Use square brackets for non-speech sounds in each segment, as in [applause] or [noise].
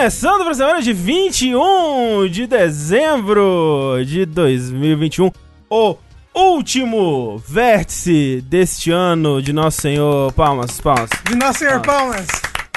Começando para a semana de 21 de dezembro de 2021, o último vértice deste ano de Nosso Senhor. Palmas, palmas. De Nosso Senhor Palmas.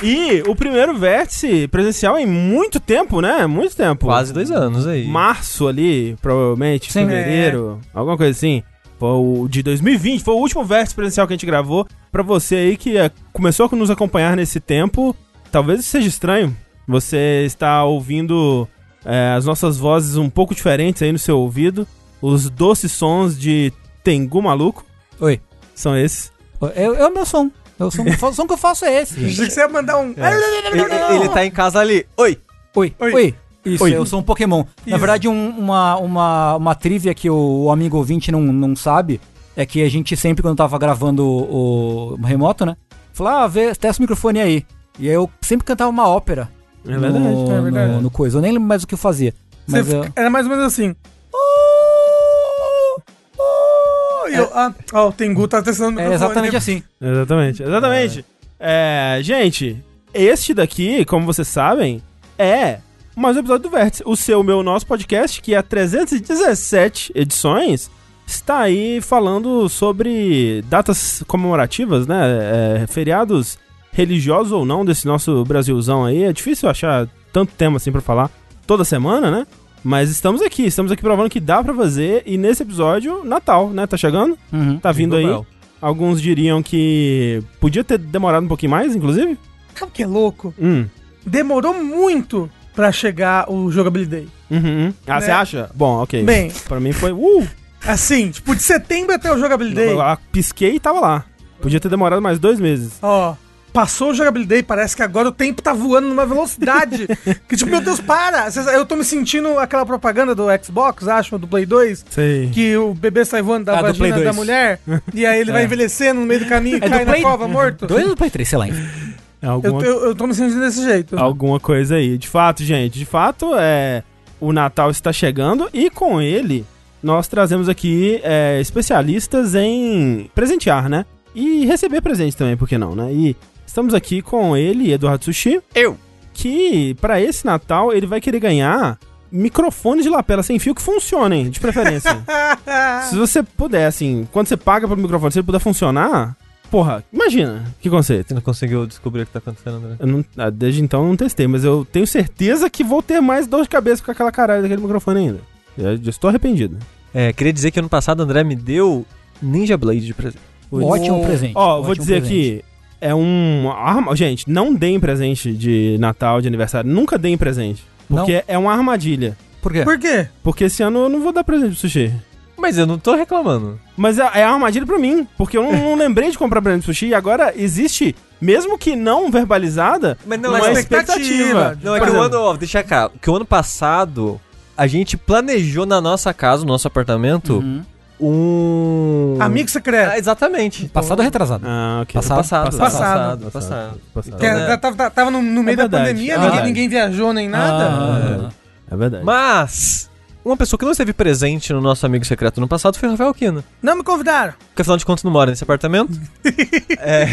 E o primeiro vértice presencial em muito tempo, né? Muito tempo. Quase dois anos aí. Março ali, provavelmente, Sim. fevereiro, alguma coisa assim. Foi o de 2020, foi o último vértice presencial que a gente gravou. Pra você aí que eh, começou a nos acompanhar nesse tempo, talvez seja estranho. Você está ouvindo eh, as nossas vozes um pouco diferentes aí no seu ouvido. Os doces sons de Tengu Maluco Oi. são esses. Eu, eu meu som. Eu som, o som que eu faço é esse. [laughs] Achei que você ia mandar um. [laughs] Ele, ele tá em casa ali. Oi! Oi. Oi. Oi. Isso, Oi. eu sou um Pokémon. Na Isso. verdade, um- uma, uma, uma trivia que o, o amigo ouvinte não, não sabe é que a gente sempre, quando tava gravando o, o remoto, né? Falou, ah, vê, testa o microfone aí. E aí eu sempre cantava uma ópera. É verdade. no, é verdade. No, no coisa. Eu nem lembro mais o que eu fazia. Mas eu, Era mais ou menos assim. E eu, ah, ó, o Tengu tá testando o é microfone. exatamente assim. Exatamente, exatamente. É, gente, este daqui, como vocês sabem, é mais um episódio do Vértice. O seu, meu, nosso podcast, que há 317 edições, está aí falando sobre datas comemorativas, né? É, feriados religiosos ou não desse nosso Brasilzão aí. É difícil achar tanto tema assim pra falar toda semana, né? Mas estamos aqui, estamos aqui provando que dá pra fazer. E nesse episódio, Natal, né? Tá chegando? Uhum. Tá vindo aí. Alguns diriam que podia ter demorado um pouquinho mais, inclusive. Sabe o que é louco? Hum. Demorou muito pra chegar o Jogabilidade Day. Uhum. Ah, Né? você acha? Bom, ok. Bem. Pra mim foi. Uh! Assim, tipo, de setembro até o Jogabilidade pisquei e tava lá. Podia ter demorado mais dois meses. Ó, passou o Jogabilidade Day, parece que agora o tempo tá voando numa velocidade. [laughs] que tipo, meu Deus, para! Eu tô me sentindo aquela propaganda do Xbox, acho, do Play 2. Sei. Que o bebê sai voando da Ah, vagina da 2. mulher. e aí ele [laughs] vai envelhecendo no meio do caminho e É cai na Play- cova morto. Dois do Play 3, sei lá. É [laughs] Eu, alguma, eu, eu tô me sentindo desse jeito. alguma coisa aí. De fato, gente, de fato, é. O Natal está chegando e com ele nós trazemos aqui é, especialistas em presentear, né? E receber presente também, por que não, né? E estamos aqui com ele, Eduardo Sushi. Eu. que pra esse Natal ele vai querer ganhar microfones de lapela sem fio que funcionem, de preferência. [laughs] Se você puder, assim, quando você paga pelo microfone, se ele puder funcionar, porra, imagina, que conceito. Você não conseguiu descobrir o que tá acontecendo, André? Eu não, ah, desde então eu não testei, mas eu tenho certeza que vou ter mais dor de cabeça com aquela caralho daquele microfone ainda. Eu, eu estou arrependido. É, queria dizer que ano passado o André me deu Ninja Blade de presente. Um ótimo presente. Ó, ótimo vou dizer presente. aqui, é um arma, gente, não deem presente de Natal, de aniversário, nunca deem presente, porque é uma armadilha. Por quê? Por quê? Porque esse ano eu não vou dar presente pro sushi. Mas eu não tô reclamando. Mas é, é armadilha pra mim, porque eu não, não lembrei de comprar presente pro sushi e agora existe, mesmo que não verbalizada, Mas uma mas expectativa. Não, é Por que o ano, ó, deixa cá, que o ano passado a gente planejou na nossa casa, no nosso apartamento, Uhum. Um. Amigo secreto. Ah, exatamente. Passado ou retrasado? Ah, ok. Passado. Passado. Passado. Passado. Passado. Passado. Que Então, né? tava, tava no, no meio da verdade, pandemia, é ninguém, ninguém viajou nem nada. Ah, É verdade. Mas, uma pessoa que não esteve presente no nosso amigo secreto no passado foi o Rafael Kino. Não me convidaram. Porque afinal de contas não mora nesse apartamento. [laughs] É,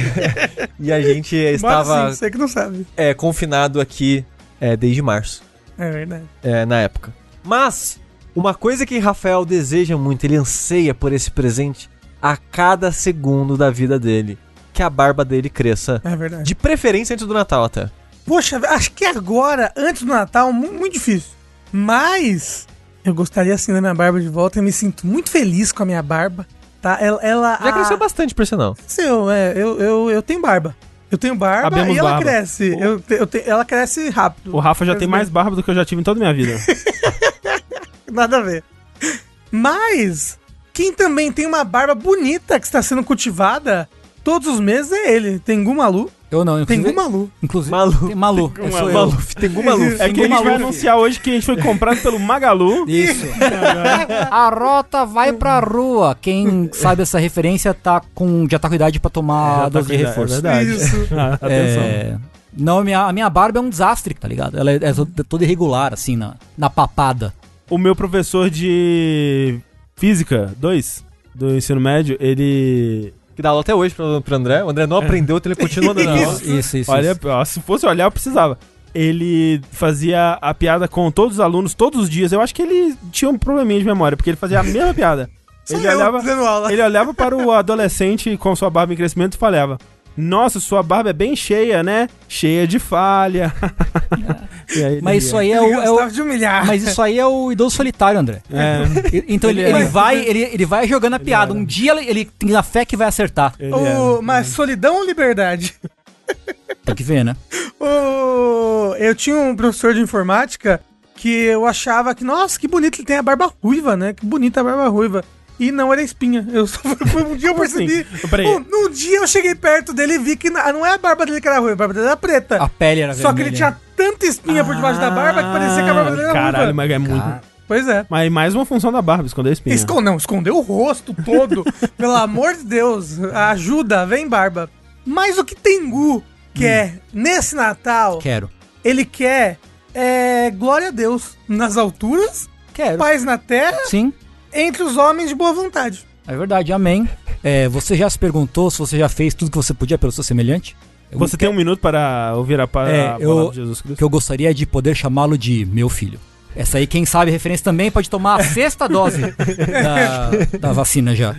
e a gente estava sim, você que não sabe. é, confinado aqui é, desde março, É verdade. é, na época. Mas, uma coisa que Rafael deseja muito, ele anseia por esse presente a cada segundo da vida dele. Que a barba dele cresça. É verdade. De preferência antes do Natal até. Poxa, acho que agora, antes do Natal, mu- muito difícil. Mas eu gostaria assim da minha barba de volta. Eu me sinto muito feliz com a minha barba. Tá? Ela. ela Já a- cresceu bastante, por sinal. Cresceu, é. Eu, eu, eu tenho barba. Eu tenho barba Abemos e ela barba. cresce. Eu, te- eu te- ela cresce rápido. O Rafa já tem mais barba do que eu já tive em toda a minha vida. [laughs] Nada a ver. Mas, quem também tem uma barba bonita que está sendo cultivada todos os meses é ele. Tengu Malu. Eu não, Tengu inclusive. Malu. Inclusive. Malu. Tem Malu. eu sou eu. Maluf, tem alguma Maluf. É que a gente vai anunciar hoje que a gente foi comprado pelo Magalu. Isso. [laughs] a rota vai pra rua. Quem sabe essa referência tá com, já tá com idade pra tomar a Já tá dose de com idade, reforço. é verdade. Isso. [laughs] Ah, Atenção. É, Não, a minha, a minha barba é um desastre, tá ligado? Ela é, é to- toda irregular, assim, na, na papada. O meu professor de física 2 do ensino médio, ele que dá aula até hoje pro, pro André. O André não aprendeu, então ele continua dando [laughs] aula. Isso, isso, isso. Olha, ó, se fosse olhar, eu precisava. Ele fazia a piada com todos os alunos todos os dias. Eu acho que ele tinha um probleminha de memória, porque ele fazia a mesma piada. Ele olhava, ele olhava para o adolescente com sua barba em crescimento e falava: Nossa, sua barba é bem cheia, né? Cheia de falha. [laughs] Aí ele Mas isso aí é Ele o, é o- gostava de humilhar. Mas isso aí é o idoso solitário, André. É, Então ele, Ele ele é. vai, ele, ele vai jogando a piada. Um dia ele, ele tem a fé que vai acertar. ele O- é. mas solidão ou liberdade? [laughs] Tem que ver, né? O- eu tinha um professor de informática que eu achava que, nossa, que bonito ele tem a barba ruiva, né? Que bonita a barba ruiva. E não era espinha. Eu só, um dia eu assim? percebi. Peraí. Um, num dia eu cheguei perto dele e vi que não é a barba dele que era ruiva, a barba dele era preta. A pele era Só que ele vermelha. tinha tanta espinha por debaixo da barba que parecia que a barba dele era Caralho, ruiva. mas é muito. Cara. Pois é. Mas mais uma função da barba, esconder a espinha. Escon não, escondeu o rosto todo. [laughs] Pelo amor de Deus. Ajuda, vem barba. Mas o que Tengu quer nesse Natal, Quero. ele quer é, glória a Deus nas alturas, Quero. paz na terra, Sim, entre os homens de boa vontade. é verdade. Amém. É, você já se perguntou se você já fez tudo que você podia pelo seu semelhante? Eu Você tem um minuto para ouvir a, pa É, a palavra eu- de Jesus Cristo? que eu gostaria de poder chamá-lo de meu filho. Essa aí, quem sabe referência também, pode tomar a [laughs] sexta dose da, da vacina já.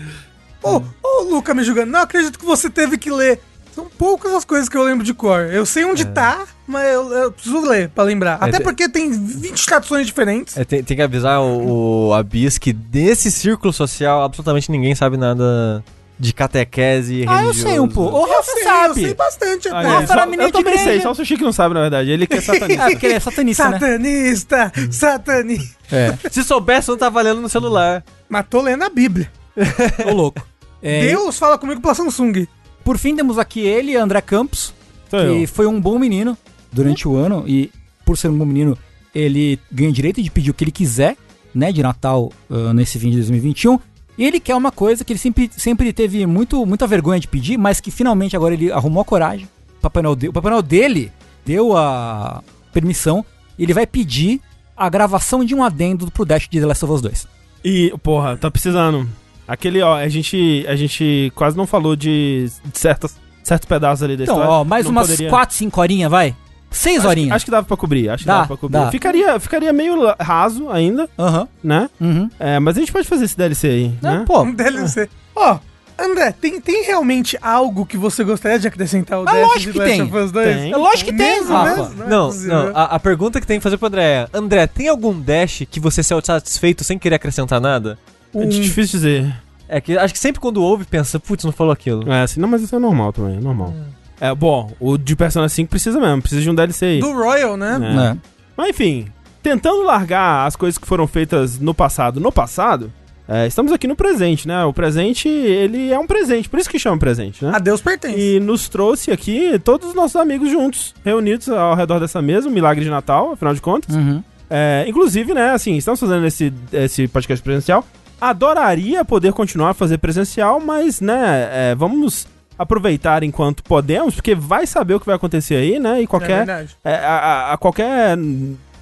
Ô, ô, Luca me julgando, não acredito que você teve que ler. São poucas as coisas que eu lembro de cor. Eu sei onde tá, mas eu, eu preciso ler pra lembrar. Até te- porque tem 20 traduções diferentes. É, tem, tem que avisar o, o Abis que desse círculo social absolutamente ninguém sabe nada de catequese Ah, eu religioso. sei um pouco. O Eu Rafa sei, eu sabe. sei bastante até. Olha, Rafa aí, só- era menino eu também sei, só o Chico não sabe, na verdade. Ele que é satanista. É, [laughs] porque ele é satanista, né? Satanista, [laughs] satanista. É, Se soubesse, não tava lendo no celular. Mas tô lendo a Bíblia. [laughs] ô louco. É, Deus fala comigo pela Samsung. Por fim, temos aqui ele, André Campos, Sou que eu. foi um bom menino durante o ano e, por ser um bom menino, ele ganha o direito de pedir o que ele quiser, né, de Natal ah, nesse fim de 2021. E ele quer uma coisa que ele sempre, sempre teve muito, muita vergonha de pedir, mas que finalmente agora ele arrumou a coragem. O Papai Noel, de- o Papai Noel dele deu a permissão ele vai pedir a gravação de um adendo pro Dash de The Last of Us 2. E, porra, tá precisando. Aquele, ó, a gente, a gente quase não falou de, de certas, certos pedaços ali da Então, história. ó, mais Não umas poderia- 4, 5 horinhas, vai? 6 Acho, horinhas. acho que dava pra cobrir, acho que Dá, dava pra cobrir. dá. Ficaria, ficaria meio raso ainda, Aham. né? Uhum. É, mas a gente pode fazer esse DLC aí, Não, né? pô, [laughs] Um DLC. Ó, André, tem, tem realmente algo que você gostaria de acrescentar ao Ah, Dash lógico de que tem. of Us 2? Tem. É lógico que tem, Mesmo, Rafa. mesmo? é Não, possível. não. A, a pergunta que tem que fazer pro André é: André, tem algum dash que você se satisfeito sem querer acrescentar nada? É difícil dizer. É que acho que sempre quando ouve, pensa, putz, não falou aquilo. É, assim, não, mas isso é normal também, é normal. É, bom, o de Persona 5 precisa mesmo, precisa de um DLC aí. Do Royal, né? É. né? Mas enfim, tentando largar as coisas que foram feitas no passado no passado, é, estamos aqui no presente, né? O presente, ele é um presente, por isso que chama presente, né? A Deus pertence. E nos trouxe aqui todos os nossos amigos juntos, reunidos ao redor dessa mesa, um milagre de Natal, afinal de contas. Uhum. É, inclusive, né, assim, estamos fazendo esse, esse podcast presencial. Adoraria poder continuar a fazer presencial, mas, né, é, vamos aproveitar enquanto podemos, porque vai saber o que vai acontecer aí, né? E É qualquer verdade. é, a, a- qualquer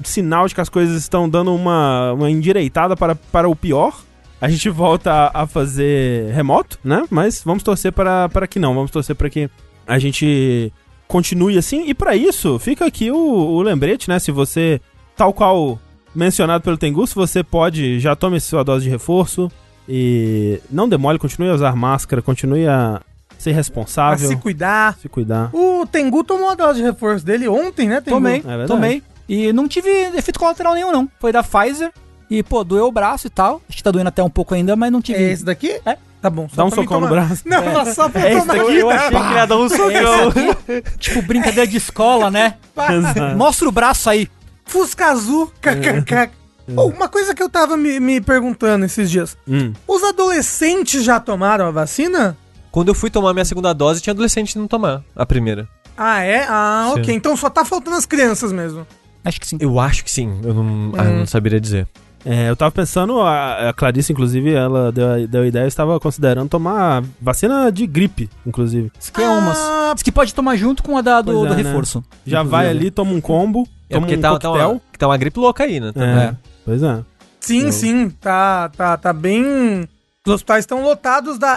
sinal de que as coisas estão dando uma, uma endireitada para, para o pior, a gente volta a, a fazer remoto, né? Mas vamos torcer para, para que não, vamos torcer para que a gente continue assim. E para isso, fica aqui o, o lembrete, né? Se você, tal qual mencionado pelo Tengu, se você pode, já tome sua dose de reforço e não demole, continue a usar máscara, continue a ser A responsável, se cuidar. se cuidar. O Tengu tomou a dose de reforço dele ontem, né, Tengu? Tomei, verdade. tomei. E não tive efeito colateral nenhum, não. Foi da Pfizer. E, pô, doeu o braço e tal. Acho que tá doendo até um pouco ainda, mas não tive. É esse daqui? É. Tá bom. Dá um socão no braço. Não, não, só pra É tomar. daqui? Eu achei que ele ia dar um socão. tipo, brincadeira de escola, né? [laughs] Mostra o braço aí. Fusca azul. [laughs] kkk. Oh, uma coisa que eu tava me, me perguntando esses dias. Hum. Os adolescentes já tomaram a vacina? Quando eu fui tomar minha segunda dose, tinha adolescente não tomar a primeira. Ah, é? Ah, Sim. ok. Então só tá faltando as crianças mesmo. Acho que sim. Eu acho que sim. Eu não, ah, eu não saberia dizer. É, eu tava pensando, a, a Clarice, inclusive, ela deu, a- deu a ideia, eu estava considerando tomar vacina de gripe, inclusive. Isso que é umas. Ah, Isso que pode tomar junto com a da, do, é, do né? reforço. Já Inclusive. vai ali, toma um combo, É toma porque um tá, tá, uma, tá uma gripe louca aí, né? É, É. pois é. sim, Eu- sim. Tá, tá, tá bem... Os hospitais estão lotados da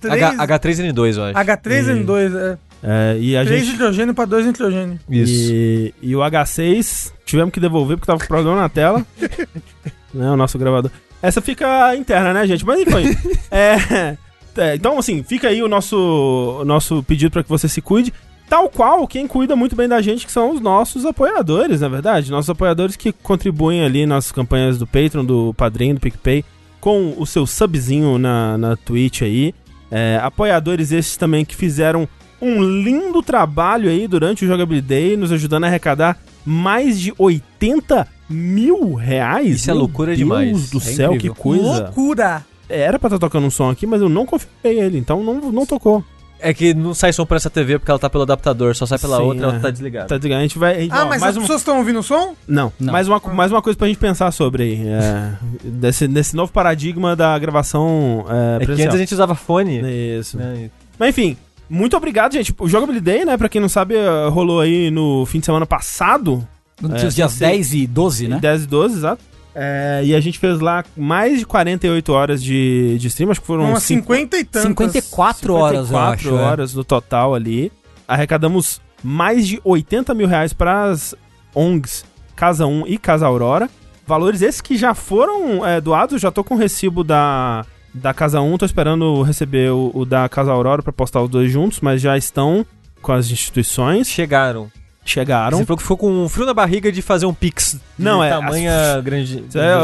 3, H, 3 n 2 eu acho. H3N2, é. É, e a 3 gente. hidrogênio pra 2 nitrogênio. E, e o H6 tivemos que devolver porque tava com problema na tela. [laughs] né, o nosso gravador. Essa fica interna, né, gente? Mas enfim. [laughs] é, é, então, assim, fica aí o nosso, o nosso pedido para que você se cuide. Tal qual quem cuida muito bem da gente, que são os nossos apoiadores, na verdade. Nossos apoiadores que contribuem ali nas campanhas do Patreon, do Padrim, do PicPay, com o seu subzinho na, na Twitch aí. É, apoiadores esses também que fizeram um lindo trabalho aí durante o Jogabilidade, nos ajudando a arrecadar mais de 80 mil reais. Isso é Meu loucura Deus demais. do É céu, incrível. que coisa. Loucura! Era pra estar tocando um som aqui, mas eu não confirmei ele, então não, não tocou. É que não sai som por essa TV porque ela tá pelo adaptador, só sai pela Sim, outra e é. ela tá desligada. Tá desligado, a gente vai. a gente- Ah, ó, mas mais as uma- pessoas estão ouvindo o som? Não, Não. Mais, uma, mais uma coisa pra gente pensar sobre aí. é, [laughs] desse, desse novo paradigma da gravação é, É que antes a gente usava fone. Isso. né? Mas enfim, muito obrigado, gente. O Jogabilidade, né, pra quem não sabe, eh, rolou aí no fim de semana passado. Nos É, dias você- 10 e 12, né? 10 e 12, exato. É, e a gente fez lá mais de 48 horas de, de stream, acho que foram Umas cinco- 50 e tantas. 54 horas, eu acho. 54 é. horas no total ali. Arrecadamos mais de 80 mil reais para as ONGs Casa 1 e Casa Aurora. Valores esses que já foram é, doados, eu já tô com o recibo da, da Casa 1, tô esperando receber o, o da Casa Aurora para postar os dois juntos, mas já estão com as instituições, Chegaram. Chegaram. Você falou que ficou com um frio na barriga de fazer um pix de Não, é, tamanha grande, É,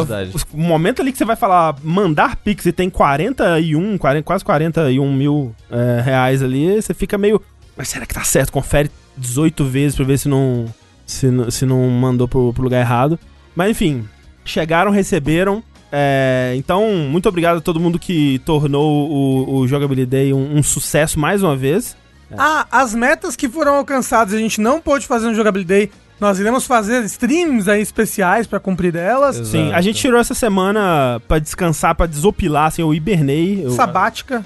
o momento ali que você vai falar mandar Pix e tem 41, 40, quase 41 mil é, reais ali, você fica meio. Mas será que tá certo? Confere 18 vezes pra ver se não. Se, não- se não mandou pro, pro lugar errado. Mas enfim, chegaram, receberam. é, então, muito obrigado a todo mundo que tornou o, o Jogabilidade um, um sucesso mais uma vez. Ah, as metas que foram alcançadas e a gente não pôde fazer no Jogabilidade, nós iremos fazer streams aí especiais pra cumprir delas. Exato. Sim, a gente tirou essa semana pra descansar, pra desopilar, assim, eu hibernei. Eu, Sabática.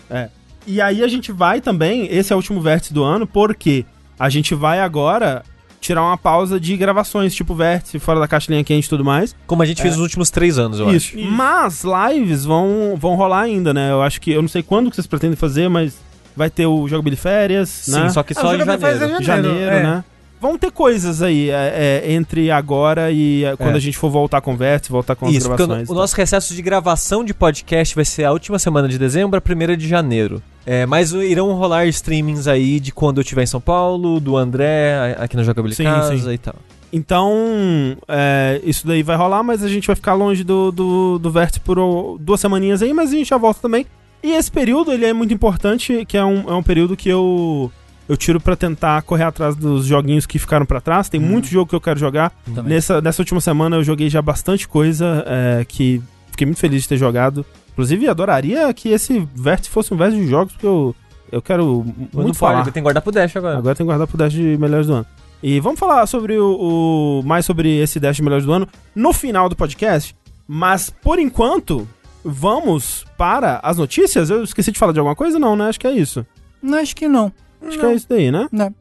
E aí a gente vai também, esse é o último vértice do ano, porque a gente vai agora tirar uma pausa de gravações, tipo vértice, fora da caixa linha quente e tudo mais. Como a gente fez nos últimos três anos, eu Isso. acho. Mas lives vão, vão rolar ainda, né? Eu acho que, eu não sei quando que vocês pretendem fazer, mas vai ter o Jogo de Férias, Sim, né? só que Ah, só em janeiro. em Janeiro, é. né? Vão ter coisas aí é, é, entre agora e é, quando É. a gente for voltar com vértice, voltar com as Isso, porque o, gravações. o nosso recesso de gravação de podcast vai ser a última semana de dezembro, a primeira de janeiro. É, mas irão rolar streamings aí de quando eu estiver em São Paulo, do André, a- aqui na Jogabilidade Sim, Casa sim. e tal. Então, é, isso daí vai rolar, mas a gente vai ficar longe do, do, do vértice por duas semaninhas aí, mas a gente já volta também. E esse período, ele é muito importante, que é um, é um período que eu, eu tiro pra tentar correr atrás dos joguinhos que ficaram pra trás. Tem muito jogo que eu quero jogar. Também. Nessa, nessa última semana eu joguei já bastante coisa, é, que fiquei muito feliz de ter jogado. Inclusive, adoraria que esse vértice fosse um vértice de jogos, porque eu, eu quero não muito falar. tem que guardar pro Dash agora. Agora tem que guardar pro Dash de melhores do ano. E vamos falar sobre o, o- mais sobre esse Dash de melhores do ano no final do podcast. Mas por enquanto, vamos para as notícias. Eu esqueci de falar de alguma coisa, não, né? Acho que é isso. Não, acho que não. Acho que é isso daí, né? Não.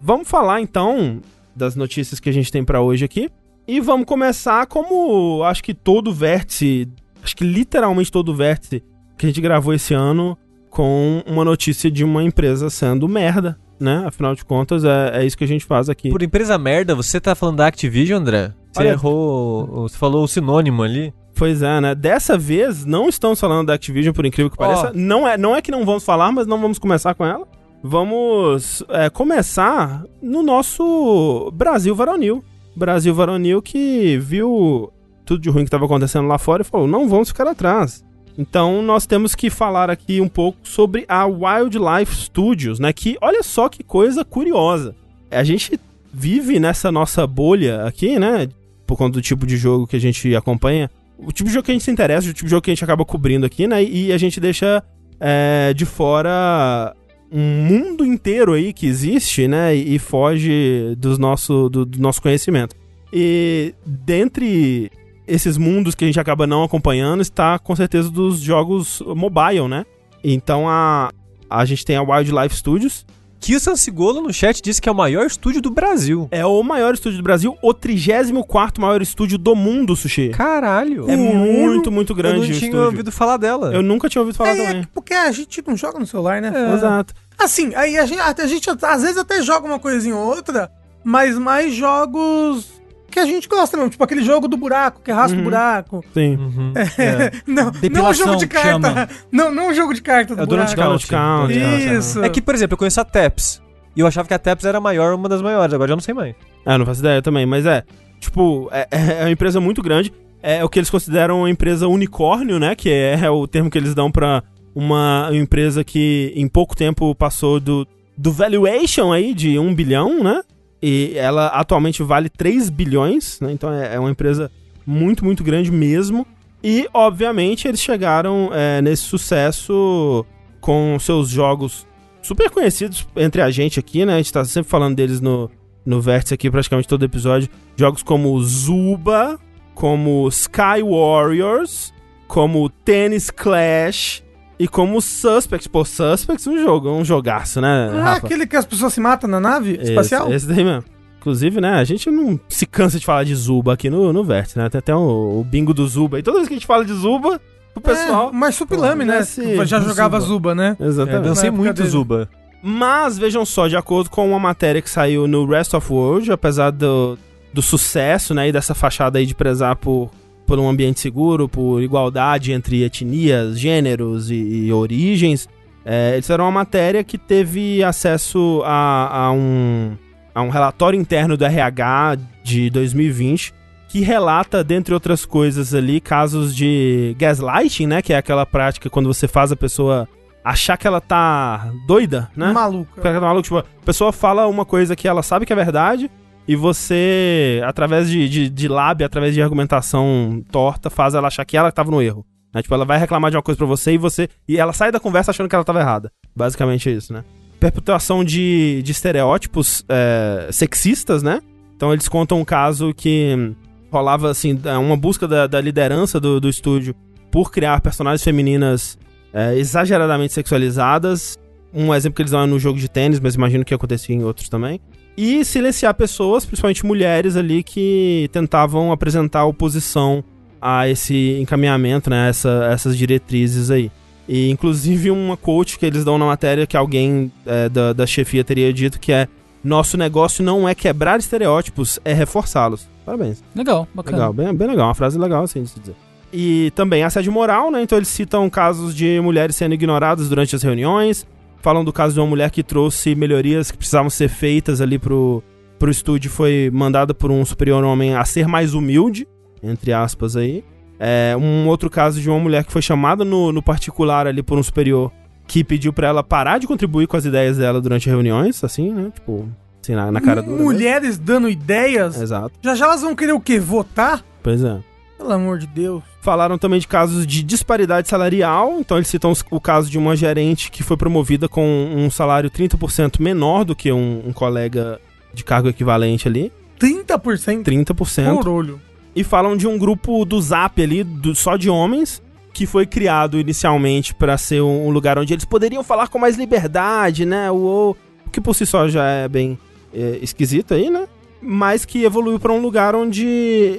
Vamos falar então das notícias que a gente tem pra hoje aqui. E vamos começar como acho que todo vértice, acho que literalmente todo vértice que a gente gravou esse ano com uma notícia de uma empresa sendo merda, né? Afinal de contas, é, é isso que a gente faz aqui. Por empresa merda, você tá falando da Activision, André? Você Olha- errou, você falou o sinônimo ali. Pois é, né? Dessa vez não estamos falando da Activision, por incrível que pareça. Não, é, não é que não vamos falar, mas não vamos começar com ela. Vamos é, começar no nosso Brasil varonil. Brasil varonil que viu tudo de ruim que estava acontecendo lá fora e falou: não vamos ficar atrás. Então nós temos que falar aqui um pouco sobre a Wildlife Studios, né? Que olha só que coisa curiosa. A gente vive nessa nossa bolha aqui, né? Por conta do tipo de jogo que a gente acompanha. O tipo de jogo que a gente se interessa, o tipo de jogo que a gente acaba cobrindo aqui, né? E a gente deixa é, de fora um mundo inteiro aí que existe, né? E, foge dos nosso, do, do nosso conhecimento. E dentre esses mundos que a gente acaba não acompanhando está com certeza dos jogos mobile, né? Então a, a gente tem a Wildlife Studios, Kissan Sigolo no chat disse que é o maior estúdio do Brasil. É o maior estúdio do Brasil, o 34 maior estúdio do mundo, Sushi. Caralho. É muito, muito eu grande não o tinha estúdio. ouvido falar dela. Eu nunca tinha ouvido falar É, também. porque a gente não joga no celular, né? É. Exato. Assim, aí a gente, a gente às vezes até joga uma coisinha ou outra, mas mais jogos que a gente gosta mesmo. Tipo aquele jogo do buraco, que raspa o Uhum. buraco. Sim. Uhum. [laughs] Não, não Depilação, um jogo de que carta. chama. [laughs] Não, não um jogo de carta do É o buraco. Donut Count. Count. Isso. É que, por exemplo, eu conheço a Taps. E eu achava que a Taps era a maior, uma das maiores. Agora já não sei mais. É, não faço ideia também, mas é. Tipo, é, [laughs] é uma empresa muito grande. É o que eles consideram uma empresa unicórnio, né? Que é, o termo que eles dão pra uma empresa que em pouco tempo passou do, do valuation aí de 1 bilhão, né? E ela atualmente vale 3 bilhões, né? Então é, é uma empresa muito, muito grande mesmo. E, obviamente, eles chegaram é, nesse sucesso com seus jogos super conhecidos entre a gente aqui, né? A gente tá sempre falando deles no, no Vértice aqui, praticamente todo episódio. Jogos como Zuba, como Sky Warriors, como Tennis Clash e como Suspect. Pô, Suspect é um jogo, um jogaço, né, Ah, Rafa? aquele que as pessoas se matam na nave Esse- espacial? Esse, daí mesmo. Inclusive, né, a gente não se cansa de falar de Zuba aqui no, no Vértice, né? Tem até o, o bingo do Zuba. E toda vez que a gente fala de Zuba, o pessoal... É, mas Supilame, né? esse- Já jogava Zuba. Zuba, né? É, Exatamente. dancei Na época muito dele. Zuba. Mas, vejam só, de acordo com uma matéria que saiu no Rest of World, apesar do, do sucesso, né, e dessa fachada aí de prezar por, por um ambiente seguro, por igualdade entre etnias, gêneros e, e origens, é, eles fizeram uma matéria que teve acesso a, a um, a um relatório interno do RH de 2020 que relata, dentre outras coisas ali, casos de gaslighting, né, que é aquela prática quando você faz a pessoa achar que ela tá doida, né? Maluca. Maluco, tipo, a pessoa fala uma coisa que ela sabe que é verdade e você, através de, de, de lábia, através de argumentação torta, faz ela achar que ela que tava no erro. Né? Tipo, ela vai reclamar de uma coisa pra você e você. E ela sai da conversa achando que ela tava errada. Basicamente é isso, né? Perpetuação de, de estereótipos é, sexistas, né? Então eles contam um caso que rolava, assim, uma busca da, da liderança do, do estúdio por criar personagens femininas é, exageradamente sexualizadas. Um exemplo que eles dão é no jogo de tênis, mas imagino que acontecia em outros também. E silenciar pessoas, principalmente mulheres ali, que tentavam apresentar oposição a esse encaminhamento, né? Essa, essas diretrizes aí. E inclusive uma quote que eles dão na matéria que alguém é, da, da chefia teria dito que é nosso negócio não é quebrar estereótipos, é reforçá-los. Parabéns. Legal, bacana. Legal, bem, bem legal, uma frase legal assim de se dizer. E também assédio moral, né? Então eles citam casos de mulheres sendo ignoradas durante as reuniões, falam do caso de uma mulher que trouxe melhorias que precisavam ser feitas ali pro, pro estúdio, foi mandada por um superior homem a ser mais humilde, entre aspas aí. É, um outro caso de uma mulher que foi chamada no, no particular ali por um superior que pediu pra ela parar de contribuir com as ideias dela durante reuniões, assim, né? Tipo, assim, na, na cara mesmo. Mulheres dando ideias. Exato, Já já elas vão querer o quê? Votar? pois é. Pelo amor de Deus. Falaram também de casos de disparidade salarial, então eles citam o caso de uma gerente que foi promovida com um salário 30% menor do que um, um colega de cargo equivalente ali, 30% 30%. por olho. E falam de um grupo do Zap ali, do- só de homens, que foi criado inicialmente para ser um, um lugar onde eles poderiam falar com mais liberdade, né? O, o que por si só já é bem é, esquisito aí, né? Mas que evoluiu para um lugar onde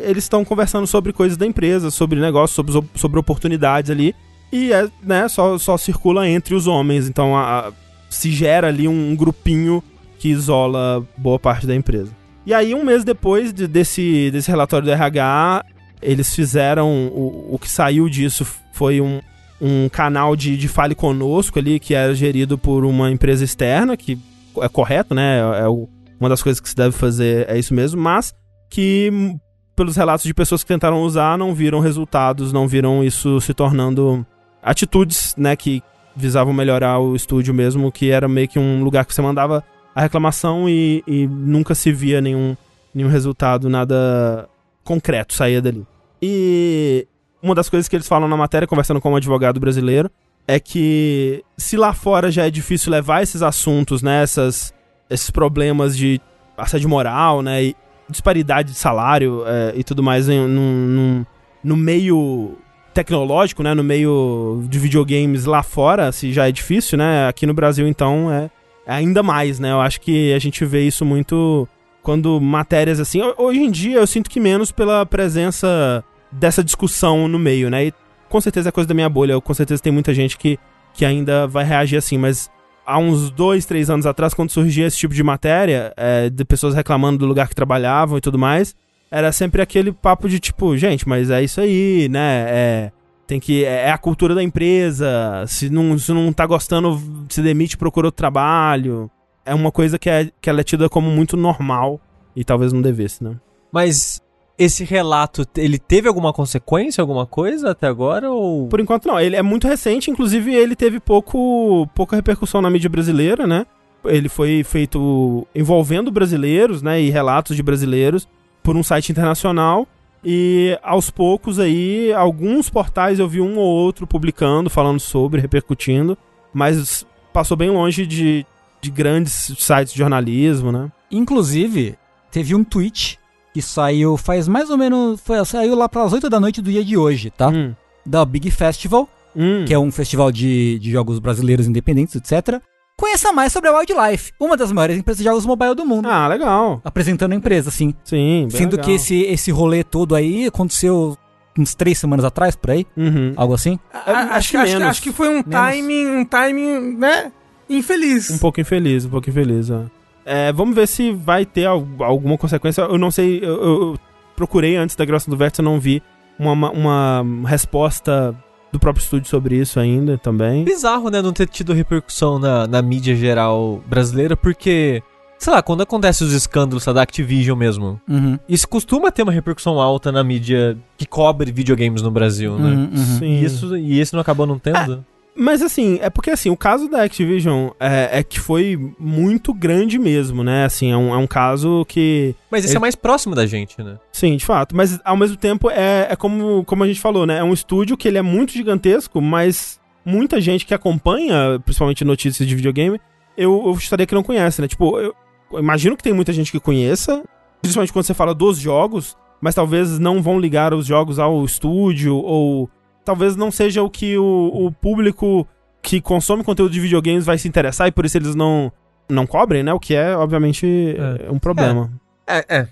eles estão conversando sobre coisas da empresa, sobre negócios, sobre, sobre oportunidades ali. E é, né, só, só circula entre os homens. Então a- a- se gera ali um, grupinho que isola boa parte da empresa. E aí, um mês depois de- desse, desse relatório do RH, eles fizeram. O, o que saiu disso foi um, um canal de, de Fale Conosco ali, que era gerido por uma empresa externa, que é correto, né? É o- uma das coisas que se deve fazer é isso mesmo, mas que, hum, pelos relatos de pessoas que tentaram usar, não viram resultados, não viram isso se tornando atitudes, né, que visavam melhorar o estúdio mesmo, que era meio que um lugar que você mandava a reclamação e, e nunca se via nenhum, nenhum resultado, nada concreto saía dali. E uma das coisas que eles falam na matéria, conversando com um advogado brasileiro, é que se lá fora já é difícil levar esses assuntos, né, essas, esses problemas de assédio moral, né, e disparidade de salário é, e tudo mais em, num, num- no meio tecnológico, né, no meio de videogames lá fora, se já é difícil, né, aqui no Brasil então é ainda mais, né? Eu acho que a gente vê isso muito quando matérias assim. ho- Hoje em dia eu sinto que menos pela presença dessa discussão no meio, né? E com certeza é coisa da minha bolha. Eu, com certeza tem muita gente que, que ainda vai reagir assim, mas há uns dois, três anos atrás, quando surgia esse tipo de matéria, é, de pessoas reclamando do lugar que trabalhavam e tudo mais, era sempre aquele papo de tipo, gente, mas é isso aí, né? É, tem que. É a cultura da empresa. Se não, se não tá gostando, se demite, procura outro trabalho. É uma coisa que, é, que ela é tida como muito normal e talvez não devesse, né? Mas esse relato, ele teve alguma consequência, alguma coisa até agora? Ou... Por enquanto não. Ele é muito recente, inclusive ele teve pouco, pouca repercussão na mídia brasileira, né? Ele foi feito envolvendo brasileiros, né? E relatos de brasileiros por um site internacional. E aos poucos aí, alguns portais eu vi um ou outro publicando, falando sobre, repercutindo, mas passou bem longe de, de grandes sites de jornalismo, né? Inclusive, teve um tweet que saiu faz mais ou menos. Foi, saiu lá pras 8 da noite do dia de hoje, tá? Hum. Da Big Festival, Hum. que é um festival de, de jogos brasileiros independentes, etc. Conheça mais sobre a Wildlife, uma das maiores empresas de jogos mobile do mundo. Ah, legal. Apresentando a empresa, assim. Sim, bem Sendo legal. que esse, esse rolê todo aí aconteceu uns três semanas atrás, por aí. Uhum. Algo assim. É, A- acho que acho, que, menos. acho que foi um Menos. timing, um timing, né? Infeliz. Um pouco infeliz, um pouco infeliz, ó. É, vamos ver se vai ter al- alguma consequência. Eu não sei, eu, eu- procurei antes da gravação do Vértice, eu não vi uma, uma, resposta do próprio estúdio sobre isso ainda também. Bizarro, né, não ter tido repercussão na, na mídia geral brasileira, porque, sei lá, quando acontece os escândalos da Activision mesmo, Uhum. isso costuma ter uma repercussão alta na mídia que cobre videogames no Brasil, né? Uhum, uhum. Sim. E, isso, e esse não acabou não tendo? Mas assim, é porque assim, o caso da Activision é, é que foi muito grande mesmo, né? Assim, é um, é um caso que. Mas esse Ele- é mais próximo da gente, né? Sim, de fato. Mas ao mesmo tempo é, é como, como a gente falou, né? É um estúdio que ele é muito gigantesco, mas muita gente que acompanha, principalmente notícias de videogame, eu, eu gostaria que não conhece, né? Tipo, eu imagino que tem muita gente que conheça, principalmente quando você fala dos jogos, mas talvez não vão ligar os jogos ao estúdio, ou talvez não seja o que o, o público que consome conteúdo de videogames vai se interessar e por isso eles não, não cobrem, né? O que é, obviamente, É. um problema. É, é.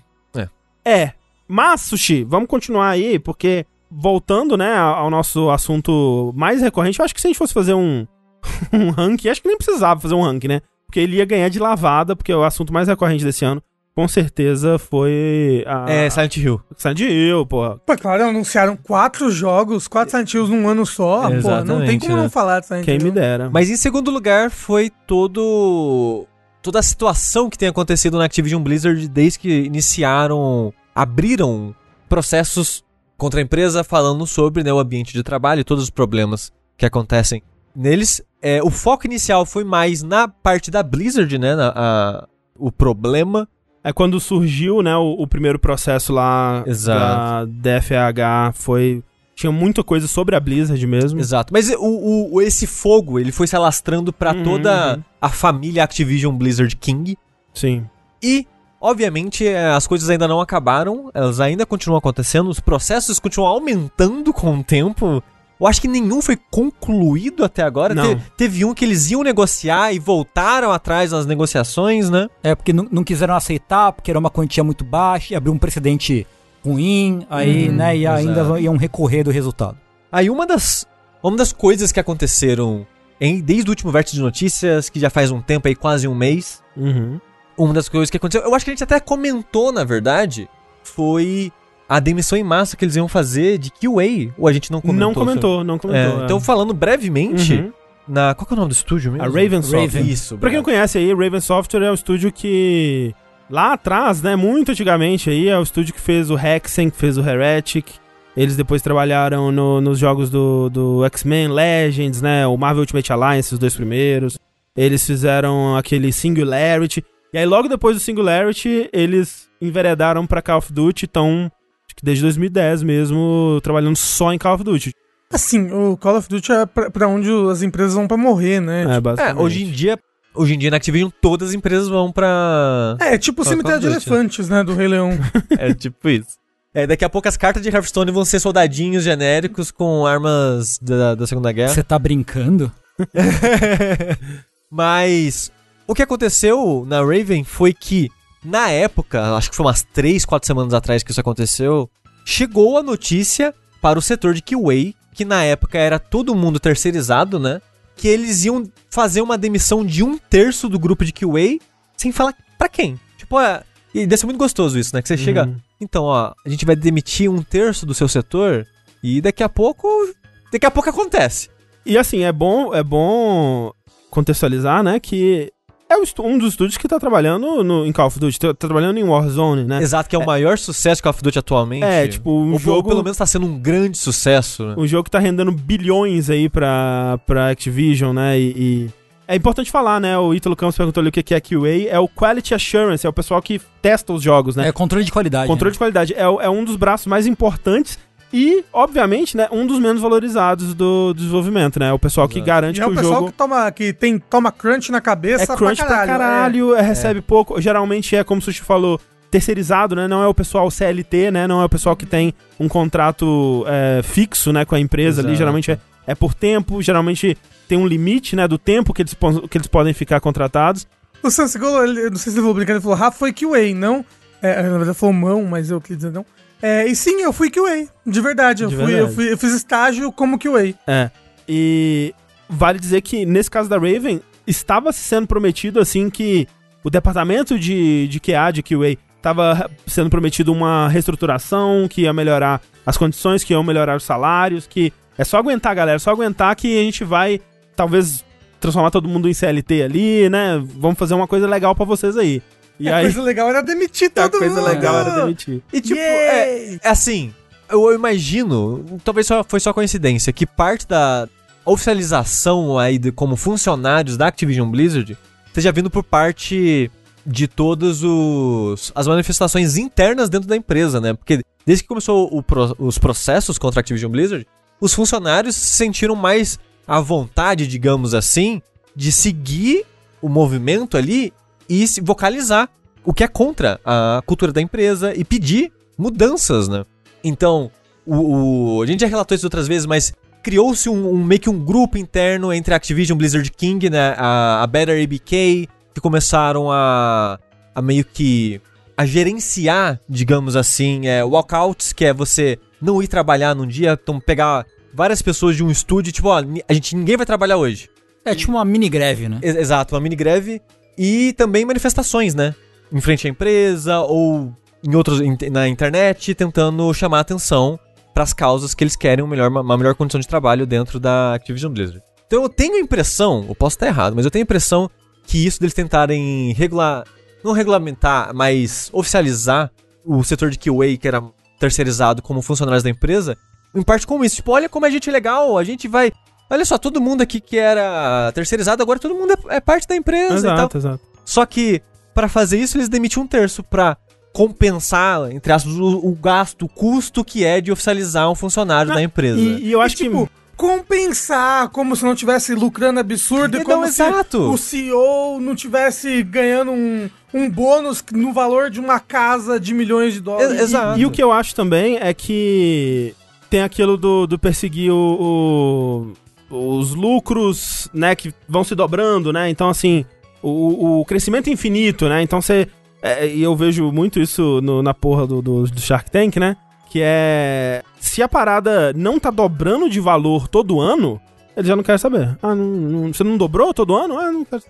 É. Mas, Sushi, vamos continuar aí, porque voltando, né, ao nosso assunto mais recorrente, eu acho que se a gente fosse fazer um, [laughs] um ranking, acho que nem precisava fazer um ranking, né? Porque ele ia ganhar de lavada, porque o assunto mais recorrente desse ano, com certeza, foi a É, Silent Hill. Silent Hill, porra. Pô, claro, anunciaram quatro jogos, quatro Silent Hills num ano só. Pô, não tem como né? não falar de Silent Quem Hill. me dera. Mas em segundo lugar foi todo toda a situação que tem acontecido na Activision Blizzard desde que iniciaram, abriram processos contra a empresa falando sobre né, o ambiente de trabalho e todos os problemas que acontecem neles. É, o foco inicial foi mais na parte da Blizzard, né, na- a- o problema. É quando surgiu, né, o, o primeiro processo lá Exato. da DFH, foi... Tinha muita coisa sobre a Blizzard mesmo. Exato. Mas o, o- esse fogo, ele foi se alastrando pra Uhum, toda uhum. a família Activision Blizzard King. Sim. E, obviamente, eh, as coisas ainda não acabaram, elas ainda continuam acontecendo, os processos continuam aumentando com o tempo. Eu acho que nenhum foi concluído até agora. Não. Te- teve um que eles iam negociar e voltaram atrás nas negociações, né? É, porque não, não quiseram aceitar, porque era uma quantia muito baixa, e abriu um precedente ruim, aí, Uhum, né, e ainda exato. iam recorrer do resultado. Aí uma das, uma das coisas que aconteceram em, desde o último vértice de notícias, que já faz um tempo aí, quase um mês, Uhum. uma das coisas que aconteceu, eu acho que a gente até comentou, na verdade, foi a demissão em massa que eles iam fazer de QA, ou a gente não comentou? Não comentou, não É, comentou. é. então, falando brevemente, Uhum. na. Qual que é o nome do estúdio mesmo? A Raven Software. Isso. Pra quem não conhece aí, Raven Software é um estúdio que lá atrás, né, muito antigamente aí, é o estúdio que fez o Hexen, que fez o Heretic. Eles depois trabalharam no- nos jogos do, do X-Men Legends, né, o Marvel Ultimate Alliance, os dois primeiros. Eles fizeram aquele Singularity. E aí logo depois do Singularity, eles enveredaram pra Call of Duty, então acho que desde 2010 mesmo, trabalhando só em Call of Duty. Assim, o Call of Duty é pra, pra onde as empresas vão pra morrer, né? É, É, basicamente. hoje em dia. Hoje em dia na Activision todas as empresas vão pra. É, tipo o cemitério de né? elefantes, né, do Rei Leão. [laughs] É tipo isso. É, daqui a pouco as cartas de Hearthstone vão ser soldadinhos genéricos com armas da, da Segunda Guerra. Você tá brincando? [laughs] Mas o que aconteceu na Raven foi que, na época, acho que foi umas 3, 4 semanas atrás que isso aconteceu, chegou a notícia para o setor de QA, que na época era todo mundo terceirizado, né? Que eles iam fazer uma demissão de um terço do grupo de QA, sem falar pra quem. Tipo, é, e deve ser muito gostoso isso, né? Que você chega. Uhum. Então, ó, a gente vai demitir um terço do seu setor e daqui a pouco. Daqui a pouco acontece. E assim, é bom, é bom contextualizar, né, que é o um dos estúdios que tá trabalhando no, em Call of Duty, tá, tá trabalhando em Warzone, né? Exato, que é o maior sucesso que Call of Duty atualmente. É, tipo, um Ou, jogo... pelo menos tá sendo um grande sucesso, né? Um jogo que tá rendendo bilhões aí pra, pra Activision, né? E, e é importante falar, né? O Ítalo Campos perguntou ali o que que é QA. É o Quality Assurance, é o pessoal que testa os jogos, né? É controle de qualidade. Controle né? de qualidade. É, o- é um dos braços mais importantes e, obviamente, né? Um dos menos valorizados do, do desenvolvimento, né? O pessoal que Exato. garante E é que o o pessoal jogo... que, toma, que tem, toma crunch na cabeça É crunch pra caralho, é, recebe pouco. Geralmente é, como o Sushi falou, terceirizado, né? Não é o pessoal CLT, né? Não é o pessoal que tem um contrato é, fixo, né? Com a empresa ali. Exato. Geralmente é, é por tempo, geralmente tem um limite, né? Do tempo que eles, que eles podem ficar contratados. É. O Sansigolo, não sei se ele falou brincando, ele falou Rafa foi QA, não. É, na verdade, falou mão, mas eu queria dizer não. É, e sim, eu fui QA, de verdade. Eu, De fui, verdade. Eu, fui- eu fiz estágio como QA. É. E vale dizer que, nesse caso da Raven, estava se sendo prometido, assim, que o departamento de, de QA, de QA, estava sendo prometido uma reestruturação, que ia melhorar as condições, que iam melhorar os salários, que é só aguentar, galera, é só aguentar que a gente vai, talvez, transformar todo mundo em CLT ali, né? Vamos fazer uma coisa legal pra vocês aí. E a aí, coisa legal era demitir a todo coisa mundo. legal era demitir. E tipo, é, é assim, eu, imagino, talvez só, foi só coincidência, que parte da oficialização aí de, como funcionários da Activision Blizzard esteja vindo por parte de todas os, as manifestações internas dentro da empresa, né? Porque desde que começou o os processos contra a Activision Blizzard, os funcionários se sentiram mais à vontade, digamos assim, de seguir o movimento ali e se vocalizar o que é contra a cultura da empresa e pedir mudanças, né? Então, o, o- a gente já relatou isso outras vezes, mas criou-se um, um- meio que um grupo interno entre a Activision Blizzard King, né, a, a Better ABK, que começaram a, a meio que a gerenciar, digamos assim, é, walkouts, que é você não ir trabalhar num dia, então pegar várias pessoas de um estúdio, tipo, ó, a gente ninguém vai trabalhar hoje. É tipo uma mini greve, né? Ex- Exato, uma mini greve e também manifestações, né? Em frente à empresa ou em outros na internet, tentando chamar atenção para as causas que eles querem uma melhor, uma melhor condição de trabalho dentro da Activision Blizzard. Então eu tenho a impressão, eu posso estar errado, mas eu tenho a impressão que isso deles tentarem regular, não regulamentar, mas oficializar o setor de QA que era terceirizado como funcionários da empresa, em parte como isso, tipo, olha como a gente é legal, a gente vai Olha só, todo mundo aqui que era terceirizado, agora todo mundo é, é parte da empresa e. Exato, exato. Só que, pra fazer isso, eles demitem um terço pra compensar, entre aspas, o, o gasto, o custo que é de oficializar um funcionário Não, da empresa. E, e eu acho E, tipo, que... compensar como se não tivesse lucrando absurdo e Então, como se exato. o CEO não tivesse ganhando um, um bônus no valor de uma casa de milhões de dólares. E- exato. E o que eu acho também é que tem aquilo do, do perseguir o, o- os lucros, né, que vão se dobrando, né? Então, assim, o, o crescimento infinito, né? Então você. é, E eu vejo muito isso no- na porra do, do, do Shark Tank, né? Que é. Se a parada não tá dobrando de valor todo ano, ele já não quer saber. Ah, não, não- você não dobrou todo ano? Ah, não quero.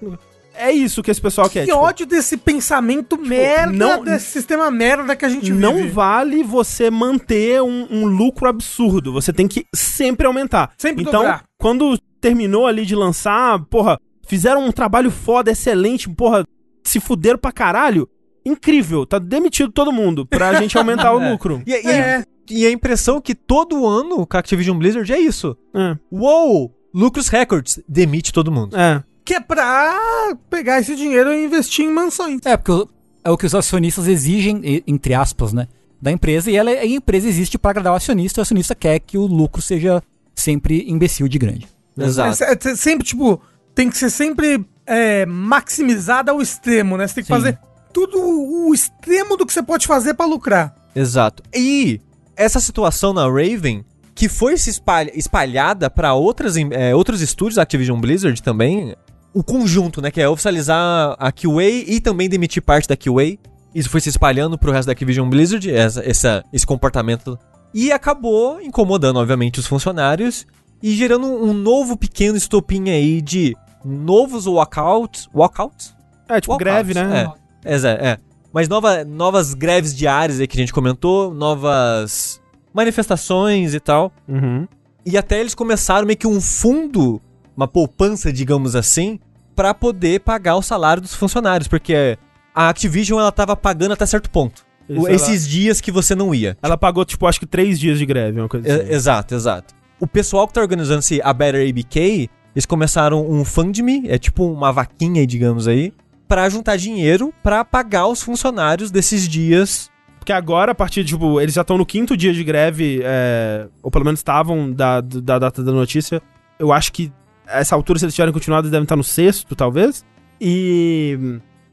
É isso que esse pessoal quer. Que tipo, ódio desse pensamento merda, não- desse sistema merda que a gente não vive. vale você manter um, um lucro absurdo. Você tem que sempre aumentar. Sempre então, dobrar. quando terminou ali de lançar, porra, fizeram um trabalho foda, excelente, porra, se fuderam pra caralho. Incrível, tá demitido todo mundo pra gente aumentar [laughs] o É. lucro. E, e- É. e a impressão que todo ano com a Activision Blizzard é isso. É, Uou! Lucros records, demite todo mundo. é. Que é pra pegar esse dinheiro e investir em mansões. É, porque o- é o que os acionistas exigem, entre aspas, né? Da empresa, e ela, a empresa existe pra agradar o acionista, e o acionista quer que o lucro seja sempre imbecil de grande. Exato. É, é sempre, tipo, tem que ser sempre é, maximizado ao extremo, né? Você tem que Sim. fazer tudo o extremo do que você pode fazer pra lucrar. Exato. E essa situação na Raven, que foi se espalha- espalhada para outras é, outros estúdios da Activision Blizzard também, o conjunto, né? Que é oficializar a QA e também demitir parte da QA. Isso foi se espalhando pro resto da Activision Blizzard, essa, essa, esse comportamento. E acabou incomodando, obviamente, os funcionários e gerando um, novo pequeno estopim aí de novos walkouts. Walkouts? É, tipo, Walkouts, greve, né? É, é, é. Mas nova, novas greves diárias aí que a gente comentou, novas manifestações e tal. Uhum. E até eles começaram meio que um fundo, uma poupança, digamos assim, pra poder pagar o salário dos funcionários, porque a Activision ela tava pagando até certo ponto. Isso, O- ela- Esses dias que você não ia. Ela pagou, tipo, acho que três dias de greve, uma coisa É, assim. exato, exato. O pessoal que tá organizando esse a Better ABK, eles começaram um FundMe, é tipo uma vaquinha, digamos aí, pra juntar dinheiro pra pagar os funcionários desses dias. Porque agora, a partir, tipo, eles já estão no quinto dia de greve, é, ou pelo menos estavam da, da data da notícia. Eu acho que a essa altura, se eles tiverem continuado, eles devem estar no sexto, talvez. E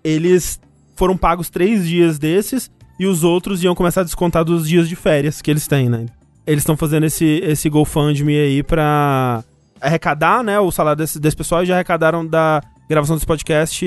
eles foram pagos três dias desses, e os outros iam começar a descontar dos dias de férias que eles têm, né? Eles estão fazendo esse, esse GoFundMe aí pra arrecadar, né, o salário desse, desse pessoal, e já arrecadaram da gravação desse podcast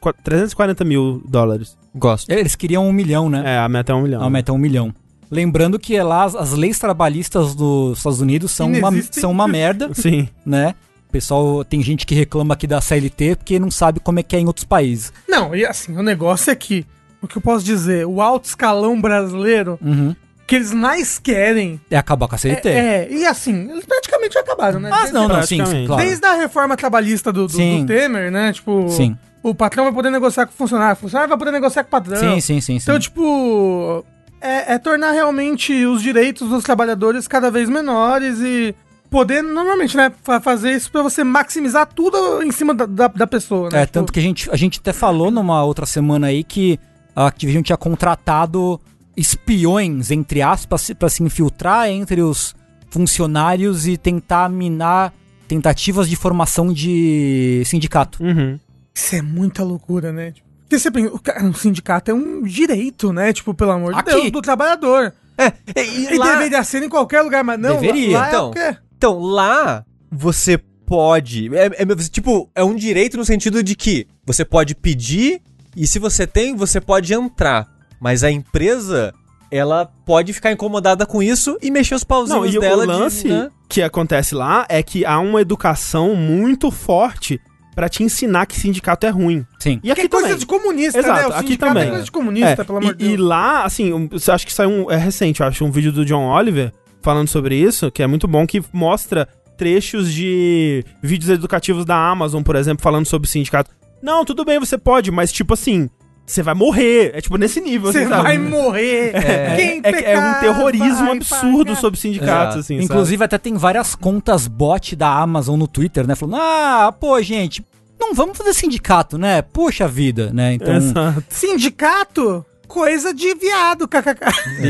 qua- 340 mil dólares. Gosto. Eles queriam um milhão, né? É, a meta é um milhão. A meta é um milhão. Lembrando que lá as, as leis trabalhistas dos Estados Unidos são uma, são uma merda, [laughs] Sim. né? Pessoal, tem gente que reclama aqui da CLT porque não sabe como é que é em outros países. Não, e assim, o negócio é que, o que eu posso dizer, o alto escalão brasileiro, Uhum. que eles mais querem. É acabar com a CLT. É, é, e assim, eles praticamente já acabaram, né? Mas Desde- não, não, sim, sim, claro. Desde a reforma trabalhista do, do, Sim. do Temer, né? Tipo, Sim. o patrão vai poder negociar com o funcionário, o funcionário vai poder negociar com o patrão. Sim, sim, sim, sim. Então, tipo, é, é tornar realmente os direitos dos trabalhadores cada vez menores e poder, normalmente, né, fa- fazer isso pra você maximizar tudo em cima da, da, da pessoa, né? É, tanto que a gente, a gente até falou numa outra semana aí que a Activision tinha contratado espiões, entre aspas, pra se infiltrar entre os funcionários e tentar minar tentativas de formação de sindicato. Uhum. Isso é muita loucura, né? Tipo, Porque você pensa, o cara, um sindicato é um direito, né? Tipo, pelo amor de Aqui. Deus, do trabalhador. É, e, E lá, deveria ser em qualquer lugar, mas não. Deveria, lá então. É o quê? Então, lá você pode. É, é- tipo, é um direito no sentido de que você pode pedir e se você tem, você pode entrar. Mas a empresa, ela pode ficar incomodada com isso e mexer os pauzinhos Não, e dela o de- lance né? que acontece lá é que há uma educação muito forte pra te ensinar que sindicato é ruim. Sim. E aqui Que é coisa também. de comunista, Exato, né? O aqui sindicato também. É coisa de comunista, É, pelo amor e, de Deus. e lá, assim, eu acho que saiu um, é recente, eu acho, um vídeo do John Oliver falando sobre isso, que é muito bom, que mostra trechos de vídeos educativos da Amazon, por exemplo, falando sobre sindicato. Não, tudo bem, você pode, mas tipo assim, você vai morrer. É tipo nesse nível, Você assim, sabe? vai morrer. É, Quem é, é um terrorismo vai absurdo pagar. sobre sindicatos, Exato. assim, sabe? Inclusive, até tem várias contas bot da Amazon no Twitter, né? Falando, ah, pô, gente, não vamos fazer sindicato, né? Puxa vida, né? Então, Exato. Sindicato? Coisa de viado, kkk.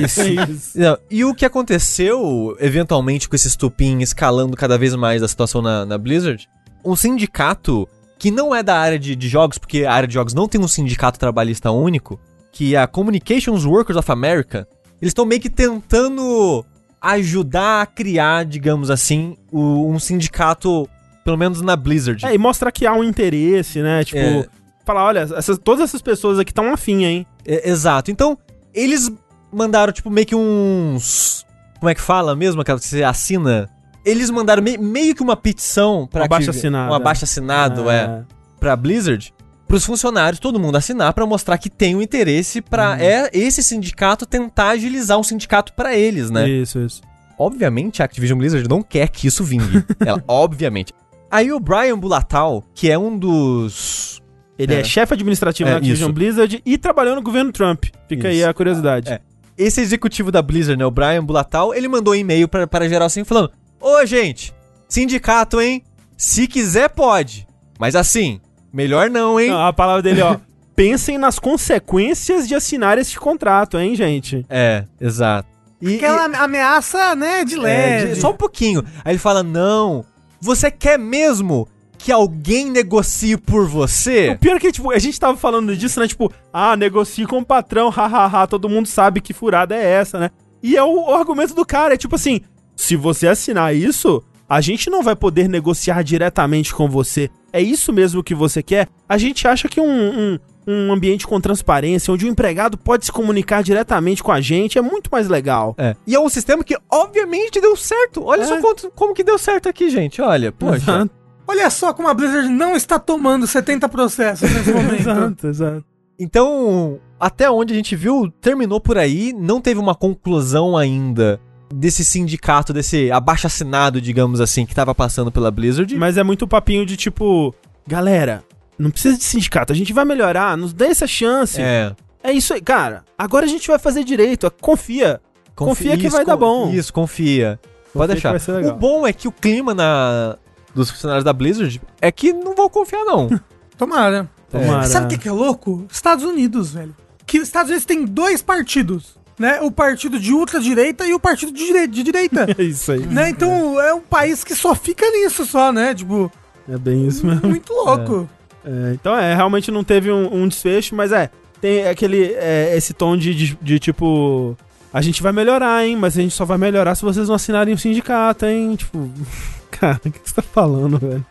isso. É isso. Não, e o que aconteceu, eventualmente, com esse estupim escalando cada vez mais a situação na, na Blizzard? Um sindicato que não é da área de, de jogos, porque a área de jogos não tem um sindicato trabalhista único, que é a Communications Workers of America, eles estão meio que tentando ajudar a criar, digamos assim, o- um sindicato, pelo menos na Blizzard. É, e mostrar que há um interesse, né? Tipo, É. falar, olha, essas- todas essas pessoas aqui estão afim, hein? É, exato. Então, eles mandaram, tipo, meio que uns. Como é que fala mesmo? Aquela que você assina? Eles mandaram mei- meio que uma petição pra Um abaixo assinado, Um é. abaixo assinado, é. Pra Blizzard. Pros funcionários, todo mundo assinar pra mostrar que tem um interesse pra é, esse sindicato tentar agilizar um sindicato pra eles, né? Isso, isso. Obviamente, a Activision Blizzard não quer que isso vingue. [laughs] Ela, obviamente. Aí o Brian Bulatal, que é um dos. Ele é, É. chefe administrativo É, na Activision isso. Blizzard e trabalhou no governo Trump. Fica aí Isso. a curiosidade. É. Esse executivo da Blizzard, né, o Brian Bulatal, ele mandou um e-mail pra, para geral assim, falando: Ô, gente, sindicato, hein? Se quiser, pode. Mas assim, melhor não, hein? Não, a palavra dele, ó. [laughs] Pensem nas consequências de assinar este contrato, hein, gente? É, exato. E, Aquela ameaça, né, de e- é, leve. de- só um pouquinho. Aí ele fala: Não, você quer mesmo que alguém negocie por você? O pior é que, tipo, a gente tava falando disso, né? Tipo, ah, negocie com o patrão, [laughs] hahaha, todo mundo sabe que furada é essa, né? E é o, o argumento do cara, é tipo assim, se você assinar isso, a gente não vai poder negociar diretamente com você. é isso mesmo que você quer, a gente acha que um, um, um ambiente com transparência, onde o empregado pode se comunicar diretamente com a gente, é muito mais legal. É. E é um sistema que, obviamente, deu certo. Olha É. só quanto- como que deu certo aqui, gente. Olha, poxa. Exato, [laughs] Olha só como a Blizzard não está tomando 70 processos nesse [laughs] momento. exato, exato. Então, até onde a gente viu, terminou por aí. Não teve uma conclusão ainda desse sindicato, desse abaixo-assinado, digamos assim, que tava passando pela Blizzard. Mas é muito papinho de tipo, galera, não precisa de sindicato, a gente vai melhorar, nos dê essa chance. É, É. isso aí, cara. Agora a gente vai fazer direito, confia. Confia que vai dar bom. Isso, confia. Pode Confia deixar. O bom é que o clima na dos funcionários da Blizzard é que não vão confiar, não. [laughs] Tomara. Tomara. Sabe o que, que é louco? Estados Unidos, velho. Que os Estados Unidos tem dois partidos, né? O partido de ultradireita e o partido de, direi- de direita. [laughs] É isso aí. né? Então é um país que só fica nisso só, né? Tipo, É bem isso mesmo. muito louco. É, então é, realmente não teve um, um desfecho, mas é, tem aquele, é, esse tom de, de, de, tipo, a gente vai melhorar, hein, mas a gente só vai melhorar se vocês não assinarem o sindicato, hein, tipo, [laughs] cara, [laughs] o que você tá falando, velho?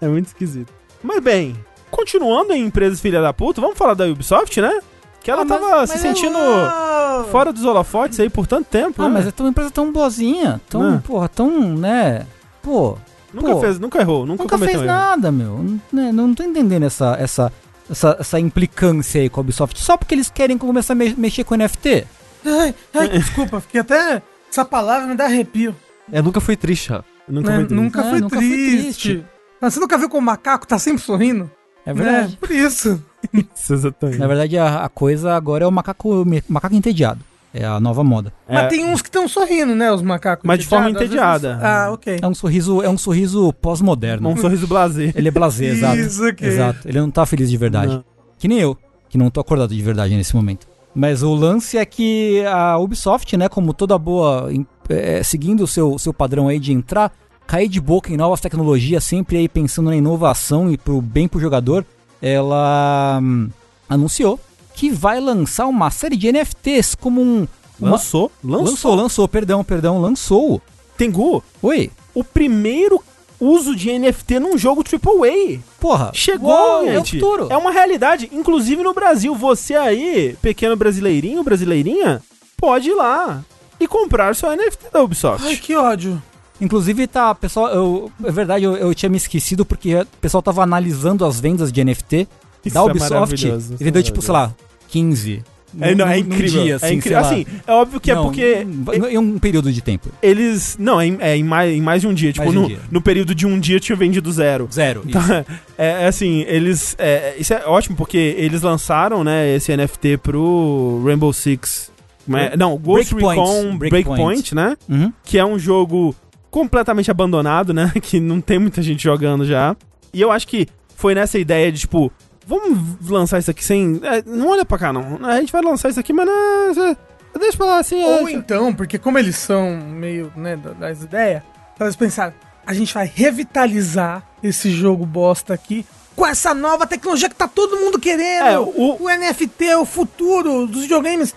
É muito esquisito. Mas bem, continuando em empresas filha da puta, vamos falar da Ubisoft, né? Que ela Ah, mas- tava Mas se sentindo é- fora dos holofotes aí por tanto tempo, Ah, né? mas é uma empresa tão boazinha, tão, Ah. porra, tão, né? Pô, nunca pô, fez, nunca errou, nunca, nunca cometeu fez erro. nada, meu. Não, né, não tô entendendo essa, essa, essa, essa implicância aí com a Ubisoft. Só porque eles querem começar a me- mexer com NFT. Ai, ai, desculpa, fiquei até. Essa palavra me dá arrepio. É, nunca foi triste, Rafa. Nunca né? foi triste. Nunca, É, foi nunca foi triste. triste. Mas você nunca viu como o macaco tá sempre sorrindo? É verdade. Né? Por isso. Isso, exatamente. Na verdade, a, a coisa agora é o macaco, macaco entediado. É a nova moda. É. Mas tem uns que estão sorrindo, né? Os macacos. Mas de forma entediada. vezes- Ah, ok. É um sorriso, é um sorriso pós-moderno. Um sorriso blasé. Ele é blasé, exato. Isso, ok. Exato. Ele não tá feliz de verdade. Não. Que nem eu, que não tô acordado de verdade nesse momento. Mas o lance é que a Ubisoft, né, como toda boa, é, seguindo o seu, seu padrão aí de entrar, cair de boca em novas tecnologias, sempre aí pensando na inovação e pro bem pro jogador, ela hum, anunciou que vai lançar uma série de NFTs como um... uma- Lançou, lançou. lançou, lançou, perdão, perdão, lançou. Tengu, Oi, o primeiro uso de NFT num jogo AAA. porra. Chegou, Uou, gente. É o futuro. É uma realidade. Inclusive no Brasil. Você aí, pequeno brasileirinho, brasileirinha, pode ir lá e comprar seu NFT da Ubisoft. Ai, que ódio. Inclusive, tá, pessoal, eu, é verdade, eu, eu tinha me esquecido porque o pessoal tava analisando as vendas de NFT Isso da é Ubisoft maravilhoso, e vendeu, é tipo, sei lá, 15. É, não, é incrível. dia, é assim, incrível. sei lá. Assim, é óbvio que Não, é porque Em um período de tempo. eles. Não, é em, é em mais, em mais de um dia. Tipo, um no, dia. no período de um dia tinha vendido zero. Zero. Então, [laughs] é, é assim, eles. é, isso é ótimo porque eles lançaram, né, esse NFT pro Rainbow Six. Mas- não, Ghost Breakpoint. Recon Breakpoint, Breakpoint. né? Uhum. Que é um jogo completamente abandonado, né? [laughs] Que não tem muita gente jogando já. E eu acho que foi nessa ideia de, tipo, vamos lançar isso aqui sem. é, não olha pra cá, não. A gente vai lançar isso aqui, mas não. cê- Deixa pra lá assim. Ou é, então, porque como eles são meio, né, da- das ideias, eles pensaram, a gente vai revitalizar esse jogo bosta aqui com essa nova tecnologia que tá todo mundo querendo. É, o- o... NFT, o futuro dos videogames.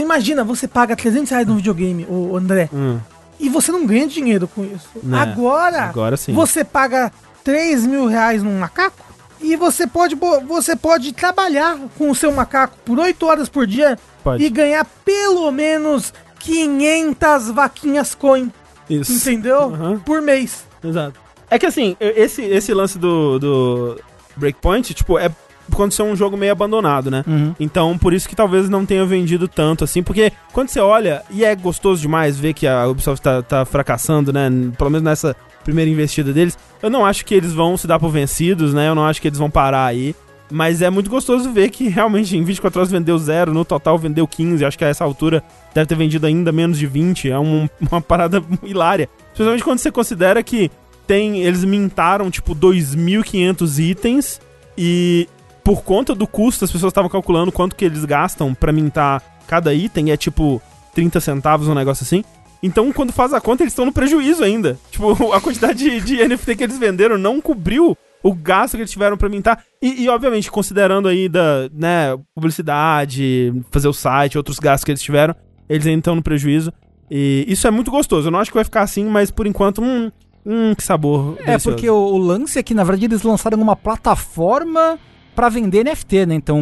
Imagina, você paga 300 reais num videogame, o André, Hum, e você não ganha dinheiro com isso. Né. Agora, agora sim. você paga 3 mil reais num macaco e você pode, você pode trabalhar com o seu macaco por 8 horas por dia Pode. e ganhar pelo menos 500 vaquinhas coin, Isso. entendeu? Aham. Por mês. Exato. É que assim, esse, esse lance do, do Breakpoint, tipo, é quando você é um jogo meio abandonado, né? Uhum. Então, por isso que talvez não tenha vendido tanto assim, porque quando você olha, e é gostoso demais ver que a Ubisoft tá, tá fracassando, né? Pelo menos nessa primeira investida deles, eu não acho que eles vão se dar por vencidos, né? Eu não acho que eles vão parar aí. Mas é muito gostoso ver que [laughs] realmente em 24 horas vendeu zero, no total vendeu 15. Acho que a essa altura deve ter vendido ainda menos de 20. É um- [laughs] uma parada hilária. Especialmente quando você considera que tem. Eles mintaram tipo 2.500 itens e por conta do custo, as pessoas estavam calculando quanto que eles gastam pra mintar cada item, e é tipo 30 centavos, um negócio assim. Então, quando faz a conta, eles estão no prejuízo ainda. Tipo, [laughs] a quantidade de, de NFT que eles venderam não cobriu o gasto que eles tiveram pra mintar. E, e, obviamente, considerando aí da, né, publicidade, fazer o site, outros gastos que eles tiveram, eles ainda estão no prejuízo. E isso é muito gostoso. Eu não acho que vai ficar assim, mas por enquanto, hum, Hum, que sabor. É, porque o, o lance é que, na verdade, eles lançaram uma plataforma pra vender NFT, né? Então.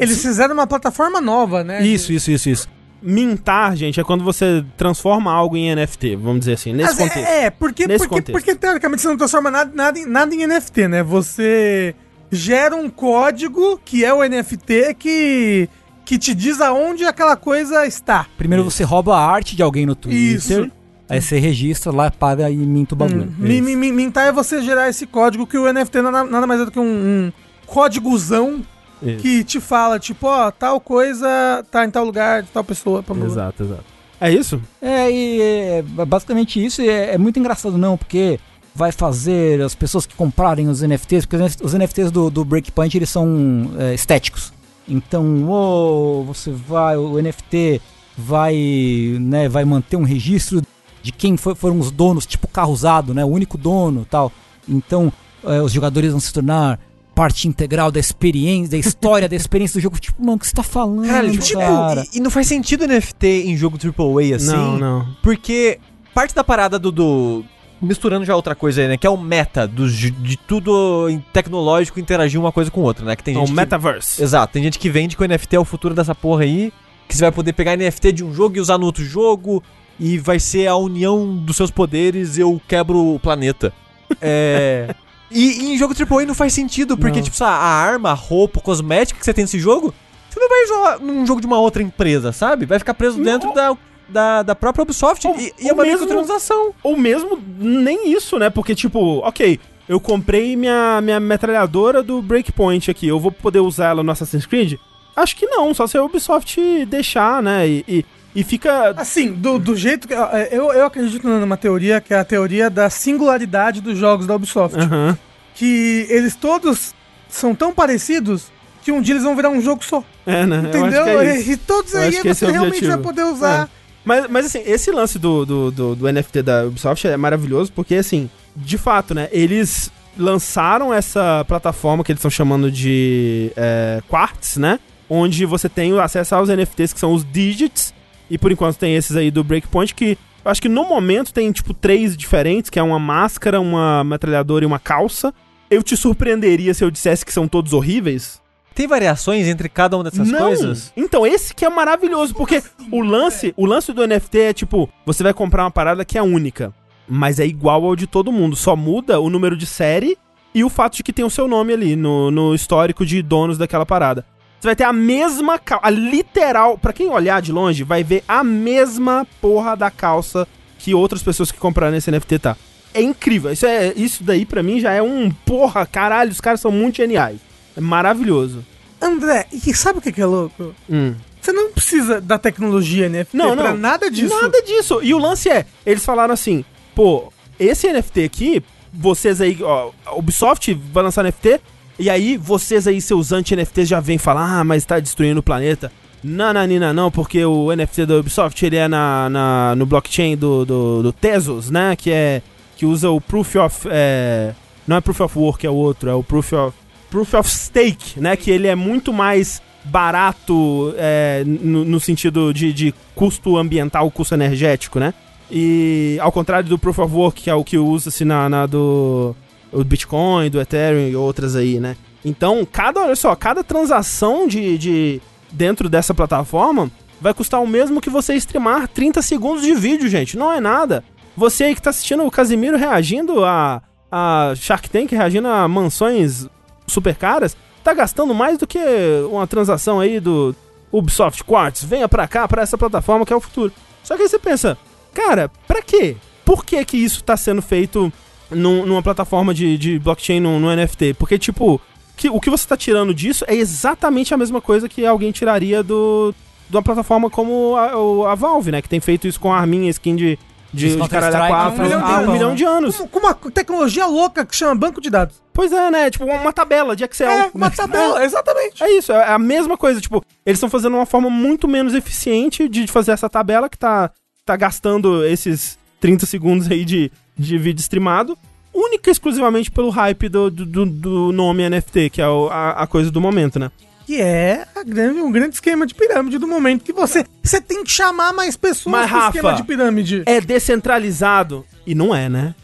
Eles fizeram uma plataforma nova, né? Isso, isso, isso, isso. Mintar, gente, é quando você transforma algo em NFT, vamos dizer assim, nesse Mas é- contexto. É, porque, Nesse porque, contexto. porque teoricamente você não transforma nada, nada, em- nada em NFT, né? Você gera um código que é o NFT que, que te diz aonde aquela coisa está. Primeiro você rouba a arte de alguém no Twitter. Isso. Aí você registra lá, paga e minta o bagulho. Hum, mi- mi- mi- Mintar é você gerar esse código que o NFT nada, nada mais é do que um, um códigozão Isso. que te fala, tipo, ó, tal coisa tá em tal lugar, de tal pessoa. Pra Exato, exato. É isso? É, e é basicamente isso e é, é muito engraçado não, porque vai fazer as pessoas que comprarem os NFTs, porque os NF- os NFTs do, do Breakpoint eles são é, estéticos. Então, ô, você vai, o NFT vai, né, vai manter um registro de quem foi- foram os donos, tipo carro usado, né, o único dono tal. Então, é, os jogadores vão se tornar parte integral da experiência, da história da experiência do jogo. Tipo, mano, o que você tá falando, Caralho, tipo, cara? e, e não faz sentido NFT em jogo AAA assim. Não, não. Porque parte da parada do, do- Misturando já outra coisa aí, né? Que é o meta do, de tudo em tecnológico interagir uma coisa com outra, né? Que tem É gente. o que- Metaverse. Exato, tem gente que vende que o NFT é o futuro dessa porra aí. Que você vai poder pegar NFT de um jogo e usar no outro jogo. E vai ser a união dos seus poderes, eu quebro o planeta. É. E, e em jogo AAA não faz sentido, porque, Não. tipo, a arma, a roupa, o cosmético que você tem nesse jogo, você não vai jogar num jogo de uma outra empresa, sabe? Vai ficar preso dentro da, da, da própria Ubisoft. Ou- e, e é ou uma mesmo- microtransação. Ou mesmo nem isso, né? Porque, tipo, ok, eu comprei minha, minha metralhadora do Breakpoint aqui, eu vou poder usar ela no Assassin's Creed? Acho que não, só se a Ubisoft deixar, né? E, e, e fica. Assim, do, do jeito que. é, Eu, eu acredito numa teoria que é a teoria da singularidade dos jogos da Ubisoft. Aham. Que eles todos são tão parecidos que um dia eles vão virar um jogo só. É, né? Eu Entendeu? é e todos Eu aí você é realmente vai poder usar. Mas, mas assim, esse lance do, do, do, do NFT da Ubisoft é maravilhoso, porque assim, de fato, né, eles lançaram essa plataforma que eles estão chamando de é, Quartz, né? Onde você tem acesso aos NFTs que são os digits, e por enquanto tem esses aí do Breakpoint, que eu acho que no momento tem tipo três diferentes, que é uma máscara, uma metralhadora e uma calça. Eu te surpreenderia se eu dissesse que são todos horríveis. Tem variações entre cada uma dessas Não. coisas? Então, esse que é maravilhoso, porque o lance, o lance do NFT é tipo, você vai comprar uma parada que é única, mas é igual ao de todo mundo, só muda o número de série e o fato de que tem o seu nome ali no, no histórico de donos daquela parada. Você vai ter a mesma calça, a literal, pra quem olhar de longe, vai ver a mesma porra da calça que outras pessoas que compraram esse NFT tá. É incrível, isso, é, isso daí pra mim já é um porra, caralho, os caras são muito geniais. É maravilhoso. André, e sabe o que é louco? Hum. Você não precisa da tecnologia NFT Não, pra não. nada disso. Nada disso. E o lance é, eles falaram assim, pô, esse NFT aqui, vocês aí, ó, Ubisoft vai lançar NFT, e aí vocês aí, seus anti-NFTs, já vêm falar, ah, mas tá destruindo o planeta. Nananina não, porque o NFT da Ubisoft, ele é na, na- no blockchain do, do, do Tezos, né, que é, que usa o Proof of, é, não é Proof of Work, é o outro, é o Proof of, Proof of Stake, né, que ele é muito mais barato é, no, no sentido de, de custo ambiental, custo energético, né? E ao contrário do Proof of Work, que é o que usa-se na, na do o Bitcoin, do Ethereum e outras aí, né? Então, cada, olha só, cada transação de, de dentro dessa plataforma vai custar o mesmo que você streamar 30 segundos de vídeo, gente. Não é nada. Você aí que tá assistindo o Casimiro reagindo a, a Shark Tank, reagindo a mansões super caras, tá gastando mais do que uma transação aí do Ubisoft Quartz. Venha pra cá, pra essa plataforma que é o futuro. Só que aí você pensa, cara, pra quê? Por que que isso tá sendo feito num- numa plataforma de, de blockchain no, no NFT? Porque, tipo, que, o que você tá tirando disso é exatamente a mesma coisa que alguém tiraria do de uma plataforma como a, a Valve, né? Que tem feito isso com a arminha, skin de, de, de caralho a há um milhão de há um anos, milhão de anos. Com, com uma tecnologia louca que chama banco de dados. Pois é, né? Tipo, uma tabela de Excel. É, uma tabela, exatamente. É isso, é a mesma coisa. Tipo, eles estão fazendo uma forma muito menos eficiente de fazer essa tabela que tá, tá gastando esses 30 segundos aí de, de vídeo streamado, única e exclusivamente pelo hype do, do, do- nome NFT, que é a, a coisa do momento, né? Que é grande, um grande esquema de pirâmide do momento que você, você tem que chamar mais pessoas Mas, pro esquema Rafa, de pirâmide. É descentralizado. E não é, né?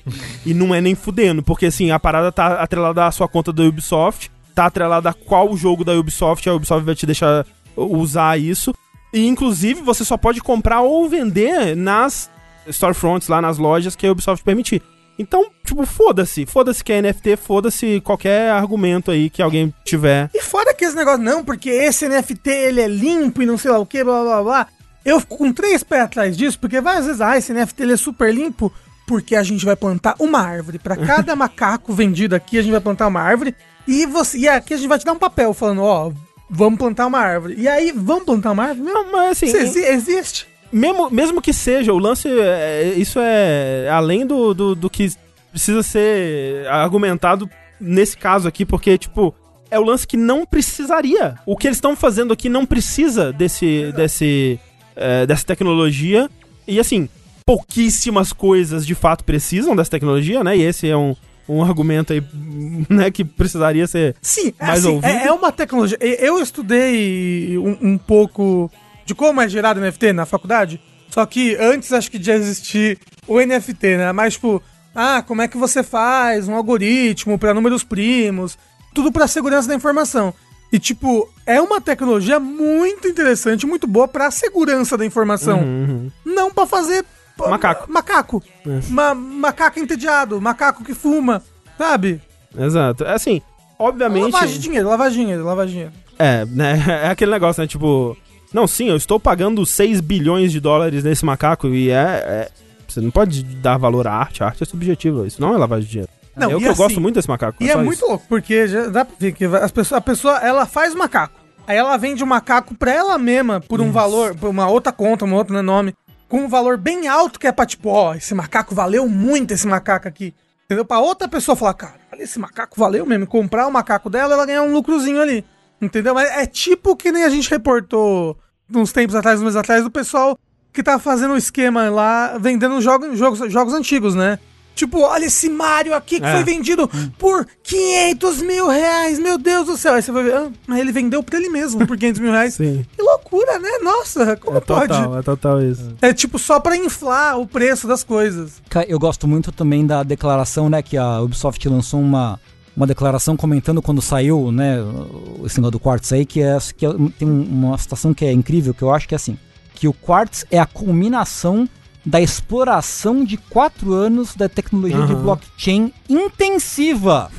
e não é nem fudendo, porque assim, a parada tá atrelada à sua conta da Ubisoft, tá atrelada a qual jogo da Ubisoft, a Ubisoft vai te deixar usar isso. E inclusive você só pode comprar ou vender nas storefronts, lá nas lojas que a Ubisoft permitir. Então, tipo, foda-se. Foda-se que é NFT, foda-se qualquer argumento aí que alguém tiver. E fora que esse negócio, não, porque esse NFT ele é limpo e não sei lá o que, blá blá blá. Eu fico com três pés atrás disso, porque várias vezes, ah, esse NFT ele é super limpo, porque a gente vai plantar uma árvore. Para cada [laughs] macaco vendido aqui, a gente vai plantar uma árvore. E, você, e aqui a gente vai te dar um papel falando, ó, vamos plantar uma árvore. E aí, vamos plantar uma árvore? Não, mas assim. Isso exi- existe? Mesmo, mesmo que seja, o lance. é- isso é além do, do, do que precisa ser argumentado nesse caso aqui, porque, tipo, é o lance que não precisaria. O que eles estão fazendo aqui não precisa desse, desse, é, dessa tecnologia. E assim, pouquíssimas coisas de fato precisam dessa tecnologia, né? E esse é um, um argumento aí, [laughs] né, que precisaria ser. Sim, Mais assim, ouvido? é, é uma tecnologia. Eu estudei um, um pouco de como é gerado NFT na faculdade. Só que antes acho que de existir o NFT, né? Mas tipo, ah, como é que você faz um algoritmo para números primos, tudo para segurança da informação. E tipo, é uma tecnologia muito interessante, muito boa para segurança da informação, Uhum. não para fazer Macaco. Macaco. Ma- macaco entediado, macaco que fuma, sabe? Exato. É Assim, obviamente. Lavagem de dinheiro, lavagem de dinheiro, lavagem de dinheiro. É, né? [laughs] É aquele negócio, né? Tipo, não, sim, eu estou pagando 6 bilhões de dólares nesse macaco e é, é- Você não pode dar valor à arte, a arte é subjetiva, isso não é lavagem de dinheiro. Não, eu e que eu assim- gosto muito desse macaco. E é só muito isso. louco, porque dá pra ver que as pessoas, a pessoa, ela faz o macaco. Aí ela vende o macaco pra ela mesma por um valor, por uma outra conta, um outro nome, com um valor bem alto que é pra tipo, ó, esse macaco valeu muito esse macaco aqui. Entendeu? Pra outra pessoa falar, cara, esse macaco valeu mesmo. E comprar o macaco dela, ela ganhar um lucrozinho ali. Entendeu? Mas é tipo que nem a gente reportou uns tempos atrás, uns meses atrás, do pessoal que tá fazendo um esquema lá, vendendo jogos, jogos, jogos antigos, né? Tipo, olha esse Mario aqui que É. foi vendido por 500 mil reais, meu Deus do céu. Aí você vai ver, ah, mas ele vendeu pra ele mesmo por 500 mil reais. [laughs] Sim. Que loucura, né? Nossa, como É pode? total, é total isso. É tipo só pra inflar o preço das coisas. Eu gosto muito também da declaração, né, que a Ubisoft lançou uma, uma declaração comentando quando saiu, né, o- esse negócio do Quartz aí, que, é, que é- tem um- uma citação que é incrível, que eu acho que é assim, que o Quartz é a culminação da exploração de quatro anos da tecnologia de Aham. blockchain intensiva,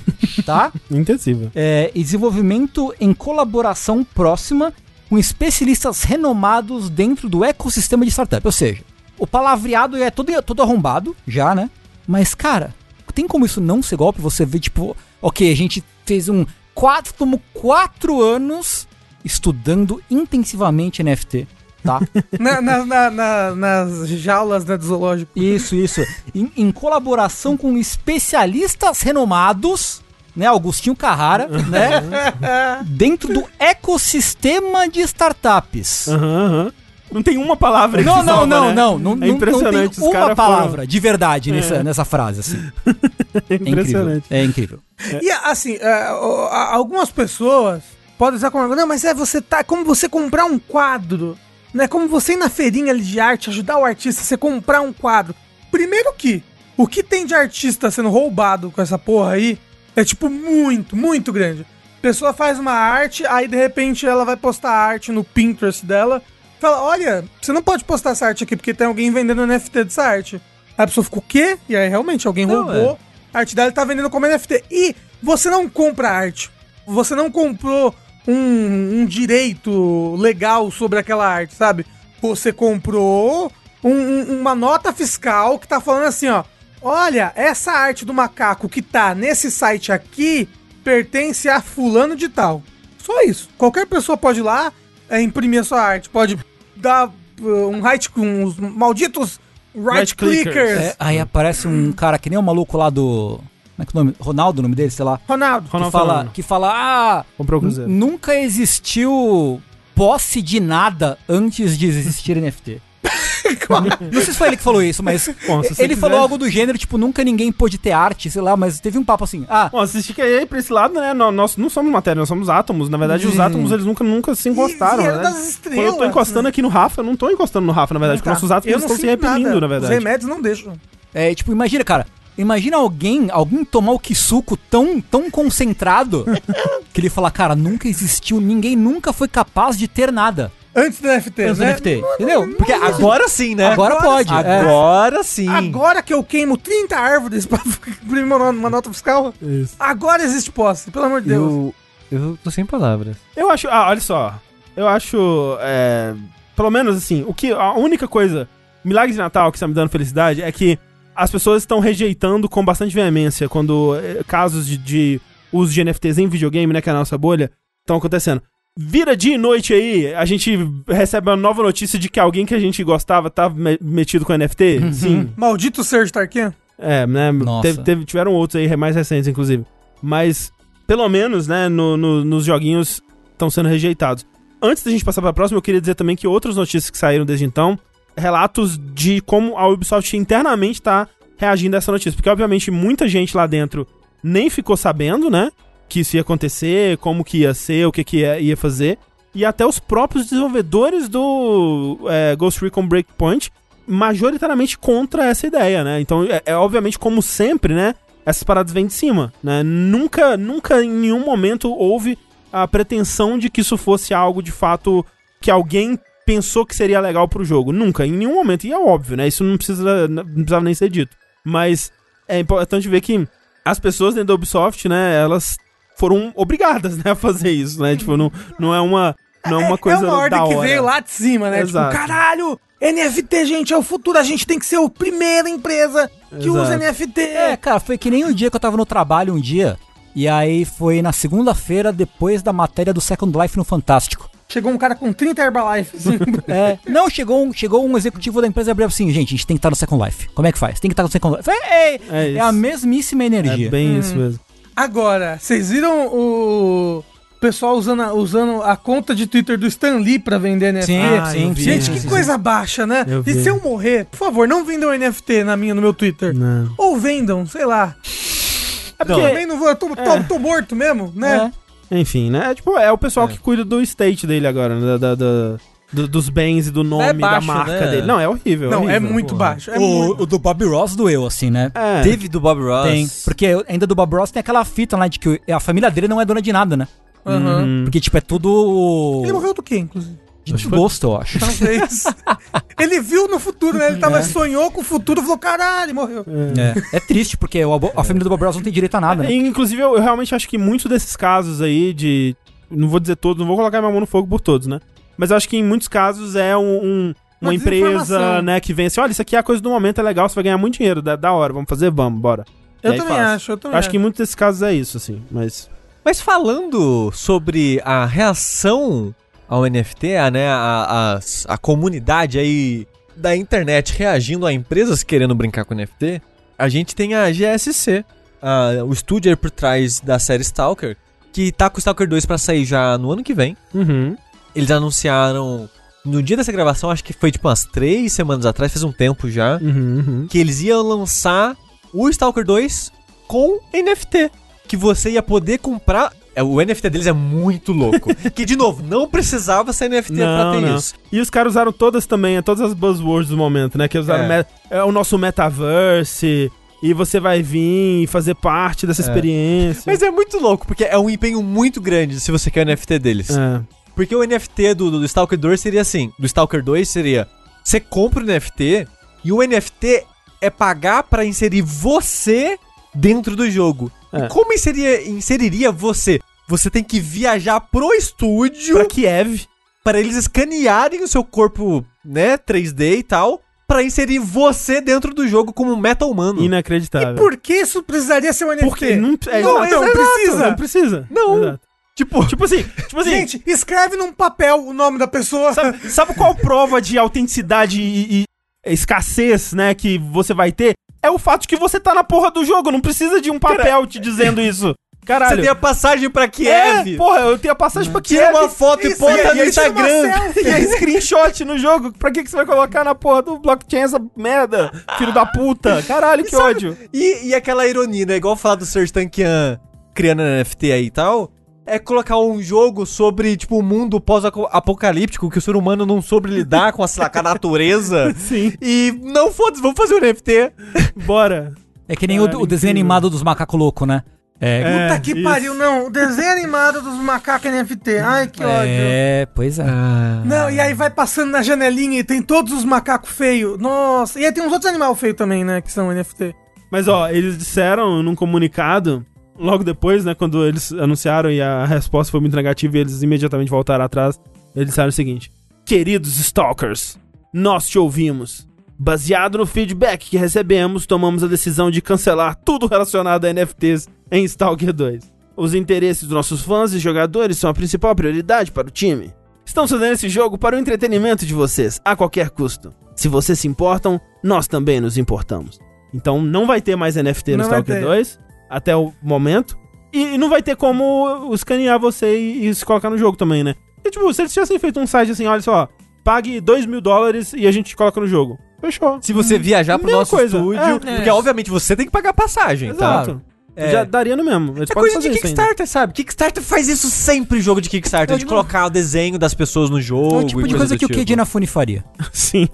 tá? [laughs] Intensiva. É, e desenvolvimento em colaboração próxima com especialistas renomados dentro do ecossistema de startup. Ou seja, o palavreado é todo, todo arrombado, já, né? Mas, cara, tem como isso não ser golpe? Você vê, tipo, ok, a gente fez um quatro, tomou quatro anos estudando intensivamente NFT, tá? [laughs] Na- na- na- na- nas jaulas né, do zoológico. Isso, isso. Em, em colaboração com especialistas renomados, né? Augustinho Carrara, né? [laughs] Dentro do ecossistema de startups. Aham, aham. Não tem uma palavra Não, que não, salva, não, né? não, não. É não- impressionante, Não tem uma palavra de verdade É. nessa, nessa frase, assim. É [laughs] É incrível. impressionante. É incrível. E assim, é, algumas pessoas podem usar como não, mas é você tá como você comprar um quadro, né? Como você ir na feirinha ali de arte, ajudar o artista, você comprar um quadro. Primeiro que o que tem de artista sendo roubado com essa porra aí é tipo muito, muito grande. A pessoa faz uma arte, aí de repente ela vai postar a arte no Pinterest dela. Fala, olha, você não pode postar essa arte aqui porque tem alguém vendendo NFT dessa arte. Aí a pessoa ficou, o quê? E aí realmente alguém Não, roubou. A arte dela tá vendendo como NFT. E você não compra arte. Você não comprou um, um direito legal sobre aquela arte, sabe? Você comprou um- um- uma nota fiscal que tá falando assim, ó. Olha, essa arte do macaco que tá nesse site aqui pertence a fulano de tal. Só isso. Qualquer pessoa pode ir lá, é, imprimir a sua arte. Pode dar uh, um right com os malditos right Right clickers. clickers. É, aí aparece um cara que nem o maluco lá do. Como é que é o nome? Ronaldo, o nome dele, sei lá. Ronaldo. Que Ronaldo fala, falando. que fala, ah, nunca existiu posse de nada antes de existir NFT. [laughs] Não sei se foi ele que falou isso, mas [laughs] Bom, se ele quiser- falou algo do gênero, tipo, nunca ninguém pôde ter arte, sei lá, mas teve um papo assim, ah, Bom, se estica aí pra esse lado, né? nó- Nós não somos matéria, nós somos átomos. Na verdade, os átomos, eles nunca, nunca se encostaram. E era verdade. das Quando estrelas, eu tô encostando né? aqui no Rafa, eu não tô encostando no Rafa, na verdade, porque Tá. nossos átomos estão não se repelindo, nada. na Os verdade. remédios não deixam. É, tipo, imagina, cara. Imagina alguém, alguém tomar o Kisuko tão, tão concentrado [laughs] que ele fala, cara, nunca existiu, ninguém nunca foi capaz de ter nada Antes do NFT, antes do né? NFT. Entendeu? Porque agora sim, né? Agora pode, é. Agora sim. Agora que eu queimo 30 árvores pra [laughs] imprimir uma, uma nota fiscal, agora existe posse, pelo amor de Deus. Eu, eu tô sem palavras. Eu acho. Ah, olha só. Eu acho. é, pelo menos assim, o que. A única coisa. Milagre de Natal que está me dando felicidade é que as pessoas estão rejeitando com bastante veemência quando eh, casos de, de uso de NFTs em videogame, né, que é a nossa bolha, estão acontecendo. Vira dia e noite aí, a gente recebe uma nova notícia de que alguém que a gente gostava tá me- metido com NFT. Sim. Maldito Serge Tarkin. É, né? Nossa. Teve, teve- tiveram outros aí mais recentes, inclusive. Mas, pelo menos, né, no- no- nos joguinhos estão sendo rejeitados. Antes da gente passar pra próxima, eu queria dizer também que outras notícias que saíram desde então, relatos de como a Ubisoft internamente tá reagindo a essa notícia. Porque, obviamente, muita gente lá dentro nem ficou sabendo, né, que isso ia acontecer, como que ia ser, o que que ia, ia fazer. E até os próprios desenvolvedores do é, Ghost Recon Breakpoint majoritariamente contra essa ideia, né? Então, é, é obviamente, como sempre, né? Essas paradas vêm de cima, né? Nunca, nunca em nenhum momento houve a pretensão de que isso fosse algo de fato que alguém pensou que seria legal pro jogo. Nunca, em nenhum momento. E é óbvio, né? Isso não precisa, não precisava nem ser dito. Mas é importante ver que as pessoas dentro da Ubisoft, né? Elas foram obrigadas, né, a fazer isso, né? Tipo, não, não é uma, não é uma coisa é uma ordem da que veio lá de cima, né? Exato. Tipo, caralho, NFT, gente, é o futuro. A gente tem que ser a primeira empresa que Exato. usa NFT. É, cara, foi que nem um dia que eu tava no trabalho um dia. E aí foi na segunda-feira, depois da matéria do Second Life no Fantástico. Chegou um cara com 30 Herbalife. assim. [laughs] É, não, chegou um, chegou um executivo da empresa e abriu assim, gente, a gente tem que estar no Second Life. Como é que faz? Tem que estar no Second Life. Ei, É é, isso. a mesmíssima energia. É bem isso mesmo. Agora, vocês viram o pessoal usando a, usando a conta de Twitter do Stan Lee pra vender NFT? Sim, Ah, sim, vi. sim, Gente, que sim. coisa baixa, né? Eu E vi. se eu morrer, por favor, não vendam NFT na minha, no meu Twitter. Não. Ou vendam, sei lá. É Eu também não vou, eu tô, tô- tô morto mesmo, né? Enfim, né? É, tipo, é o pessoal que cuida do state dele agora, né? Da, da- da- do- dos bens e do nome baixo, da marca né? dele. Não, é horrível. Não, é horrível, muito porra. baixo. É muito... O, o do Bob Ross doeu, assim, né? É. Teve do Bob Ross. Tem. Porque ainda do Bob Ross tem aquela fita lá de que a família dele não é dona de nada, né? Uhum. Porque, tipo, é tudo. Ele morreu do quê, inclusive? de gosto, eu acho. Talvez. [laughs] ele viu no futuro, né? Ele tava, É. sonhou com o futuro e falou, caralho, morreu. É. É triste, porque o- a família do Bob Ross não tem direito a nada, né? Inclusive, eu, eu realmente acho que muitos desses casos aí de. Não vou dizer todos, não vou colocar minha mão no fogo por todos, né? Mas eu acho que em muitos casos é um. um- Uma uma empresa, né, que assim, olha, isso aqui é a coisa do momento, é legal, você vai ganhar muito dinheiro, da, da hora, vamos fazer, vamos, bora. Eu também faz. acho, eu também Eu acho que em muitos desses casos é isso, assim, mas... Mas falando sobre a reação ao NFT, a, né, a, as- a comunidade aí da internet reagindo a empresas querendo brincar com NFT, a gente tem a GSC, a- o estúdio aí por trás da série Stalker, que tá com o Stalker 2 pra sair já no ano que vem. Uhum. Eles anunciaram no dia dessa gravação, acho que foi tipo umas três semanas atrás, faz um tempo já, Uhum, uhum. que eles iam lançar o Stalker 2 com NFT. Que você ia poder comprar. É, O NFT deles é muito louco. [laughs] que, de novo, não precisava ser NFT pra Não, ter não. isso. E os caras usaram todas também, todas as buzzwords do momento, né? Que usaram É. é o nosso metaverse, e você vai vir e fazer parte dessa experiência. Mas é muito louco, porque é um empenho muito grande se você quer o NFT deles. É. Porque o NFT do, do Stalker 2 seria assim: do Stalker 2 seria. Você compra o NFT e o NFT é pagar pra inserir você dentro do jogo. É. E como inseria, inseriria você? Você tem que viajar pro estúdio Pra Kiev. para eles escanearem o seu corpo, né, 3D e tal, pra inserir você dentro do jogo como um meta humano. Inacreditável. Por que isso precisaria ser um NFT? Porque não, é, Não, exato, não exato, precisa. Não precisa. Não. Exato. Tipo, Tipo assim, tipo assim, Gente, escreve num papel o nome da pessoa. sabe, sabe qual prova de autenticidade e, e escassez, né, que você vai ter? É o fato de que você tá na porra do jogo, não precisa de um papel te dizendo isso. Caralho. você tem a passagem pra É, Kiev. porra, eu tenho a passagem pra Kiev. Tira uma foto e Isso, posta e no aí tira uma Instagram. E é screenshot no jogo. Pra que, que você vai colocar na porra do blockchain essa merda? Filho da puta. Caralho, que ódio. E, e aquela ironia, né? Igual falar do Serge Tankian criando NFT aí e tal. É colocar um jogo sobre, tipo, um mundo pós-apocalíptico que o ser humano não soube lidar com a, sei lá, com a natureza. [laughs] Sim. E não foda-se, vamos fazer um NFT. Bora. É que nem Cara, o, o desenho animado dos macacos loucos, né? É, É, Puta que isso. pariu, não. O desenho animado dos macacos NFT. Ai, que ódio. é, pois é. Não, e aí vai passando na janelinha e tem todos os macacos feios. Nossa. E aí tem uns outros animais feios também, né? Que são NFT. Mas ó, eles disseram num comunicado, logo depois, né, quando eles anunciaram e a resposta foi muito negativa e eles imediatamente voltaram atrás, eles disseram o seguinte: Queridos Stalkers, nós te ouvimos. Baseado no feedback que recebemos, tomamos a decisão de cancelar tudo relacionado a NFTs em Stalker 2. Os interesses dos nossos fãs e jogadores são a principal prioridade para o time. Estamos fazendo esse jogo para o entretenimento de vocês, a qualquer custo. Se vocês se importam, nós também nos importamos. Então não vai ter mais NFT no Não Stalker ter. 2, até o momento. E não vai ter como escanear você e, e se colocar no jogo também, né? E, tipo, se eles tivessem feito um site assim, olha só, pague 2 mil dólares e a gente coloca no jogo. Fechou. Se você viajar pro Mesma nosso coisa, estúdio, é. porque obviamente você tem que pagar passagem, tá? É. Já daria no mesmo. Eles É podem coisa de. Kickstarter, sabe? Kickstarter faz isso sempre, jogo de Kickstarter, É de o- colocar o desenho das pessoas no jogo. É o tipo de coisa do que o tipo. Keiji Inafune faria. [laughs] Sim.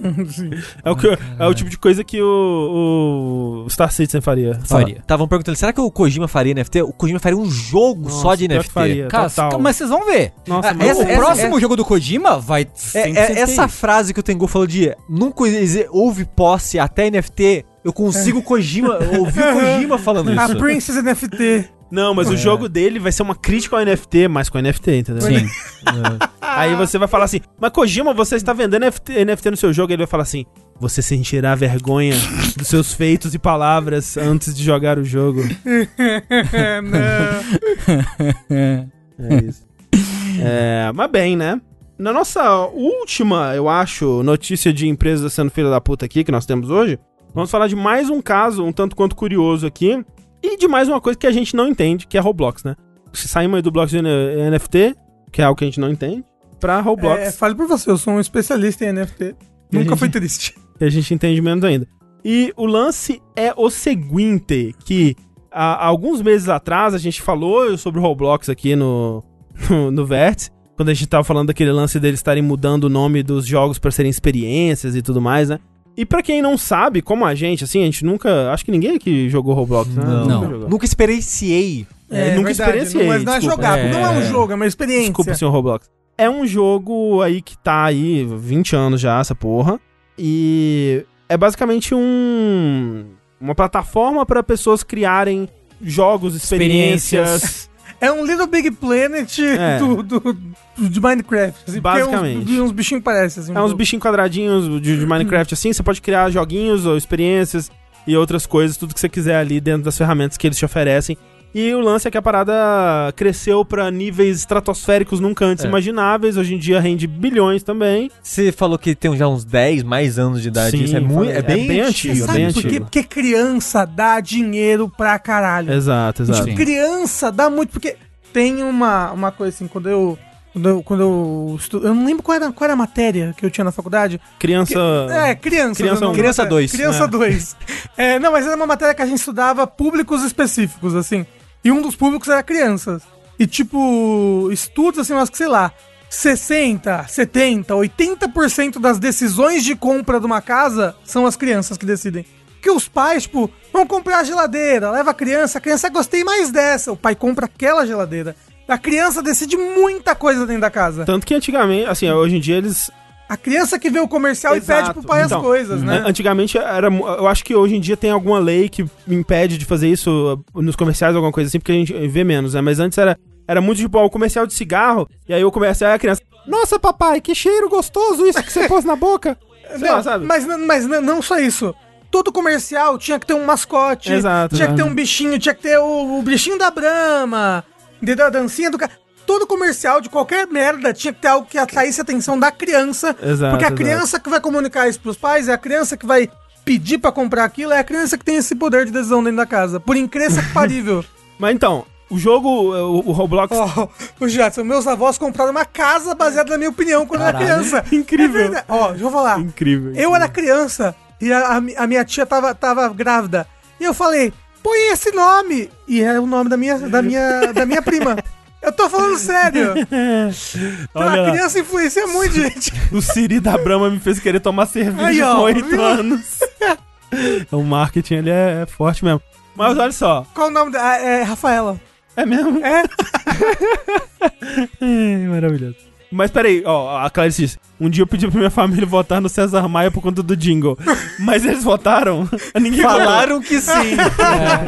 É o, que, é o tipo de coisa que o, o Star Citizen faria. Faria. Estavam perguntando, será que o Kojima faria NFT? O Kojima faria um jogo Nossa, só de NFT. faria. Cara, total. mas vocês vão ver. Nossa, Ah, mas essa- o essa- próximo jogo do Kojima vai. É, 100% é- essa frase que o Tengu falou de nunca houve posse até NFT, eu consigo Kojima, ouvir o Kojima falando A isso. Princess NFT. Não, mas o jogo dele vai ser uma crítica ao NFT, mas com NFT, entendeu? Sim. Aí você vai falar assim, mas Kojima, você está vendendo NFT, NFT no seu jogo? Ele vai falar assim, você sentirá vergonha dos seus feitos e palavras antes de jogar o jogo. É, [laughs] não. [laughs] É isso. É, mas bem, né? Na nossa última, eu acho, notícia de empresa sendo filha da puta aqui que nós temos hoje, vamos falar de mais um caso um tanto quanto curioso aqui e de mais uma coisa que a gente não entende, que é Roblox, né? Se saímos aí do bloco de N- NFT, que é algo que a gente não entende, pra Roblox, É, fale por você, eu sou um especialista em NFT. Nunca gente- foi triste. que a gente entende menos ainda. E o lance é o seguinte, que há alguns meses atrás a gente falou sobre o Roblox aqui no, no, no Vértice, quando a gente tava falando daquele lance deles estarem mudando o nome dos jogos pra serem experiências e tudo mais, né? E pra quem não sabe, como a gente, assim, a gente nunca. Acho que ninguém aqui jogou Roblox, né? Não. Nunca jogou. Nunca experienciei. É, nunca experienciei, Não, mas não é jogar, É. não é um jogo, é uma experiência. Desculpa, senhor Roblox. É um jogo aí que tá aí 20 anos já, essa porra. E é basicamente um uma plataforma para pessoas criarem jogos, experiências. Experiências. É um Little Big Planet É. do, do- de Minecraft. assim, porque Basicamente. Uns, uns bichinhos parecem. Assim, um É uns bichinhos quadradinhos de, de Minecraft assim, você pode criar joguinhos ou experiências e outras coisas, tudo que você quiser ali dentro das ferramentas que eles te oferecem. E o lance é que a parada cresceu pra níveis estratosféricos nunca antes É. imagináveis. Hoje em dia rende bilhões também. Você falou que tem já uns 10 mais anos de idade. Sim, isso é, muito, falei. é bem, É bem antigo, é sabe bem por quê? antigo. Porque criança dá dinheiro pra caralho. Exato, exato. Sim. Criança dá muito, porque tem uma, uma coisa assim, quando eu. Quando eu, quando eu estu... Eu não lembro qual era, qual era a matéria que eu tinha na faculdade. Criança. É, criança. Criança um. Criança é, dois. Criança É. 2. É, não, mas era uma matéria que a gente estudava públicos específicos, assim. E um dos públicos era crianças. E, tipo, estudos, assim, acho que, sei lá, 60, 70, 80% das decisões de compra de uma casa são as crianças que decidem. Porque os pais, tipo, vão comprar a geladeira, leva a criança, a criança gostei mais dessa. O pai compra aquela geladeira. A criança decide muita coisa dentro da casa. Tanto que antigamente, assim, hoje em dia eles. A criança que vê o comercial Exato. e pede pro pai Então, as coisas, né? an- Antigamente era. Eu acho que hoje em dia tem alguma lei que impede de fazer isso uh, nos comerciais, alguma coisa assim, porque a gente vê menos, né? Mas antes era. Era muito tipo, ó, o comercial de cigarro, e aí o comercial a criança. Nossa, papai, que cheiro gostoso isso que você pôs na boca. [laughs] Sei lá, Não, sabe? Mas, mas não só isso. Todo comercial tinha que ter um mascote. Exato, Tinha que ter exato. um bichinho, tinha que ter o, o bichinho da Brahma. Entendeu? A dancinha do cara. Todo comercial de qualquer merda tinha que ter algo que atraísse a atenção da criança. Exato, porque a exato. criança que vai comunicar isso pros pais é a criança que vai pedir pra comprar aquilo, é a criança que tem esse poder de decisão dentro da casa. Por incrível que parível. [laughs] Mas então, o jogo, o, o Roblox. Ó, o Jadson, meus avós compraram uma casa baseada na minha opinião quando eu era Caralho. criança. [laughs] Incrível. É. Ó, deixa eu falar. Incrível. Eu era criança e a, a minha tia tava, tava grávida. E eu falei, põe esse nome. E é o nome da minha, da minha, da minha prima. Eu tô falando sério. [laughs] Olha a criança influencia muito, gente. O Siri da Brahma me fez querer tomar cerveja Aí, ó, com 8 viu? anos. [laughs] o marketing ali é, é forte mesmo. Mas olha só, Qual o nome dela? É Rafaela. é mesmo? É? [laughs] Ai, maravilhoso. Mas peraí, ó, a Clarice disse: Um dia eu pedi pra minha família votar no César Maia por conta do jingle. [laughs] Mas eles votaram? [laughs] Ninguém. Falaram que sim.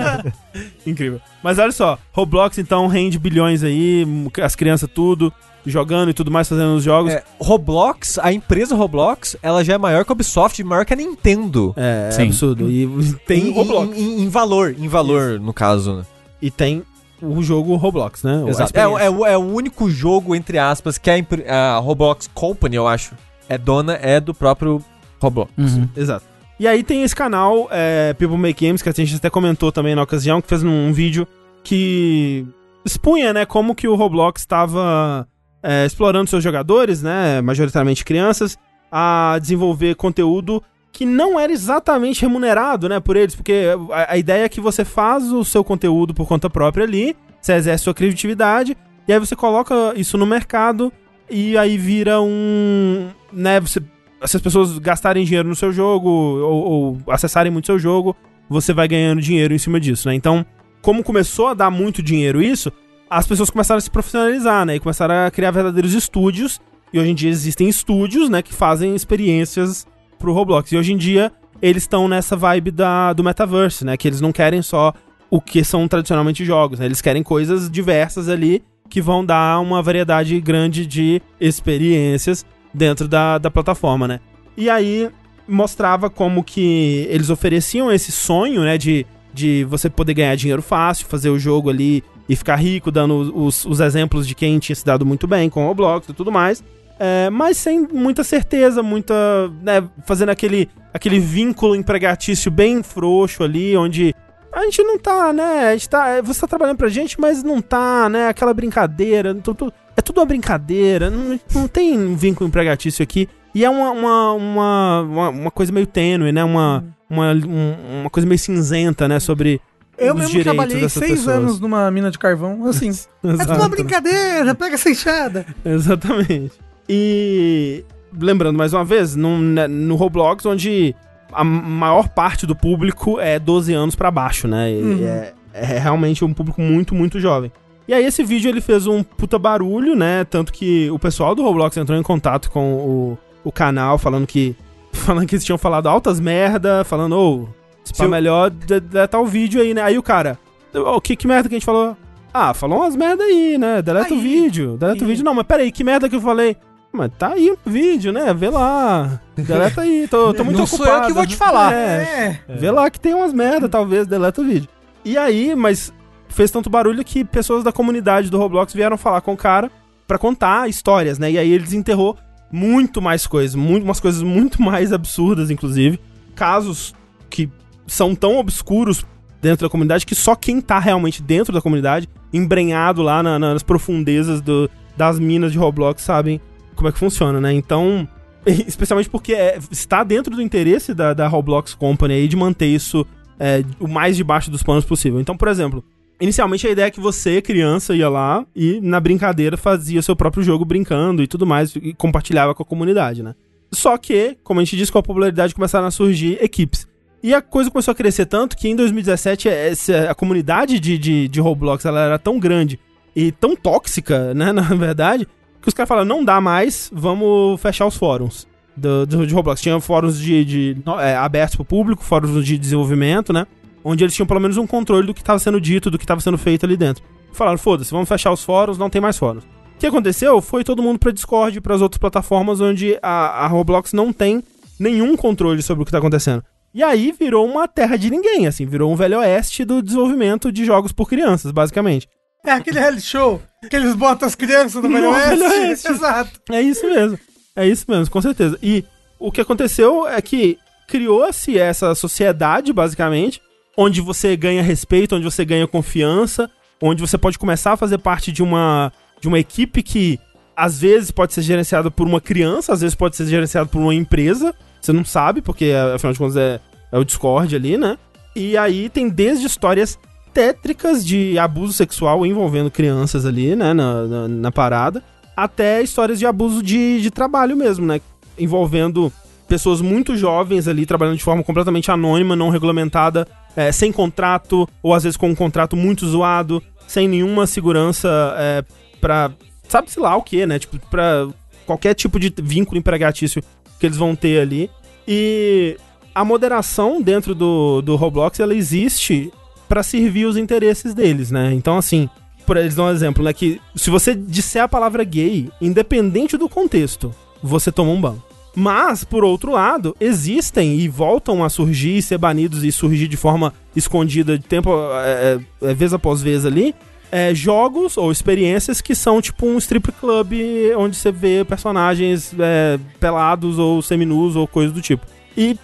[laughs] Incrível. Mas olha só, Roblox então rende bilhões aí, as crianças tudo, jogando e tudo mais, fazendo os jogos. É, Roblox, a empresa Roblox, ela já é maior que a Ubisoft, maior que a Nintendo. É, é absurdo. E tem em, Roblox. Em, em- em valor, em valor, no caso. né? E tem o jogo Roblox, né? Exato. É, é o- é o único jogo, entre aspas, que a, a Roblox Company, eu acho, é dona, é do próprio Roblox. Uhum. Exato. E aí tem esse canal, é, People Make Games, que a gente até comentou também na ocasião, que fez um, um vídeo que expunha, né, como que o Roblox estava é, explorando seus jogadores, né, majoritariamente crianças, a desenvolver conteúdo que não era exatamente remunerado, né, por eles, porque a, a ideia é que você faz o seu conteúdo por conta própria ali, você exerce sua criatividade, e aí você coloca isso no mercado, e aí vira um, né, você se as pessoas gastarem dinheiro no seu jogo ou, ou acessarem muito seu jogo, você vai ganhando dinheiro em cima disso, né? Então, como começou a dar muito dinheiro isso, as pessoas começaram a se profissionalizar, né? E começaram a criar verdadeiros estúdios. E hoje em dia existem estúdios, né? Que fazem experiências pro Roblox. E hoje em dia eles estão nessa vibe da, do metaverse, né? Que eles não querem só o que são tradicionalmente jogos, né? Eles querem coisas diversas ali que vão dar uma variedade grande de experiências dentro da, da plataforma, né? E aí mostrava como que eles ofereciam esse sonho, né, de, de você poder ganhar dinheiro fácil, fazer o jogo ali e ficar rico, dando os, os exemplos de quem tinha se dado muito bem com o Roblox e tudo mais. É, mas sem muita certeza, muita. Né, fazendo aquele, aquele vínculo empregatício bem frouxo ali, onde a gente não tá, né? A gente tá, você tá trabalhando pra gente, mas não tá, né? Aquela brincadeira. tu- tu- é tudo uma brincadeira, não, não tem vínculo empregatício aqui. E é uma, uma, uma, uma, coisa meio tênue, né? Uma, uma, um- uma coisa meio cinzenta, né? Sobre Eu os mesmo trabalhei seis pessoas. anos numa mina de carvão, assim. [laughs] é tudo uma brincadeira, pega essa enxada. Exatamente. E lembrando mais uma vez, num- né, no Roblox, onde a maior parte do público é 12 anos pra baixo, né? Uhum. É, é realmente um público muito, muito jovem. E aí esse vídeo ele fez um puta barulho, né? Tanto que o pessoal do Roblox entrou em contato com o, o canal falando que [laughs] falando que eles tinham falado altas merda, falando, ô, se pá Se eu- melhor de- deletar o vídeo aí, né? Aí o cara, ô, que, que merda que a gente falou? Ah, falou umas merda aí, né? Deleta o Aí. vídeo, deleta o Aí. vídeo. Não, mas peraí, que merda que eu falei? Mas tá aí o vídeo, né? Vê lá. Deleta aí, tô, tô [laughs] muito Não ocupado. sou eu que vou te falar. É, É. Vê lá que tem umas merda, talvez, deleta o vídeo. E aí, mas fez tanto barulho que pessoas da comunidade do Roblox vieram falar com o cara pra contar histórias, né? E aí ele desenterrou muito mais coisas, muito, umas coisas muito mais absurdas, inclusive. Casos que são tão obscuros dentro da comunidade que só quem tá realmente dentro da comunidade, embrenhado lá na- nas profundezas do- das minas de Roblox, sabem como é que funciona, né? Então, [laughs] especialmente porque é, está dentro do interesse da, da Roblox Company aí de manter isso é, o mais debaixo dos panos possível. Então, por exemplo, inicialmente a ideia é que você, criança, ia lá e na brincadeira fazia seu próprio jogo brincando e tudo mais e compartilhava com a comunidade, né? Só que, como a gente disse, com a popularidade começaram a surgir equipes. E a coisa começou a crescer tanto que em 2017 essa- a comunidade de, de, de Roblox ela era tão grande e tão tóxica, né, [laughs] na verdade, que os caras falaram, não dá mais, vamos fechar os fóruns do, do- de Roblox. Tinha fóruns de, de é, abertos pro público, fóruns de desenvolvimento, né, onde eles tinham pelo menos um controle do que estava sendo dito, do que estava sendo feito ali dentro. Falaram, foda-se, vamos fechar os fóruns, não tem mais fóruns. O que aconteceu foi todo mundo pra Discord e pras outras plataformas onde a, a Roblox não tem nenhum controle sobre o que tá acontecendo. E aí virou uma terra de ninguém, assim, virou um velho oeste do desenvolvimento de jogos por crianças, basicamente. É aquele reality show que eles botam as crianças no Velho Oeste. Oeste. Exato. É isso mesmo. É isso mesmo, com certeza. E o que aconteceu é que criou-se essa sociedade, basicamente, onde você ganha respeito, onde você ganha confiança, onde você pode começar a fazer parte de uma, de uma equipe que às vezes pode ser gerenciada por uma criança, às vezes pode ser gerenciada por uma empresa. Você não sabe, porque afinal de contas é, é o Discord ali, né? E aí tem desde histórias tétricas de abuso sexual envolvendo crianças ali, né, na, na, na parada, até histórias de abuso de, de trabalho mesmo, né, envolvendo pessoas muito jovens ali trabalhando de forma completamente anônima, não regulamentada, é, sem contrato, ou às vezes com um contrato muito zoado, sem nenhuma segurança é, pra. Sabe-se lá o que, né? Tipo, pra qualquer tipo de vínculo empregatício que eles vão ter ali. E a moderação dentro do, do Roblox, ela existe para servir os interesses deles, né? Então, assim, por eles dão um exemplo, né? Que se você disser a palavra gay, independente do contexto, você toma um ban. Mas, por outro lado, existem e voltam a surgir, ser banidos e surgir de forma escondida de tempo, é, é, vez após vez ali, é, jogos ou experiências que são tipo um strip club onde você vê personagens é, pelados ou seminus ou coisa do tipo. E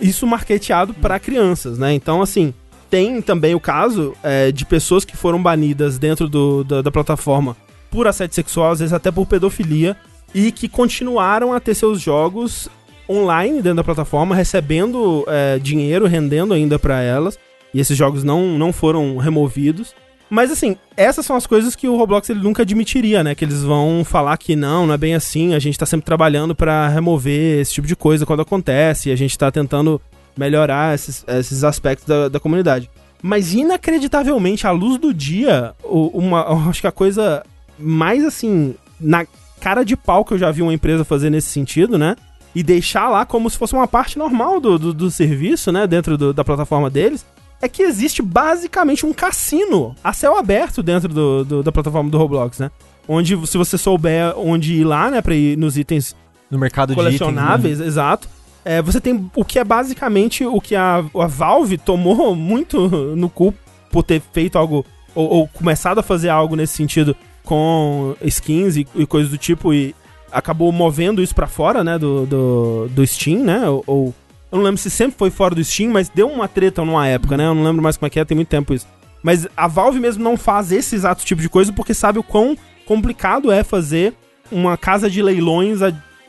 isso marketeado para crianças, né? Então, assim, tem também o caso é, de pessoas que foram banidas dentro do, da, da plataforma por assédio sexual, às vezes até por pedofilia, e que continuaram a ter seus jogos online dentro da plataforma, recebendo é, dinheiro, rendendo ainda para elas. E esses jogos não, não foram removidos. Mas assim, essas são as coisas que o Roblox ele nunca admitiria, né? Que eles vão falar que não, não é bem assim, a gente tá sempre trabalhando para remover esse tipo de coisa quando acontece, a gente tá tentando melhorar esses, esses aspectos da, da comunidade. Mas inacreditavelmente, à luz do dia, uma, [laughs] acho que a coisa mais assim, na cara de pau que eu já vi uma empresa fazer nesse sentido, né? E deixar lá como se fosse uma parte normal do, do, do serviço, né? Dentro do, da plataforma deles. É que existe basicamente um cassino a céu aberto dentro do, do, da plataforma do Roblox, né? Onde, se você souber onde ir lá, né? Pra ir nos itens no mercado colecionáveis, de itens, né? exato. É, você tem o que é basicamente o que a, a Valve tomou [laughs] muito no cu por ter feito algo, ou, ou começado a fazer algo nesse sentido com skins e, e coisas do tipo e acabou movendo isso para fora, né, do, do, do Steam, né, ou, ou, eu não lembro se sempre foi fora do Steam, mas deu uma treta numa época, né, eu não lembro mais como é que é, tem muito tempo isso. Mas a Valve mesmo não faz esse exato tipo de coisa porque sabe o quão complicado é fazer uma casa de leilões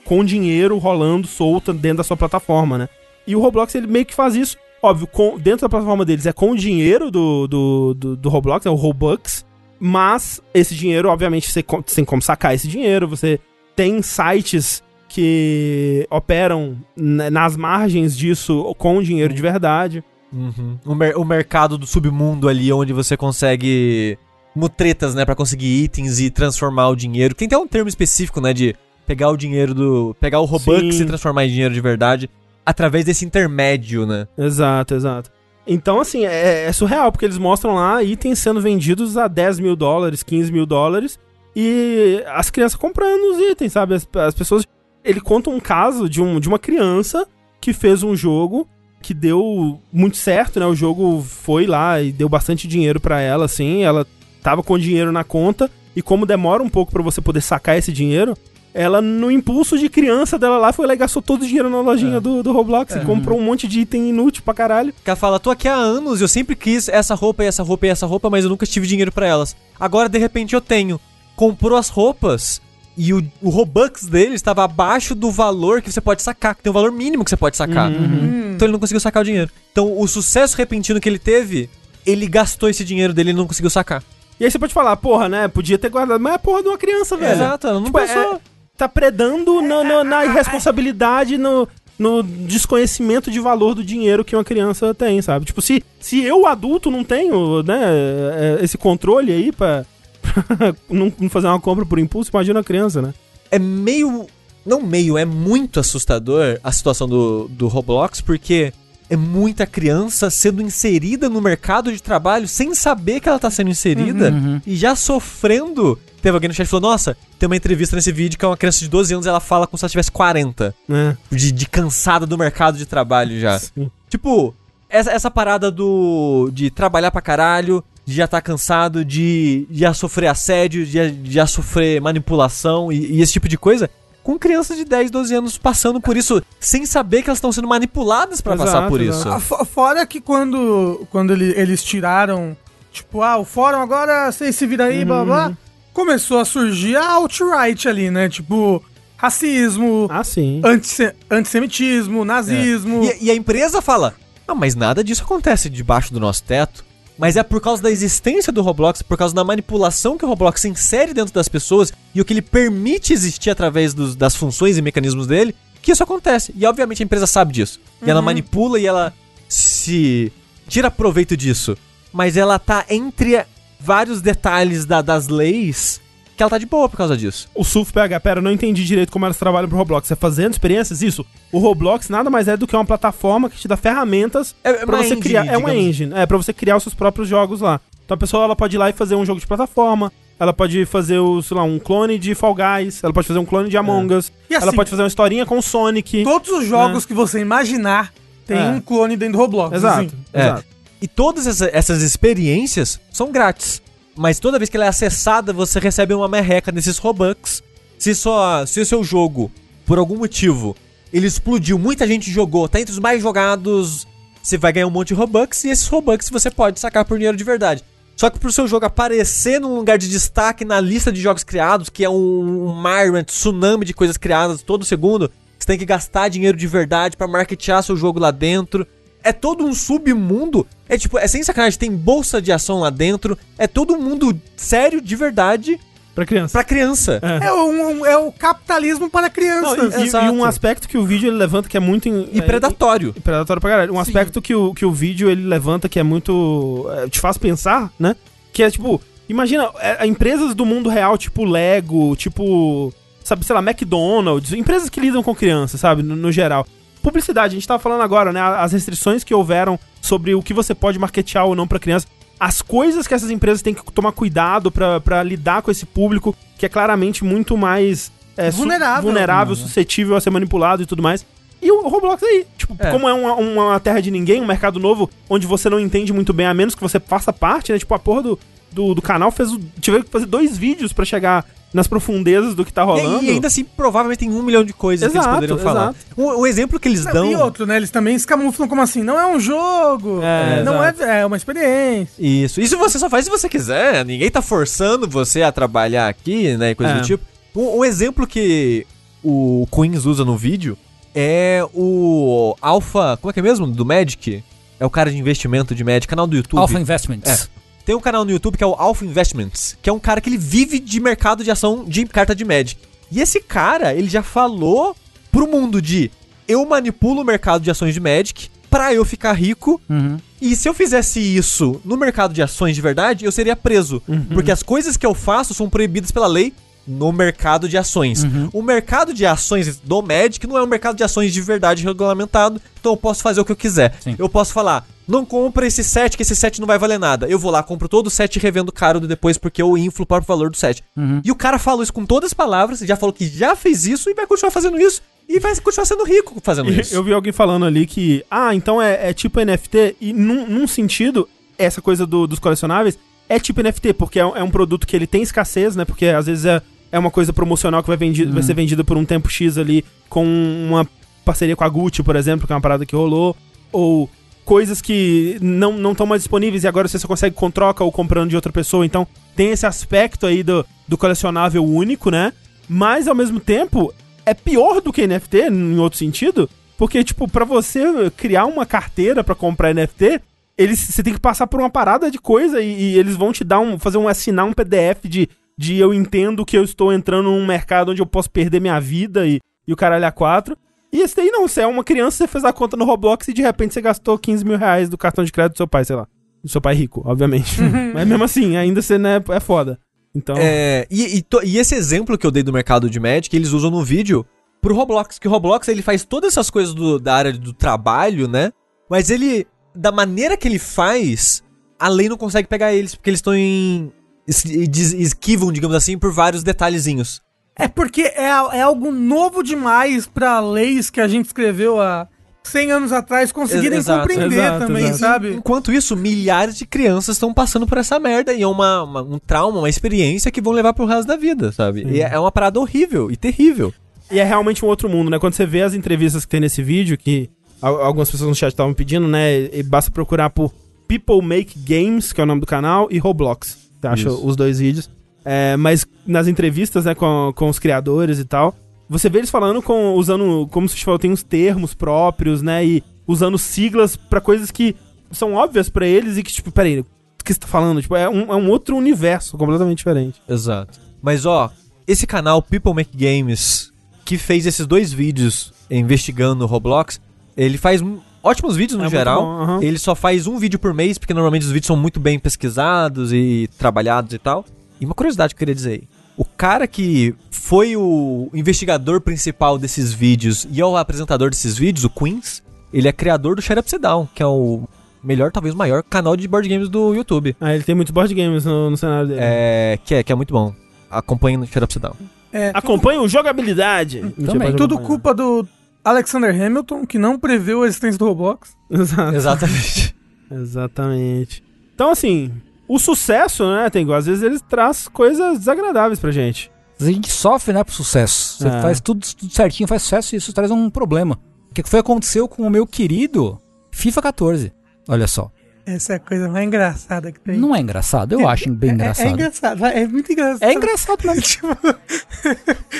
com dinheiro rolando solta dentro da sua plataforma, né. E o Roblox ele meio que faz isso, óbvio, com, dentro da plataforma deles é com o dinheiro do, do, do, do Roblox, é o Robux, mas esse dinheiro, obviamente, você tem como sacar esse dinheiro, você tem sites que operam nas margens disso com dinheiro de verdade. Uhum. O, mer o, mercado do submundo ali, onde você consegue mutretas, né, para conseguir itens e transformar o dinheiro. Tem até um termo específico, né, de pegar o dinheiro do... pegar o Robux Sim. e transformar em dinheiro de verdade através desse intermédio, né? Exato, exato. Então, assim, é, é, surreal, porque eles mostram lá itens sendo vendidos a 10 mil dólares, 15 mil dólares, e as crianças comprando os itens, sabe? As, as pessoas. Ele conta um caso de, um, de uma criança que fez um jogo que deu muito certo, né? O jogo foi lá e deu bastante dinheiro para ela, assim. Ela tava com dinheiro na conta, e como demora um pouco para você poder sacar esse dinheiro, ela, no impulso de criança dela lá, foi lá e gastou todo o dinheiro na lojinha é. do, do Roblox é. e comprou um monte de item inútil pra caralho. Que ela fala, tô aqui há anos e eu sempre quis essa roupa e essa roupa e essa roupa, mas eu nunca tive dinheiro para elas. Agora, de repente, eu tenho. Comprou as roupas e o, o Robux dele estava abaixo do valor que você pode sacar, que tem um valor mínimo que você pode sacar. Uhum. uhum. Então ele não conseguiu sacar o dinheiro. Então o sucesso repentino que ele teve, ele gastou esse dinheiro dele e não conseguiu sacar. E aí você pode falar, porra, né? Podia ter guardado, mas é porra de uma criança, velho. Exato, ela não tipo, pensou. É, tá predando no, no, na irresponsabilidade, no, no desconhecimento de valor do dinheiro que uma criança tem, sabe? Tipo, se, se eu, adulto, não tenho, né, é, esse controle aí pra, pra [laughs] não, não fazer uma compra por impulso, imagina a criança, né? É meio. Não meio, é muito assustador a situação do, do Roblox, porque é muita criança sendo inserida no mercado de trabalho sem saber que ela tá sendo inserida uhum. uhum. e já sofrendo. Teve alguém no chat que falou: Nossa, tem uma entrevista nesse vídeo que é uma criança de 12 anos e ela fala como se ela tivesse 40. É. De, de cansada do mercado de trabalho já. Sim. Tipo, essa, essa parada do. de trabalhar pra caralho, de já estar tá cansado, de, de já sofrer assédio, de, de já sofrer manipulação e, e esse tipo de coisa com crianças de 10, 12 anos passando por isso sem saber que elas estão sendo manipuladas para passar por isso. Ah, fora que quando, quando ele, eles tiraram, tipo, ah, o fórum agora vocês se viram aí, uhum. blá blá, começou a surgir a alt-right ali, né? Tipo, racismo, ah, sim. Antisse antissemitismo, nazismo. É. E, e, a empresa fala: Ah, mas nada disso acontece debaixo do nosso teto. Mas é por causa da existência do Roblox, por causa da manipulação que o Roblox insere dentro das pessoas e o que ele permite existir através dos- das funções e mecanismos dele, que isso acontece. E obviamente a empresa sabe disso. E ela manipula e ela se tira proveito disso. Mas ela tá entre vários detalhes da- das leis que ela tá de boa por causa disso. O Sulf PH, pera, eu não entendi direito como elas trabalham pro Roblox. É fazendo experiências? Isso. O Roblox nada mais é do que uma plataforma que te dá ferramentas É- é pra uma você engine, criar. É uma engine. É, pra você criar os seus próprios jogos lá. Então a pessoa ela pode ir lá e fazer um jogo de plataforma. Ela pode fazer, o, sei lá, um clone de Fall Guys. Ela pode fazer um clone de Among Us. E assim, ela pode fazer uma historinha com Sonic. Todos os jogos que você imaginar tem É. um clone dentro do Roblox. Exato. assim. É. Exato. E todas essa- essas experiências são grátis. Mas toda vez que ela é acessada, você recebe uma merreca nesses Robux. Se só. Se o seu jogo, por algum motivo, ele explodiu, muita gente jogou, tá entre os mais jogados, você vai ganhar um monte de Robux e esses Robux você pode sacar por dinheiro de verdade. Só que pro seu jogo aparecer num lugar de destaque na lista de jogos criados, que é um, um mar, um tsunami de coisas criadas todo segundo, você tem que gastar dinheiro de verdade pra marketear seu jogo lá dentro. É todo um submundo. É tipo, é sem sacanagem, tem bolsa de ação lá dentro. É todo um mundo sério de verdade Pra criança. pra criança. É. É, um, é o capitalismo para Não, crianças. e- e, e um aspecto que o vídeo ele levanta que é muito. in- E é, predatório. E predatório pra caralho. Um aspecto que o, que o vídeo ele levanta que é muito. é, te faz pensar, né? Que é tipo, imagina, é, empresas do mundo real, tipo Lego, tipo. Sabe, sei lá, McDonald's, empresas que lidam com crianças, sabe? No, no geral. Publicidade, a gente tava falando agora, né? As restrições que houveram sobre o que você pode marketear ou não pra criança. As coisas que essas empresas têm que tomar cuidado pra pra lidar com esse público, que é claramente muito mais. é, su- Vulnerável. vulnerável, suscetível a ser manipulado e tudo mais. E o Roblox aí, tipo, É. como é uma, uma terra de ninguém, um mercado novo, onde você não entende muito bem, a menos que você faça parte, né? Tipo, a porra do, do, do canal fez. o- Tiveram que fazer dois vídeos pra chegar nas profundezas do que tá rolando. E, e ainda assim, provavelmente tem um milhão de coisas que eles Exato, poderiam falar. exato. Um, um exemplo que eles Não, dão. E outro, né? Eles também se camuflam como assim? Não é um jogo. É, não é, exato. é uma experiência. Isso. Isso você só faz se você quiser. Ninguém tá forçando você a trabalhar aqui, né? E coisa É. do tipo. Um, um exemplo que o Queens usa no vídeo é o Alpha. Como é que é mesmo? Do Magic? É o cara de investimento de Magic, canal do YouTube. Alpha Investments. Tem um canal no YouTube que é o Alpha Investments, que é um cara que ele vive de mercado de ação de carta de Magic. E esse cara, ele já falou pro mundo de eu manipulo o mercado de ações de Magic pra eu ficar rico Uhum. e se eu fizesse isso no mercado de ações de verdade, eu seria preso. Porque as coisas que eu faço são proibidas pela lei no mercado de ações. O mercado de ações do Magic não é um mercado de ações de verdade regulamentado, então eu posso fazer o que eu quiser. Sim. Eu posso falar, não compra esse set, que esse set não vai valer nada. Eu vou lá, compro todo o set e revendo caro depois porque eu inflo o próprio valor do set. Uhum. E o cara falou isso com todas as palavras, já falou que já fez isso e vai continuar fazendo isso. E vai continuar sendo rico fazendo isso. Eu vi alguém falando ali que, ah, então é, é tipo NFT, e num, num sentido, essa coisa do- dos colecionáveis é tipo NFT, porque é, um- é um produto que ele tem escassez, né? Porque às vezes é, é uma coisa promocional que vai, vendi vai ser vendida por um tempo X ali, com uma parceria com a Gucci, por exemplo, que é uma parada que rolou, ou coisas que não estão mais disponíveis e agora você só consegue com troca ou comprando de outra pessoa. Então tem esse aspecto aí do, do colecionável único, né? Mas ao mesmo tempo é pior do que NFT em outro sentido, porque tipo, pra você criar uma carteira pra comprar NFT, eles você tem que passar por uma parada de coisa e, e eles vão te dar um fazer um assinar um PDF de de eu entendo que eu estou entrando num mercado onde eu posso perder minha vida e, e o caralho a quatro. E esse daí não, você é uma criança, você fez a conta no Roblox e de repente você gastou 15 mil reais do cartão de crédito do seu pai, sei lá. Do seu pai rico, obviamente. [laughs] Mas mesmo assim, ainda você né, é foda. Então. É, e, e to- e esse exemplo que eu dei do mercado de Magic, eles usam no vídeo pro Roblox, que o Roblox ele faz todas essas coisas do- da área do trabalho, né? Mas ele, da maneira que ele faz, a lei não consegue pegar eles, porque eles estão em. es- des- esquivam, digamos assim, por vários detalhezinhos. É porque é, é algo novo demais pra leis que a gente escreveu há 100 anos atrás conseguirem Exato, compreender exato, também, exato. sabe? Enquanto isso, milhares de crianças estão passando por essa merda e é uma, uma- um trauma, uma experiência que vão levar pro resto da vida, sabe? E é, é uma parada horrível e terrível. E é realmente um outro mundo, né? Quando você vê as entrevistas que tem nesse vídeo, que al- algumas pessoas no chat estavam pedindo, né? E basta procurar por People Make Games, que é o nome do canal, e Roblox. Você acha Isso. os dois vídeos. É, mas nas entrevistas, né, com, com os criadores e tal, você vê eles falando com. usando. Como se falou, tem uns termos próprios, né? E usando siglas pra coisas que são óbvias pra eles e que, tipo, peraí, que você tá falando. Tipo, é um, é um outro universo completamente diferente. Exato. Mas ó, esse canal People Make Games, que fez esses dois vídeos investigando o Roblox, ele faz ótimos vídeos no É geral. bom, aham. Ele só faz um vídeo por mês, porque normalmente os vídeos são muito bem pesquisados e trabalhados e tal. E uma curiosidade que eu queria dizer aí. O cara que foi o investigador principal desses vídeos e é o apresentador desses vídeos, o Queens, ele é criador do Shut Up Sit Down, que é o melhor, talvez o maior canal de board games do YouTube. Ah, ele tem muitos board games no, no cenário dele. É, que, é, que é muito bom. Acompanhe no Shut Up Sit Down. É, Acompanha o jogabilidade. Mentira, Também. tudo acompanhar. culpa do Alexander Hamilton, que não preveu a existência do Roblox. Exato. Exatamente. [laughs] Exatamente. Então, assim, o sucesso, né, Tengu, às vezes ele traz coisas desagradáveis pra gente. A gente sofre, né, pro sucesso. Você É. faz tudo, tudo certinho, faz sucesso e isso traz um problema. O que foi aconteceu com o meu querido FIFA 14? Olha só. Essa é a coisa mais engraçada que tem. Não é engraçado? Eu acho bem É- engraçado. É, engraçado, vai, é muito engraçado. É engraçado mesmo. [laughs] Tipo,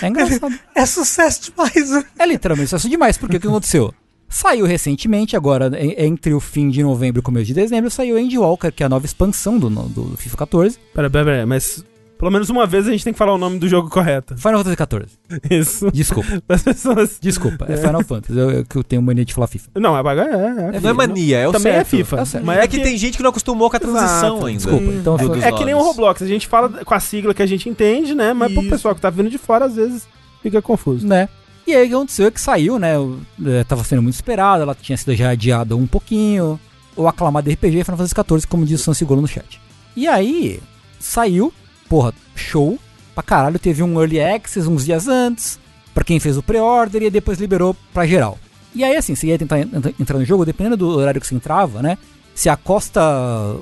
É engraçado. [laughs] é sucesso demais. né? É literalmente sucesso demais, porque o que aconteceu? Saiu recentemente, agora en- entre o fim de novembro e o começo de dezembro, saiu Andy Walker, que é a nova expansão do, do FIFA 14. Pera, pera, pera, mas pelo menos uma vez a gente tem que falar o nome do jogo correto. Final Fantasy 14. Isso. Desculpa, [laughs] As pessoas. desculpa. É Final Fantasy, eu, eu, que eu tenho mania de falar FIFA. Não, agora é. é, Não é mania, é o Também certo. é FIFA. É o certo. Mas É que tem gente que não acostumou com a transição Exato. ainda. Desculpa, então dos É que nem o. Roblox, a gente fala com a sigla que a gente entende, né? Mas pro Isso. pessoal que tá vindo de fora, às vezes fica confuso. né? E aí o que aconteceu é que saiu, né? é, tava sendo muito esperado, ela tinha sido já adiada um pouquinho. O aclamado RPG Final Fantasy XIV, como diz o Sansigolo no chat. E aí, saiu, porra, show pra caralho. Teve um Early Access uns dias antes, pra quem fez o pre-order, e depois liberou pra geral. E aí, assim, você ia tentar en- entrar no jogo, dependendo do horário que você entrava, né? Se a costa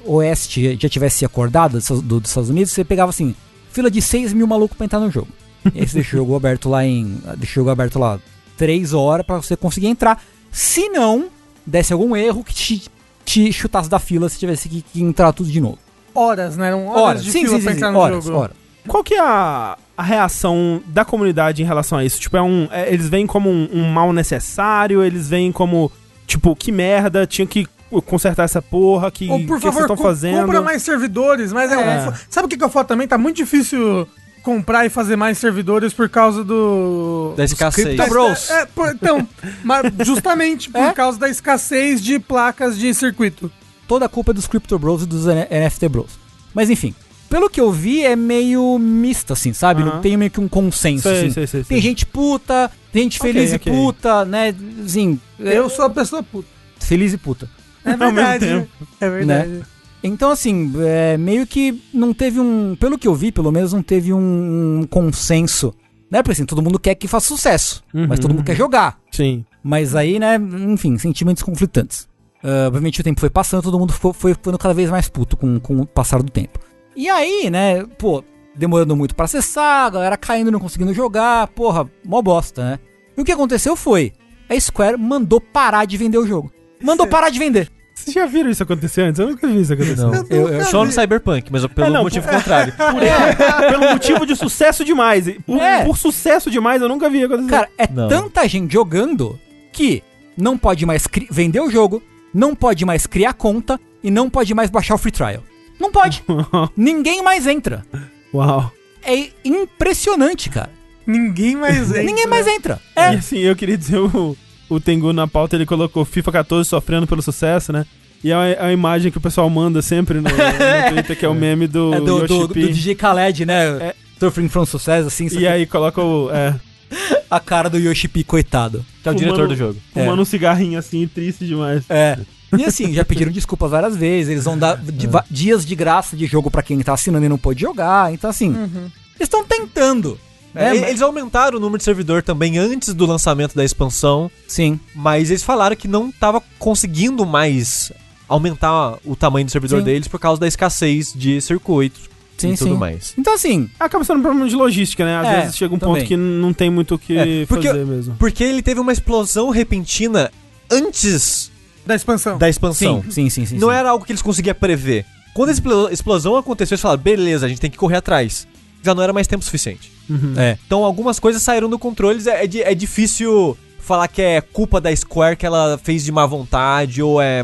oeste já tivesse acordada dos, do- dos Estados Unidos, você pegava assim, fila de 6 mil malucos pra entrar no jogo. E aí você deixa o jogo aberto lá em. Deixa o jogo aberto lá 3 horas pra você conseguir entrar. Se não, desse algum erro que te, te chutasse da fila se tivesse que, que entrar tudo de novo. Horas, né? Eram horas, Horas, de sim, fila sim, pra sim, entrar sim, no horas, jogo. horas. Qual que é a, a reação da comunidade em relação a isso? Tipo, é um. é- eles veem como um, um mal necessário, eles veem como. Tipo, que merda, tinha que consertar essa porra, que, Ou, por que vocês favor, estão co- fazendo. compra mais servidores. Mas é, É. sabe o que, que eu falo também? Tá muito difícil comprar e fazer mais servidores por causa do... Da escassez. Crypto Bros. É, por- então, [laughs] mas justamente por É? causa da escassez de placas de circuito. Toda a culpa é dos Crypto Bros e dos NFT Bros. Mas enfim, pelo que eu vi, é meio misto, assim, sabe? Aham. Não tem meio que um consenso, Sei, assim. sei, sei, Tem gente puta, tem gente feliz ok. e puta, né? Assim, é- Eu sou a pessoa puta. feliz e puta. É verdade. É verdade. Então, assim, é, meio que não teve um. Pelo que eu vi, pelo menos não teve um, um consenso. Né? Porque assim, todo mundo quer que faça sucesso. Uhum. Mas todo mundo quer jogar. Sim. Mas aí, né, enfim, sentimentos conflitantes. Ah, obviamente o tempo foi passando, todo mundo ficou, foi ficando cada vez mais puto com, com o passar do tempo. E aí, né, pô, demorando muito pra acessar, a galera caindo, não conseguindo jogar, porra, mó bosta, né? E o que aconteceu foi, a Square mandou parar de vender o jogo. Mandou [laughs] parar de vender. Vocês já viram isso acontecer antes? Eu nunca vi isso acontecer. Não. Eu eu- nunca Só no. Cyberpunk, mas pelo É, não, motivo por- contrário. [laughs] Por, é, pelo motivo de sucesso demais. E Por, É. por sucesso demais, eu nunca vi acontecer. Cara, é Não. tanta gente jogando que não pode mais cri- vender o jogo, não pode mais criar conta e não pode mais baixar o free trial. Não pode. [laughs] Ninguém mais entra. Uau. É impressionante, cara. Ninguém mais entra. Ninguém mais entra. E É. assim, eu queria dizer, o, o Tengu na pauta, ele colocou FIFA 14 sofrendo pelo sucesso, né? E é a, é a imagem que o pessoal manda sempre no, no [laughs] Twitter, que é o meme do, É do, do, do. DJ Khaled, né? É. Suffering from Success, assim, E que aí coloca o... É, [laughs] a cara do Yoshi P, coitado. Que é o Fumando- diretor do jogo. fumando um cigarrinho assim, triste demais. É. E assim, já pediram desculpas várias vezes, eles vão dar [laughs] va- dias de graça de jogo pra quem tá assinando e não pôde jogar, então assim, Uhum. eles estão tentando. É, e- Eles aumentaram o número de servidor também antes do lançamento da expansão, Sim. mas eles falaram que não tava conseguindo mais aumentar o tamanho do servidor Sim. deles por causa da escassez de circuitos Sim, e tudo sim. mais. Então assim, Acaba sendo um problema de logística, né? Às É, vezes chega um também. ponto que não tem muito o que É, porque- fazer mesmo. Porque ele teve uma explosão repentina antes Da expansão. da expansão. sim, sim, sim, sim. não sim. era algo que eles conseguiam prever. Quando a explo- explosão aconteceu, eles falaram, beleza, a gente tem que correr atrás. Já não era mais tempo suficiente. Uhum. É. Então algumas coisas saíram do controle, é, é é difícil falar que é culpa da Square que ela fez de má vontade ou é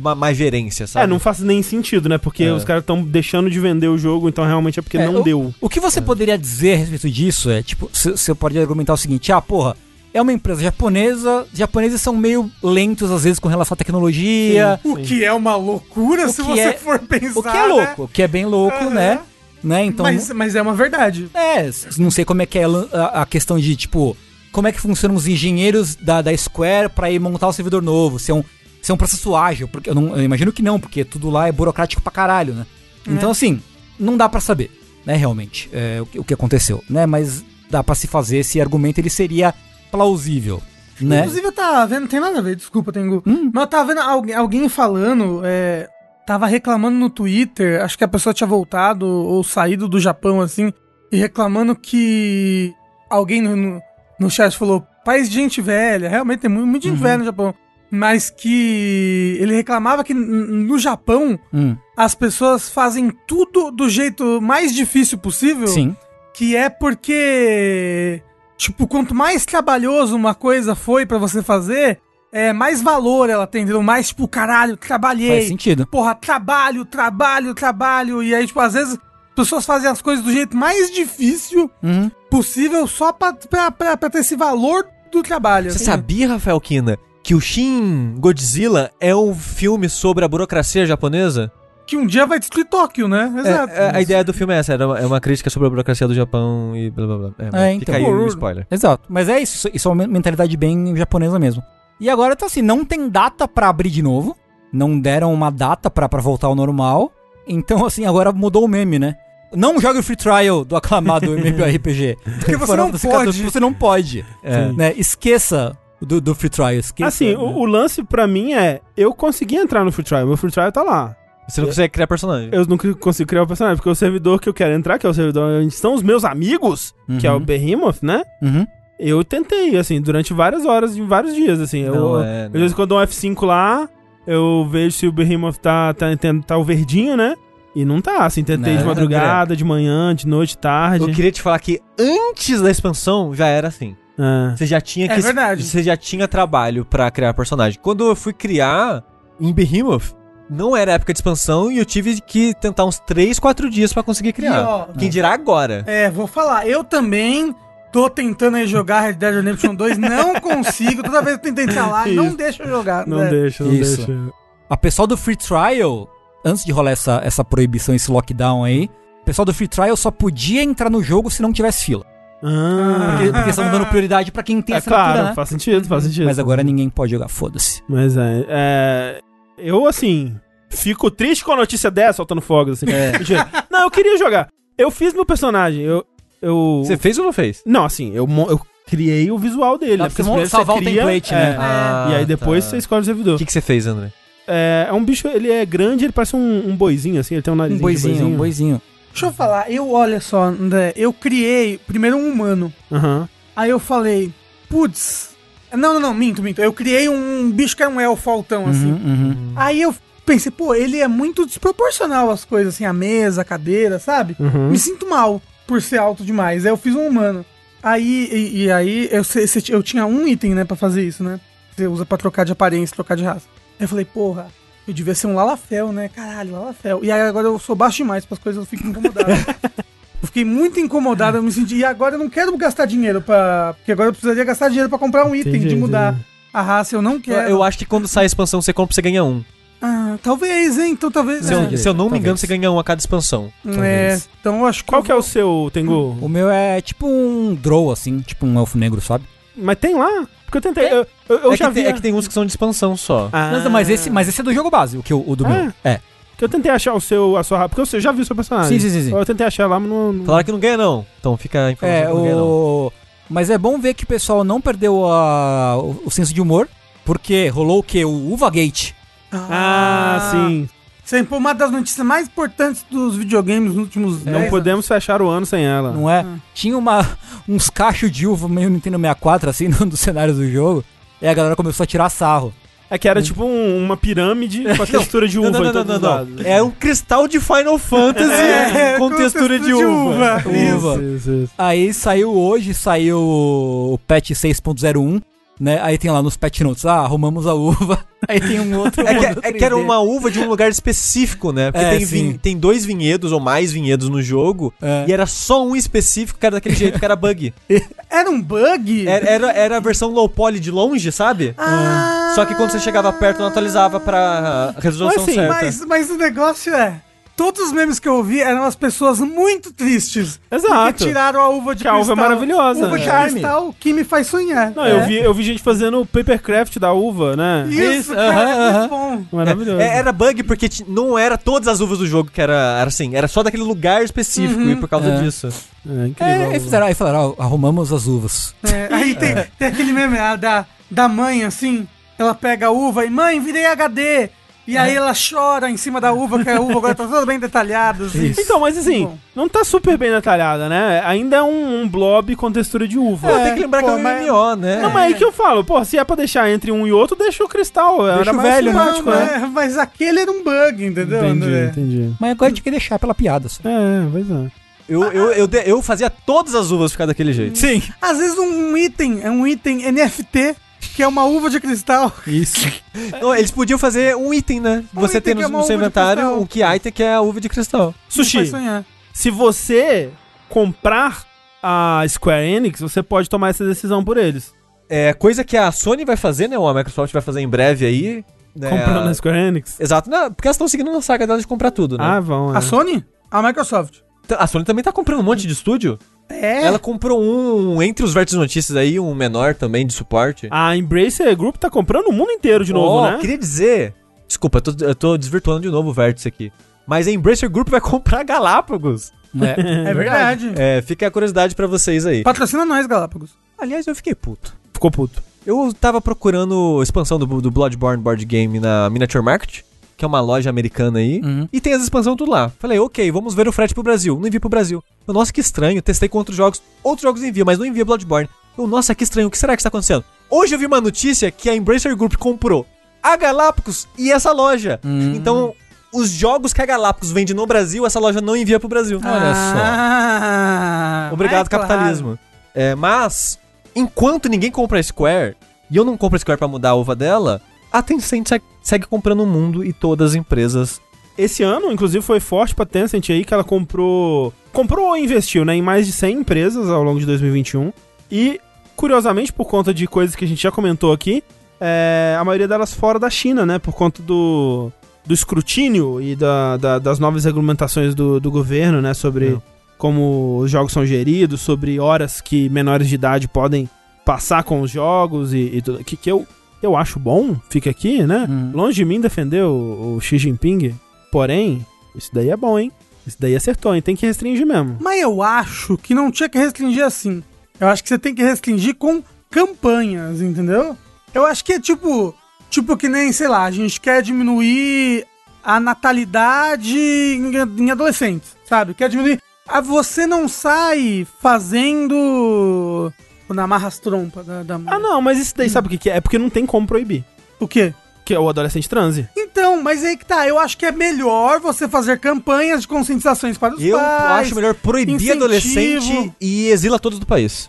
ma- mais gerência, sabe? É, não faz nem sentido, né? Porque É. os caras estão deixando de vender o jogo, então realmente é porque É, não o- deu. O que você poderia dizer a respeito disso é, tipo, você pode argumentar o seguinte, ah, porra, é uma empresa japonesa, os japoneses são meio lentos às vezes com relação à tecnologia, O que é uma loucura O se que você é- for pensar. o que é né? louco, o que é bem louco, Aham. né? Né? Então, mas, mas é uma verdade. é, não sei como é que é a, a questão de, tipo, como é que funcionam os engenheiros da, da Square pra ir montar o servidor novo, se é um, se é um processo ágil, porque eu, não, eu imagino que não, porque tudo lá é burocrático pra caralho, né? Então, assim, não dá pra saber, né, realmente, é, o, que- o que aconteceu, né? Mas dá pra se fazer, esse argumento ele seria plausível, né? Inclusive, eu tava vendo, não tem nada a ver, desculpa, Tengu. Hum. Mas eu tava vendo alguém, alguém falando, é, tava reclamando no Twitter, acho que a pessoa tinha voltado ou saído do Japão, assim, e reclamando que alguém no, no, no chat falou, país de gente velha, realmente tem muito, gente Uhum. velha no Japão, mas que ele reclamava que no Japão Hum, as pessoas fazem tudo do jeito mais difícil possível. sim. Que é porque, tipo, quanto mais trabalhoso uma coisa foi pra você fazer, é, mais valor ela tem, entendeu? Mais, tipo, caralho, Faz trabalhei. sentido. Porra, trabalho, trabalho, trabalho. E aí, tipo, às vezes as pessoas fazem as coisas do jeito mais difícil Uhum. possível só pra, pra, pra, pra ter esse valor do trabalho. Você assim. sabia, Rafael Kina, que o Shin Godzilla é um filme sobre a burocracia japonesa? Que um dia vai destruir Tóquio, né? Exato. É, é, a ideia do filme é essa, uma- é uma crítica sobre a burocracia do Japão e blá blá blá. É, É, fica então. aí o Horror. spoiler. Exato. Mas é isso. Isso é uma mentalidade bem japonesa mesmo. E agora tá assim, não tem data pra abrir de novo. Não deram uma data pra, pra voltar ao normal. Então, assim, agora mudou o meme, né? Não jogue o free trial do aclamado [laughs] MMORPG. Porque você não pode. Você não pode. É. Né? Esqueça do, do free trial. Esqueça, Assim, né? o, o lance pra mim é, eu consegui entrar no Free Trial, meu Free Trial tá lá. Você não consegue criar personagem. Eu não consigo criar o personagem, porque o servidor que eu quero entrar, que é o servidor onde estão os meus amigos, que é o Uhum. Behemoth, né? Uhum. Eu tentei, assim, durante várias horas, em vários dias, assim. eu, Não, é, às vezes quando eu dou um F5 lá, eu vejo se o Behemoth tá, tá, tá, tá o verdinho, né? E não tá, assim, tentei Não, de madrugada, de manhã, de noite, tarde. Eu queria te falar que antes da expansão já era assim. Ah. Você já tinha É que. verdade. Você já tinha trabalho pra criar personagem. Quando eu fui criar em Behemoth, não era época de expansão e eu tive que tentar uns 3, 4 dias pra conseguir criar. E, ó, Quem dirá agora? É, vou falar. Eu também tô tentando aí jogar Red Dead Redemption 2, não [laughs] consigo. Toda vez que eu tento entrar lá, não deixa eu jogar. Não né? deixa, não Isso. deixa. A pessoal do free trial, antes de rolar essa, essa proibição, esse lockdown aí, o pessoal do free trial só podia entrar no jogo se não tivesse fila. Ah, Porque, porque estão dando prioridade pra quem tem é assinatura, claro, né? faz sentido, faz sentido. Mas agora ninguém pode jogar, foda-se. Mas é, é, Eu, assim, fico triste com a notícia dessa, soltando fogos, assim. É. Não, eu queria jogar. Eu fiz meu personagem, eu... eu... Você fez ou não fez? Não, assim, eu, eu criei o visual dele, Dá né? Porque você salvar o cria, template, é, né? Ah, e aí depois tá. você escolhe o servidor. O que, que você fez, André? É, é um bicho, ele é grande, ele parece um, um boizinho, assim, ele tem um Um narizinho de boizinho, um boizinho. Deixa eu falar, eu, olha só, André, eu criei primeiro um humano. Aham. Aí eu falei, putz. Não, não, não, minto, minto. Eu criei um bicho que era um elfo altão, assim. Uhum, uhum. Aí eu pensei, pô, ele é muito desproporcional as coisas, assim, a mesa, a cadeira, sabe? Uhum. Me sinto mal por ser alto demais. Aí eu fiz um humano. Aí, e, e aí eu, eu tinha um item, né, pra fazer isso, né? Você usa pra trocar de aparência, trocar de raça. Aí eu falei, porra, eu devia ser um Lalafel, né? Caralho, Lalafel. E aí agora eu sou baixo demais pras coisas, eu fico incomodado. [laughs] eu fiquei muito incomodado, eu me senti. E agora eu não quero gastar dinheiro pra. Porque agora eu precisaria gastar dinheiro pra comprar um item Entendi, de mudar entendi. a raça. Eu não quero. Eu acho que quando sai a expansão, você compra, você ganha um. Ah, talvez, hein? Então talvez. Se, é. eu, se eu não me Talvez. engano, você ganha um a cada expansão. É, então eu acho que. Qual eu que é o seu, Tengu? O meu é tipo um draw, assim, tipo um elfo negro, sabe? Mas tem lá? Porque eu tentei, eu, eu, eu é, já que vi... tem, é que tem uns que são de expansão só. Ah. Mas, mas esse, mas esse é do jogo base, o, que, o, o do Ah. meu. É. Que eu tentei achar o seu, a sua porque eu já vi o seu personagem. Sim, sim, sim. Eu tentei achar lá, mas não... não- Falaram que não ganha, não. Então fica a informação É, que não ganha, não. Mas é bom ver que o pessoal não perdeu a... o, o senso de humor, porque rolou o quê? O Uvagate. Ah, sim. Sempre uma das notícias mais importantes dos videogames nos últimos Não 10 podemos fechar o ano sem ela. Não é? Ah. Tinha uma, uns cachos de uva meio Nintendo 64, assim, [laughs] num dos cenários do jogo. E a galera começou a tirar sarro. É que era tipo um- uma pirâmide [laughs] com a textura de uva Não, não, em não, todos não. É um cristal de Final Fantasy [laughs] É, com, textura de, uva. Isso. Uva. Isso, isso. Aí saiu hoje, saiu o patch 6.01, né? Aí tem lá nos patch notes, ah, arrumamos a uva. [laughs] Aí tem um outro. É que, modelo é que era 3D. uma uva de um lugar específico, né? Porque É, tem, vin- tem dois vinhedos ou mais vinhedos no jogo. É. E era só um específico que era daquele jeito, que era bug. [laughs] Era um bug? Era, era, era a versão low poly de longe, sabe? Ah, Só que quando você chegava perto, não atualizava pra resolução Mas assim, certa. Mas, mas o negócio é. Todos os memes que eu ouvi eram as pessoas muito tristes. Exato. Porque tiraram a uva de Que a uva é maravilhosa. Uva de É. cristal que me faz sonhar. Não, É. eu, vi, eu vi gente fazendo papercraft da uva, né? Isso, Isso, cara, é aham. muito bom. Maravilhoso. É, era bug porque não era todas as uvas do jogo que era, era assim, era só daquele lugar específico Uhum. e por causa É. disso. É, incrível. É, aí, fizeram, aí falaram, ah, arrumamos as uvas. É, aí tem, tem aquele meme ah, da, da mãe, assim, ela pega a uva e, mãe, virei HD. E aí ela chora em cima da uva, que a uva agora tá toda bem detalhada. Assim. Então, mas assim, Bom. não tá super bem detalhada, né? Ainda é um, um blob com textura de uva. É, tem que lembrar pô, que é um mas- MMO, né? Não, mas é aí que eu falo, pô, se é pra deixar entre um e outro, deixa o cristal. Deixa era o mais velho, né? simpático, Não, né? mas, mas aquele era um bug, entendeu? Entendi, André? entendi. Mas agora a gente quer deixar pela piada. Só. É, pois é. Eu, eu, eu, eu fazia todas as uvas ficar daquele jeito. Sim. Às vezes um item, é um item NFT, que é uma uva de cristal. Isso. [laughs] Não, eles podiam fazer um item, né? Um Você item tem que no, é uma no seu inventário cristal. um key item que é a uva de cristal. Sushi, se você comprar a Square Enix, você pode tomar essa decisão por eles. É coisa que a Sony vai fazer, né? Ou a Microsoft vai fazer em breve aí. né? Comprando a... Square Enix. Exato, não, porque elas estão seguindo a saga dela de comprar tudo, né? Ah, vão. é. A Sony? A Microsoft. A Sony também tá comprando um monte de estúdio. É. Ela comprou um entre os vértices notícias aí, um menor também de suporte. A Embracer Group tá comprando o mundo inteiro de novo, Oh, né? queria dizer. Desculpa, eu tô, eu tô desvirtuando de novo o vértice aqui. Mas a Embracer Group vai [laughs] comprar Galápagos. É. [laughs] É verdade. É, fica a curiosidade pra vocês aí. Patrocina nós, Galápagos. Aliás, eu fiquei puto. Ficou puto. Eu tava procurando expansão do, do Bloodborne Board Game na Miniature Market, que é uma loja americana aí. Uhum. E tem as expansões tudo lá. Falei, ok, vamos ver o frete pro Brasil. Não envia pro Brasil. Eu, nossa, que estranho. Testei com outros jogos. Outros jogos envia, mas não envia Bloodborne. Eu, nossa, que estranho. O que será que está acontecendo? Hoje eu vi uma notícia que a Embracer Group comprou a Galápagos e essa loja. Hum. Então, os jogos que a Galápagos vende no Brasil, essa loja não envia pro Brasil. Olha só. Ah, Obrigado, é claro. capitalismo. É, mas, enquanto ninguém compra a Square, e eu não compro a Square pra mudar a uva dela, a Tencent segue, segue comprando o mundo e todas as empresas. Esse ano, inclusive, foi forte pra Tencent aí, que ela comprou... Comprou ou investiu, né? Em mais de 100 empresas ao longo de 2021. E, curiosamente, por conta de coisas que a gente já comentou aqui, é, a maioria delas fora da China, né? Por conta do, do escrutínio e da, da- das novas regulamentações do, do governo, né? Sobre Não. como os jogos são geridos, sobre horas que menores de idade podem passar com os jogos e, e tudo. Que, que eu, eu acho bom, fica aqui, né? Hum. Longe de mim defender o, o Xi Jinping, porém, isso daí é bom, hein? Isso daí acertou, hein? Tem que restringir mesmo. Mas eu acho que não tinha que restringir assim. Eu acho que você tem que restringir com campanhas, entendeu? Eu acho que é tipo. Tipo que nem, sei lá, a gente quer diminuir a natalidade em, adolescentes, sabe? Quer diminuir. Ah, você não sai fazendo. Quando amarra as trompas da, da Ah, não, mas isso daí sabe o que, que é? É porque não tem como proibir. O quê? Que é o adolescente transe. Então, mas aí que tá. Eu acho que é melhor você fazer campanhas de conscientizações para os Eu pais. acho melhor proibir incentivo. adolescente e exila todos do país.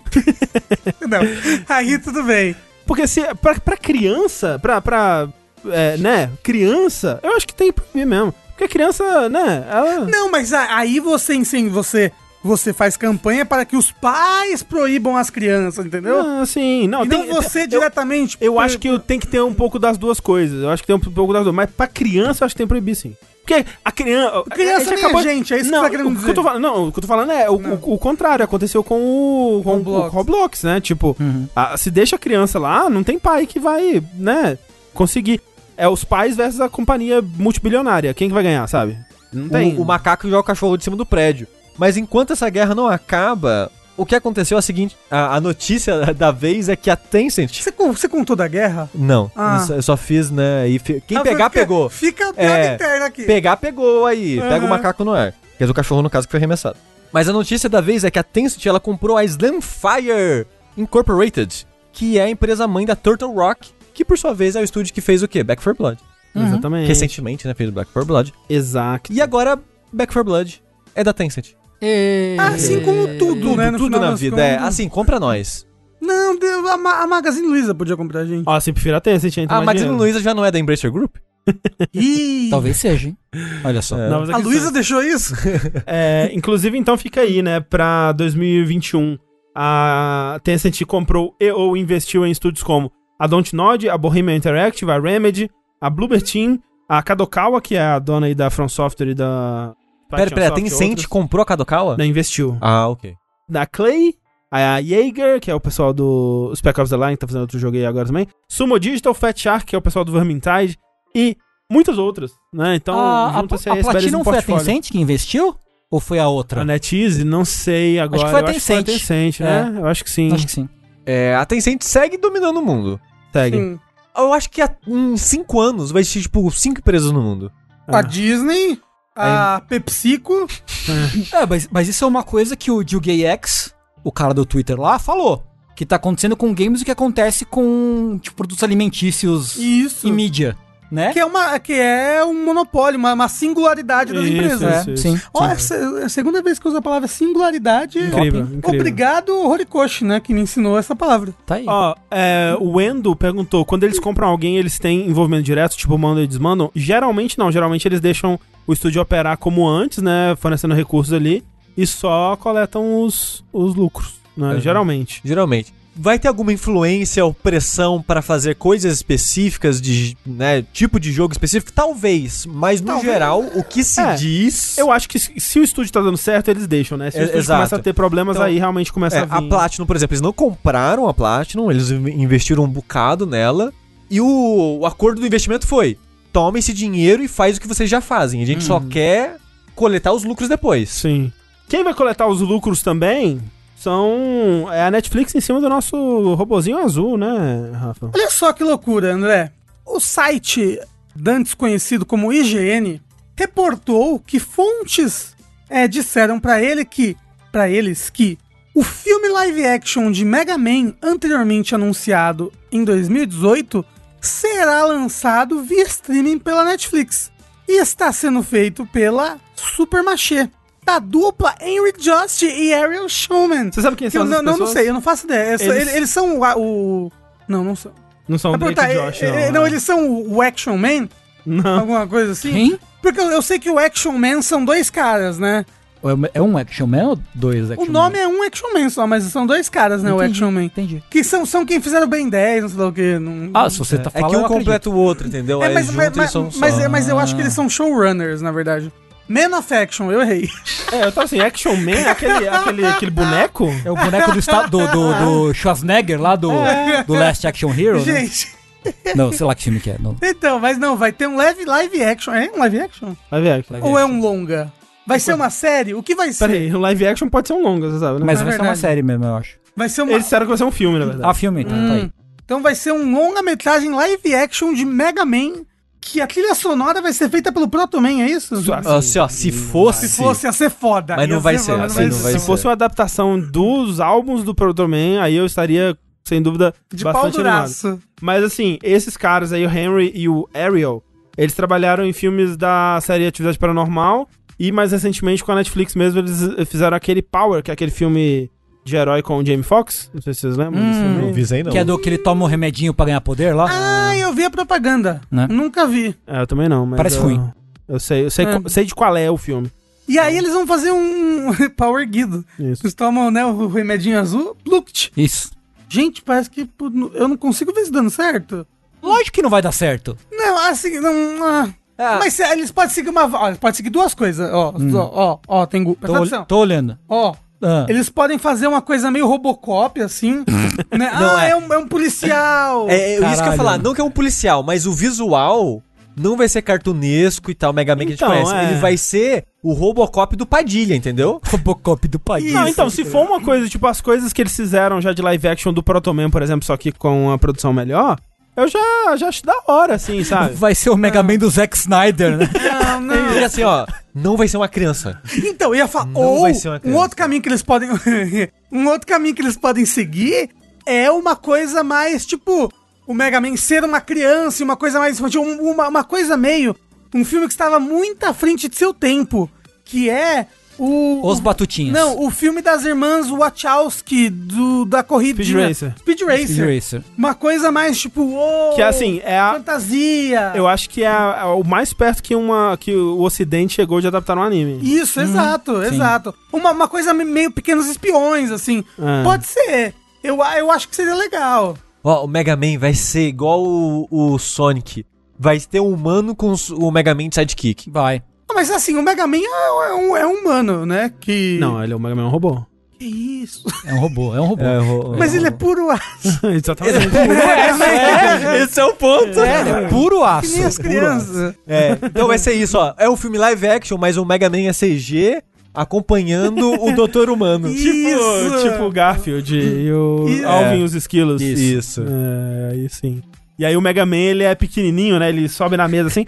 [laughs] Não, aí tudo bem. Porque se pra, pra criança, pra, pra é, né, criança, eu acho que tem que proibir mesmo. Porque a criança, né, ela... Não, mas aí você, sim, você, você faz campanha para que os pais proíbam as crianças, entendeu? Ah, assim, não, e tem, não você eu- diretamente. Eu acho que tem que ter um pouco das duas coisas. Eu acho que tem um pouco das duas. Mas pra criança, eu acho que tem que proibir, sim. Porque a criança. Criança nem é gente, é isso que não, você tá querendo o dizer. eu falando, não, o que eu tô falando é o, o- o contrário. Aconteceu com o, com Roblox. o Roblox, né? Tipo, Uhum. a- se deixa a criança lá, não tem pai que vai, né, conseguir. É os pais versus a companhia multibilionária. Quem que vai ganhar, sabe? Não tem. O, o macaco joga o cachorro de cima do prédio. Mas enquanto essa guerra não acaba, o que aconteceu é o seguinte: a, a notícia [laughs] da vez é que a Tencent. Você, você contou da guerra? Não, Ah. eu, só, fiz, né? E fi- quem Ah, pegar, fica- pegou. Fica a piada É, interna aqui. Pegar, pegou aí. Pega o macaco no ar. Quer dizer, o cachorro, no caso, que foi arremessado. Mas a notícia da vez é que a Tencent ela comprou a Slamfire Incorporated, que é a empresa mãe da Turtle Rock, que por sua vez é o estúdio que fez o quê? Back 4 Blood. Exatamente. Recentemente, né? Fez Back 4 Blood. Exato. E agora, Back 4 Blood é da Tencent. E... Assim como tudo, Tudo, né? no tudo na vida. É, contas. assim, compra nós. Não, a, Ma- a Magazine Luiza podia comprar a gente. Ó, se prefiro a Tencent, então Ah, mais mas a dinheiro. Luiza já não é da Embracer Group? [laughs] Ih, Talvez seja, hein? Olha só. É. Novas a aquisições. Luiza deixou isso? [laughs] É, inclusive, então fica aí, né, pra 2021. A Tencent comprou e ou investiu em estúdios como a Dontnod, a Bohemian Interactive, a Remedy, a Bloober Team, a Kadokawa, que é a dona aí da From Software e da... Pera, pera, a e Tencent outras. comprou a Kadokawa? Não, investiu. Ah, ok. Da Clay, a Jaeger, que é o pessoal do Spec Ops The Line, que tá fazendo outro jogo aí agora também. Sumo Digital, Fat Shark, que é o pessoal do Vermintide. E muitas outras, né? Então, a, a, junta-se a aí esse Platinum foi a. Tencent que investiu? Ou foi a outra? A NetEase, não sei agora. que foi a Eu acho que foi a Tencent. Tencent, né? Eu acho que sim. Acho que sim. É, a Tencent segue dominando o mundo. Segue. Sim. Eu acho que há em 5 anos vai ter, tipo, 5 empresas no mundo. A Ah. Disney, a PepsiCo. É, mas, mas isso é uma coisa que o Gay X, o cara do Twitter lá, falou. Que tá acontecendo com games o que acontece com tipo, produtos alimentícios Isso. e mídia, né? Que é, uma, que é um monopólio, uma, uma singularidade das Isso, empresas. isso, É, isso. sim. Ó, essa é a segunda vez que eu uso a palavra singularidade. Incrível, incrível. Obrigado, Horikoshi, né? Que me ensinou essa palavra. Tá aí. Ó, é, o Wendo perguntou, quando eles compram alguém, eles têm envolvimento direto, tipo mandam e desmandam? Geralmente não, geralmente eles deixam o estúdio operar como antes, né, fornecendo recursos ali, e só coletam os, os lucros, né, Uhum. geralmente. Geralmente. Vai ter alguma influência ou pressão para fazer coisas específicas de, né, tipo de jogo específico? Talvez, mas no Talvez. geral, o que se É, diz... Eu acho que se, o estúdio tá dando certo, eles deixam, né, se o É, estúdio começa a ter problemas, Então, aí realmente começa É, a vir. a Platinum, por exemplo, eles não compraram a Platinum, eles in- investiram um bocado nela. E o, o acordo do investimento foi: toma esse dinheiro e faz o que vocês já fazem. A gente só quer coletar os lucros depois. Sim. Quem vai coletar os lucros também são. É a Netflix em cima do nosso robozinho azul, né, Rafa? Olha só que loucura, André. O site, dantes conhecido como IGN, reportou que fontes é, disseram pra ele que, para eles que o filme live action de Mega Man anteriormente anunciado em 2018 será lançado via streaming pela Netflix e está sendo feito pela Supermarché, da dupla Henry Just e Ariel Showman. Você sabe quem Que eu são não, essas não, não pessoas? sei, eu não faço ideia. Eu sou- Eles- Eles, eles são o, o- Não, não são. Não são o Vai Drake perguntar, Josh, é- não. é- né? não, eles são o Action Man? Não. Alguma coisa assim? Quem? Porque eu, eu sei que o Action Man são dois caras, né? É um Action Man ou dois Action o nome é um Action Man só, mas são dois caras, né? O Entendi, Action Man. Entendi. Que são, são quem fizeram Ben 10, não sei lá o que. Não, Ah, se você tá É falando. que um eu completa o outro, entendeu? É, Aí mas, junto mas, eles mas, mas, mas eu acho que eles são showrunners, na verdade. Man of Action, eu errei. É, eu tava assim, Action Man, aquele, aquele, aquele boneco? É o boneco do, esta- do, do, do Schwarzenegger lá do, do Last Action Hero, né? Gente, Não, sei lá que filme que é. Não. então, mas não, vai ter um live, live action. É um live action? Vai ver. Live Ou é action. um longa? Vai ser uma série? O que vai ser? Peraí, o live action pode ser um longa, você sabe, né? Mas É vai ser uma verdade. série mesmo, eu acho. Vai ser uma. Eles disseram que vai ser um filme, na verdade. Ah, filme, então, tá aí. Hum. Então vai ser um longa-metragem live action de Mega Man, que a trilha sonora vai ser feita pelo Proto Man, é isso? Isso, Ah, se, ó, se fosse. Se fosse, ia ser foda. Mas não vai ser foda, assim vai não vai Se ser. fosse uma adaptação dos álbuns do Proto Man, aí eu estaria, sem dúvida, De pau bastante animado. Mas assim, esses caras aí, o Henry e o Ariel, eles trabalharam em filmes da série Atividade Paranormal e mais recentemente com a Netflix mesmo, eles fizeram aquele Power, que é aquele filme de herói com o Jamie Foxx. Não sei se vocês lembram Hum. Não visei, não. Que é do que ele toma um remedinho pra ganhar poder lá? Ah, eu vi a propaganda. Né? Nunca vi. É, eu também não, mas. Parece eu, ruim. Eu sei, eu sei, É. sei de qual é o filme. E aí eles vão fazer um [laughs] Power Guido. Isso. Eles tomam, né, o remedinho azul, Blukt. Isso. Gente, parece que eu não consigo ver isso dando certo. Lógico que não vai dar certo. Não, assim, não... ah. Ah. Mas se- eles podem seguir uma... Ó, eles podem seguir duas coisas. Ó, ó, ó, ó, tem... Tô, atenção. tô olhando. Ó, Ah. Eles podem fazer uma coisa meio Robocop, assim. [laughs] né? Não, ah, é- é, um, é um policial. É, é isso que eu ia falar. Não que é um policial, mas o visual não vai ser cartunesco e tal, Mega Man que Então, a gente conhece. é. Ele vai ser o Robocop do Padilha, entendeu? [laughs] Robocop do país. Não, então, se for uma coisa, tipo, as coisas que eles fizeram já de live action do Proto Man, por exemplo, só que com a produção melhor, eu já, já acho da hora, assim, sabe? [laughs] Vai ser o Mega Man do Zack Snyder, né? [laughs] Não, não. E assim, ó, não vai ser uma criança. Então, eu ia falar, Não ou vai ser uma um criança. outro caminho que eles podem. [laughs] um outro caminho que eles podem seguir é uma coisa mais, tipo, o Mega Man ser uma criança e uma coisa mais infantil, um- uma, uma coisa meio. Um filme que estava muito à frente de seu tempo. Que é O, Os batutinhas. Não, o filme das irmãs Wachowski do, da corrida. Speed Racer. Speed Racer. Speed Racer. Uma coisa mais tipo, ô, Que assim, é a, fantasia. eu acho que é, a- é o mais perto que, uma, que o ocidente chegou de adaptar um anime. Isso, exato, sim. exato. Uma, uma coisa me- meio pequenos espiões, assim. É. Pode ser. Eu, eu acho que seria legal. Ó, o Mega Man vai ser igual o, o Sonic. Vai ter um humano com o Mega Man de sidekick. Vai. Ah, Mas assim, o Mega Man é, é um, é um humano, né? Que. Não, ele é o Mega Man é um robô. Que isso? É um robô, é um robô. Mas ele é puro aço. [laughs] Exatamente. [laughs] É, [laughs] esse é o ponto. É, é puro aço. Que nem as puro crianças. É, então vai ser isso, ó. É um filme live action, mas o Mega Man é CG acompanhando o Doutor Humano. Tipo, Isso. tipo o Garfield e o Isso. Alvin É. e os esquilos. Isso. É, aí sim. E aí o Mega Man, ele é pequenininho, né? Ele sobe na mesa assim.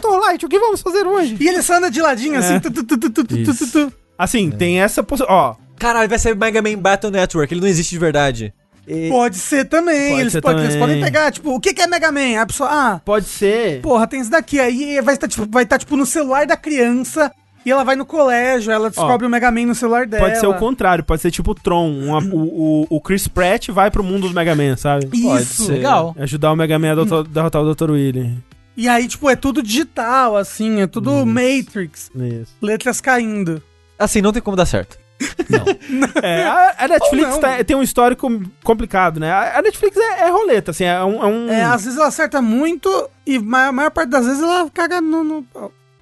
Dr. Light, o que vamos fazer hoje? E ele só anda de ladinho, assim. Tu, tu, tu. Assim, tem essa possibilidade. Ó, Caralho, vai ser Mega Man Battle Network, ele não existe de verdade. E- Pode ser também. Pode eles, ser podem, eles também. podem pegar, tipo, o que, que é Mega Man? Aí a pessoa, ah, pode ser. porra, tem isso daqui. Aí vai estar, tipo, vai estar, tipo, no celular da criança. E ela vai no colégio, ela descobre o Mega Man no celular dela. Pode ser o contrário, pode ser tipo o Tron. uma- o, o, o Chris Pratt vai pro mundo do Mega Man, sabe? Pode Isso. ser. Legal. Ajudar o Mega Man a doutor- derrotar o Dr. Willy. E aí, tipo, é tudo digital, assim, é tudo Matrix. Isso. Letras caindo. Assim, não tem como dar certo. [laughs] É, a, a Netflix não. tá- tem um histórico complicado, né? A, a Netflix é, é roleta, assim, é um. É, um- É, às vezes ela acerta muito e a maior parte das vezes ela caga no. no-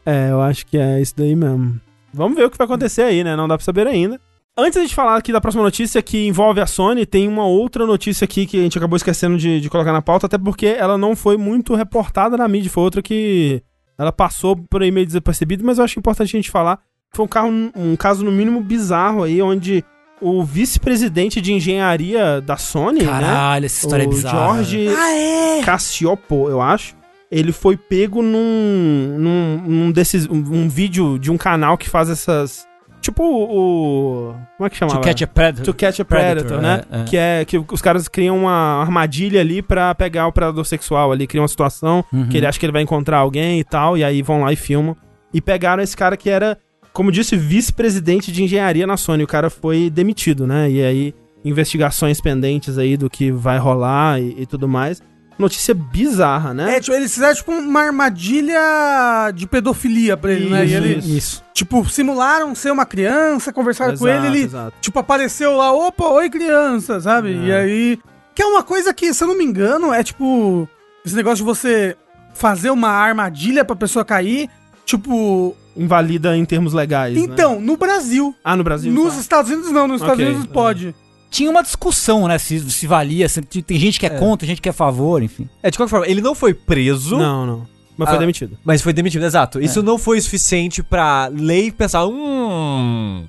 É, eu acho que é isso daí mesmo. Vamos ver o que vai acontecer aí, né? Não dá pra saber ainda. Antes de falar aqui da próxima notícia que envolve a Sony, tem uma outra notícia aqui que a gente acabou esquecendo de, de colocar na pauta, até porque ela não foi muito reportada na mídia, foi outra que ela passou por aí meio desapercebida, mas eu acho importante a gente falar. Foi um, carro, um caso no mínimo bizarro aí, onde o vice-presidente de engenharia da Sony, né? Caralho, essa história é o bizarra. Jorge Ah, é! Cassiopo, eu acho. Ele foi pego num, num, num desses, um, um vídeo de um canal que faz essas. Tipo o. Como é que chamava? To Catch a Predator. To Catch a Predator, Predator, né? é, é. Que é que os caras criam uma armadilha ali pra pegar o predador sexual ali, criam uma situação Uhum. que ele acha que ele vai encontrar alguém e tal, e aí vão lá e filmam. E pegaram esse cara que era, como disse, vice-presidente de engenharia na Sony. O cara foi demitido, né? E aí, investigações pendentes aí do que vai rolar e, e tudo mais. Notícia bizarra, né? É, tipo, eles fizeram tipo uma armadilha de pedofilia pra ele, né? E Isso, ele, isso. Isso. tipo, simularam ser uma criança, conversaram com ele, ele, exato. tipo, apareceu lá, opa, oi criança, sabe? É. E aí. Que é uma coisa que, se eu não me engano, é tipo. Esse negócio de você fazer uma armadilha pra pessoa cair. Tipo. Invalida em termos legais. né? Então, no Brasil. Ah, no Brasil? Nos tá. Estados Unidos não, nos Estados Ok, Unidos é. Tinha uma discussão, né? Se, se valia, se- tem gente que é, É. contra, gente que é a favor, enfim. É, de qualquer forma, ele não foi preso, Não, não. Mas foi Ah. demitido. mas foi demitido, exato. Isso não foi suficiente pra lei pensar, hum...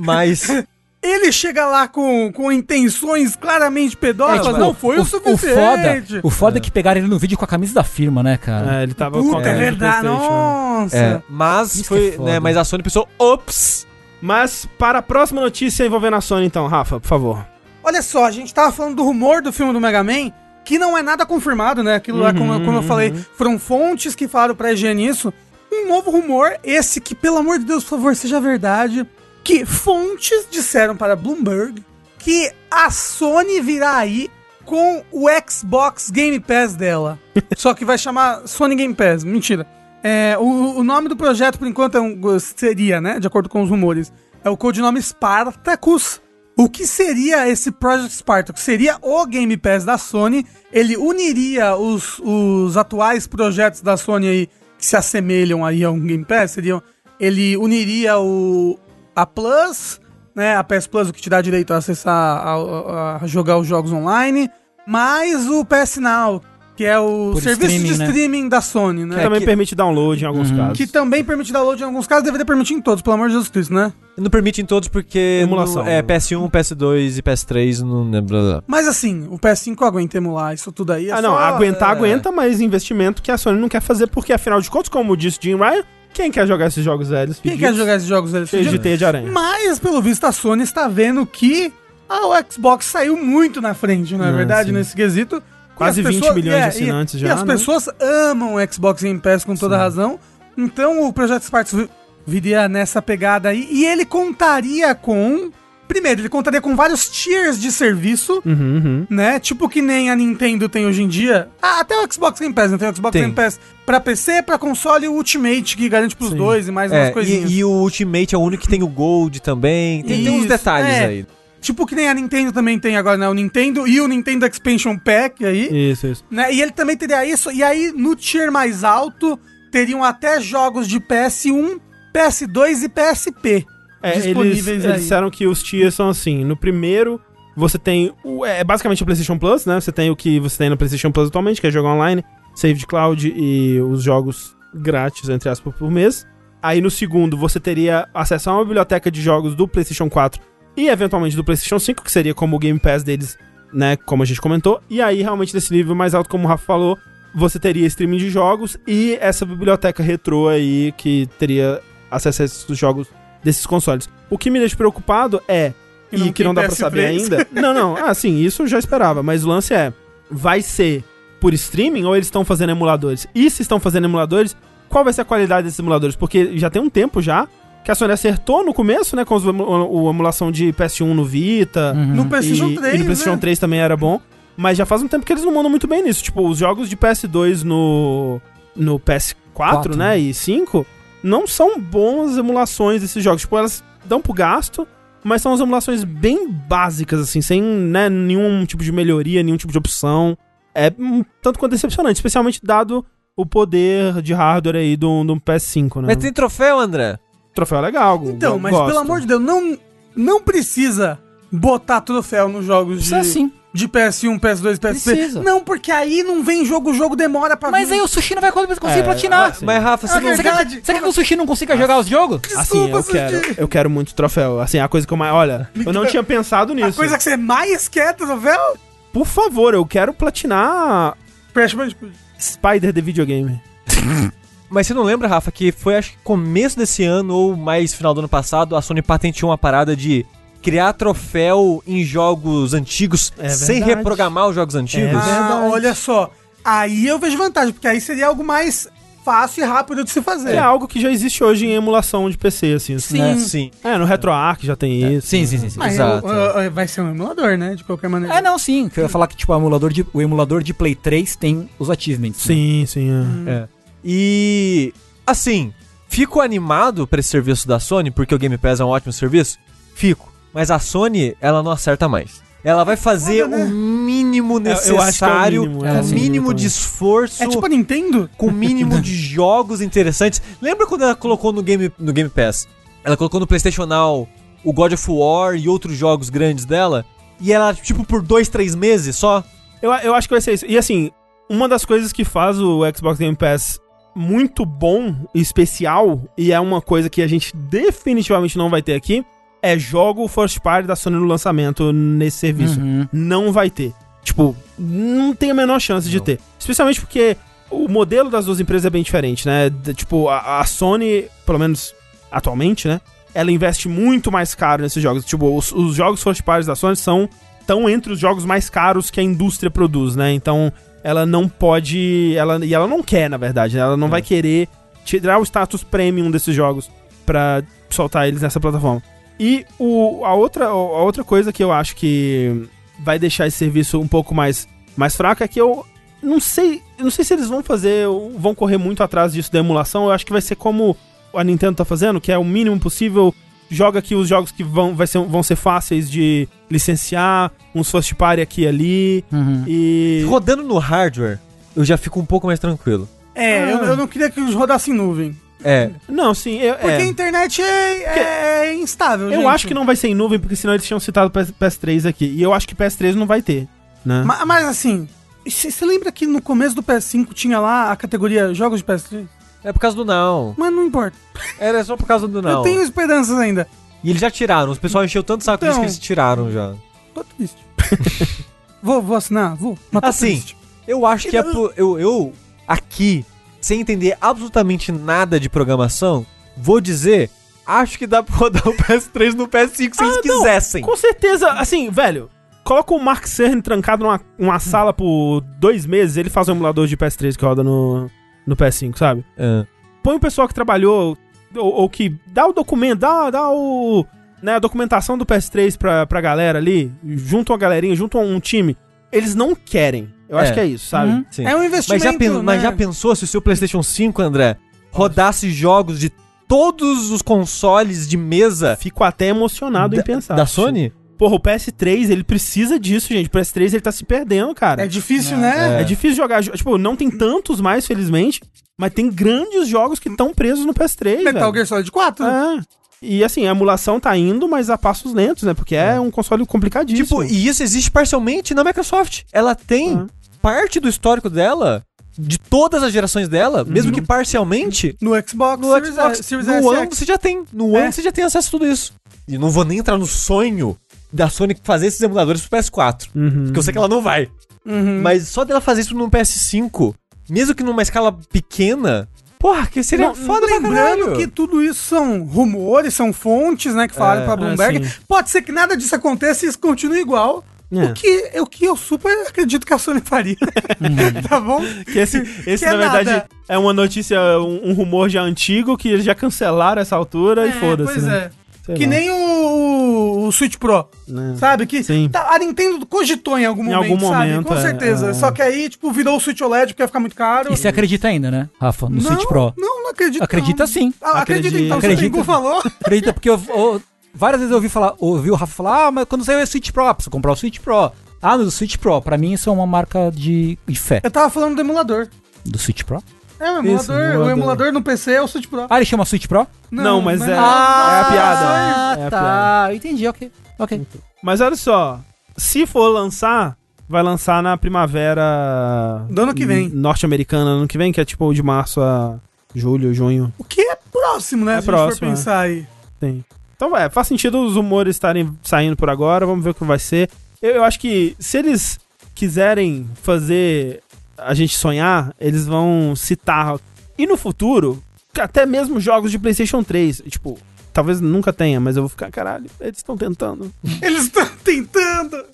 mas... [laughs] Ele chega lá com, com intenções claramente pedófilas, É, tipo, não foi o, suficiente. foda, o foda é. que pegaram ele no vídeo com a camisa da firma, né, cara? É, ele tava Puta, a é verdade, nossa. É, mas foi, é foda. né, mas a Sony pensou, ops, Mas para a próxima notícia envolvendo a Sony, então, Rafa, por favor. Olha só, a gente tava falando do rumor do filme do Mega Man, que não é nada confirmado, né? Aquilo lá, como, como eu falei, foram fontes que falaram pra EG nisso. Um novo rumor, esse que, pelo amor de Deus, por favor, seja verdade, que fontes disseram para Bloomberg que a Sony virá aí com o Xbox Game Pass dela. [laughs] Só que vai chamar Sony Game Pass. Mentira. É, o, o nome do projeto, por enquanto, é um- seria, né? De acordo com os rumores, é o codinome Spartacus. O que seria esse Project Spartacus? Seria o Game Pass da Sony. Ele uniria os, os atuais projetos da Sony aí que se assemelham aí a um Game Pass. Seriam, ele uniria o a Plus, né? A PS Plus, o que te dá direito a acessar a, a- a jogar os jogos online, mais o PS Now, que é o Por serviço de streaming, né? streaming da Sony, né? Que também que- permite download em alguns Uhum. casos. Que também permite download em alguns casos, deveria permitir em todos, pelo amor de Jesus Cristo, né? não permite em todos porque Emulação. no- é PS1, PS2 e PS3, não lembro. Mas assim, o PS5 aguenta emular isso tudo aí. é ah, não, só- aguentar, é. aguenta, mas investimento que a Sony não quer fazer, porque afinal de contas, como disse Jim Ryan, quem quer jogar esses jogos velhos? Quem quer jogar esses jogos eles cheios de teia de aranha? Mas, pelo visto, a Sony está vendo que a- o Xbox saiu muito na frente, não é Ah, verdade, sim. nesse quesito. Quase E as 20 milhões de e- assinantes e, já, E as né? pessoas amam o Xbox Game Pass com toda razão. Então o Projeto Spartacus viria nessa pegada aí. E ele contaria com. Primeiro, ele contaria com vários tiers de serviço, Uhum, uhum. né? Tipo que nem a Nintendo tem hoje em dia. Ah, até o Xbox Game Pass, não tem o Xbox Tem. Game Pass pra PC, pra console e o Ultimate, que garante pros Sim. dois e mais umas É, coisinhas. e, e o Ultimate é o único que tem o Gold também. Tem, tem uns detalhes é. aí. Tipo que nem a Nintendo também tem agora, né? O Nintendo e o Nintendo Expansion Pack aí. Isso, isso. né? E ele também teria isso. E aí, no tier mais alto, teriam até jogos de PS1, PS2 e PSP. É, eles, disponíveis eles aí. disseram que os tiers são assim. No primeiro, você tem. O, é basicamente o PlayStation Plus, né? Você tem o que você tem no PlayStation Plus atualmente, que é jogo online, save de cloud e os jogos grátis, entre aspas, por mês. Aí no segundo, você teria acesso a uma biblioteca de jogos do PlayStation 4 e eventualmente do PlayStation 5, que seria como o Game Pass deles, né? Como a gente comentou. E aí, realmente, nesse nível mais alto, como o Rafa falou, você teria streaming de jogos e essa biblioteca retrô aí que teria acesso a esses jogos desses consoles. O que me deixa preocupado é, Que e não que não dá pra PS3. saber ainda. [laughs] Não, não, ah, sim, isso eu já esperava, mas o lance é, vai ser por streaming ou eles estão fazendo emuladores? E se estão fazendo emuladores, qual vai ser a qualidade desses emuladores? Porque já tem um tempo já que a Sony acertou no começo, né, com os o, emulação de PS1 no Vita, Uhum. No PlayStation e, 3, e no PlayStation né? 3 também era bom. Mas já faz um tempo que eles não mandam muito bem nisso. Tipo, os jogos de PS2 no, no PS4, Quatro. né? E 5 não são boas emulações desses jogos. Tipo, elas dão pro gasto, mas são as emulações bem básicas, assim, sem né, nenhum tipo de melhoria, nenhum tipo de opção. É um tanto quanto decepcionante, especialmente dado o poder de hardware aí do, do PS5, né? Mas tem troféu, André? Troféu é legal. Então, mas gosto. pelo amor de Deus, não, não precisa botar troféu nos jogos de, Precisa sim. de PS1, PS2, PSP. Precisa. Não, porque aí não vem jogo, o jogo demora pra Mas vir. aí o Sushi não vai conseguir É, platinar. assim. Mas, Rafa, você É não... Você quer, você quer que o Sushi não consiga jogar os jogos? Assim, eu Desculpa, quero, Sushi. eu quero muito troféu. Assim, a coisa que eu mais. Olha, eu não tinha pensado A nisso. coisa que você mais quer, troféu? Por favor, eu quero platinar Crash Bandicoot. Spider The Videogame. [laughs] Mas você não lembra, Rafa, que foi acho que começo desse ano ou mais final do ano passado, a Sony patenteou uma parada de criar troféu em jogos antigos É sem reprogramar os jogos antigos? É Ah, verdade. olha só. Aí eu vejo vantagem, porque aí seria algo mais fácil e rápido de se fazer. É algo que já existe hoje em emulação de PC, assim. Sim. Né? Sim. É, no RetroArch já tem isso. Sim, sim, sim. sim. Mas Exato. o- o- vai ser um emulador, né? De qualquer maneira. É, não, sim. Que eu ia falar que tipo, o, emulador de, o emulador de Play 3 tem os achievements. né? Sim, sim. é. É. E assim, fico animado pra esse serviço da Sony, porque o Game Pass é um ótimo serviço. Fico. Mas a Sony, ela não acerta mais. Ela vai fazer foda, né? o mínimo acho que é o necessário, mínimo, com é, o sim, mínimo eu de esforço, É tipo a Nintendo? com o mínimo de [laughs] jogos interessantes. Lembra quando ela colocou no Game, no Game Pass? Ela colocou no PlayStation Now o God of War e outros jogos grandes dela? E ela, tipo, por dois, três meses só? Eu, eu acho que vai ser isso. E assim, uma das coisas que faz o Xbox Game Pass muito bom e especial, e é uma coisa que a gente definitivamente não vai ter aqui, é jogo first party da Sony no lançamento nesse serviço. Uhum. Não vai ter. Tipo, não tem a menor chance de Não. ter. Especialmente porque o modelo das duas empresas é bem diferente, né? Tipo, a, a Sony, pelo menos atualmente, né? Ela investe muito mais caro nesses jogos. Tipo, os, os jogos first parties da Sony são tão entre os jogos mais caros que a indústria produz, né? Então, ela não pode, ela e ela não quer, na verdade, né? ela não vai querer tirar o status premium desses jogos pra soltar eles nessa plataforma. E o, a, outra, a outra coisa que eu acho que vai deixar esse serviço um pouco mais, mais fraco é que eu não sei, eu não sei se eles vão fazer, vão correr muito atrás disso da emulação. Eu acho que vai ser como a Nintendo tá fazendo, que é o mínimo possível. Joga aqui os jogos que vão, vai ser, vão ser fáceis de licenciar, uns first party aqui e ali. Uhum. E. Rodando no hardware, eu já fico um pouco mais tranquilo. É, Ah. eu, eu não queria que eles rodassem em nuvem. É, Não, sim, eu, Porque é. a internet é, é instável, Eu gente. acho que não vai ser em nuvem, porque senão eles tinham citado PS, PS3 aqui. E eu acho que PS3 não vai ter, né? Ma- Mas, assim, você lembra que no começo do PS5 tinha lá a categoria jogos de PS3? É por causa do não. Mas não importa. Era só por causa do não. Eu tenho esperanças ainda. E eles já tiraram. Os pessoal encheu tanto saco disso Então. que eles tiraram já. Tô triste. [laughs] vou, vou assinar? Vou. Mas Assim, triste. Eu acho que é por, eu, eu, aqui, sem entender absolutamente nada de programação, vou dizer, acho que dá pra rodar o PS3 no PS5 se eles Ah, não. quisessem. Com certeza, assim, velho. Coloca o Mark Cerny trancado numa uma sala por dois meses, ele faz um emulador de PS3 que roda no, no PS5, sabe? É. Põe o pessoal que trabalhou. ou, ou que dá o documento, dá, dá o, né, a documentação do PS3 pra, pra galera ali, junto a galerinha, junto a um time, eles não querem. Eu É. acho que é isso, sabe? Uhum. É um Mas investimento, já, pen- mas né? já pensou se o seu PlayStation 5, André, rodasse jogos de todos os consoles de mesa Fico até emocionado em da, pensar. da Sony? Porra, o PS3, ele precisa disso, gente. O PS3, ele tá se perdendo, cara. É difícil, né? É difícil jogar. jo- Tipo, não tem tantos mais, felizmente. Mas tem grandes jogos que estão presos no PS3. Metal velho. Gear Solid 4. É. E assim, a emulação tá indo, mas a passos lentos, né? Porque é, um console complicadíssimo. Tipo, e isso existe parcialmente na Microsoft. Ela tem Ah. parte do histórico dela, de todas as gerações dela, mesmo que parcialmente, No Xbox, no Series, Xbox. Series no S, One você já tem. No É. One você já tem acesso a tudo isso. E não vou nem entrar no sonho da Sony fazer esses emuladores pro PS4. Uhum. Porque eu sei que ela não vai. Uhum. Mas só dela fazer isso no PS5, mesmo que numa escala pequena, porra, que seria Não, foda pra lembrando que tudo isso são rumores, são fontes, né, que falaram É, pra Bloomberg. sim. Pode ser que nada disso aconteça e isso continue igual. É. O, que, o que eu super acredito que a Sony faria. [laughs] tá bom? Que esse, esse Que é na verdade, nada. é uma notícia, um, um rumor já antigo que eles já cancelaram essa altura e foda-se. Pois né? é. Sei que lá. nem o, o Switch Pro, Né? sabe? Que Sim. tá- a Nintendo cogitou em algum Em momento, algum sabe? momento, Com é, certeza. é. Só que aí, tipo, virou o Switch OLED porque ia ficar muito caro. E você acredita ainda, né, Rafa, no não, Switch Pro? Não, não acredito. Acredita não. sim. Ah, acredita Acredito. então, Acredita. você falou. [laughs] Acredita, porque eu, eu- várias vezes eu ouvi falar, ouvi o Rafa falar, ah, mas quando saiu o Switch Pro, precisa comprar o Switch Pro. Ah, mas o Switch Pro, pra mim isso é uma marca de, de fé. Eu tava falando do emulador. Do Switch Pro? É, o Isso, emulador, o emulador. emulador no PC é o Switch Pro. Ah, ele chama Switch Pro? Não, mas é- Ah, é a piada. Ah, É tá. Entendi, ok. Ok. Mas olha só, se for lançar, vai lançar na primavera Do ano que vem. norte-americana, ano que vem, que é tipo de março a julho, junho. O que é próximo, né? É se a gente for próximo, é. pensar aí. Tem. Então, é, faz sentido os rumores estarem saindo por agora, vamos ver o que vai ser. Eu, eu acho que se eles quiserem fazer a gente sonhar, eles vão citar. E no futuro, até mesmo jogos de PlayStation 3, tipo, talvez nunca tenha, mas eu vou ficar, caralho, eles estão tentando. [laughs] Eles estão tentando.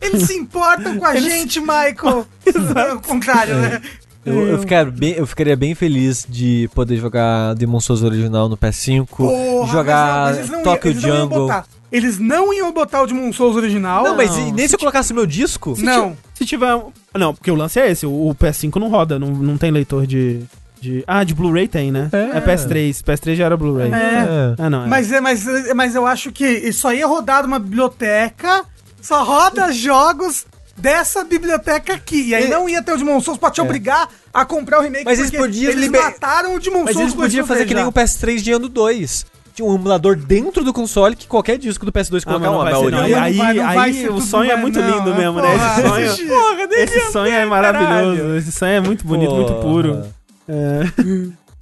Eles se importam com a gente, Michael. [laughs] É o contrário, né? Eu, eu, ficar bem- eu ficaria bem feliz de poder jogar Demon Souls original no PS5, Porra, jogar mas não, mas eles não Tokyo eles Jungle. Eles não iam botar o Demon Souls original. Não, mas e nem se eu colocasse meu disco? Não. Se tiver. Não, porque o lance é esse, o, o PS5 não roda, não, não tem leitor de. de ah, de Blu-ray tem, né? É. PS3. PS3 já era Blu-ray. É. Ah, não. É. Mas, é, mas, mas eu acho que isso aí é rodar uma biblioteca, só roda jogos dessa biblioteca aqui. E aí É. não ia ter o Demon Souls pra te obrigar a comprar o remake. Mas eles podiam Eles liber- mataram o Demon Mas Souls eles podiam fazer que nem o PS3 de ano 2. Tinha um emulador dentro do console que qualquer disco do PS2 Ah, não uma vai na ser, não. Não aí, vai- não vai aí ser o sonho é muito não, lindo é, mesmo, né? Esse porra, sonho, Porra, esse sonho é maravilhoso. Esse sonho é muito bonito, muito Porra. puro. É.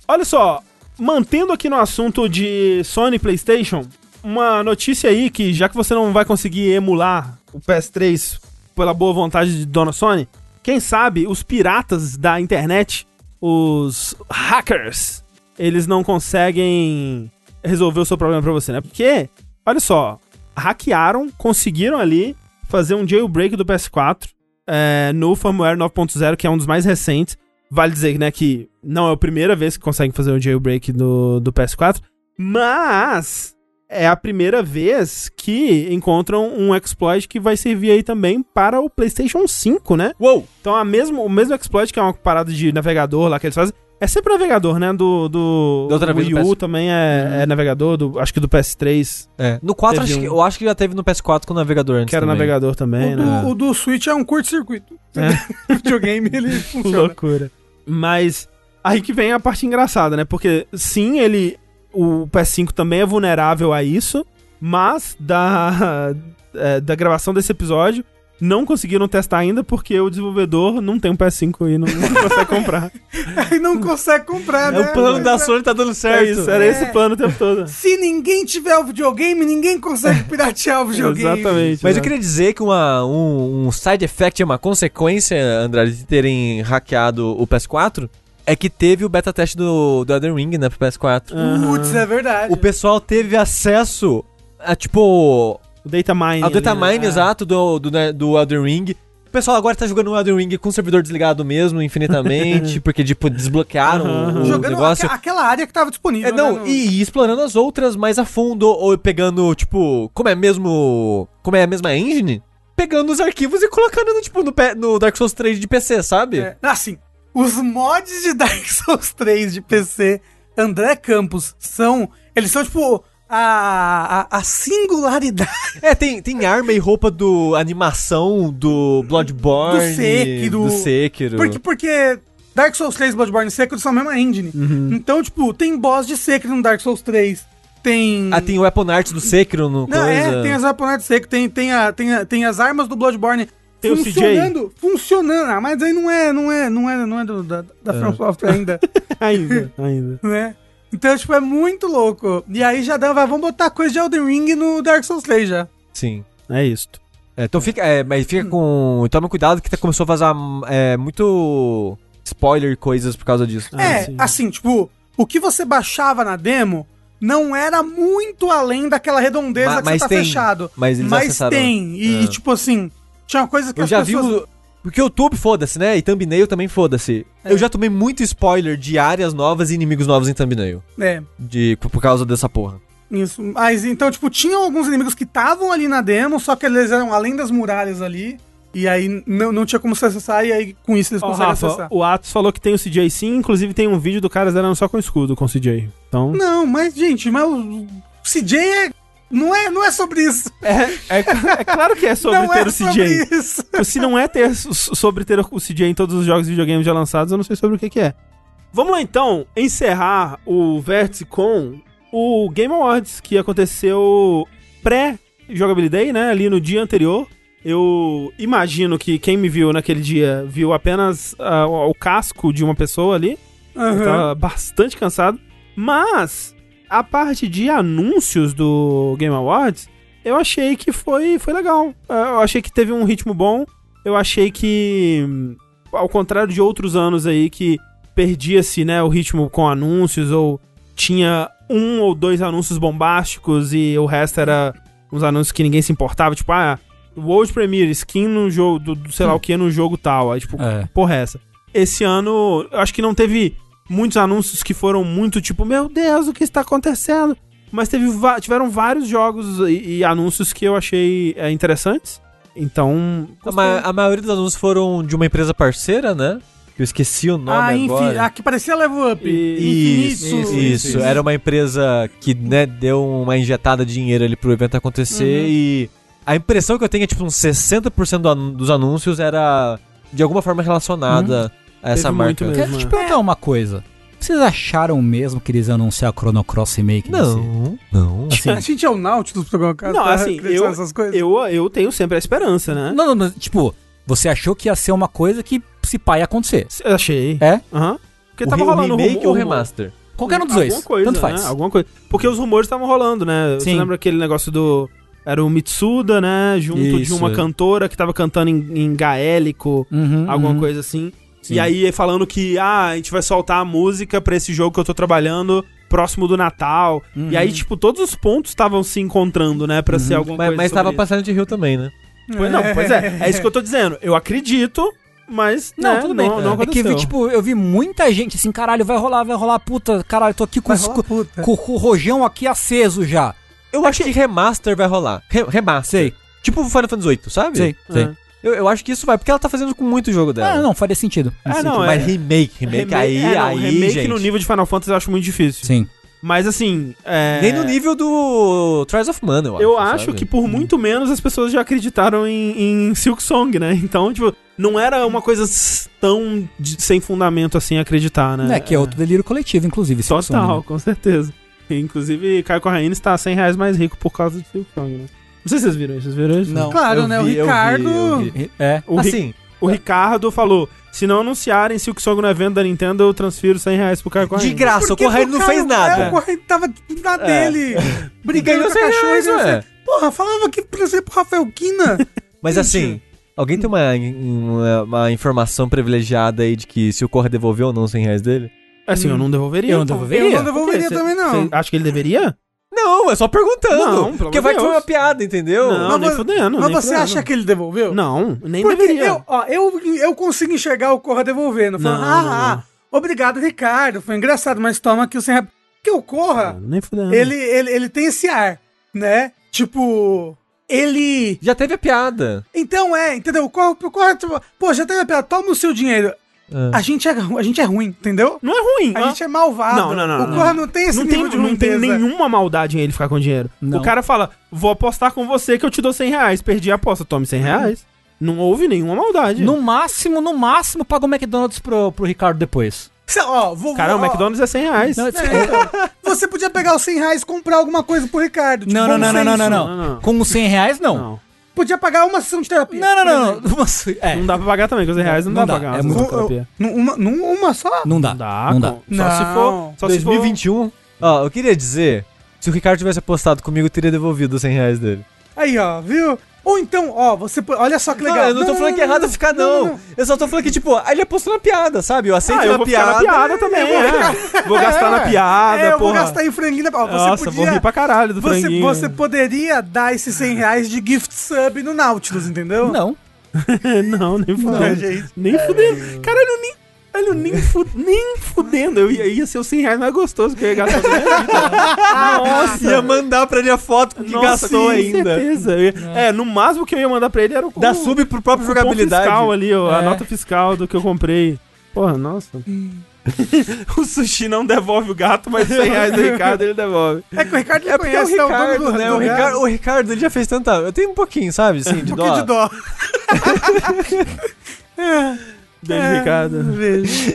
Olha só, mantendo aqui no assunto de Sony e PlayStation, uma notícia aí que já que você não vai conseguir emular o PS3 pela boa vontade de Dona Sony, quem sabe os piratas da internet, os hackers, eles não conseguem resolver o seu problema pra você, né? Porque, olha só, hackearam, conseguiram ali fazer um jailbreak do PS4 é, no firmware 9.0, que é um dos mais recentes. Vale dizer né, que não é a primeira vez que conseguem fazer um jailbreak do, do PS4, mas é a primeira vez que encontram um exploit que vai servir aí também para o PlayStation 5, né? Uou! Então a mesmo, o mesmo exploit, que é uma parada de navegador lá que eles fazem, é sempre navegador, né? Do, do Da outra vez Wii U PS. também é, é navegador, do, acho que do PS3, É. No 4, Teve acho que- um. eu acho que já teve no PS4 com o navegador antes. que era também. navegador também, O né? do, o do Switch é um curto-circuito. É. O [laughs] videogame, ele [laughs] funciona. Loucura. Mas aí que vem a parte engraçada, né? Porque sim, ele. O PS5 também é vulnerável a isso, mas da, [laughs] é, da gravação desse episódio. Não conseguiram testar ainda porque o desenvolvedor não tem um PS5 e não, não consegue comprar. [laughs] Aí não consegue comprar, É né? o plano da Mas, Sony tá dando É certo. isso, era É. esse o plano o tempo todo. Se ninguém tiver o videogame, ninguém consegue piratear o [laughs] videogame. Exatamente. Mas eu né? queria dizer que uma, um, um side effect, uma consequência, Andrade, de terem hackeado o PS4 é que teve o beta teste do, do Elden Ring, né, pro PS4. Putz, é verdade. O pessoal teve acesso a, tipo, O data mine. ao data ali, né? mine exato do, do, né, do Elden Ring O pessoal agora tá jogando o Elden Ring com o servidor desligado mesmo, infinitamente, [laughs] porque, tipo, desbloquearam Aham. o Jogando negócio. aque- aquela área que tava disponível. É, não, né, no- e, e explorando as outras mais a fundo, ou pegando, tipo, como é mesmo. Como é a mesma engine, pegando os arquivos e colocando, no, tipo, no, no Dark Souls 3 de PC, sabe? É, assim, os mods de [laughs] Dark Souls 3 de PC, André Campos, são. Eles são, tipo, a, a, a singularidade É, tem, tem arma e roupa do animação do Bloodborne. Do Sekiro. Do Sekiro. Porque, porque Dark Souls 3 e Bloodborne e Sekiro são a mesma engine. Uhum. Então, tipo, tem boss de Sekiro no Dark Souls 3. Tem. Ah, tem o Weapon Art do Sekiro no Não, coisa. é, tem as japonesas de Sekiro, tem, tem, a, tem, a, tem as armas do Bloodborne Tem funcionando. Funcionando. Ah, mas aí não é, não é, não é, não é do, da, da Software ainda, [laughs] Ainda, ainda. né? Então, tipo, é muito louco. E aí já dá, vai, vamos botar coisa de Elden Ring no Dark Souls 3 já. Sim. É isto. É, então fica, é, mas fica com. Toma cuidado que tá- começou a vazar é, muito spoiler e coisas por causa disso. Ah, é, sim. assim, tipo, o que você baixava na demo não era muito além daquela redondeza Ma- que mas você tá tem, fechado. mas eles mas acessaram- tem. E, É. tipo assim, tinha uma coisa que Eu as já vi pessoas... o. Porque o YouTube, foda-se, né? E thumbnail também foda-se. É. Eu já tomei muito spoiler de áreas novas e inimigos novos em thumbnail. É, De, por causa dessa porra. isso. Mas então, tipo, tinham alguns inimigos que estavam ali na demo, só que eles eram além das muralhas ali. E aí não, não tinha como você acessar, e aí com isso eles Ó, conseguem Rafa, acessar. o Atos falou que tem o CJ sim, inclusive tem um vídeo do cara zerando só com escudo, com o CJ. Então. Não, mas, gente, mas o CJ é. Não é, não é sobre isso. É, é, é claro que é sobre não ter é o sobre CJ. isso. Se não é ter so- sobre ter o CJ em todos os jogos de videogame já lançados, eu não sei sobre o que, que é. Vamos lá então encerrar o vértice com o Game Awards, que aconteceu pré-jogabilidade, né? Ali no dia anterior. Eu imagino que quem me viu naquele dia viu apenas ah, o casco de uma pessoa ali. Eu Aham. tava bastante cansado. Mas a parte de anúncios do Game Awards, eu achei que foi, foi legal. É, Eu achei que teve um ritmo bom. Eu achei que, hum, ao contrário de outros anos aí, que perdia-se né, o ritmo com anúncios, ou tinha um ou dois anúncios bombásticos e o resto era uns anúncios que ninguém se importava, tipo, ah, World Premiere, skin no jogo, do, do sei lá o que, no jogo tal. Aí, tipo, É. porra é essa? Esse ano, eu acho que não teve muitos anúncios que foram muito tipo, meu Deus, o que está acontecendo? Mas teve tiveram vários jogos e, e anúncios que eu achei é, interessantes. Então. A, ma- a maioria dos anúncios foram de uma empresa parceira, né? Que eu esqueci o nome Ah, enfim, agora. a que parecia Level Up. Isso, Infinito. isso, isso. Era uma empresa que, né, deu uma injetada de dinheiro ali pro evento acontecer Uhum. e a impressão que eu tenho é tipo uns 60% do dos anúncios era de alguma forma relacionada a essa Teve muito marca. mesmo. Quero te perguntar uma coisa. Vocês acharam mesmo que eles iam anunciar Chrono Cross Remake? nesse- Não, não. [laughs] Assim, A gente é o Nautilus do programa cara, Não, tá assim, eu- nessas coisas. Eu, eu tenho sempre a esperança, né? não, não, mas, tipo, você achou que ia ser uma coisa que se pá ia acontecer. Eu achei. É? Aham. Porque o, tava re- o rolando remake ou o remaster? Qualquer um dos dois. Alguma coisa, Tanto faz. Né? Alguma coisa. Porque os rumores estavam rolando, né? Você Sim. lembra aquele negócio do. Era o Mitsuda, né? Junto de Isso. uma cantora que tava cantando em, em gaélico, Uhum, alguma uhum. coisa assim. Sim. E aí falando que, ah, a gente vai soltar a música pra esse jogo que eu tô trabalhando próximo do Natal. Uhum. E aí, tipo, todos os pontos estavam se encontrando, né? Pra ser alguma Mas, coisa. mas tava isso. passando de Rio também, né? Pois não, pois é. É isso que eu tô dizendo. Eu acredito, mas. Não, né, tudo bem. Não, não é que aconteceu. vi, tipo, eu vi muita gente assim, caralho, vai rolar, vai rolar, puta, caralho, tô aqui com, os- rolar com- com o rojão aqui aceso já. Eu acho que remaster vai rolar. Re- remaster. Sei, Tipo o Final Fantasy VIII, sabe? sei, sei. É. Eu, eu acho que isso vai, porque ela tá fazendo com muito jogo dela. Ah, não, faria sentido. Ah, não, sentido. Mas é. remake, remake, aí, é, não, aí, remake gente. no nível de Final Fantasy eu acho muito difícil. Sim. Mas assim. é, Nem no nível do Trials of Mana, eu acho. Eu acho sabe? que por muito menos as pessoas já acreditaram em, em Silk Song, né? Então, tipo, não era uma coisa tão de- sem fundamento assim acreditar, né? É, que é outro delírio coletivo, inclusive. Total, som, né? com certeza. Inclusive, Caio Corraine está 100 reais mais rico por causa de Silk Song, né? Não sei se vocês viram isso. Vocês viram isso? Não. Claro, Eu né? o vi, eu vi, Ricardo. eu vi. É. O, Ri- assim, o Ricardo falou: se não anunciarem Silk Song no evento da Nintendo, eu transfiro 100 reais pro Caio de graça, o Porque Correio não fez nada. É, o Correio tava na dele. [laughs] Brigando com a 100 cachorra. reais, e não. Porra, falava que pra ser pro Rafael Kina. [laughs] Mas Gente. assim, alguém tem uma, uma, uma informação privilegiada aí de que se o Correio devolveu ou não os 100 reais dele? Assim, eu não devolveria. Eu não devolveria. Eu não devolveria também, não. cê acha que ele deveria? Não, é só perguntando. Não, pelo porque amor vai de que foi Deus. uma piada, entendeu? Não, nem vo- fudendo, Mas nem você fudendo. acha que ele devolveu? Não, nem Porque deveria. eu, ó, eu, eu consigo enxergar o Corra devolvendo. Falando, Não, ah, não, ah, obrigado, Ricardo. Foi engraçado, mas toma aqui o sem rap. Porque o Corra, Nem fudendo. ele, ele, ele tem esse ar, né? Tipo, ele. Já teve a piada. Então é, entendeu? O Corra, o Corra tipo, pô, já teve a piada, toma o seu dinheiro. A gente, é, a gente é ruim, entendeu? Não é ruim. A ó. gente é malvado. Não, não, não, O não. Corra não tem esse não nível tem, de não tem nenhuma maldade em ele ficar com dinheiro. Não. O cara fala, vou apostar com você que eu te dou 100 reais. Perdi a aposta, tome 100 reais. Não houve nenhuma maldade. No máximo, no máximo, paga o McDonald's pro, pro Ricardo depois. Cê- ó, vou, Cara, o McDonald's é 100 reais. Não, é, então, você podia pegar os 100 reais e comprar alguma coisa pro Ricardo. tipo, não, não, não, não, não, não, Não, não. não. Com os 100 reais, não. Não. Podia pagar uma sessão de terapia. Não, não, não. não. Mas, é, Não dá pra pagar também, com 100 reais não, Não dá dá, pra pagar. é uma muito terapia. Numa, numa só? não dá. Não dá, Não dá. Só se Não. for. Só se for 2021. Ó, eu queria dizer, se o Ricardo tivesse apostado comigo, eu teria devolvido os 100 reais dele. Aí, ó, viu? Ou então, ó, você. Olha só que legal. Não, eu não tô falando que é errado ficar, não. Eu só tô falando que, tipo, aí ele apostou na piada, sabe? Eu aceito Ah, eu na vou ficar piada. na piada também, é. Vou gastar na piada, É, eu vou gastar em franguinho. Ó, você Nossa, podia, vou rir pra caralho do você, franguinho. você poderia dar esses 100 reais de gift sub no Nautilus, entendeu? Não. [laughs] não, nem Não, fudendo. gente. Nem fudendo. Caralho, nem. Caralho, nem, fu nem fudendo. Eu ia, ia ser os 100 reais mais gostoso que eu ia gastar na minha vida. Nossa. Ia mandar pra ele a foto que Nossa, gastou com ainda. certeza. Ia- É, no máximo que eu ia mandar pra ele era o o- sub pro próprio o jogabilidade. fiscal ali, ó, a É. nota fiscal do que eu comprei. Porra, nossa. [laughs] o sushi não devolve o gato, mas 100 reais do Ricardo ele devolve. É que o Ricardo ele É é o conhece, né, dono Ricardo, do- né? do O. Ricardo, o Ricardo, ele já fez tanta... Eu tenho um pouquinho, sabe? Assim, [laughs] de Um pouquinho dó. de dó. [laughs] É, Ricardo. vejo.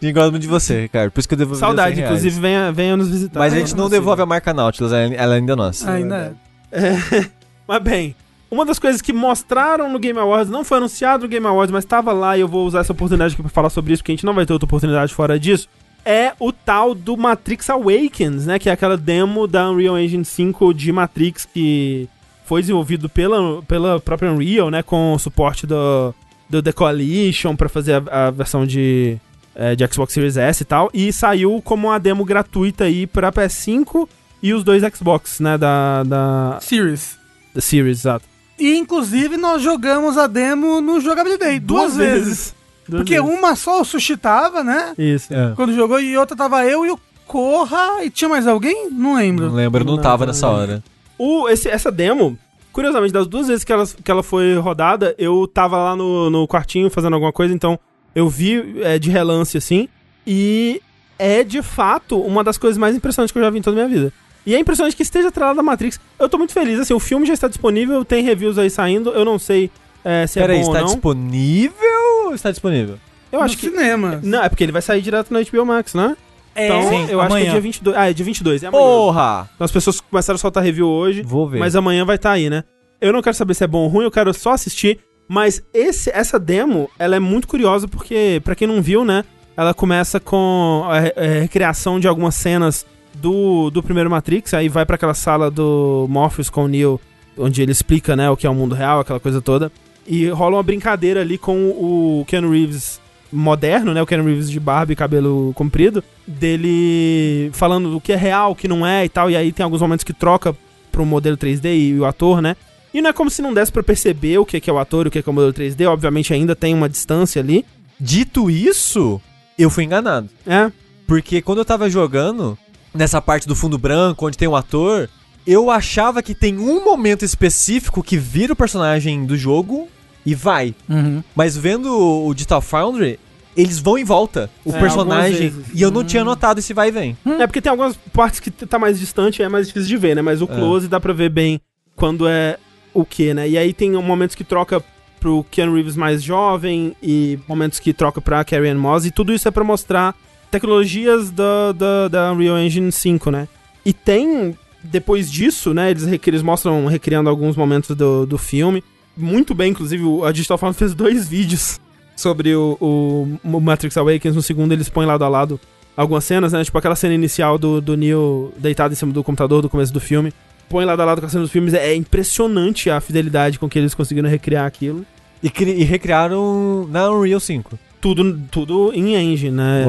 E gosto muito de você, Ricardo. Por isso que eu devolvi os 100 Saudade, inclusive, venha, venha nos visitar. Mas a gente não devolve a marca Nautilus, ela ela ainda é nossa. Ainda é. [laughs] Mas bem, uma das coisas que mostraram no Game Awards, não foi anunciado no Game Awards, mas estava lá e eu vou usar essa oportunidade aqui pra falar sobre isso, porque a gente não vai ter outra oportunidade fora disso, é o tal do Matrix Awakens, né? Que é aquela demo da Unreal Engine 5 de Matrix que foi desenvolvido pela, pela própria Unreal, né? Com o suporte do, do The Coalition pra fazer a, a versão de, é, de Xbox Series S e tal. E saiu como uma demo gratuita aí pra PS5 e os dois Xbox, né? Da, da, Series. da Series, exato. E, inclusive, nós jogamos a demo no Jogabilidade duas, vezes. Duas Porque vezes. uma só o Sushi tava, né? Isso. É. Quando jogou, e outra tava eu e o Corra. E tinha mais alguém? Não lembro. Não lembro, não Não, tava não nessa lembro. hora. O, esse, essa demo, curiosamente, das duas vezes que ela, que ela foi rodada, eu tava lá no, no quartinho fazendo alguma coisa, então eu vi é, de relance assim. E é de fato uma das coisas mais impressionantes que eu já vi em toda a minha vida. E é impressionante que esteja atrelado a Matrix. Eu tô muito feliz, assim, o filme já está disponível, tem reviews aí saindo, eu não sei é, se Peraí, é bom está ou não. disponível ou está disponível? Eu acho no que... cinema. Não, é porque ele vai sair direto no HBO Max, né? É, Então, sim, eu acho que é amanhã. dia 22. Ah, é dia 22, é amanhã. Porra! Então as pessoas começaram a soltar review hoje. Vou ver. Mas amanhã vai estar aí, né? Eu não quero saber se é bom ou ruim, eu quero só assistir. Mas esse, essa demo, ela é muito curiosa porque, pra quem não viu, né? Ela começa com a, a recriação de algumas cenas do, do primeiro Matrix. Aí vai pra aquela sala do Morpheus com o Neo, onde ele explica, né, o que é o mundo real, aquela coisa toda. E rola uma brincadeira ali com o Keanu Reeves moderno, né? O Keanu Reeves de barba e cabelo comprido. Dele falando o que é real, o que não é e tal. E aí tem alguns momentos que troca pro modelo 3D e o ator, né? E não é como se não desse pra perceber o que que é o ator e o que que é o modelo 3D. Obviamente ainda tem uma distância ali. Dito isso, eu fui enganado. É. Porque quando eu tava jogando, nessa parte do fundo branco, onde tem um ator, eu achava que tem um momento específico que vira o personagem do jogo e vai. Uhum. Mas vendo o Digital Foundry, eles vão em volta, o É, personagem, e eu não tinha notado esse vai e vem. É porque tem algumas partes que tá mais distante e é mais difícil de ver, né? Mas o close dá pra ver bem quando é o que, né? E aí tem momentos que troca pro Keanu Reeves mais jovem e momentos que troca pra Carrie Ann Moss. E tudo isso é pra mostrar tecnologias da, da, da Unreal Engine 5, né? E tem, depois disso, né? Eles, eles mostram recriando alguns momentos do, do filme. Muito bem, inclusive, a Digital Foundry fez dois vídeos sobre o, o, Matrix Awakens. No segundo, eles põem lado a lado algumas cenas, né? Tipo aquela cena inicial do, do Neo deitado em cima do computador do começo do filme. Põe lado a lado com a cena dos filmes. É impressionante a fidelidade com que eles conseguiram recriar aquilo. E, e recriaram na Unreal 5. Tudo, tudo em engine, né?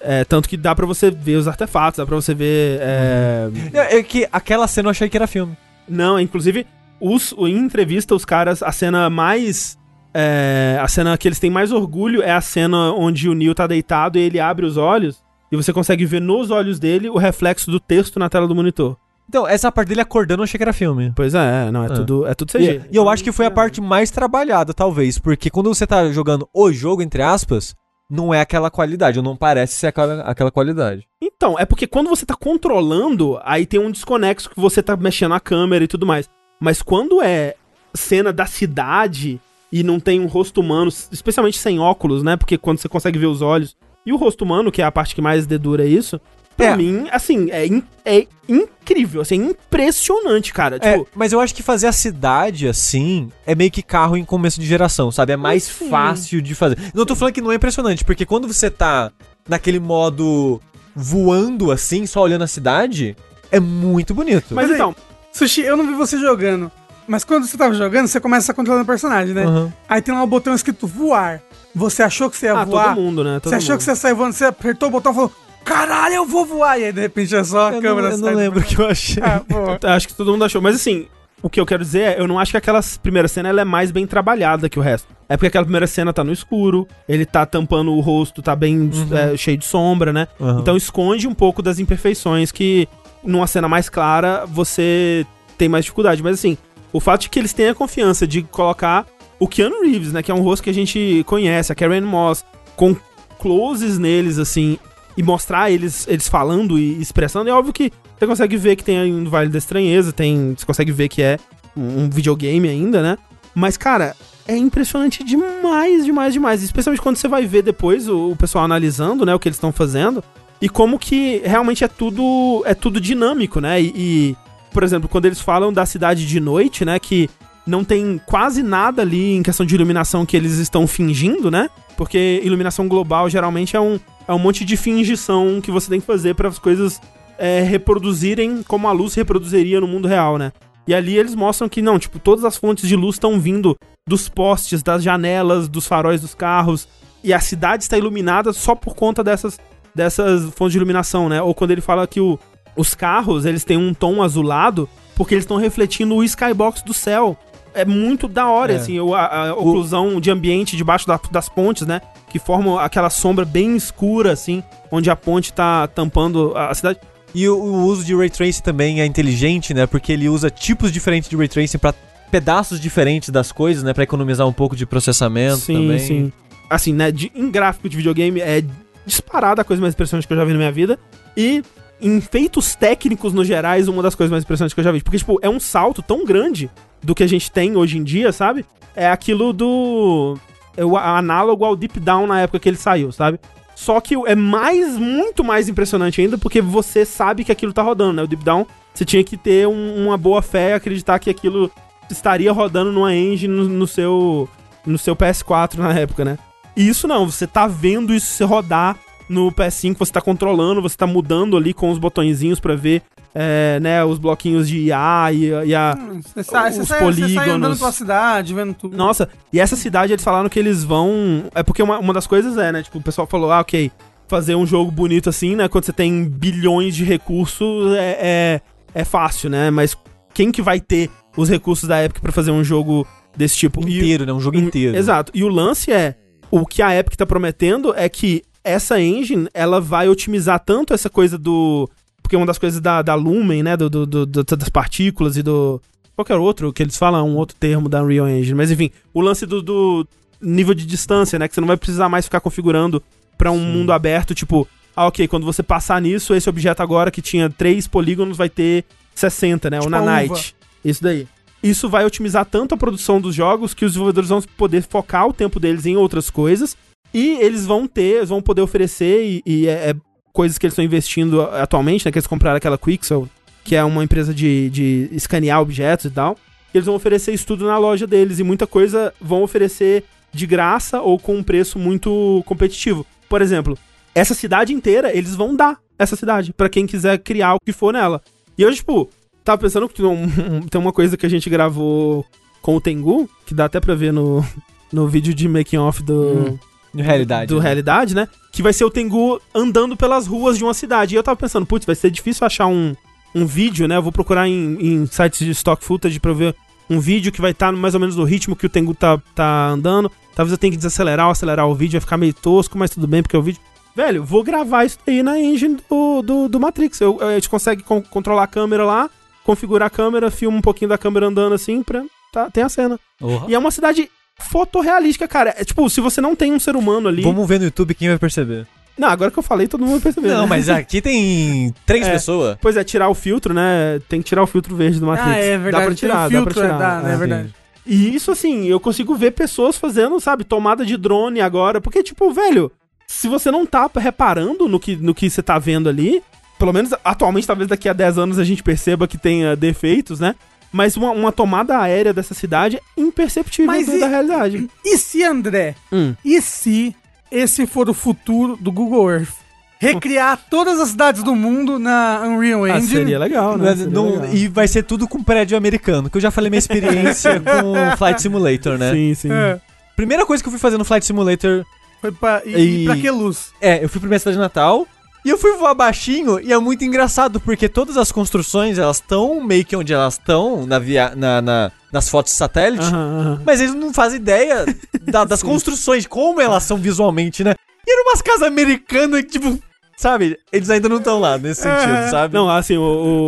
É, É, tanto que dá pra você ver os artefatos, dá pra você ver. é, É, é que aquela cena eu achei que era filme. Não, inclusive, os, em entrevista, os caras, a cena mais. é, a cena que eles têm mais orgulho é a cena onde o Neil tá deitado e ele abre os olhos e você consegue ver nos olhos dele o reflexo do texto na tela do monitor. Então, essa parte dele acordando eu achei que era filme. Pois é, não, é, É. tudo é tudo E, CG. e eu acho que foi a parte mais trabalhada, talvez, porque quando você tá jogando o jogo, entre aspas, não é aquela qualidade, ou não parece ser aquela, aquela qualidade. Então, é porque quando você tá controlando, aí tem um desconexo que você tá mexendo a câmera e tudo mais. Mas quando é cena da cidade e não tem um rosto humano, especialmente sem óculos, né? Porque quando você consegue ver os olhos e o rosto humano, que é a parte que mais dedura isso, pra É. mim, assim, é, in- é incrível, assim, é impressionante, cara. É, Tipo, mas eu acho que fazer a cidade assim é meio que carro em começo de geração, sabe? É mais sim. fácil de fazer. Não tô falando que não é impressionante, porque quando você tá naquele modo voando assim, só olhando a cidade, é muito bonito. mas Mas então, Sushi, eu não vi você jogando. Mas quando você tava jogando, você começa controlando o personagem, né? Aham. Aí tem lá um botão escrito voar. Você achou que você ia ah, voar? todo mundo, né? Todo você achou mundo. que você ia sair voando, você apertou o botão e falou: Caralho, eu vou voar! E aí de repente é só a Eu, câmera não, eu não lembro o que eu achei. Ah, [laughs] Acho que todo mundo achou. Mas assim, o que eu quero dizer é, eu não acho que aquela primeira cena ela é mais bem trabalhada que o resto. É porque aquela primeira cena tá no escuro, ele tá tampando o rosto, tá bem é, cheio de sombra, né? Aham. Então esconde um pouco das imperfeições que numa cena mais clara você tem mais dificuldade. Mas assim, o fato de que eles têm a confiança de colocar o Keanu Reeves, né? Que é um rosto que a gente conhece, a Karen Moss, com closes neles, assim, e mostrar eles, eles falando e expressando, é óbvio que você consegue ver que tem um Vale da Estranheza, tem, você consegue ver que é um um videogame ainda, né? Mas, cara, é impressionante demais, demais, demais. Especialmente quando você vai ver depois o, o pessoal analisando, né, o que eles estão fazendo. E como que realmente é tudo é tudo dinâmico, né? E, e, por exemplo, quando eles falam da cidade de noite, né, que não tem quase nada ali em questão de iluminação que eles estão fingindo, né? Porque iluminação global geralmente é um, é um monte de fingição que você tem que fazer para as coisas é, reproduzirem como a luz reproduziria no mundo real, né? E ali eles mostram que não, tipo, todas as fontes de luz estão vindo dos postes, das janelas, dos faróis dos carros, e a cidade está iluminada só por conta dessas, dessas fontes de iluminação, né? Ou quando ele fala que o, os carros, eles têm um tom azulado porque eles estão refletindo o skybox do céu. É muito da hora, É. assim, o- a, a oclusão de ambiente debaixo da- das pontes, né? Que formam aquela sombra bem escura, assim, onde a ponte tá tampando a a cidade. E o, o uso de Ray Tracing também é inteligente, né? Porque ele usa tipos diferentes de Ray Tracing pra pedaços diferentes das coisas, né? Pra economizar um pouco de processamento sim, também. sim. Assim, né, de- em gráfico de videogame é disparada a coisa mais impressionante que eu já vi na minha vida. E em feitos técnicos no gerais, uma das coisas mais impressionantes que eu já vi. Porque, tipo, é um salto tão grande do que a gente tem hoje em dia, sabe? É aquilo do. É o análogo ao Deep Down na época que ele saiu, sabe? Só que é mais, muito mais impressionante ainda, porque você sabe que aquilo tá rodando, né? O Deep Down, você tinha que ter um- uma boa fé e acreditar que aquilo estaria rodando numa engine no, no seu no seu PS4 na época, né? E isso não, você tá vendo isso se rodar no PS5, você tá controlando, você tá mudando ali com os botõezinhos pra ver, é, né, os bloquinhos de IA e, e a... Você sai, você Os sai, você sai andando polígonos. pela cidade, vendo tudo. Nossa, e essa cidade eles falaram que eles vão... É porque uma, uma das coisas é, né, tipo, o pessoal falou, ah, ok, fazer um jogo bonito assim, né, quando você tem bilhões de recursos é, é, é fácil, né, mas quem que vai ter os recursos da Epic pra fazer um jogo desse tipo? E- Inteiro, né? Um jogo inteiro. Exato. E o lance é, o que a Epic tá prometendo é que essa engine, ela vai otimizar tanto essa coisa do... Porque uma das coisas da, da Lumen, né, do, do- do- das partículas e do... Qualquer outro, que eles falam um outro termo da Unreal Engine. Mas enfim, o lance do, do nível de distância, né, que você não vai precisar mais ficar configurando pra um mundo aberto, tipo... Ah, ok, quando você passar nisso, esse objeto agora que tinha três polígonos vai ter 60, né, Tipo o Nanite. Isso daí. Isso vai otimizar tanto a produção dos jogos que os desenvolvedores vão poder focar o tempo deles em outras coisas. E eles vão ter, vão poder oferecer, e, e é, é coisas que eles estão investindo atualmente, né? Que eles compraram aquela Quixel, que é uma empresa de, de escanear objetos e tal. Eles vão oferecer isso tudo na loja deles. E muita coisa vão oferecer de graça ou com um preço muito competitivo. Por exemplo, essa cidade inteira, eles vão dar essa cidade pra quem quiser criar o que for nela. E eu, tipo, tava pensando que tem, um- uma coisa que a gente gravou com o Tengu, que dá até pra ver no, no vídeo de making off do, Realidade. do né? realidade, né? Que vai ser o Tengu andando pelas ruas de uma cidade. E eu tava pensando, putz, vai ser difícil achar um, um vídeo, né? Eu vou procurar em, em sites de stock footage pra eu ver um vídeo que vai estar mais ou menos no ritmo que o Tengu tá, tá andando. Talvez eu tenha que desacelerar ou acelerar o vídeo, vai ficar meio tosco, mas tudo bem, porque o vídeo. Velho, vou gravar isso aí na engine do, do, do Matrix. Eu, a gente consegue con- controlar a câmera lá, configurar a câmera, filma um pouquinho da câmera andando assim, pra. Tá, tem a cena. Porra. E é uma cidade fotorrealística, cara. É tipo, se você não tem um ser humano ali. Vamos ver no YouTube quem vai perceber. Não, agora que eu falei, todo mundo percebeu. Não, né? mas aqui tem três [laughs] É. pessoas. Pois é, tirar o filtro, né? Tem que tirar o filtro verde do Matrix. Ah, é verdade. Dá pra tem tirar, o filtro, dá pra tirar. dá, né, É. é verdade. E isso, assim, eu consigo ver pessoas fazendo, sabe, tomada de drone agora. Porque, tipo, velho, se você não tá reparando no que, no que você tá vendo ali, pelo menos atualmente, talvez daqui a 10 anos a gente perceba que tenha defeitos, né? Mas uma, uma tomada aérea dessa cidade é imperceptível Mas e- da realidade. E se, André, Hum. e se esse for o futuro do Google Earth? Recriar [laughs] todas as cidades do mundo na Unreal Ah, Engine. seria legal, né? Mas Seria não- legal. e vai ser tudo com prédio americano, que eu já falei minha experiência [laughs] com Flight Simulator, né? Sim, sim. É, Primeira coisa que eu fui fazer no Flight Simulator foi pra, e, E- pra que luz? é, eu fui pra minha cidade natal e eu fui voar baixinho e é muito engraçado porque todas as construções elas estão meio que onde elas estão na via, na, na- nas fotos de satélite, Aham, aham. mas eles não fazem ideia da- das [laughs] construções, como elas são visualmente, né? E eram umas casas americanas que, tipo, sabe, eles ainda não estão lá nesse sentido, É. sabe? Não, assim, eu,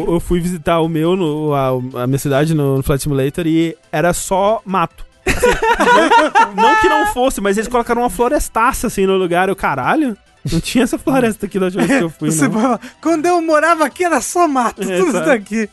eu- eu fui visitar o meu, no, a, a minha cidade no, no Flight Simulator e era só mato. Assim, [laughs] não, não que não fosse, mas eles colocaram uma florestaça assim no lugar. Eu, caralho, não tinha essa floresta aqui da última vez que eu [laughs] fui, não. fala, quando eu morava aqui era só mato, É, tudo isso daqui.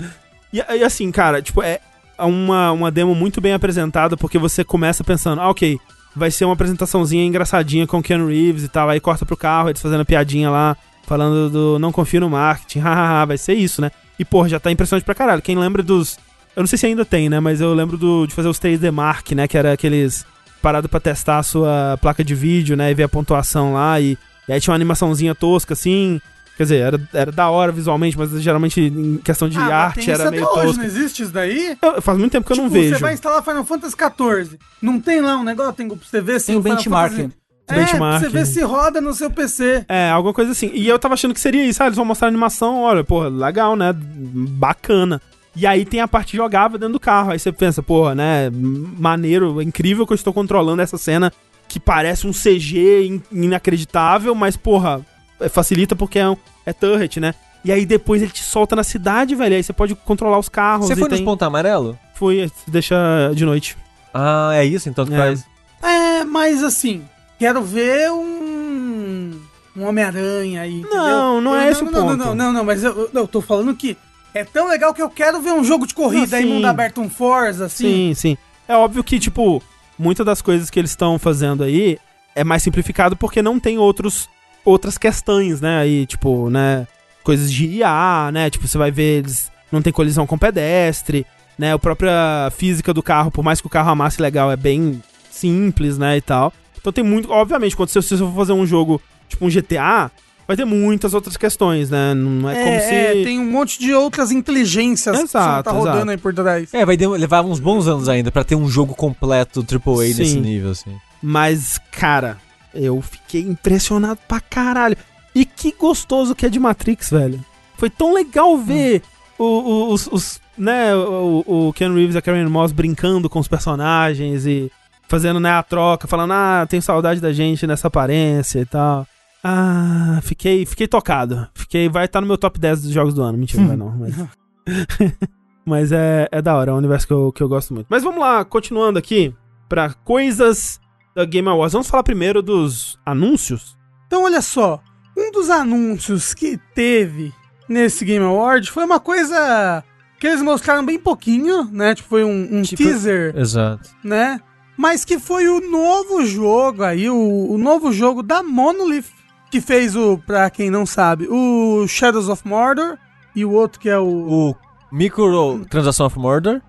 E, e assim, cara, tipo, é uma, uma demo muito bem apresentada, porque você começa pensando, ah, ok, vai ser uma apresentaçãozinha engraçadinha com o Keanu Reeves e tal, aí corta pro carro, eles fazendo a piadinha lá, falando do não confio no marketing, [laughs] hahaha, vai ser isso, né? E, porra, já tá impressionante pra caralho. Quem lembra dos... Eu não sei se ainda tem, né? Mas eu lembro do, de fazer os 3D Mark, né? Que era aqueles... Parado pra testar a sua placa de vídeo, né? E ver a pontuação lá e... E aí tinha uma animaçãozinha tosca, assim... Quer dizer, era, era da hora visualmente, mas geralmente em questão de Ah, mas arte era isso meio até hoje, tosco. não existe isso daí? Eu- faz muito tempo que eu não Tipo, vejo. Você vai instalar Final Fantasy XIV. Não tem lá um negócio, tem pra você ver se Tem o Final benchmark. Fantasy- É, Benchmark. você ver se roda no seu PC. É, alguma coisa assim. E eu tava achando que seria isso. Ah, eles vão mostrar a animação, olha, porra, legal, né? Bacana. E aí tem a parte jogável dentro do carro. Aí você pensa, porra, né? Maneiro, incrível que eu estou controlando essa cena que parece um CG in- inacreditável, mas, porra, é, facilita porque é, um, é turret, né? E aí depois ele te solta na cidade, velho. Aí você pode controlar os carros. Você e foi nos tem... pontos amarelo? Fui, você deixa de noite. Ah, é isso, então tu É. faz. É, mas assim, quero ver um. Um Homem-Aranha aí. entendeu? Não, não é Eu- esse o não, ponto. Não, não, não, não, mas eu, eu- tô falando que é tão legal que eu quero ver um jogo de corrida Ah, aí, mundo aberto, um Forza, assim. Sim, sim. É óbvio que, tipo, muitas das coisas que eles estão fazendo aí é mais simplificado porque não tem outros outras questões, né? Aí, tipo, né, coisas de IA, né? Tipo, você vai ver eles não tem colisão com pedestre, né? A própria física do carro, por mais que o carro amasse legal, é bem simples, né, e tal. Então tem muito, obviamente, quando você, se você for fazer um jogo, tipo um GTA, vai ter muitas outras questões, né? Não é, É, como se é, tem um monte de outras inteligências que Exato, tá rodando exato. aí por trás. É, vai levar uns bons anos ainda pra ter um jogo completo AAA nesse Sim. nível, assim. Mas, cara, eu fiquei impressionado pra caralho. E que gostoso que é de Matrix, velho. Foi tão legal ver o- o- os, os- né, o, o Ken Reeves e a Karen Moss brincando com os personagens e fazendo, né, a troca, falando, ah, tenho saudade da gente nessa aparência e tal. Ah, fiquei, fiquei tocado. Fiquei, vai estar no meu top 10 dos jogos do ano. Mentira, não vai não. Mas, [laughs] [laughs] mas é, é da hora, é um universo que eu, que eu gosto muito. Mas vamos lá, continuando aqui pra coisas da Game Awards. Vamos falar primeiro dos anúncios. Então, olha só. Um dos anúncios que teve nesse Game Award foi uma coisa que eles mostraram bem pouquinho, né? Tipo, foi um, um Tipo- teaser, Exato. né? Mas que foi o novo jogo aí, o, o novo jogo da Monolith, que fez o, pra quem não sabe, o Shadows of Mordor e o outro que é o... O Micro Transaction of Murder.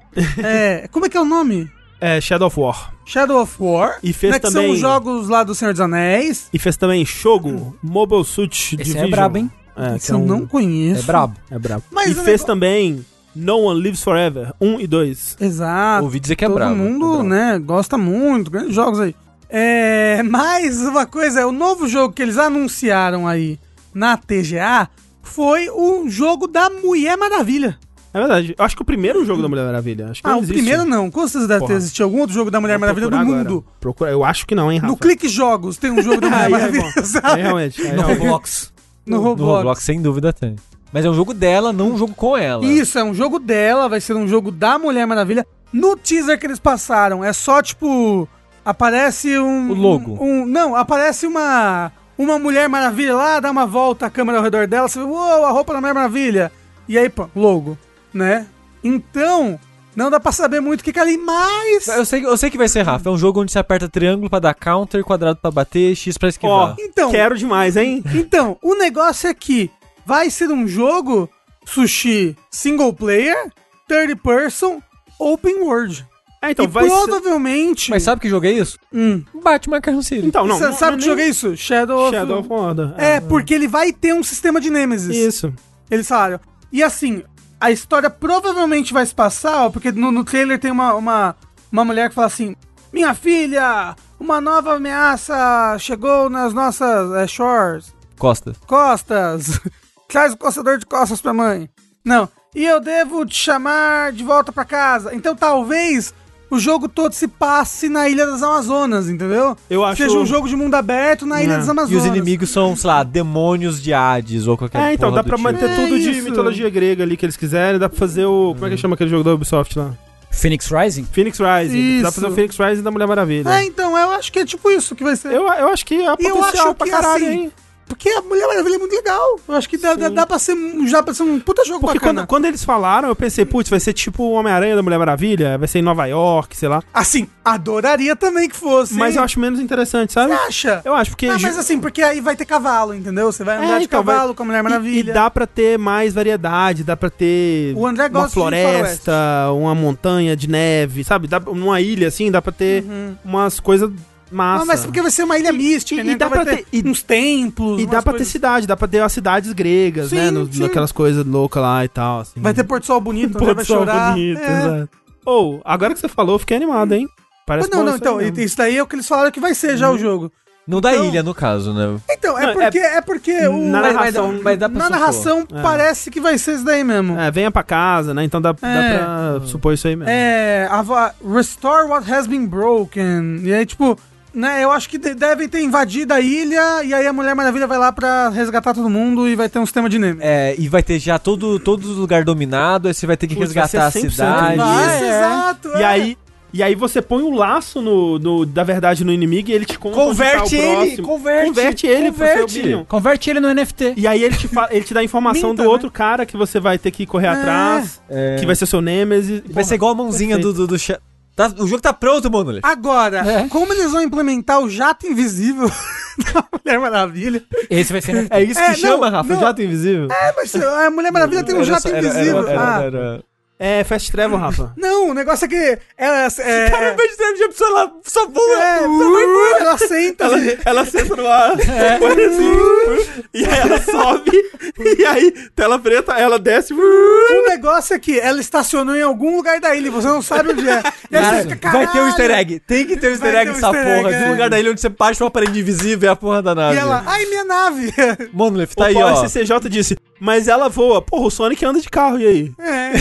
é, como é que é o nome? É Shadow of War. Shadow of War. E fez né, que também- são os jogos lá do Senhor dos Anéis. E fez também Shogo, Mobile Suit Esse Division. é brabo, hein? É, Esse é eu um- não conheço. É brabo. É brabo. Mas e fez negócio- também No One Lives Forever, 1 e 2. Exato. Ouvi dizer que é Todo brabo. mundo, é brabo. né, gosta muito, grandes jogos aí. É, mais uma coisa, o novo jogo que eles anunciaram aí na TGA foi o jogo da Mulher Maravilha. É verdade. Eu acho que o primeiro jogo da Mulher Maravilha. Acho que Ah, não o existe. primeiro não. Com certeza deve ter existido algum outro jogo da Mulher Maravilha do mundo. Procura. Eu acho que não, hein, Rafa? No Clique Jogos tem um jogo da [laughs] Mulher é Maravilha, sabe? realmente. No. Roblox. No No Roblox. Roblox, sem dúvida, tem. Mas é um jogo dela, não um jogo com ela. Isso, é um jogo dela, vai ser um jogo da Mulher Maravilha. No teaser que eles passaram, é só tipo. Aparece um. O logo. Um, não, aparece uma. Uma Mulher Maravilha lá, dá uma volta a câmera ao redor dela, você vê, uou, a roupa da Mulher Maravilha. E aí, pô, logo, né? Então, não dá pra saber muito o que, que é ali, mas. Eu sei, eu sei que vai ser, Rafa. É um jogo onde você aperta triângulo pra dar counter, quadrado pra bater, X pra Ó, esquivar. Então, quero demais, hein? Então, o negócio é que vai ser um jogo sushi single player, third person, open world. É, então e vai ser... provavelmente. Mas sabe que jogo é isso? Hum. Batman Arkham City. Então, não. Você não- sabe não que é jogo é nem isso? Shadow of... Shadow of Mordor. É, porque ele vai ter um sistema de Nemesis. Isso. Eles falaram. E assim, a história provavelmente vai se passar, ó, porque no, no trailer tem uma, uma, uma mulher que fala assim: Minha filha, uma nova ameaça chegou nas nossas é, shores. Costa. Costas. [laughs] Traz o coçador de costas pra mãe. Não. E eu devo te chamar de volta pra casa. Então talvez o jogo todo se passe na Ilha das Amazonas, entendeu? Eu acho- Seja um jogo de mundo aberto na Ilha É. das E Amazonas. os inimigos são, sei lá, demônios de Hades ou qualquer É, então, porra dá pra do tipo. manter É tudo de isso. mitologia grega ali que eles quiserem. Dá pra fazer o. Como é que chama aquele jogo da Ubisoft lá? Phoenix Rising? Phoenix Rising. Dá pra Isso. fazer o Phoenix Rising da Mulher Maravilha. É, então, eu acho que é tipo isso que vai ser. Eu, eu acho que é E eu potencial acho pra que, caralho, assim, hein? Porque a Mulher Maravilha é muito legal. Eu acho que dá, dá, dá pra ser já pra ser um puta jogo Porque bacana. quando, quando eles falaram, eu pensei, putz, vai ser tipo o Homem-Aranha da Mulher Maravilha, vai ser em Nova York, sei lá. Assim, adoraria também que fosse. Mas eu acho menos interessante, sabe? Você acha? Eu acho, porque. Não, mas assim, porque aí vai ter cavalo, entendeu? Você vai andar É, de então, vai- cavalo com a Mulher Maravilha. E, e dá pra ter mais variedade, dá pra ter O André uma gosta de floresta, uma montanha de neve, sabe? Dá, numa ilha assim, dá pra ter umas coisas massa. Ah, mas porque vai ser uma ilha mística, e- né? e dá Então pra ter ter- e- uns templos, E dá pra ter coisas- cidade, dá pra ter as cidades gregas, Sim, né? No, sim. naquelas coisas loucas lá e tal. Assim. Vai ter Porto Sol bonito, Pôr vai do sol chorar. bonito, É. exato. Ou, agora que você falou, eu fiquei animado, hein? Parece Mas não, não, então, mesmo. isso daí é o que eles falaram que vai ser já o jogo. Não da Então- ilha, no caso, né? Então, é Não, porque, é, porque o... Na vai- vai narração- dar- mas dá pra na narração É. parece que vai ser isso daí mesmo. É, venha pra casa, né? Então dá, dá É. pra supor isso aí mesmo. É, a Restore What Has Been Broken. E aí, tipo, né, eu acho que de- devem ter invadido a ilha e aí a Mulher Maravilha vai lá pra resgatar todo mundo e vai ter um sistema de neve. É, e vai ter já todo, todo lugar dominado, aí você vai ter que Putz, resgatar a ser 100% cidade. vai. É. exato. E é. aí, e aí você põe o laço no, no- da verdade no inimigo e ele te conta Converte onde tá o ele, próximo. converte, converte ele pro seu converte. Converte ele no NFT. E aí ele te, ele te dá a informação Minta, do né? outro cara que você vai ter que correr atrás, que vai ser seu Nemesis. Vai ser igual a mãozinha do, do, do Tá- o jogo tá pronto, Monolith. Agora, É. como eles vão implementar o jato invisível [laughs] da Mulher Maravilha? Esse vai ser NFT. É isso que É, chama, não, Rafa? não. Jato invisível? É, mas a Mulher Maravilha tem um Era jato só- invisível. era- era- Ah, É, Fast Travel, Rafa. [laughs] Não, o negócio é que ela. É, Cara, ao invés de ter de pessoa lá, só voa. é, uh, ela senta. Ela, ela senta no ar, [laughs] [laughs] põe assim, e aí ela sobe, e aí, tela preta, ela desce. O negócio é que ela estacionou em algum lugar da ilha e você não sabe onde é. Fica, vai ter um easter egg. Tem que ter um easter egg um easter porra. egg, De é. lugar da ilha onde você baixa uma parede invisível é a porra da nave. E ela, ai, minha nave. Monolith, tá o aí, ó. SCJ disse, mas ela voa. Porra, o Sonic anda de carro, e aí? É.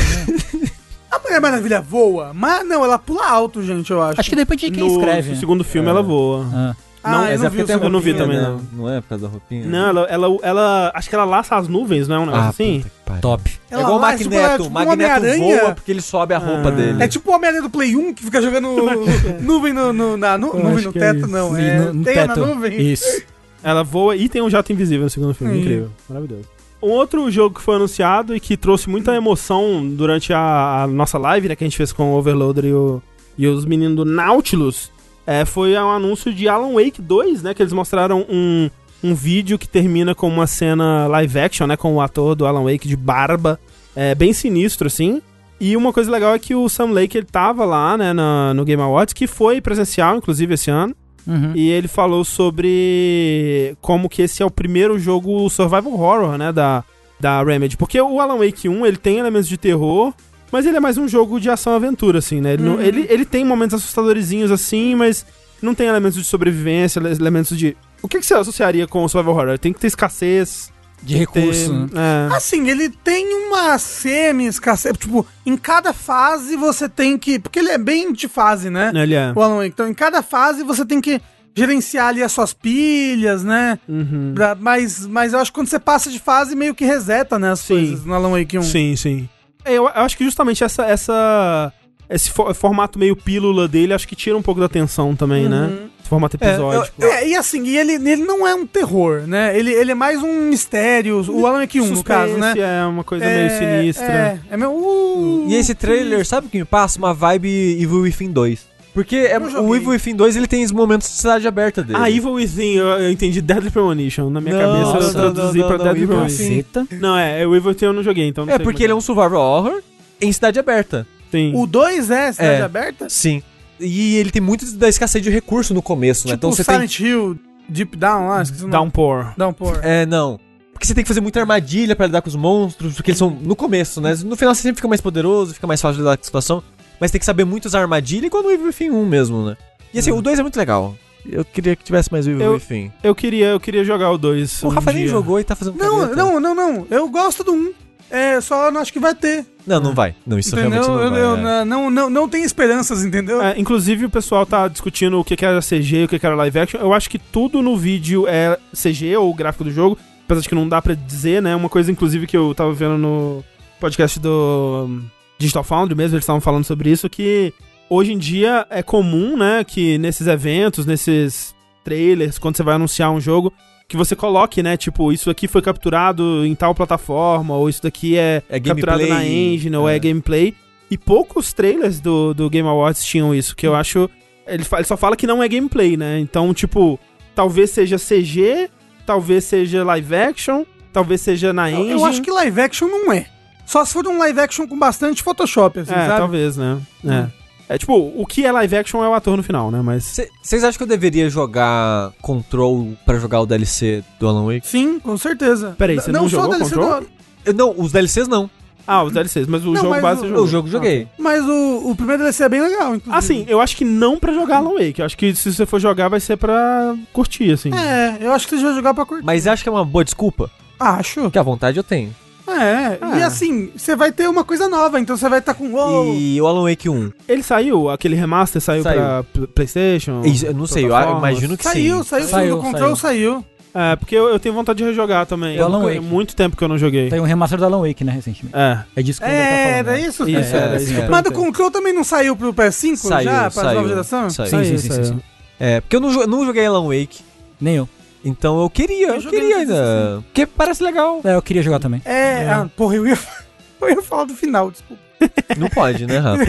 A Mulher Maravilha voa, mas não, ela pula alto, gente, eu acho. Acho que depende de quem no, escreve. no segundo filme ela voa. Ah. Ah, não, eu mas não é vi eu não vi também, né? não. Não é por causa da roupinha? Não, ela, ela, ela- Acho que ela laça as nuvens, não é um negócio assim? puta que pariu. Top. É Ela igual o lá, tipo, Magneto. ela é O tipo um Magneto voa porque ele sobe a roupa Ah. dele. É tipo o Homem-Aranha do Play 1 que fica jogando [laughs] nuvem no, no- na nu- nuvem no é teto, isso. não. E É no- no teto. na nuvem. Isso. [laughs] Ela voa e tem um jato invisível no segundo filme. Sim. Incrível. Maravilhoso. Um outro jogo que foi anunciado e que trouxe muita emoção durante a, a nossa live, né, que a gente fez com o Overloader e, o- e os meninos do Nautilus, é, foi o anúncio de Alan Wake 2, né, que eles mostraram um, um vídeo que termina com uma cena live action, né, com o ator do Alan Wake de barba, é, bem sinistro, assim. E uma coisa legal é que o Sam Lake, ele tava lá, né, no Game Awards, que foi presencial, inclusive, esse ano. Uhum. E ele falou sobre como que esse é o primeiro jogo survival horror, né, da, da Remedy. Porque o Alan Wake 1, ele tem elementos de terror, mas ele é mais um jogo de ação-aventura, assim, né? Ele, não- Uhum. ele, ele tem momentos assustadorzinhos, assim, mas não tem elementos de sobrevivência, ele- elementos de. O que, que você associaria com o Survival Horror? Tem que ter escassez. De tem recurso. né? É. Assim, ele tem uma semi-escassez. Tipo, em cada fase você tem que. Porque ele é bem de fase, né? Ele é. O Alan Wake. Então, em cada fase você tem que gerenciar ali as suas pilhas, né? Uhum. Pra- mas, mas eu acho que quando você passa de fase, meio que reseta, né? As Sim. coisas no Alan Wake 1. Sim, sim. É, Eu, eu acho que justamente essa. essa esse fo- formato meio pílula dele, acho que tira um pouco da atenção também, né? Esse formato episódico. É, e assim, e ele, ele não é um terror, né? Ele, ele é mais um mistério. O Alan Wake 1, no caso, né? É uma coisa meio sinistra. É, é meio. uh, E esse trailer, sabe o que me passa? Uma vibe Evil Within 2. Porque é, o. Evil Within 2 ele tem os momentos de cidade aberta dele. Ah, Evil Within, eu, eu entendi Deadly Premonition. Na minha Não, cabeça eu traduzi não, pra não, Deadly Evil Premonition. Não, é, o Evil Within eu não joguei, então não É sei porque ele é um survival horror em cidade aberta. Sim. O 2 é cidade É. aberta? Sim. E ele tem muito da escassez de recurso no começo, né? Tipo Então você tem. Silent Hill, Deep Down lá, esqueci o nome. Downpour. Downpour. É, não. Porque você tem que fazer muita armadilha pra lidar com os monstros, porque eles são no começo, né? No final você sempre fica mais poderoso, fica mais fácil de lidar com a situação. Mas tem que saber muito usar armadilha, igual no Evil Within 1 mesmo, né? E assim, o 2 é muito legal. Eu queria que tivesse mais o Evil Eu- Within. Eu queria, eu queria jogar o 2. O Rafa nem jogou e tá fazendo Não, careta. não, não, não. Eu gosto do 1. É, só não acho que vai ter. Não, não vai. Não, isso entendeu? realmente não eu, vai. eu é. não, não, não tenho esperanças, entendeu? É, inclusive o pessoal tá discutindo o que que era CG e o que que era live action. Eu acho que tudo no vídeo é CG ou gráfico do jogo, apesar de que não dá pra dizer, né? Uma coisa, inclusive, que eu tava vendo no podcast do um, Digital Foundry mesmo, eles estavam falando sobre isso, que hoje em dia é comum, né, que nesses eventos, nesses trailers, quando você vai anunciar um jogo, que você coloque, né, tipo, isso aqui foi capturado em tal plataforma, ou isso daqui é, É capturado gameplay, na engine, ou é é. gameplay. E poucos trailers do, do Game Awards tinham isso, que eu acho. Ele, ele só fala que não é gameplay, né? Então, tipo, talvez seja CG, talvez seja live action, talvez seja na Eu, engine. eu acho que live action não é. Só se for um live action com bastante Photoshop, assim, É, sabe? talvez, né? Hum. É. É tipo, o que é live action é o ator no final, né? Mas. Vocês acham que eu deveria jogar Control pra jogar o DLC do Alan Wake? Sim, com certeza. Peraí, você não só jogou DLC Control? do- Eu, não, os DLCs não. Ah, os DLCs, mas o Não, jogo mas base o- você O jogou. jogo joguei. Mas o, o primeiro DLC é bem legal, inclusive. Assim, eu acho que não pra jogar Alan Wake. Eu acho que se você for jogar vai ser pra curtir, assim. É, eu acho que você vai jogar pra curtir. Mas acho que é uma boa desculpa. Acho. Porque a vontade eu tenho. É, Ah. e assim, você vai ter uma coisa nova, então você vai estar com. Uou, E o Alan Wake 1. Ele saiu, aquele remaster saiu, Saiu. pra Pl- PlayStation. Isso, eu não sei, eu imagino que saiu, sim. saiu, Saiu, saiu, do Control saiu. É, porque eu, eu tenho vontade de rejogar também. O Alan Eu nunca- Wake. muito tempo que eu não joguei. Tem um remaster do Alan Wake, né, recentemente. É. É disso que tá É, falando. era né? isso? Isso, É, era sim, isso. é. Mas do. Control também não saiu pro PS5 Saiu, já, pra saiu, nova geração? saiu. Sim, Saiu, sim, sim, saiu. sim. É, porque eu não, não joguei Alan Wake. Nem eu. Então eu queria, Eu eu, queria ainda. Porque parece legal. É, eu queria jogar também. É, ah, porra, eu ia, [laughs] eu ia falar do final, desculpa. [laughs] Não pode, né, Rafa?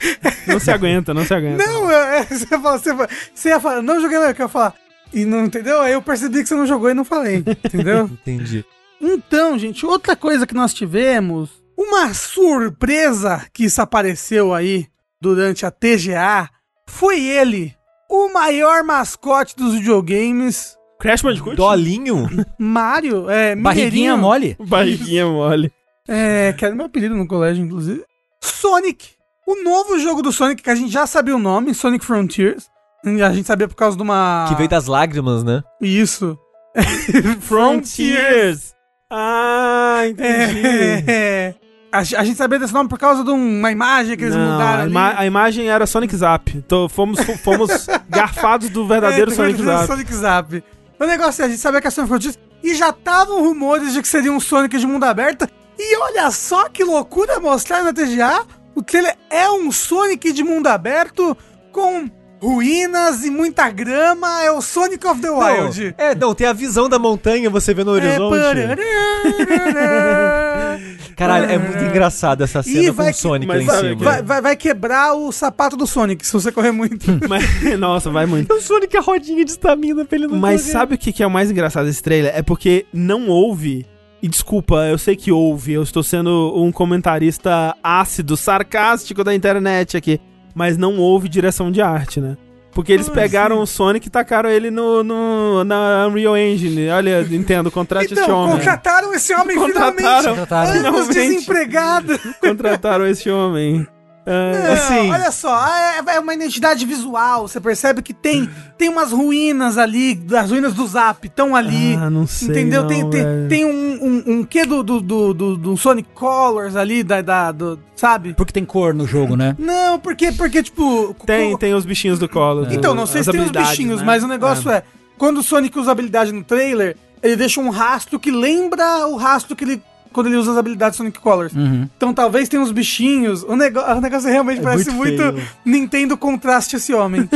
[laughs] Não se aguenta, não se aguenta. Não, é, é, você, ia falar, você, ia- você ia falar, não joguei, eu ia falar. E não entendeu? Aí eu percebi que você não jogou e não falei, entendeu? Entendi. Então, gente, outra coisa que nós tivemos, uma surpresa que isso apareceu aí durante a TGA, foi ele, o maior mascote dos videogames, Crash Bandicoot? Dolinho? Mario, é, Barriguinha Mineirinho, mole? Barriguinha mole. é, que era meu apelido no colégio, inclusive, Sonic, o novo jogo do Sonic, que a gente já sabia o nome, Sonic Frontiers, a gente sabia por causa de uma... Que veio das lágrimas, né? Isso. [laughs] Frontiers. Ah, entendi. É, a, ge- a gente sabia desse nome por causa de uma imagem que eles Não, mudaram a, ali. ima- a imagem era Sonic Zap. Tô- fomos, fomos [laughs] garfados do verdadeiro É, Sonic verdadeiro Zap. Sonic Zap. O negócio é, a gente sabia que a Sonic Frontiers e já estavam rumores de que seria um Sonic de mundo aberto. E olha só que loucura mostrar na TGA. O trailer é um Sonic de mundo aberto com ruínas e muita grama. É o Sonic of the Wild. Não, é, não, tem a visão da montanha, você vê no É, horizonte. [laughs] Caralho, é muito engraçado essa cena Ih, com o Sonic mas lá em sabe cima. que- vai, vai, vai quebrar o sapato do Sonic se você correr muito. [laughs] Mas- nossa, vai muito. O Sonic é a rodinha de estamina pra ele não Mas correr. sabe o que que é o mais engraçado desse trailer? É porque não houve. E desculpa, eu sei que houve, eu estou sendo um comentarista ácido, sarcástico da internet aqui. Mas não houve direção de arte, né? Porque eles Ah, pegaram sim. o Sonic e tacaram ele no, no- na Unreal Engine. Olha, Nintendo, contrate esse Então, homem. contrataram esse homem Contrataram. finalmente. Contrataram. Finalmente. desempregado. Contrataram esse homem. É, Não, assim- olha só, é, é uma identidade visual. Você percebe que tem, tem umas ruínas ali, as ruínas do Zap estão ali. Ah, não sei Entendeu? não, tem, tem, tem um, um, um quê do, do, do, do, do Sonic Colors ali, da, da, do, sabe? Porque tem cor no jogo, né? Não, porque, porque tipo. Tem, co- tem os bichinhos do colo. Então, não sei as se tem os bichinhos, né? mas o negócio é. Quando o Sonic usa habilidade no trailer, ele deixa um rastro que lembra o rastro que ele. Quando ele usa as habilidades Sonic Colors. Uhum. Então talvez tenha uns bichinhos. O, nego... o negócio realmente É parece muito muito. Nintendo contraste esse homem. [laughs]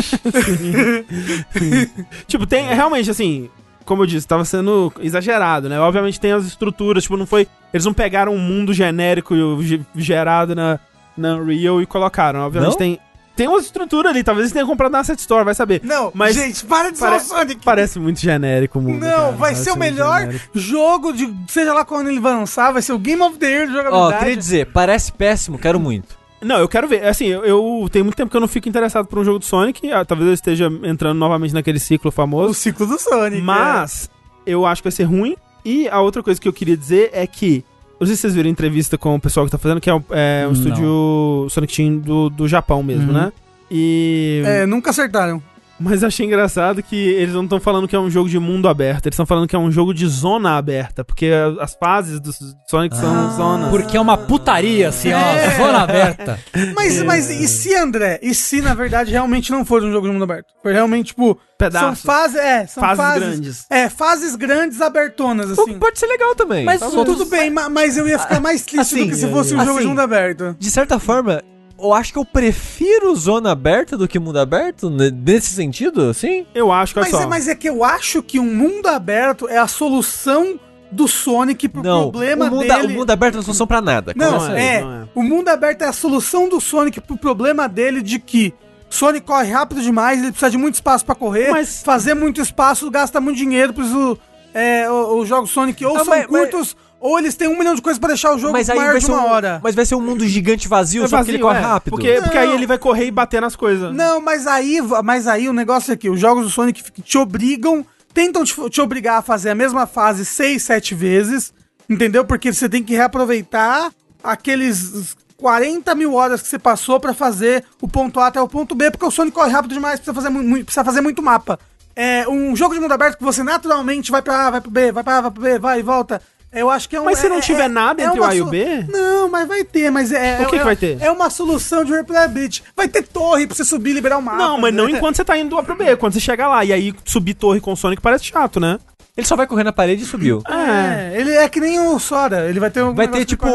Tipo, tem realmente assim, como eu disse, tava sendo exagerado, né? Obviamente tem as estruturas, tipo, não foi. Eles não pegaram um mundo genérico ge- gerado na, na Unreal e colocaram. Obviamente Não? tem. Tem uma estrutura ali, talvez eles tenham comprado na Asset Store, vai saber. Não, Mas gente, para de pare- o Sonic. Parece muito genérico o mundo. Não, cara, vai ser o melhor genérico. jogo de. Seja lá quando ele vai lançar, vai ser o Game of the Year de Ó, jogabilidade. queria dizer, parece péssimo, quero muito. Não, eu quero ver. Assim, eu, eu tenho muito tempo que eu não fico interessado por um jogo do Sonic. ah, talvez eu esteja entrando novamente naquele ciclo O famoso. ciclo do Sonic. Mas eu acho que vai ser ruim. E a outra coisa que eu queria dizer é que. Não sei se vocês viram a entrevista com o pessoal que tá fazendo, que é, um- é um estúdio Sonic Team do, do Japão mesmo, Uhum. né? E. É, nunca acertaram. Mas achei engraçado que eles não estão falando que é um jogo de mundo aberto, eles estão falando que é um jogo de zona aberta, porque as fases do Sonic são Ah, zonas. Porque é uma putaria, assim, ó, É. zona aberta. [laughs] Mas, mas e se, André? E se, na verdade, realmente não for um jogo de mundo aberto? Foi realmente, tipo. Pedaços. São fases. É, são Fases fases, grandes. É, fases grandes abertonas, O assim. que pode ser legal também. Mas Tá tudo bem, ma- mas eu ia ficar mais triste assim, do que se fosse um jogo de assim, mundo aberto. De certa forma, eu acho que eu prefiro zona aberta do que mundo aberto, nesse sentido, assim. Eu acho que Mas só. é, mas é que eu acho que um mundo aberto é a solução do Sonic pro Não, problema o mundo, dele. o mundo aberto não é solução pra nada. Não, aí. é, não é. O mundo aberto é a solução do Sonic pro problema dele de que Sonic corre rápido demais, ele precisa de muito espaço pra correr, Mas- fazer muito espaço gasta muito dinheiro, isso é, o- os jogos Sonic ou Ah, são mas- curtos ou eles têm um milhão de coisas pra deixar o jogo Mas aí maior vai de ser uma um, hora. Mas vai ser um mundo gigante vazio, É só porque ele corre é. rápido. Porque, porque aí ele vai correr e bater nas coisas. Não, mas aí, mas aí o negócio é que os jogos do Sonic te obrigam, tentam te, te obrigar a fazer a mesma fase seis, sete vezes, entendeu? Porque você tem que reaproveitar aqueles 40 mil horas que você passou pra fazer o ponto A até o ponto B, porque o Sonic corre rápido demais, precisa fazer, mu- mu- precisa fazer muito mapa. É um jogo de mundo aberto que você naturalmente vai pra A, vai pro B, vai pra A, vai pro B, vai e volta. Eu acho que é um. Mas se não é- tiver é- nada é entre o A e o B? Não, mas vai ter, mas é. O que é- que vai ter? É uma solução de replayability. Vai ter torre pra você subir e liberar o mapa. Não, mas não né? enquanto você tá indo do A pro B. Quando você chegar lá e aí subir torre com o Sonic parece chato, né? Ele só vai correr na parede e subiu. É, ele é que nem o Sora. Ele vai ter um. Vai ter, tipo,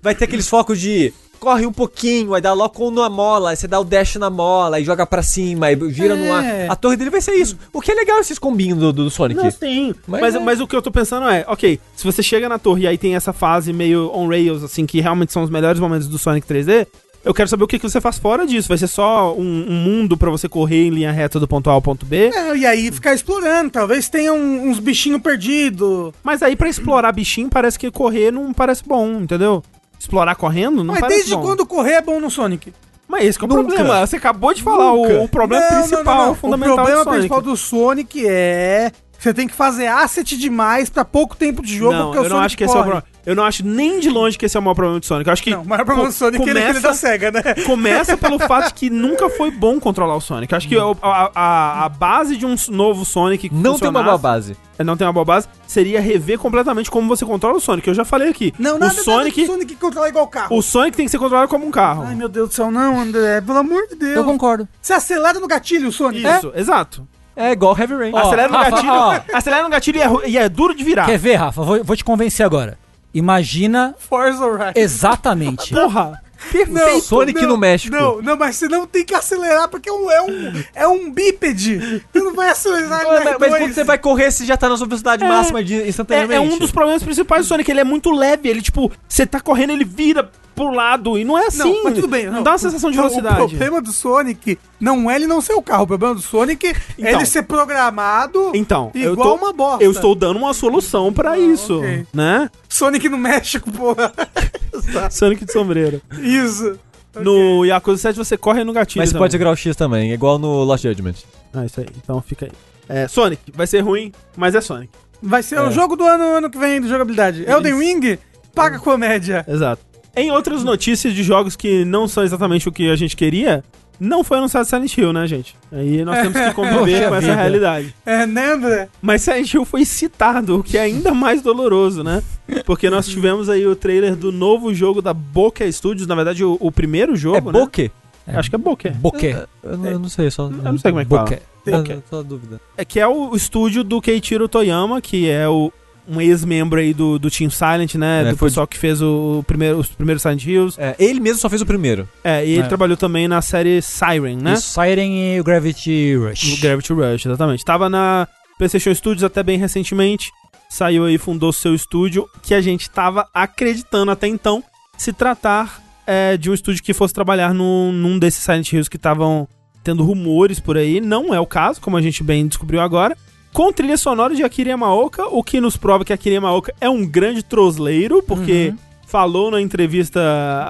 vai ter aqueles focos de corre um pouquinho, aí dá logo na mola, aí você dá o dash na mola, aí joga pra cima, aí gira no ar. É. A torre dele vai ser isso. O que é legal esses combinhos do, do Sonic. Não, sim. Mas Mas, é. mas, o que eu tô pensando é, ok, se você chega na torre e aí tem essa fase meio on rails, assim, que realmente são os melhores momentos do Sonic 3D, eu quero saber o que, que você faz fora disso. Vai ser só um, um mundo pra você correr em linha reta do ponto A ao ponto B? É, e aí ficar explorando. Talvez tenha um- uns bichinhos perdidos. Mas aí pra explorar bichinho parece que correr não parece bom, entendeu? Explorar correndo não Mas parece desde bom. quando correr é bom no Sonic? Mas esse que é o Nunca. problema. Você acabou de falar o, o problema Não, não, principal, não, não. fundamental O problema do Sonic. principal do Sonic é. Você tem que fazer asset demais pra pouco tempo de jogo, não, porque eu o não Sonic acho que esse é o corre. problema. Eu não acho nem de longe que esse é o maior problema do Sonic. Eu acho que Não, o maior problema do Sonic é aquele começa, da SEGA, né? começa pelo [laughs] fato de que nunca foi bom controlar o Sonic. Eu acho que o- a, a, a base de um novo Sonic que Não tem uma boa base. é, Não tem uma boa base. Seria rever completamente como você controla o Sonic. Eu já falei aqui. Não, o nada, nada Sonic, do Sonic controla igual carro. o Sonic tem que ser controlado como um carro. Ai, meu Deus do céu, não, André. Pelo amor de Deus. Eu concordo. Você acelera no gatilho, o Sonic. Isso, exato. É igual Heavy Rain. Ó, acelera no Rafa, gatilho. ó. Acelera no gatilho e é, e é duro de virar. Quer ver, Rafa? Vou, vou te convencer agora. Imagina Forza Horizon. exatamente. Porra! Não, Sonic no México. Não, não, mas você não tem que acelerar porque é um, é um, é um bípede. Você não vai acelerar Mas, no mas- mas R2. quando você vai correr, você já tá na sua velocidade É. máxima de, É, instantaneamente. é um dos problemas principais do Sonic. Ele é muito leve. Ele, tipo, você tá correndo, ele vira pro lado. E não é assim. Não, mas tudo bem. Não, dá uma sensação de Não, velocidade. O problema do Sonic não é ele não ser o carro. O problema do Sonic é Então. ele ser programado Então, eu igual tô, uma bosta. eu estou dando uma solução pra isso, ok. né? Sonic no México, porra. [laughs] Sonic de sombreiro. Isso. No Yakuza 7 você corre no gatilho Mas você também. pode segurar o X também, igual no Lost Judgment. Ah, isso aí. Então fica aí. É, Sonic, vai ser ruim, mas é Sonic. Vai ser É. o jogo do ano, ano que vem de jogabilidade. Elden Ring, paga comédia. Exato. Em outras notícias de jogos que não são exatamente o que a gente queria, não foi anunciado Silent Hill, né, gente? Aí nós temos que [laughs] conviver com essa vida. realidade. É, né, André? Mas Silent Hill foi citado, o que é ainda mais doloroso, né? Porque nós tivemos aí o trailer do novo jogo da Boca Studios, na verdade o, o primeiro jogo, É né? Boque? Acho que é Boca. Boquê. Eu, não- eu não sei, só. Eu não sei como é que fala. Eu, Boque. eu tô na dúvida. É que é o, o estúdio do Keiichiro Toyama, que é o, um ex-membro aí do, do Team Silent, né? É, do foi pessoal que fez o, o primeiro, os primeiros Silent Hills. É, ele mesmo só fez o primeiro. É, e ele É. trabalhou também na série Siren, né? O Siren e o Gravity Rush. No Gravity Rush, exatamente. Tava na PlayStation Studios até bem recentemente. Saiu aí, fundou seu estúdio, que a gente tava acreditando até então se tratar é, de um estúdio que fosse trabalhar num, num desses Silent Hills que estavam tendo rumores por aí. Não é o caso, como a gente bem descobriu agora. Com trilha sonora de Akira Yamaoka, o que nos prova que Akira Yamaoka é um grande trosleiro, porque Uhum. falou na entrevista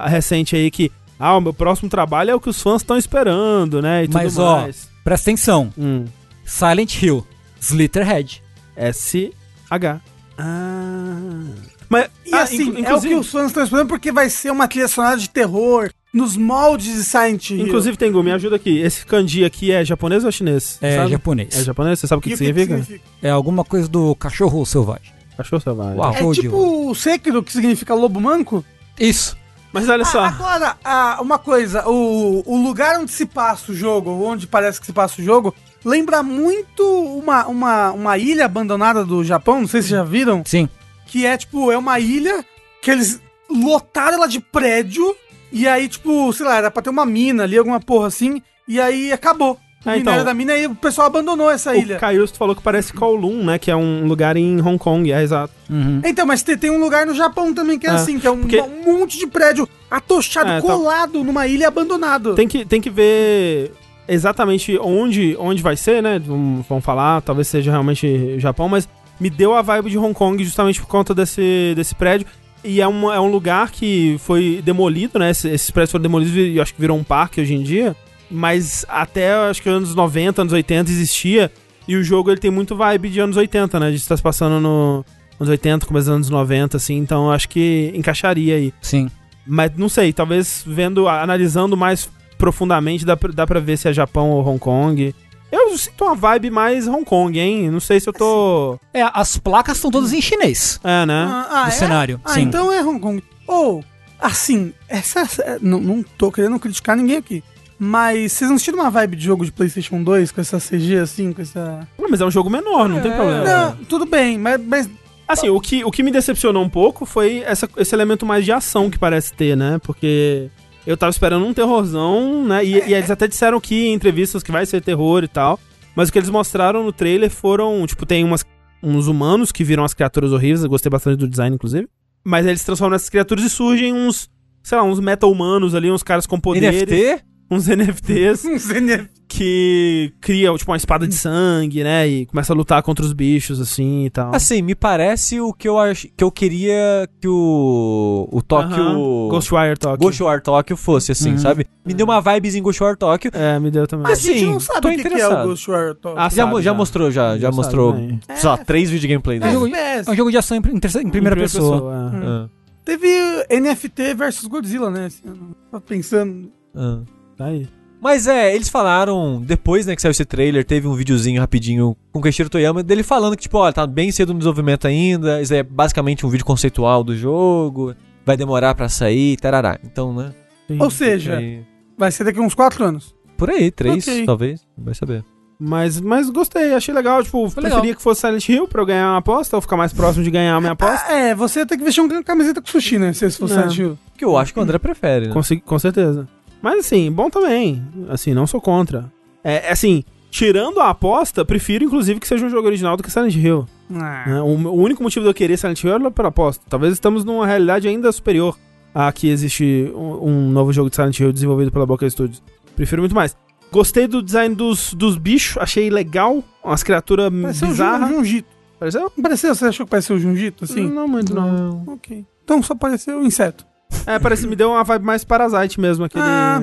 recente aí que ah, o meu próximo trabalho é o que os fãs estão esperando, né? E Mas, tudo ó, mais. Presta atenção. Hum. Silent Hill. Slitterhead. S-H. Ah. Mas, E ah, assim, é o que os fãs estão esperando porque vai ser uma trilha sonora de terror nos moldes de Silent Hill. Inclusive, Tengu, me ajuda aqui. Esse kanji aqui é japonês ou é chinês? É Sabe? japonês. É japonês? Você sabe o que, E que significa? É alguma coisa do cachorro selvagem. Cachorro selvagem. Uau. É tipo o Sekiro, que significa lobo manco? Isso. Mas olha só. Ah, agora, ah, uma coisa, o, o lugar onde se passa o jogo, onde parece que se passa o jogo, lembra muito uma, uma, uma ilha abandonada do Japão, não sei se já viram, Sim. que é tipo, é uma ilha que eles lotaram ela de prédio, e aí, tipo, sei lá, era pra ter uma mina ali, alguma porra assim, e aí acabou. O Ah, minério então. da mina e o pessoal abandonou essa ilha. o Caiusto falou que parece Kowloon, né? Que é um lugar em Hong Kong, é exato. Uhum. Então, mas tem, tem um lugar no Japão também que é, É, assim, que é um, porque- um monte de prédio atochado, É, tá- colado numa ilha abandonado. Tem que, tem que ver exatamente onde, onde vai ser, né? Vamos, vamos falar, talvez seja realmente Japão, mas me deu a vibe de Hong Kong justamente por conta desse, desse prédio. E é um, é um lugar que foi demolido, né? Esses, prédios foram demolidos e acho que virou um parque hoje em dia. Mas até acho que anos 90, anos 80 existia. E o jogo ele tem muito vibe de anos 80, né? De estar se passando no anos 80, começo dos anos 90, assim. Então acho que encaixaria aí. Sim. Mas não sei, talvez vendo, analisando mais profundamente, dá pra, dá pra ver se é Japão ou Hong Kong. Eu sinto uma vibe mais Hong Kong, hein? Não sei se eu tô. É, as placas estão todas em chinês. É, né? Ah, ah, do é? cenário. Ah, Sim. então é Hong Kong. Ou, assim, essa. essa- Não, não tô querendo criticar ninguém aqui. Mas vocês não tiram uma vibe de jogo de PlayStation 2 com essa CG assim, com essa. Não, mas é um jogo menor, não tem É. problema. Não, tudo bem, mas. mas Assim, o que, o que me decepcionou um pouco foi essa- esse elemento mais de ação que parece ter, né? Porque eu tava esperando um terrorzão, né? E, e eles até disseram que em entrevistas que vai ser terror e tal. Mas o que eles mostraram no trailer foram, tipo, tem umas, uns humanos que viram as criaturas horríveis. Eu gostei bastante do design, inclusive. Mas eles transformam nessas criaturas e surgem uns, sei lá, uns meta-humanos ali, uns caras com poderes. NFT? Uns NFTs sei nem. Que criam, tipo, uma espada de sangue, né? E começa a lutar contra os bichos, assim e tal. Assim, me parece o que eu ach... que eu queria que o o Tóquio Aham. Ghostwire Tokyo. Ghostwire Tóquio fosse assim, Uhum. sabe? Me deu uma vibezinha em Ghostwire Tóquio. É, me deu também. A gente Assim, não sabe tô o que, que é o. Ghostwire Tokyo. Ah, já, sabe, mo- já mostrou já, já Já mostrou, sabe, né? sei lá, três vídeos de gameplay É dele. jogo- FPS. É um jogo de ação em, em terceira- em primeira, pessoa. é. Ah, Teve NFT versus Godzilla, né? ano. Tava pensando. ah. Tá aí. Mas é, eles falaram, depois né, que saiu esse trailer, teve um videozinho rapidinho com o Keiichiro Toyama, dele falando que, tipo, olha, tá bem cedo no desenvolvimento ainda, isso é basicamente um vídeo conceitual do jogo, vai demorar pra sair, tarará. Então, né? Ou seja, aí- vai ser daqui uns 4 anos. por aí, três, Ok. talvez, vai saber. Mas, mas gostei, achei legal. Tipo, Foi preferia legal. que fosse Silent Hill pra eu ganhar uma aposta, ou ficar mais próximo de ganhar a minha aposta. Ah, é, você ia ter que vestir uma camiseta com sushi, né? Se esse fosse Não. Silent Hill. Que eu acho que o André prefere, né? Com, com certeza. Mas assim, bom também. Assim, não sou contra. É, é assim, tirando a aposta, prefiro inclusive que seja um jogo original do que Silent Hill. Ah. né? O, o único motivo de eu querer Silent Hill era pela aposta. Talvez estamos numa realidade ainda superior a que existe um, um novo jogo de Silent Hill desenvolvido pela Boca Studios. Prefiro muito mais. Gostei do design dos, dos bichos, achei legal. Umas criaturas Pareceu bizarras. Junjito. Pareceu? Não pareceu? Você achou que pareceu o Junjito, assim? Não muito, não. Ok. Então só pareceu o inseto. É, parece me deu uma vibe mais Parasite mesmo, aquele. Ah,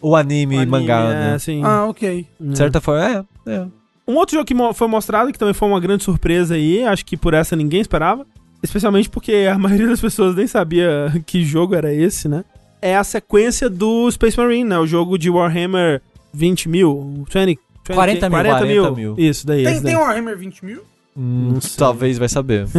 O anime, anime, mangá, é, né? assim. Ah, ok. É. De certa forma, é, é. Um outro jogo que mo- foi mostrado, que também foi uma grande surpresa aí, acho que por essa ninguém esperava, especialmente porque a [laughs] maioria das pessoas nem sabia que jogo era esse, né? É a sequência do Space Marine, né? O jogo de Warhammer 20 mil, 20, 20 40 mil. 40 mil. 40 mil. Isso, daí. Tem, esse tem daí. Warhammer 20 mil? Hum, talvez vai saber. [laughs]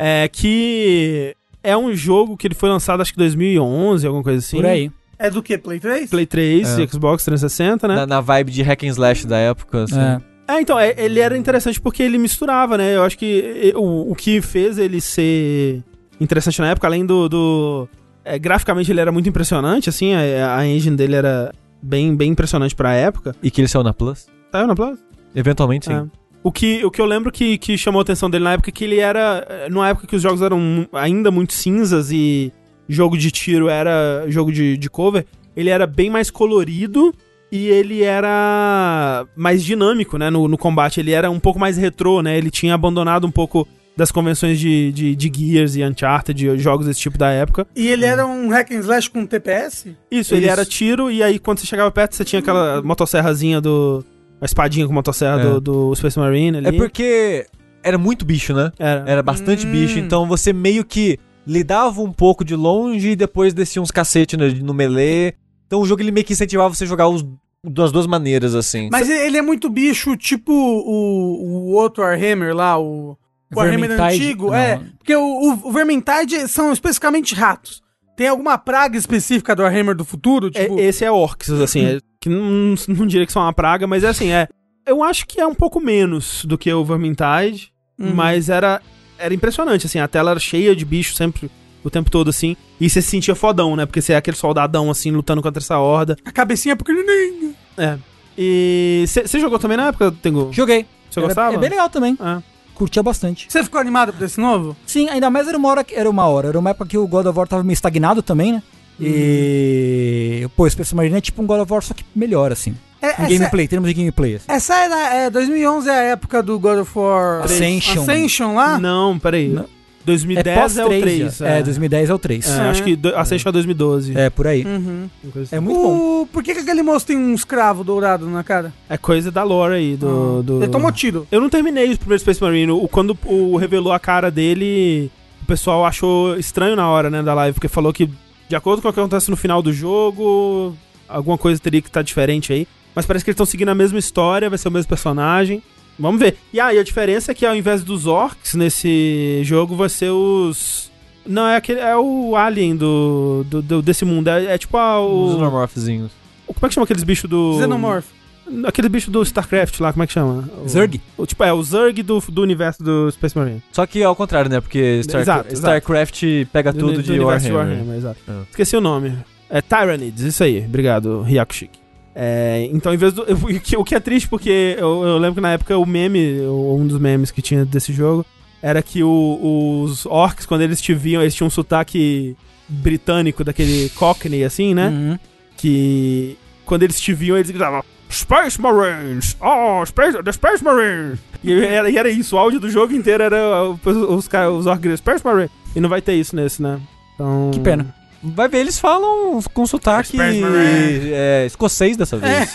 É que é um jogo que ele foi lançado acho que em 2011, alguma coisa assim. Por aí. É do que? Play 3? Play 3, É. Xbox 360, né? na, na vibe de hack and slash da época, assim. É. É, então, é- ele era interessante porque ele misturava, né? Eu acho que o, o que fez ele ser interessante na época, além do. do é, graficamente ele era muito impressionante, assim, a, a engine dele era bem, bem impressionante pra época. E que ele saiu na Plus? Saiu na Plus? Eventualmente, sim. O que, o que eu lembro que, que chamou a atenção dele na época é que ele era. eh, Numa época que os jogos eram ainda muito cinzas e jogo de tiro era jogo de, de cover, ele era bem mais colorido e ele era mais dinâmico, né? No, no combate. Ele era um pouco mais retrô, né? Ele tinha abandonado um pouco das convenções de, de, de Gears e Uncharted, de jogos desse tipo da época. E ele era um hack and slash com TPS? Isso, ele Isso. era tiro, e aí quando você chegava perto, você tinha aquela motosserrazinha do. A espadinha com motosserra É. do, do Space Marine ali. É porque era muito bicho, né? Era. Era bastante Hum. bicho, então você meio que lidava um pouco de longe e depois descia uns cacete no, no melee. Então o jogo ele meio que incentivava você a jogar os, das duas maneiras, assim. Mas ele é muito bicho, tipo o, o outro Warhammer lá, o, o Warhammer antigo. não. É, porque o, o, o Vermintide são especificamente ratos. Tem alguma praga específica do Warhammer do futuro? É, Tipo, esse é Orcs, assim, é- que não, [laughs] não diria que são uma praga, mas é assim, é. Eu acho que é um pouco menos do que o Vermintide, Uhum. mas era, era impressionante, assim, a tela era cheia de bicho sempre, o tempo todo, assim, e você se sentia fodão, né? Porque você é aquele soldadão, assim, lutando contra essa horda. a cabecinha é pequenininha. É. E você jogou também na época, Tengu? Joguei. Você gostava? É bem legal também. É. Curtia bastante. Você ficou animado por esse novo? Sim, ainda mais era uma hora que era uma hora. Era uma época que o God of War tava meio estagnado também, né? E. Pô, Space Marine é tipo um God of War, só que melhor, assim. É, Em gameplay, termos de gameplay. assim. essa era, é, 2011 é a época do God of War Ascension. Ascension lá? Não, peraí. Não. 2010 é, o 3. já. É, 2010 é o 3. É, É, acho que do, Ascension é 2012. por aí. Uhum. Coisa assim. É muito bom. O- Por que, que aquele moço tem um escravo dourado na cara? É coisa da lore aí, do... Ah, do... Ele tomou tiro. Eu não terminei o primeiro Space Marine. O, quando o revelou a cara dele, o pessoal achou estranho na hora, né, da live, porque falou que, de acordo com o que acontece no final do jogo, alguma coisa teria que estar diferente aí. Mas parece que eles estão seguindo a mesma história, vai ser o mesmo personagem. Vamos ver. E aí, a diferença é que ao invés dos orcs nesse jogo, vai ser os. Não, é aquele. É o alien do, do, do- desse mundo. É, é tipo a, Os o. xenomorphzinhos. Como é que chama aqueles bichos do. Xenomorph. Aquele bicho do StarCraft lá, como é que chama? O- Zerg? o, tipo, é o Zerg do, do universo do Space Marine. Só que ao contrário, né? Porque Star- Exato, exato. StarCraft pega Do- tudo do de universo Warhammer. exato. É. Esqueci o nome. É Tyranids, isso aí. Obrigado, Hyakushik. É, então, em vez do. [laughs] O que, é triste, porque eu, eu lembro que na época o meme, um dos memes que tinha desse jogo, era que o- os orcs, quando eles te viam, eles tinham um sotaque britânico, daquele cockney, assim, né? Uhum. Que quando eles te viam, eles gritavam Space Marines! Oh, Space, the Space Marines! E era, e era isso, o áudio do jogo inteiro era os, os, os orcs Space Marines! E não vai ter isso nesse, né? Então... Que pena. Vai ver, eles falam com sotaque Space Marine. é, escocês dessa vez.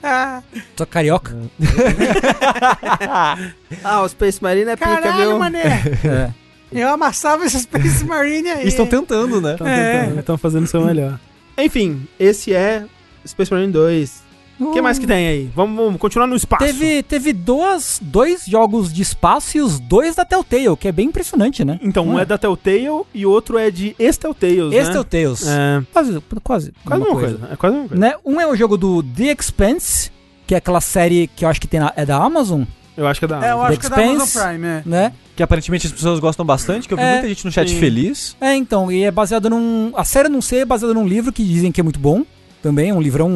[laughs] Só carioca. [laughs] Ah, o Space Marine é Caralho, mané. [laughs] É. Eu amassava esse Space Marine aí. Eles estão tentando, né? É. Estão fazendo o seu melhor. Enfim, esse é Space Marine 2. O que mais que tem aí? Vamos, vamos continuar no espaço. Teve, teve duas, dois jogos de espaço e os dois da Telltale, que é bem impressionante, né? Então, um Não é da Telltale e o outro é de Ex-Telltales, né? Esse Telltales. É, Quase, quase. quase a mesma coisa. É quase a mesma coisa. Né? Um é o jogo do The Expanse, que é aquela série que eu acho que tem na, é da Amazon, Eu acho que é da É, eu Amazon. acho The que é da Amazon Expanse. Prime, é. né? Que aparentemente as pessoas gostam bastante, que eu vi É, muita gente no chat sim. feliz. É, então, e é baseado num. A série eu não sei, é baseada num livro que dizem que é muito bom. Também, um livrão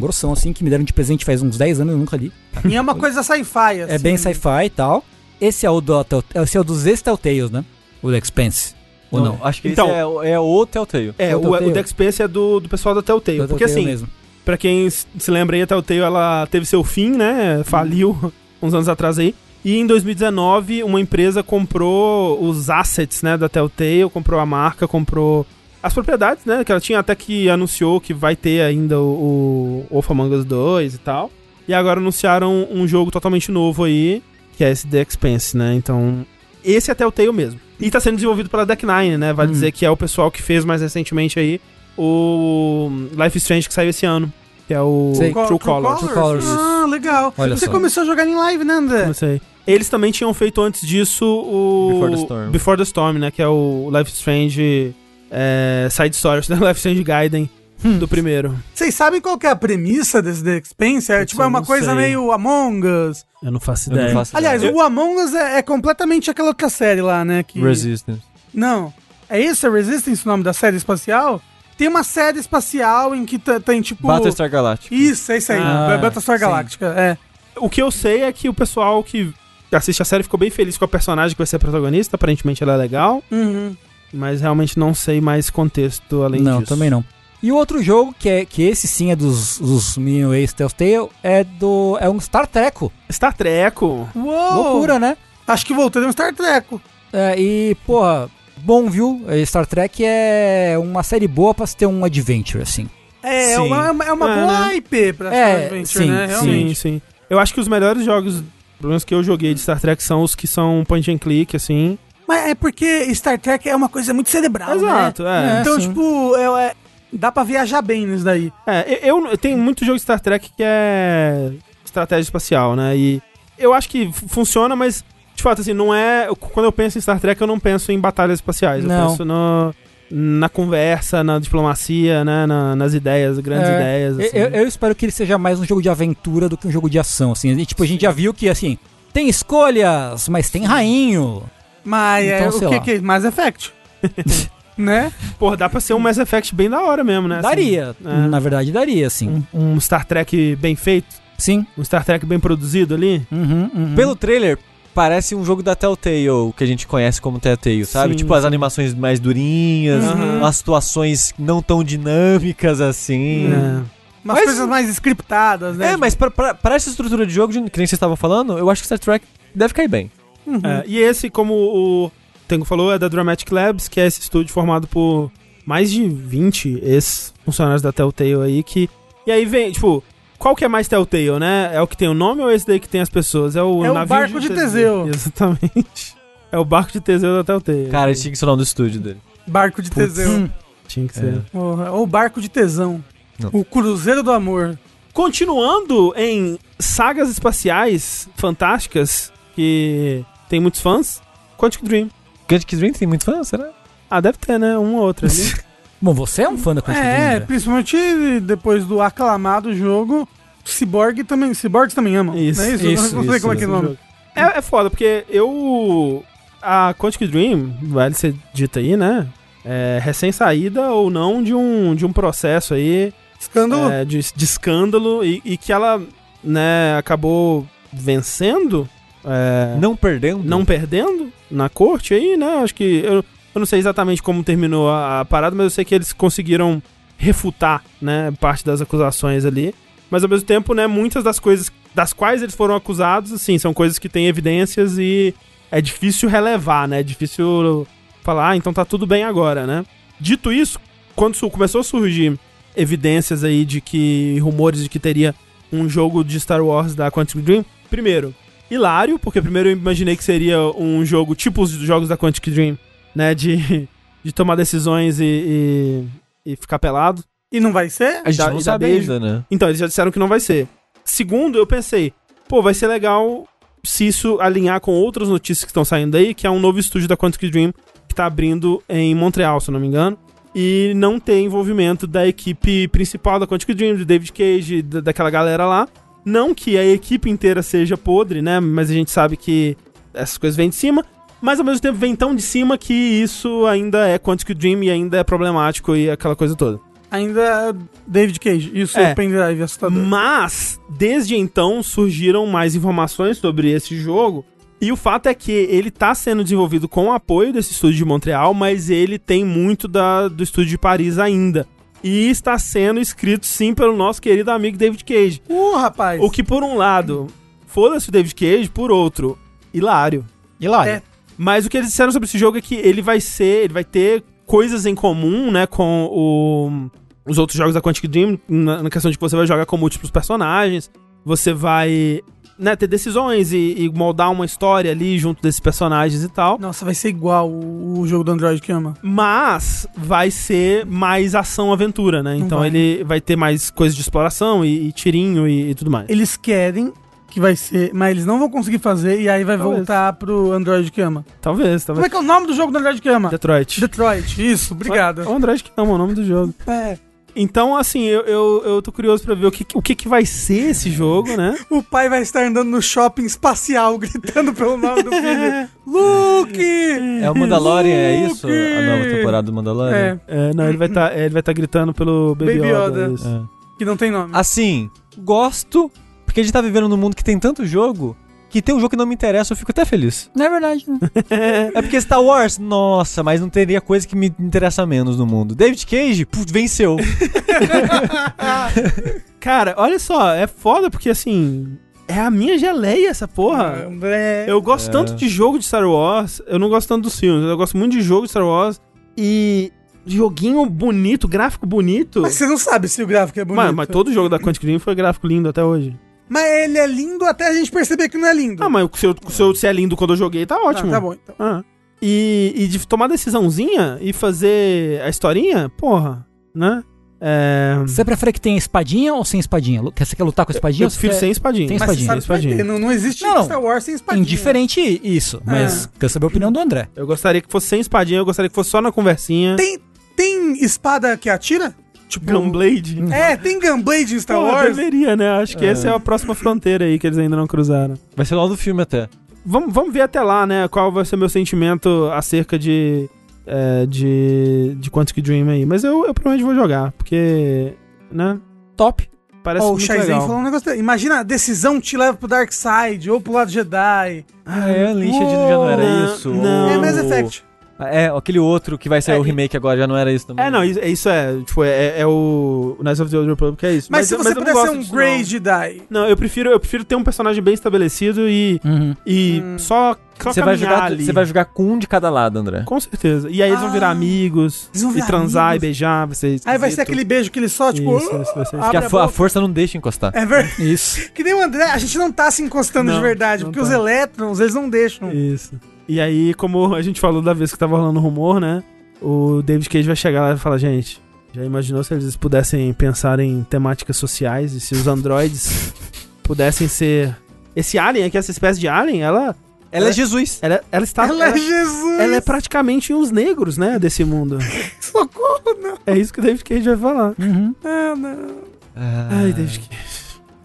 grossão, assim, que me deram de presente faz uns 10 anos, eu nunca li. E é uma coisa sci-fi, assim. É bem sci-fi e tal. Esse é o do Tell- esse é o dos Telltales, né? O The Expanse. Ou não? Acho que Então- esse é, é o Telltale. É, É o o, Telltale. o Space é do, do pessoal da Telltale. Do porque Telltale assim, mesmo. pra quem se lembra aí, a Telltale ela teve seu fim, né? Faliu [laughs] uns anos atrás aí. E em 2019, uma empresa comprou os assets, né, da Telltale, comprou a marca, comprou as propriedades, né, que ela tinha até que anunciou que vai ter ainda o, o Wolf Among Us 2 e tal. E agora anunciaram um jogo totalmente novo aí, que é esse The Expanse, né? Então, esse é Telltale mesmo. E tá sendo desenvolvido pela Deck Nine, né? Vale dizer que é o pessoal que fez mais recentemente aí o Life is Strange que saiu esse ano. Que é o Sei. True, Colors. True Colors. Ah, legal. Olha Você só. começou a jogar em live, né, André? Não sei. Eles também tinham feito antes disso o. Before the Storm. Before the Storm, né? Que é o Life is Strange é, Side Stories, [laughs] né? Life is Strange Gaiden Hum. do primeiro. Vocês sabem qual que é a premissa desse The Expanse? É, tipo, é uma coisa sei. meio Among Us. Eu não faço Eu não ideia. faço Aliás, ideia. o Among Us é, é completamente aquela outra série lá, né? Que... Resistance. Não. É isso? É Resistance o nome da série espacial? Tem uma série espacial em que tem, tipo... Battlestar Galactica. Isso, é isso aí. Ah, Battlestar sim. Galactica, é. O que eu sei é que o pessoal que assiste a série ficou bem feliz com a personagem que vai ser a protagonista. Aparentemente ela é legal. Uhum. Mas realmente não sei mais contexto além não, disso. também não. E o outro jogo, que, é, que esse sim é dos, dos Minion Ace Telltale, é do. é um Star Treco. Star Treco. Uou! Loucura, né? Acho que voltei no Star Trek. É, e, porra, bom, viu? É, Star Trek é uma série boa pra se ter um adventure, assim. É, é Sim. uma, é uma É, boa né? IP pra É, Star Adventure, sim, né? sim. Realmente. Sim, sim. Eu acho que os melhores jogos, pelo menos que eu joguei de Star Trek, são os que são point and click, assim. Mas é porque Star Trek é uma coisa muito cerebral, né? Exato, é. É. Então, sim. tipo, é, é- dá pra viajar bem nisso daí. É, eu, eu tenho muito jogo de Star Trek que é estratégia espacial, né? E eu acho que funciona, mas de fato, assim, não é. Quando eu penso em Star Trek, eu não penso em batalhas espaciais. Não. Eu penso no, na conversa, na diplomacia, né? na- nas ideias, grandes É, ideias. Assim. Eu, eu espero que ele seja mais um jogo de aventura do que um jogo de ação, assim. E, tipo, a gente já viu que, assim, tem escolhas, mas tem rainho. Mas é, Então, o sei que lá. que é? Mass Effect. [laughs] né? Pô, dá pra ser um Mass Effect bem da hora mesmo, né? assim. Daria, é. na verdade daria, sim. um, um Star Trek bem feito, Sim. um Star Trek bem produzido ali. Uhum, uhum. Pelo trailer, parece um jogo da Telltale, que a gente conhece como Telltale, sabe? Sim, tipo, as sim. animações mais durinhas, Uhum. as situações não tão dinâmicas assim. É. Umas Mas- coisas mais scriptadas, né? É, mas pra, pra, pra essa estrutura de jogo, que nem vocês estavam falando, eu acho que Star Trek deve cair bem. Uhum. É, e esse, como o Tengo falou, é da Dramatic Labs, que é esse estúdio formado por mais de 20 ex-funcionários da Telltale aí, que... E aí vem, tipo, qual que é mais Telltale, né? É o que tem o nome ou esse daí que tem as pessoas? É o, É o barco de Teseu. [laughs] Exatamente. É o barco de Teseu da Telltale. Cara, esse tinha que ser o nome do estúdio dele. Barco de Putz. Teseu. Hum. Tinha que ser. Ou, ou Barco de Tesão. Não. O Cruzeiro do Amor. Continuando em sagas espaciais fantásticas, que tem muitos fãs, Quantic Dream. Quantic Dream tem muito fã, será? Ah, deve ter, né? Um ou outro ali. [laughs] Bom, você é um fã da Quantic é, Dream, né? principalmente depois do aclamado jogo, Cyborg também, Cyborgs também amam. Isso, não é isso? isso, [laughs] não sei isso, como é que é o nome. É, é foda, porque eu. A Quantic Dream, vale ser dita aí, né? É recém-saída ou não de um, de um processo aí Escândalo. é, de, de escândalo e, e que ela, né, acabou vencendo, é, Não perdendo? não perdendo na corte aí, né? Acho que. Eu, eu não sei exatamente como terminou a, a parada, mas eu sei que eles conseguiram refutar, né, parte das acusações ali. Mas ao mesmo tempo, né, muitas das coisas das quais eles foram acusados, assim, são coisas que têm evidências e é difícil relevar, né? É difícil falar, ah, então tá tudo bem agora, né? Dito isso, quando começou a surgir evidências aí de que rumores de que teria um jogo de Star Wars da Quantic Dream, primeiro, hilário, porque primeiro eu imaginei que seria um jogo tipo os jogos da Quantic Dream, né, de, de tomar decisões e, e, e ficar pelado. E não vai ser? A gente Dá- não sabe ainda, né? Então, eles já disseram que não vai ser. Segundo, eu pensei, pô, vai ser legal se isso alinhar com outras notícias que estão saindo aí, que é um novo estúdio da Quantic Dream que tá abrindo em Montreal, se eu não me engano. E não ter envolvimento da equipe principal da Quantic Dream, do David Cage, da- daquela galera lá. Não que a equipe inteira seja podre, né? Mas a gente sabe que essas coisas vêm de cima. Mas ao mesmo tempo vem tão de cima que isso ainda é Quantic Dream e ainda é problemático e aquela coisa toda. Ainda é David Cage. E o seu É. pendrive assustador. Mas, desde então, surgiram mais informações sobre esse jogo. E o fato é que ele tá sendo desenvolvido com o apoio desse estúdio de Montreal, mas ele tem muito da, do estúdio de Paris ainda. E está sendo escrito, sim, pelo nosso querido amigo David Cage. Uh, rapaz. O que, por um lado, foda-se o David Cage, por outro, hilário. Hilário. É. Mas o que eles disseram sobre esse jogo é que ele vai ser, ele vai ter coisas em comum, né, com o- os outros jogos da Quantic Dream, na, na questão de que você vai jogar com múltiplos personagens, você vai né, ter decisões e, e moldar uma história ali junto desses personagens e tal. Nossa, vai ser igual o, jogo do Android que ama. Mas vai ser mais ação-aventura, né? Não Então vai. ele vai ter mais coisas de exploração e, e tirinho e, e tudo mais. Eles querem que vai ser, mas eles não vão conseguir fazer e aí vai Talvez. voltar pro Android que ama. Talvez, Como talvez. é que é o nome do jogo do Android que ama? Detroit. Detroit, isso, obrigado. É o Android que ama o nome do jogo. É. Então, assim, eu, eu, eu tô curioso pra ver o que, o que, que vai ser esse jogo, né? [laughs] O pai vai estar andando no shopping espacial, [laughs] gritando pelo nome do filho. [laughs] Luke! É o Mandalorian, é isso? Luke! A nova temporada do Mandalorian? É, É, não, ele vai estar ele vai tá gritando pelo Baby, Baby Yoda. Yoda. isso. É. que não tem nome. Assim, gosto, porque a gente tá vivendo num mundo que tem tanto jogo, que tem um jogo que não me interessa, eu fico até feliz. Não [laughs] é verdade, né? É porque Star Wars, nossa, mas não teria coisa que me interessa menos no mundo. David Cage, putz, venceu. [laughs] Cara, olha só, é foda porque, assim, é a minha geleia essa porra. André. Eu gosto É. tanto de jogo de Star Wars, eu não gosto tanto dos filmes, eu gosto muito de jogo de Star Wars e joguinho bonito, gráfico bonito. Mas você não sabe se o gráfico é bonito. Mas, mas todo jogo da Quantic Dream foi gráfico lindo até hoje. Mas ele é lindo até a gente perceber que não é lindo. Ah, mas o seu, o seu se é lindo quando eu joguei, tá Ah, ótimo. tá bom, então. Ah. E, e de tomar decisãozinha e fazer a historinha, porra, né? É... Você prefere que tenha espadinha ou sem espadinha? Você quer lutar com a espadinha Eu prefiro quer- sem espadinha. Sem Mas você espadinha. vai espadinha. não, não existe Não. Star Wars sem espadinha. Indiferente isso, mas quero saber a opinião do André. Eu gostaria que fosse sem espadinha, eu gostaria que fosse só na conversinha. Tem, tem espada que atira? Tipo... Gunblade. [laughs] É, tem Gunblade em Star Pô, Wars? deveria, né? Acho que É. essa é a próxima fronteira aí que eles ainda não cruzaram. Vai ser lá do filme até. Vamos, vamos ver até lá, né? Qual vai ser meu sentimento acerca de. é, de. de Quantic Dream aí. Mas eu, eu provavelmente vou jogar, porque. né? Top. Parece Ó, o muito Shaizen legal. falou um negócio. Imagina a decisão te leva pro Dark Side ou pro lado Jedi. Ah, é, Unleashed já não era Não, isso. não. É Mass Effect. É, aquele outro que vai sair É, o remake agora já não era isso também. É, não, isso, isso é. Tipo, é, é o. O Knights of the Old Republic, é isso. Mas, se você não pudesse ser um Grey não. Jedi. Não, eu prefiro, eu prefiro ter um personagem bem estabelecido e. Uhum. E Hum. só, só Você vai, jogar, ali. você vai jogar com um de cada lado, André. Com certeza. E aí eles vão virar Ah, amigos. vão e virar transar amigos. e beijar. Vai ser Aí vai ser aquele beijo que ele só, tipo. Isso, isso vai ser abre Porque a, a a força não deixa encostar. É verdade. Isso. [laughs] Que nem o André, a gente não tá se encostando Não, de verdade, porque tá. os elétrons, eles não deixam. Isso. E aí, como a gente falou da vez que tava rolando rumor, né? O David Cage vai chegar lá e falar, gente, já imaginou se eles pudessem pensar em temáticas sociais e se os androides [laughs] pudessem ser. Esse alien aqui, essa espécie de alien, ela. Ela é Jesus. Ela, ela está. Ela é Jesus! ela é praticamente os negros, né? Desse mundo. [laughs] Socorro, não. É isso que o David Cage vai falar. Uhum. Ah, não. Ai, David Cage.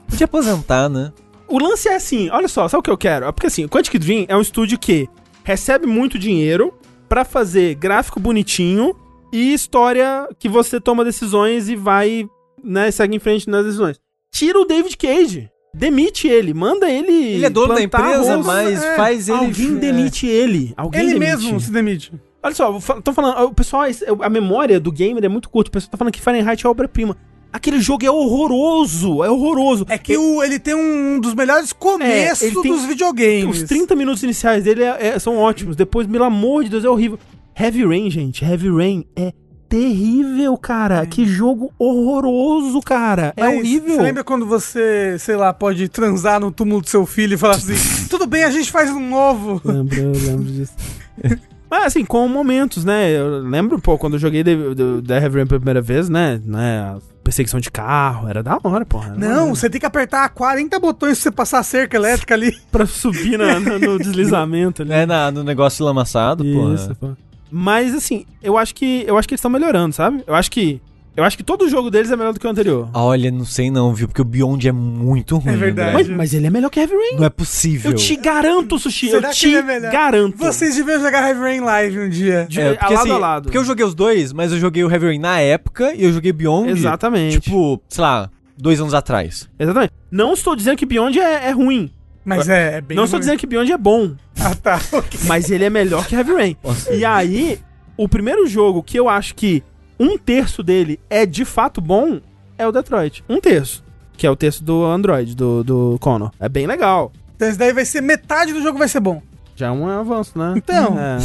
Podia aposentar, né? O lance é assim, olha só, sabe o que eu quero? É Porque assim, o Quantic Dream é um estúdio que recebe muito dinheiro pra fazer gráfico bonitinho e história que você toma decisões e vai, né, segue em frente nas decisões. Tira o David Cage. Demite ele, manda ele. Ele é dono da empresa, mas é, faz ele. Alguém é. demite ele. Alguém Ele demite. mesmo se demite. Olha só, estão falando, o pessoal, a memória do gamer é muito curta. O pessoal tá falando que Fahrenheit é obra-prima. Aquele jogo é horroroso, é horroroso. É que o, ele tem um dos melhores começos É, ele tem dos videogames. Os 30 minutos iniciais dele é- é- são ótimos. Depois, pelo amor de Deus, é horrível. Heavy Rain, gente. Heavy Rain é terrível, cara. Que jogo horroroso, cara. É Mas horrível. Você lembra quando você, sei lá, pode transar no túmulo do seu filho e falar assim: [laughs] tudo bem, a gente faz um novo. Lembro, eu lembro disso. [laughs] Mas assim, com momentos, né? Eu lembro, pô, quando eu joguei The, The- The Heavy Rain pela primeira vez, né? né perseguição de carro, era da hora, porra. Era Não, você tem que apertar 40 botões pra você passar a cerca elétrica ali. [laughs] Pra subir na- na- no deslizamento ali. É na- no negócio lamaçado, Isso, pô. pô. Mas assim, eu acho que eu acho que eles estão melhorando, sabe? Eu acho que eu acho que todo jogo deles é melhor do que o anterior. Olha, não sei não, viu? Porque o Beyond é muito ruim. verdade. André. Mas, mas ele é melhor que Heavy Rain. Não é possível. Eu te garanto, Sushi. Será eu que te ele é garanto. Vocês deviam jogar Heavy Rain Live um dia. De- É, a porque, lado assim, a lado. Porque eu joguei os dois, mas eu joguei o Heavy Rain na época e eu joguei Beyond. Exatamente. Tipo, sei lá, dois anos atrás. Exatamente. Não estou dizendo que Beyond é, é ruim. Mas é, é bem. não estou dizendo que Beyond é bom. Ah, tá. [laughs] ok. Mas ele é melhor que Heavy Rain. Nossa. E aí, o primeiro jogo que eu acho que um terço dele é de fato bom é o Detroit. Um terço. Que é o terço do Android, do, do Connor. É bem legal. Então isso daí vai ser metade do jogo vai ser bom. Já é um avanço, né? Então. É.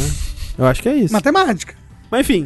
Eu acho que é isso. Matemática. Mas enfim,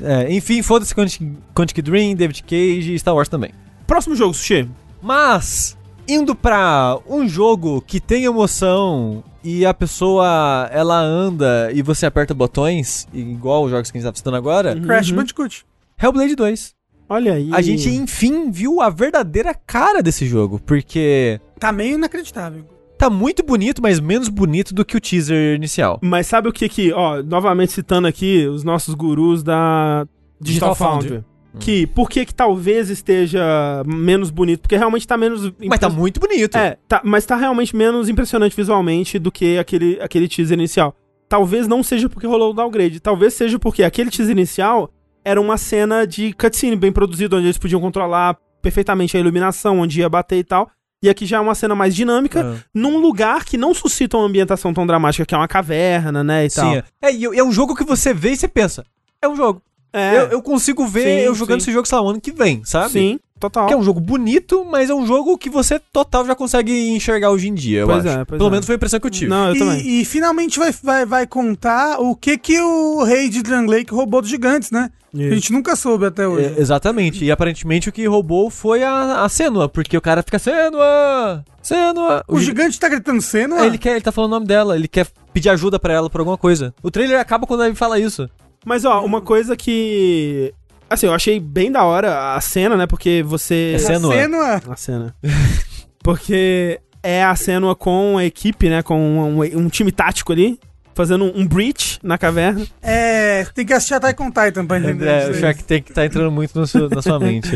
É, enfim, foda-se Quantic, Quantic Dream, David Cage e Star Wars também. próximo jogo, Sushi. Mas, indo pra um jogo que tem emoção e a pessoa ela anda e você aperta botões, igual os jogos que a gente tá citando agora, Uhum. Crash Bandicoot. Hellblade 2. Olha aí. A gente enfim viu a verdadeira cara desse jogo, porque Tá meio inacreditável. tá muito bonito, mas menos bonito do que o teaser inicial. Mas sabe o que que, ó, novamente citando aqui os nossos gurus da Digital, Digital Foundry. Foundry. Que, por que que talvez esteja menos bonito? Porque realmente tá menos... Mas tá muito bonito. É, tá, mas tá realmente menos impressionante visualmente do que aquele, aquele teaser inicial. Talvez não seja porque rolou o downgrade, talvez seja porque aquele teaser inicial era uma cena de cutscene bem produzida, onde eles podiam controlar perfeitamente a iluminação, onde ia bater e tal. E aqui já é uma cena mais dinâmica, É. num lugar que não suscita uma ambientação tão dramática, que é uma caverna, né, e tal. Sim, é. É, e é um jogo que você vê e você pensa, é um jogo. É, Eu, eu consigo ver Sim, eu jogando sim. esse jogo, sei lá, o ano que vem, sabe? sim, total. Que é um jogo bonito, mas é um jogo que você total já consegue enxergar hoje em dia, eu Pois acho. é, pois Pelo é. menos foi a impressão que eu tive. Não, eu também. E, e finalmente vai, vai, vai contar o que que o rei de Drang Lake roubou dos gigantes, né? Que A gente nunca soube até hoje. É, exatamente. E aparentemente o que roubou foi a, a Senua, porque o cara fica Senua! Senua! o gi- gigante tá gritando. É, ele, quer, ele tá falando o nome dela, ele quer pedir ajuda pra ela por alguma coisa. O trailer acaba quando ele fala isso. Mas, ó, uma coisa que. Assim, eu achei bem da hora a cena, né? Porque você. É Senua. A cena. [laughs] Porque é a cena com a equipe, né? Com um, um time tático ali. Fazendo um, um breach na caverna. É, tem que assistir on Titan pra entender André, isso o. Shark Tank tá entrando muito no seu- na sua [laughs] mente.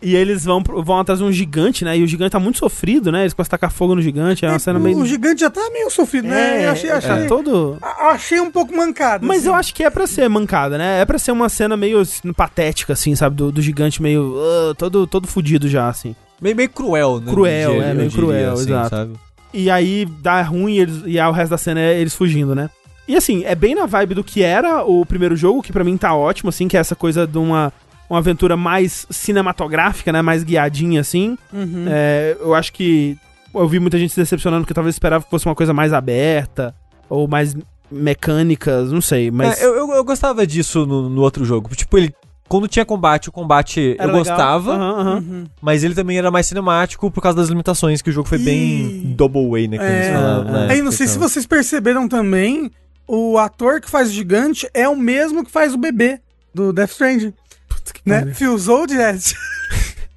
E eles vão, vão atrás de um gigante, né? E o gigante tá muito sofrido, né? Eles a tacar fogo no gigante. É uma cena meio. O gigante já tá meio sofrido, né? Eu achei, achei, é todo. achei um pouco mancado. Mas assim. eu acho que é pra ser mancada, né? É pra ser uma cena meio assim, patética, assim, sabe? Do, do gigante meio. ah, todo, todo fudido já, assim. Meio, meio cruel, né? Cruel, eu é, meio diria, cruel, assim, exato. sabe? E aí dá ruim e, eles, e aí o resto da cena é eles fugindo, né? E assim, é bem na vibe do que era o primeiro jogo, que pra mim tá ótimo, assim, que é essa coisa de uma, uma aventura mais cinematográfica, né? Mais guiadinha, assim. Uhum. É, eu acho que eu vi muita gente se decepcionando porque talvez esperava que fosse uma coisa mais aberta ou mais mecânicas, não sei, mas É, eu, eu, eu gostava disso no, no outro jogo. Tipo, ele. Quando tinha combate, o combate era eu legal. gostava, aham. Uhum. mas ele também era mais cinemático por causa das limitações, que o jogo foi E- bem double way, né? É, falavam na Aí, não sei se então. vocês perceberam também, o ator que faz o gigante é o mesmo que faz o bebê do Death Stranding. Né? Fiozou direto.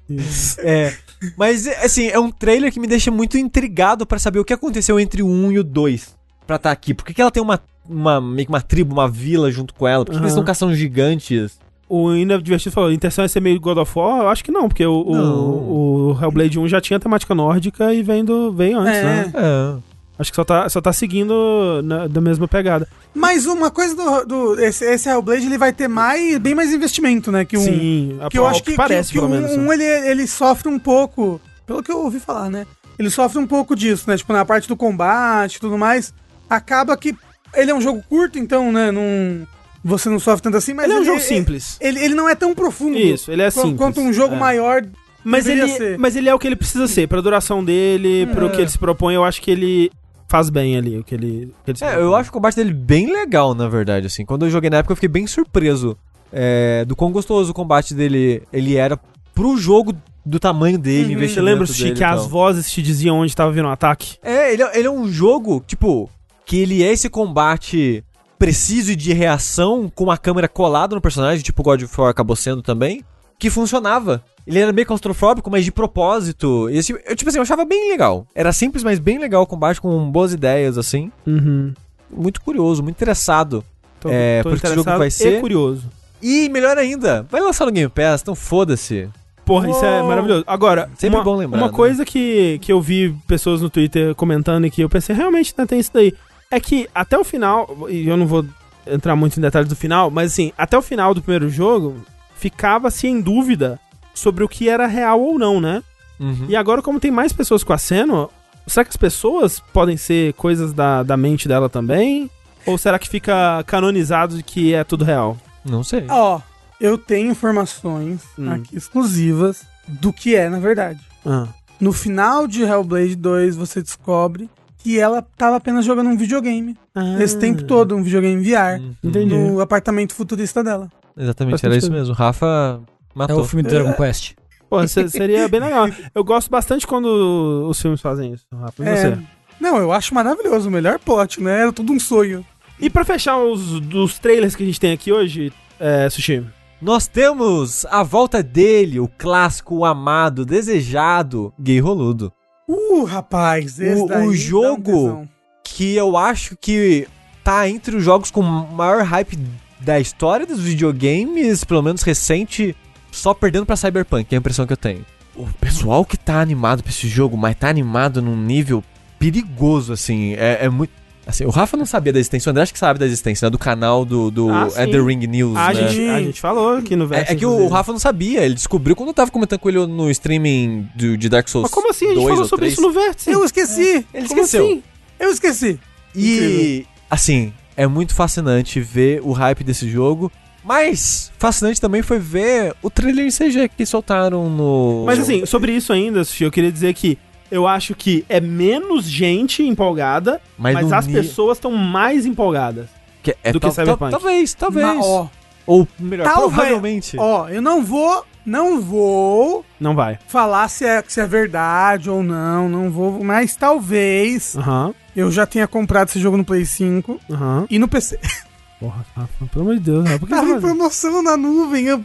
[laughs] É. Mas, assim, é um trailer que me deixa muito intrigado pra saber o que aconteceu entre o 1 e o 2 pra estar aqui. Por que, que ela tem uma, uma, meio que uma tribo, uma vila junto com ela? Por que, que eles estão caçando gigantes? O Ina Divertido falou, a intenção é ser meio God of War? Eu acho que não, porque o, o, Não. o Hellblade 1 já tinha temática nórdica e vem do, veio antes, É. né? É. Acho que só tá, só tá seguindo na, da mesma pegada. Mas uma coisa do. do- esse, esse Hellblade ele vai ter mais, bem mais investimento, né? Que um, Sim, que eu acho que, parece, que, que pelo um, menos. um, né? ele, ele sofre um pouco, pelo que eu ouvi falar, né? Ele sofre um pouco disso, né? Tipo, na parte do combate e tudo mais. Acaba que ele é um jogo curto, então, né? Não, você não sofre tanto assim, mas Ele é um jogo simples. Ele, ele não é tão profundo Isso, ele é simples. quanto um jogo É. maior. Mas ele, ser. mas ele é o que ele precisa ser. Pra duração dele, pro É. que ele se propõe, eu acho que ele faz bem ali. O que ele, o que ele É, eu acho o combate dele bem legal, na verdade, assim. Quando eu joguei na época, eu fiquei bem surpreso é, do quão gostoso o combate dele ele era pro jogo do tamanho dele, Uhum. Você lembra, Sushi, que as vozes te diziam onde tava vindo o ataque? É, ele, é- ele é um jogo, tipo, que ele é esse combate preciso e de reação com a câmera colada no personagem, tipo God of War acabou sendo também, que funcionava. Ele era meio claustrofóbico, mas de propósito. E esse, eu, tipo assim, eu achava bem legal. Era simples, mas bem legal o combate, com boas ideias, assim. Uhum. Muito curioso, muito interessado. Tô, É, porque esse jogo vai e ser- curioso. E melhor ainda, vai lançar no Game Pass, então foda-se. Porra, isso é Uou. maravilhoso. Agora, Sempre uma, bom lembrar, uma né? coisa que, que eu vi pessoas no Twitter comentando e que eu pensei, realmente né, tem isso daí. É que até o final, e eu não vou entrar muito em detalhes do final, mas assim, até o final do primeiro jogo, ficava-se em dúvida sobre o que era real ou não, né? Uhum. E agora, como tem mais pessoas com a Senua, será que as pessoas podem ser coisas da, da mente dela também? Ou será que fica canonizado de que é tudo real? Não sei. Ó, eu tenho informações Hum. aqui exclusivas do que é, na verdade. Ah. No final de Hellblade 2, você descobre que ela tava apenas jogando um videogame. Esse tempo todo, um videogame VR. Uhum. Entendi. No apartamento futurista dela. Exatamente, Faz era isso sentido. mesmo. Rafa É matou. o filme do Dragon Quest. Pô, se- seria bem legal. Eu gosto bastante quando os filmes fazem isso, Rafa. E É, você? Não, eu acho maravilhoso. O melhor plot, né? Era tudo um sonho. E pra fechar os dos trailers que a gente tem aqui hoje, é, Sushi, Nós temos a volta dele, o clássico, o amado, desejado, gay roludo. Uh, rapaz, esse O- o daí um jogo-. Que eu acho que tá entre os jogos com maior hype da história dos videogames, pelo menos recente, só perdendo pra Cyberpunk, é a impressão que eu tenho. O pessoal que tá animado pra esse jogo, mas tá animado num nível perigoso, assim, é, é muito. Assim, o Rafa não sabia da existência, o André acho que sabe da existência, né, do canal do, do Ah, The Ring News, a, né? gente, a gente falou aqui no É, Verso. é que o, inclusive. Rafa não sabia, ele descobriu quando eu tava comentando com ele no streaming do, de Dark Souls Mas como assim? A gente 2 falou ou sobre 3. isso no Vértice. Eu esqueci. Ele Como esqueceu. assim? Eu esqueci. E, assim, é muito fascinante ver o hype desse jogo. Mas fascinante também foi ver o trailer em CG que soltaram no. Mas assim, sobre isso ainda, Sushi, eu queria dizer que eu acho que é menos gente empolgada, mas, no as ni- pessoas estão mais empolgadas. que é do que Cyberpunk. tal- Talvez, talvez. Mas, ó, Ou melhor, Talvez. provavelmente. ó, eu não vou, não vou Não vai. falar se é, se é verdade ou não, não vou, mas talvez Aham, eu já tenha comprado esse jogo no Play 5 aham. e no PC. [laughs] Porra, Rafa, pelo amor de Deus, Rafa, por que Tava você em promoção na nuvem. Eu...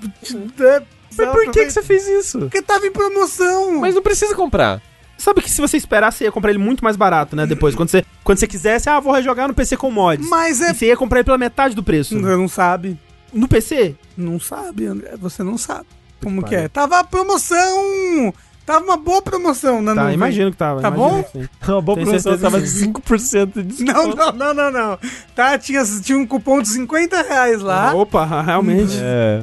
é, Mas por que, que você fez isso? Porque tava em promoção. Mas não precisa comprar. Sabe que se você esperar, você ia comprar ele muito mais barato, né? Depois, quando você, quando você quisesse, ah, vou rejogar no PC com mods. Mas é. E você ia comprar ele pela metade do preço. Você não sabe. No PC? Não sabe, André. Você não sabe. Como que pariu. é? Tava promoção. Tava uma boa promoção na Tá, nuvem. imagino que tava. Tá bom? que sim. Uma boa Tem promoção certeza tava de 5% de Não, não, não, não, não. Tá, tinha, tinha um cupom de 50 reais lá. Opa, realmente. É.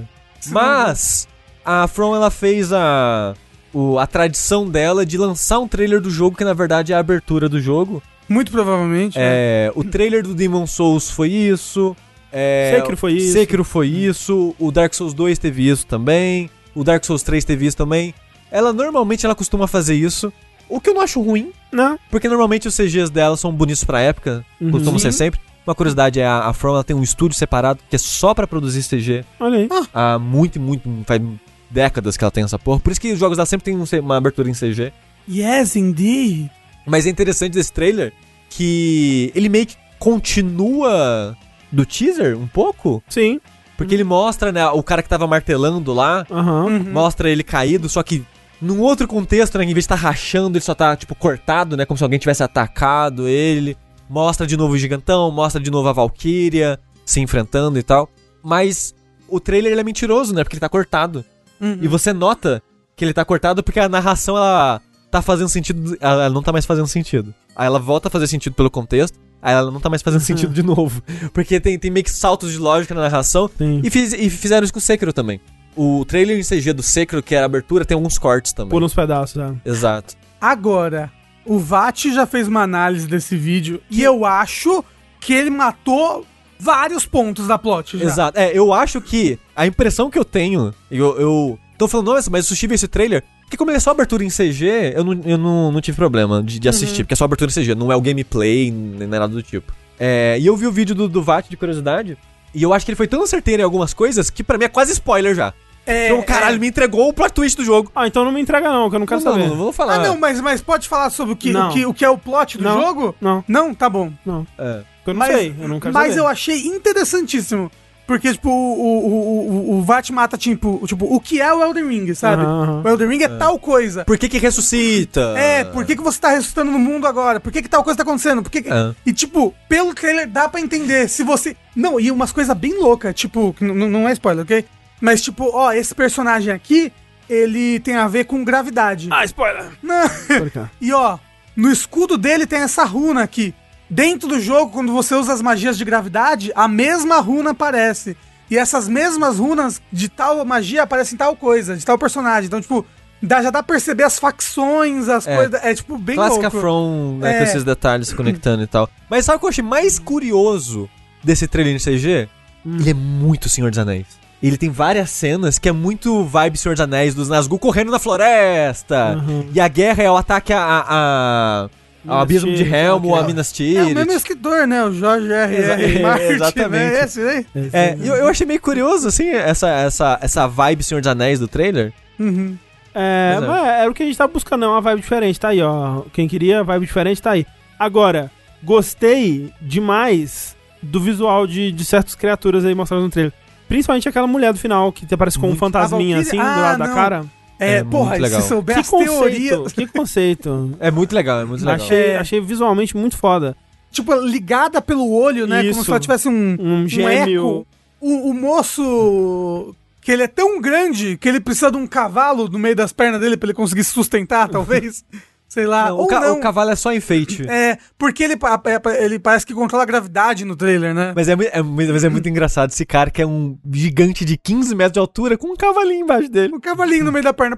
Mas a From ela fez a o- a tradição dela de lançar um trailer do jogo que na verdade é a abertura do jogo. Muito provavelmente. né? É, o trailer do Demon Souls foi isso. É, Sekiro foi isso. Sekiro foi isso. O Dark Souls 2 teve isso também. O Dark Souls 3 teve isso também. Ela normalmente ela costuma fazer isso. O que eu não acho ruim, Não. porque normalmente os CGs dela são bonitos pra época, Uhum. costumam ser sempre. Uma curiosidade é a, a From ela tem um estúdio separado que é só pra produzir CG. Olha aí. Há muito, muito. faz décadas que ela tem essa porra. Por isso que os jogos dela sempre tem um uma abertura em CG. Yes, indeed. Mas é interessante desse trailer que ele meio que continua do teaser um pouco. Sim. Porque ele mostra, né, o cara que tava martelando lá, Aham. Uhum. mostra ele caído, só que num outro contexto, né, em vez de estar rachando, ele só tá, tipo, cortado, né, como se alguém tivesse atacado ele. Mostra de novo o gigantão, mostra de novo a Valkyria se enfrentando e tal. Mas o trailer ele é mentiroso, né, porque ele tá cortado. Uhum. E você nota que ele tá cortado porque a narração ela tá fazendo sentido, ela não tá mais fazendo sentido. Aí ela volta a fazer sentido pelo contexto, aí ela não tá mais fazendo sentido de novo. [laughs] Porque tem, tem meio que saltos de lógica na narração. E, fiz- e fizeram isso com o Sekiro também. O trailer em CG do Sekiro, que era a abertura, tem alguns cortes também. Por uns pedaços, né? Exato. Agora, o VAT já fez uma análise desse vídeo e eu acho que ele matou vários pontos da plot já. Exato. É, eu acho que a impressão que eu tenho, eu, eu tô falando, nossa, mas Sushi viu esse trailer, porque como ele é só abertura em CG, eu não, eu não, não tive problema de, de assistir, porque é só abertura em CG, não é o gameplay, nem nada do tipo. É, e eu vi o vídeo do, do VAT de curiosidade, e eu acho que ele foi tão certeiro em algumas coisas que pra mim é quase spoiler já. É, então, caralho, é. me entregou o plot twist do jogo. Ah, então não me entrega não, que eu não quero não, saber. não, não vou falar. Ah, não, mas, mas pode falar sobre o que, o que, o que é o plot do Não. jogo? Não, Não, tá bom. não. É. Eu não Mas, sei, eu não quero mas saber. eu achei interessantíssimo. Porque, tipo, o, o, o, o, VAT mata, tipo, tipo, o que é o Elden Ring, sabe? Aham. O Elden Ring é, tal coisa. Por que que ressuscita? É, por que, que você tá ressuscitando no mundo agora? Por que, que tal coisa tá acontecendo? Por que que- É. E, tipo, pelo trailer dá pra entender. Se você. Não, e umas coisas bem loucas, tipo, não é spoiler, ok? Mas, tipo, ó, esse personagem aqui, ele tem a ver com gravidade. Ah, spoiler! Não. [laughs] E ó, no escudo dele tem essa runa aqui. Dentro do jogo, quando você usa as magias de gravidade, a mesma runa aparece. E essas mesmas runas de tal magia aparecem em tal coisa, de tal personagem. Então, tipo, dá, já dá pra perceber as facções, as É. coisas. É, tipo, bem Clássica louco. From, né, É. com esses detalhes se conectando e tal. Mas sabe o que eu achei mais curioso desse trailer em CG? Ele é muito Senhor dos Anéis. Ele tem várias cenas que é muito vibe Senhor dos Anéis, dos Nazgûl correndo na floresta. Uhum. E a guerra é o ataque a... a, a ao Minas abismo de Tirith, Helm, ou a. Minas É o Tirith. mesmo escritor, né? O Jorge R. R. Martin, exatamente. né? Esse, né? É, eu, eu achei meio curioso, assim, essa, essa, essa vibe Senhor dos Anéis do trailer. Uhum. É, é. mas era o que a gente tava buscando, é uma vibe diferente, tá aí, ó. Quem queria vibe diferente, tá aí. Agora, gostei demais do visual de, de certas criaturas aí mostradas no trailer. Principalmente aquela mulher do final, que te aparece com um fantasminha A assim, Valkyria? do lado Ah, da não. cara. É, É porra, muito legal. se souber Que as teorias. conceito, que conceito. É muito legal, é muito legal. achei, achei visualmente muito foda. Tipo, ligada pelo olho, né? Como Isso. se ela tivesse um, Um gêmeo. eco. O, o moço. Que ele é tão grande que ele precisa de um cavalo no meio das pernas dele pra ele conseguir se sustentar, [laughs] talvez. Sei lá. Não, Ou o, ca- não. o cavalo é só enfeite. É, porque ele, pa- é, ele parece que controla a gravidade no trailer, né? Mas é, é mas é muito engraçado esse cara que é um gigante de 15 metros de altura com um cavalinho embaixo dele. Um cavalinho no meio da perna.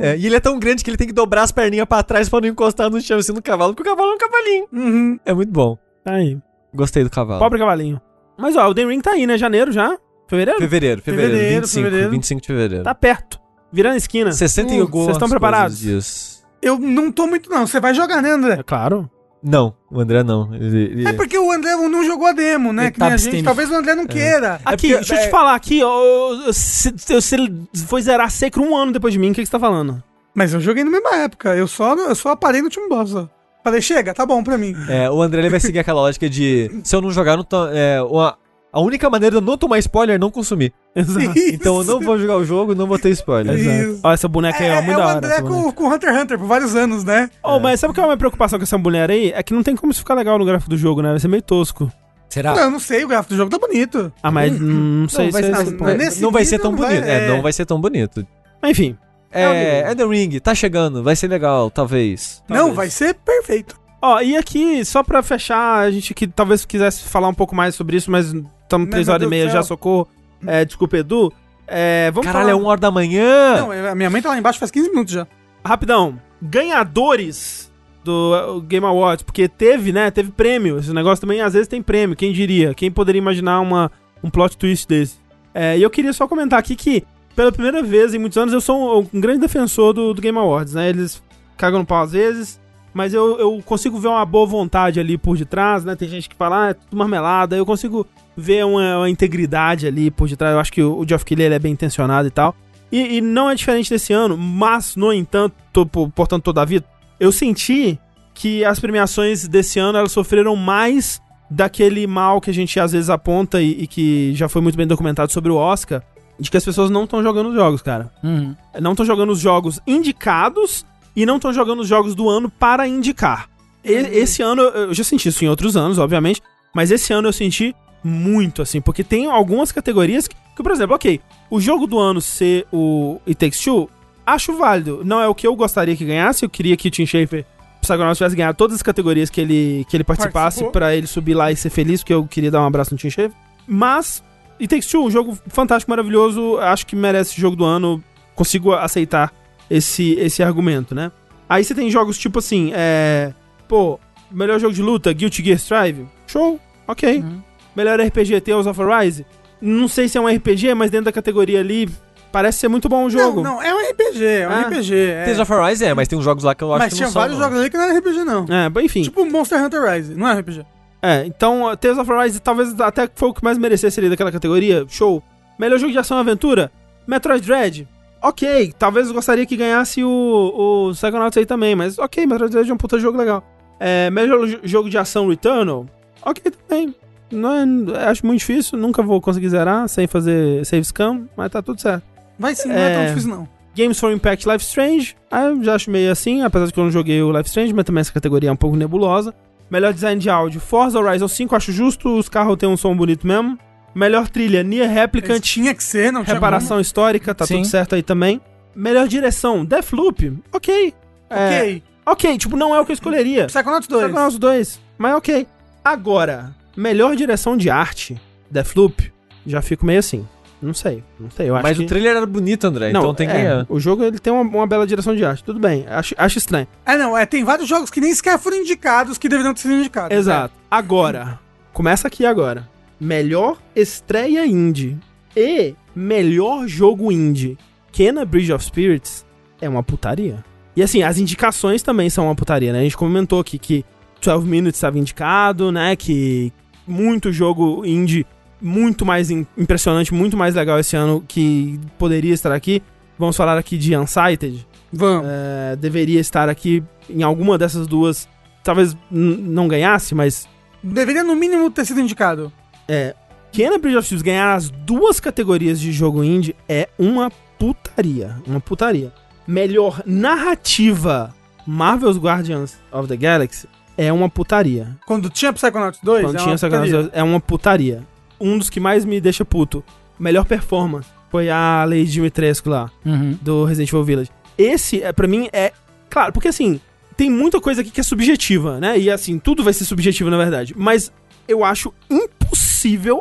É, e ele é tão grande que ele tem que dobrar as perninhas pra trás pra não encostar no chão assim no cavalo, porque o cavalo é um cavalinho. Uhum. É muito bom. Tá aí. Gostei do cavalo. Pobre cavalinho. Mas ó, o The Ring tá aí, né? Janeiro já? Fevereiro? Fevereiro, fevereiro, Fevereiro, 25, fevereiro. 25 de fevereiro. Tá perto. Virando a esquina. 60 Hum, e algumas vocês estão preparados? dias. Eu não tô muito, não. Você vai jogar, né, André? É claro. Não, o André não. Ele, ele- É porque o André não jogou a demo, né? Ele Que tá nem a gente. Talvez o André não queira. Aqui, porque- deixa eu é- te falar aqui, ó, se, se, se ele foi zerar seco um ano depois de mim, o que, que você tá falando? Mas eu joguei na mesma época. Eu só, eu só parei no último boss, ó. Falei, chega, tá bom pra mim. É, o André ele vai seguir aquela lógica de se eu não jogar, não to- é, uma- a única maneira de eu não tomar spoiler é não consumir. [laughs] Exato. [laughs] Então eu não vou jogar o jogo, não vou ter spoiler. Isso. Exato. Ó, essa boneca aí, É, ó, é muito o da hora. André boneca. com, com Hunter x Hunter por vários anos, né? Oh, mas sabe qual é a minha preocupação com essa mulher aí? É que não tem como isso ficar legal no gráfico do jogo, né? Vai ser meio tosco. Será? Não, eu não sei, o gráfico do jogo tá bonito. Ah, mas hum, não sei Não, vai se é não, ponto. nesse não vai ser tão não vai- bonito. É, é. não vai ser tão bonito. Mas enfim. É, É é The Ring, tá chegando, vai ser legal, talvez. Não, Talvez. vai ser perfeito. Ó, e aqui, só pra fechar, a gente que talvez quisesse falar um pouco mais sobre isso, mas estamos três meu horas e meia já, socorro. É, desculpa, Edu. É, vamos Caralho, falar é uma hora da manhã. Não, a minha mãe tá lá embaixo faz 15 minutos já. rapidão. Ganhadores do uh, Game Awards, porque teve, né? Teve prêmio. Esse negócio também às vezes tem prêmio. Quem diria? Quem poderia imaginar uma, um plot twist desse? É, e eu queria só comentar aqui que, pela primeira vez em muitos anos, eu sou um, um grande defensor do, do Game Awards, né? Eles cagam no pau às vezes, mas eu, eu consigo ver uma boa vontade ali por detrás, né? Tem gente que fala, ah, é tudo marmelada. Eu consigo ver uma, uma integridade ali por detrás. Eu acho que o, o Geoff Keighley é bem intencionado e tal. E, e não é diferente desse ano, mas, no entanto, to- po- portanto, todavia, eu senti que as premiações desse ano elas sofreram mais daquele mal que a gente às vezes aponta e, e que já foi muito bem documentado sobre o Oscar, de que as pessoas não estão jogando os jogos, cara. Uhum. Não estão jogando os jogos indicados e não estão jogando os jogos do ano para indicar. E- esse ano, eu já senti isso em outros anos, obviamente, mas esse ano eu senti muito, assim, porque tem algumas categorias que, que, por exemplo, ok, o jogo do ano ser o It Takes Two, acho válido. Não é o que eu gostaria que ganhasse, eu queria que o Tim Schafer Psychonauts tivesse ganhado todas as categorias que ele, que ele participasse pra ele subir lá e ser feliz, porque eu queria dar um abraço no Tim Schafer. Mas, It Takes Two, um jogo fantástico, maravilhoso, acho que merece jogo do ano, consigo aceitar esse, esse argumento, né? Aí você tem jogos tipo assim, é... Pô, melhor jogo de luta, Guilty Gear Strive, show, ok. Uhum. Melhor RPG, Tales of Arise, não sei se é um RPG, mas dentro da categoria ali, parece ser muito bom o jogo. Não, não, é um RPG, é um Ah. RPG. É. Tales of Arise é, mas tem uns jogos lá que eu acho Mas que tinha não são, vários não. jogos ali que não era RPG, não. É, enfim. Tipo Monster Hunter Rise, não é RPG. É, então, uh, Tales of Arise talvez até foi o que mais merecesse ali daquela categoria. Show. Melhor jogo de ação e aventura? Metroid Dread. Ok, talvez eu gostaria que ganhasse o, o Psychonauts aí também, mas ok, Metroid Dread é um puta jogo legal. É, melhor jo- jogo de ação Returnal? Ok também. Não é- acho muito difícil, nunca vou conseguir zerar sem fazer save scam, mas tá tudo certo. Vai sim, não é tão É. difícil, não. Games for Impact Life Strange, ah, eu já acho meio assim, apesar de que eu não joguei o Life Strange, mas também essa categoria é um pouco nebulosa. Melhor design de áudio, Forza Horizon 5, acho justo, os carros têm um som bonito mesmo. Melhor trilha, Nier Replicant, Tinha que ser, não tinha reparação histórica, tá Sim. tudo certo aí também. Melhor direção, Deathloop, ok. como. É, Ok. ok, tipo, não é o que eu escolheria. Psychonauts 2. Psychonauts 2, mas ok. Agora, melhor direção de arte, Deathloop, já fico meio assim. Não sei, não sei, eu acho Mas que... o trailer era bonito, André, Não, então tem que é, ganhar. O jogo ele tem uma, uma bela direção de arte, tudo bem. Acho, acho estranho. É, não, é, tem vários jogos que nem sequer foram indicados que deveriam ter sido indicados. Exato. Agora, começa aqui agora. Melhor estreia indie e melhor jogo indie. Kena Bridge of Spirits é uma putaria. E assim, as indicações também são uma putaria, né? A gente comentou aqui que 12 Minutes estava indicado, né? Que muito jogo indie muito mais im- impressionante, muito mais legal esse ano que poderia estar aqui. vamos falar aqui de Unsighted, Vamos. é, deveria estar aqui em alguma dessas duas. Talvez não ganhasse, mas Deveria no mínimo ter sido indicado. É. Kenna Bridge of Thieves ganhar as duas categorias de jogo indie é uma putaria. Uma putaria. Melhor narrativa Marvel's Guardians of the Galaxy é uma putaria. Quando tinha Psychonauts 2, Quando é tinha putaria. ganância, é uma putaria. Um dos que mais me deixa puto. Melhor performance foi a Lady Dimitrescu lá, Uhum. do Resident Evil Village. Esse, é, pra mim, é. Claro, porque assim, tem muita coisa aqui que é subjetiva, né? E assim, tudo vai ser subjetivo, na verdade. Mas eu acho impossível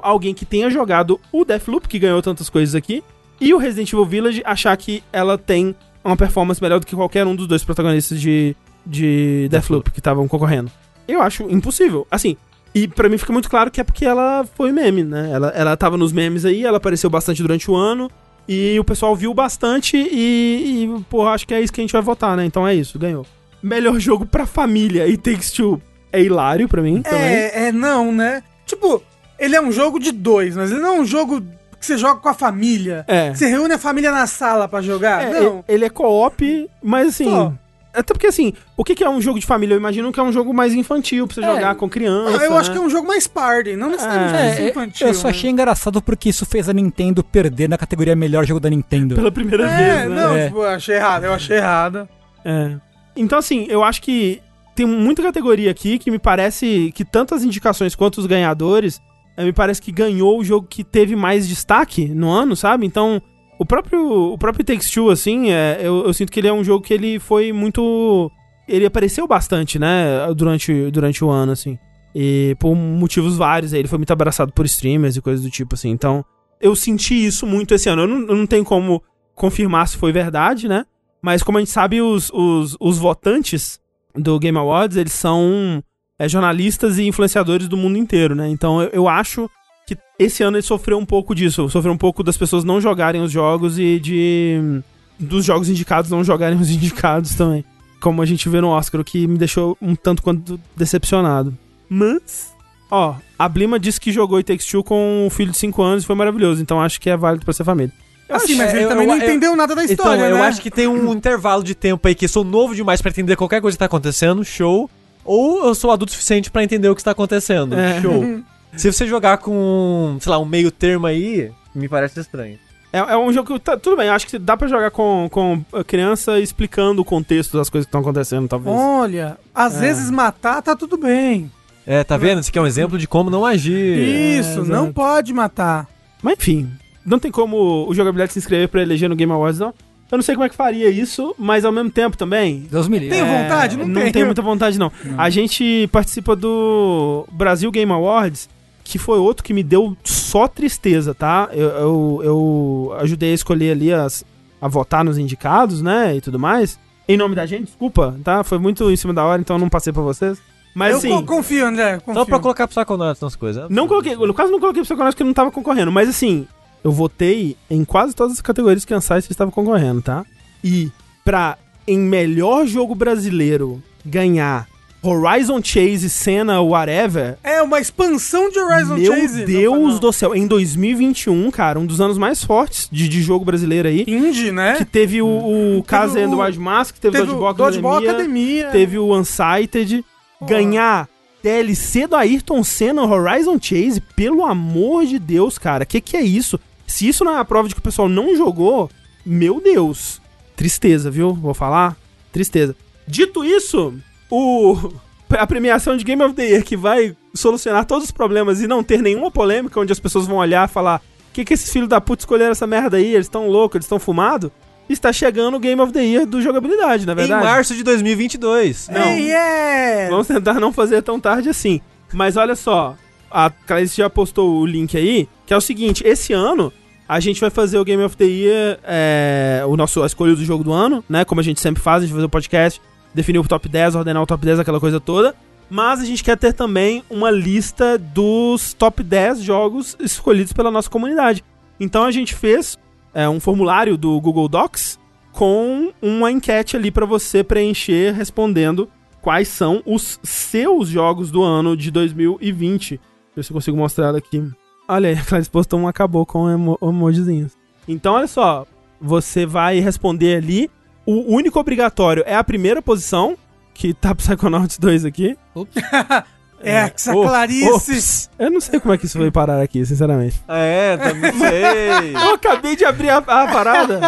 alguém que tenha jogado o Deathloop, que ganhou tantas coisas aqui, e o Resident Evil Village achar que ela tem uma performance melhor do que qualquer um dos dois protagonistas de, de Deathloop que estavam concorrendo. Eu acho impossível. Assim, e pra mim fica muito claro que é porque ela foi meme, né? Ela, ela tava nos memes aí, ela apareceu bastante durante o ano. E o pessoal viu bastante e, e pô, acho que é isso que a gente vai votar, né? Então é isso, ganhou. Melhor jogo pra família e Takes Two é hilário pra mim também. É, é, não, né? Tipo, ele é um jogo de dois, mas ele não é um jogo que você joga com a família. É. Você reúne a família na sala pra jogar. É, não. Ele é co-op, mas assim. Só. Até porque assim, o que é um jogo de família? Eu imagino que é um jogo mais infantil pra você É. jogar com criança. Ah, eu acho né? que é um jogo mais party, não necessariamente mais É, infantil. eu só né? achei engraçado porque isso fez a Nintendo perder na categoria melhor jogo da Nintendo. Pela primeira É, vez, né? não, É. tipo, eu achei errado, eu achei errado. É. Então, assim, eu acho que tem muita categoria aqui que me parece que tanto as indicações quanto os ganhadores, me parece que ganhou o jogo que teve mais destaque no ano, sabe? Então, o próprio, o próprio Takes Two, assim, é, eu, eu sinto que ele é um jogo que ele foi muito... Ele apareceu bastante, né, durante, durante o ano, assim. E por motivos vários, ele foi muito abraçado por streamers e coisas do tipo, assim. Então, eu senti isso muito esse ano. Eu não, eu não tenho como confirmar se foi verdade, né? Mas como a gente sabe, os, os, os votantes do Game Awards, eles são é, jornalistas e influenciadores do mundo inteiro, né? Então eu, eu acho que esse ano ele sofreu um pouco disso. Sofreu um pouco das pessoas não jogarem os jogos e de... dos jogos indicados não jogarem [laughs] os indicados também. Como a gente vê no Oscar, o que me deixou um tanto quanto decepcionado. Mas... Ó, a Blima disse que jogou It Takes Two com um filho de 5 anos e foi maravilhoso. Então acho que é válido pra ser família. Assim, acho- mas ele eu- também eu- não eu- entendeu nada da história, então, eu né? acho que tem um intervalo de tempo aí que eu sou novo demais pra entender qualquer coisa que tá acontecendo, show. Ou eu sou adulto o suficiente pra entender o que está acontecendo, É. show. [laughs] Se você jogar com, sei lá, um meio termo aí, me parece estranho. É, é um jogo que. tá- tudo bem, acho que dá pra jogar com, com a criança explicando o contexto das coisas que estão acontecendo, talvez. Olha, às É. vezes matar tá tudo bem. É, tá vendo? Esse aqui é um exemplo de como não agir. Isso, exato. não pode matar. Mas enfim, não tem como o jogabilidade se inscrever pra eleger no Game Awards, não. Eu não sei como é que faria isso, mas ao mesmo tempo também. Deus me livre. Tem vontade? Não não tenho. tenho muita vontade, não. A gente participa do Brasil Game Awards, que foi outro que me deu só tristeza, tá? Eu, eu, eu ajudei a escolher ali as, a votar nos indicados, né? E tudo mais. Em nome da gente, desculpa, tá? Foi muito em cima da hora, então eu não passei pra vocês. Mas eu assim. co- confio, André. Confio. Só pra colocar Psychonauts nas coisas. Não coloquei, no caso não coloquei Psychonauts porque não tava concorrendo, mas assim, eu votei em quase todas as categorias que Unsight estava concorrendo, tá? E pra em melhor jogo brasileiro ganhar Horizon Chase, Senna, whatever, É uma expansão de Horizon meu Chase. Deus não, do céu, em 2021, cara, um dos anos mais fortes de, de jogo brasileiro aí, Indie, né? que teve o, o Kazen and the o- Wild Mask, teve, Teve o Dodgeball Academia, Academia. teve o Unsighted, ganhar DLC do Ayrton Senna Horizon Chase, pelo amor de Deus, cara, que que é isso? Se isso não é a prova de que o pessoal não jogou, meu Deus, tristeza, viu? Vou falar, tristeza. Dito isso, o [laughs] a premiação de Game of the Year que vai solucionar todos os problemas e não ter nenhuma polêmica onde as pessoas vão olhar e falar: "Que que esses filhos da puta escolheram essa merda aí? Eles estão loucos, eles estão fumados?" Está chegando o Game of the Year do jogabilidade, na Em verdade. março de 2022. Não. Hey, yeah! Vamos tentar não fazer tão tarde assim. Mas olha só, a Clarice já postou o link aí, que é o seguinte, esse ano a gente vai fazer o Game of the Year, é, o nosso, a escolha do jogo do ano, né? Como a gente sempre faz, a gente vai fazer o podcast, definir o top 10, ordenar o top 10, aquela coisa toda. Mas a gente quer ter também uma lista dos top 10 jogos escolhidos pela nossa comunidade. Então a gente fez é, um formulário do Google Docs com uma enquete ali pra você preencher respondendo quais são os seus jogos do ano de 2020. Deixa eu ver se eu consigo mostrar ela aqui. Olha aí, [laughs] a Clarice postou um acabou com emo emojizinhos. Então, olha só. você vai responder ali. O único obrigatório é a primeira posição, que tá Psychonauts 2 aqui. [laughs] É, que essa Oh, clarice. ops. Eu não sei como é que isso foi parar aqui, sinceramente. [laughs] É, também sei. Eu acabei de abrir a, a parada.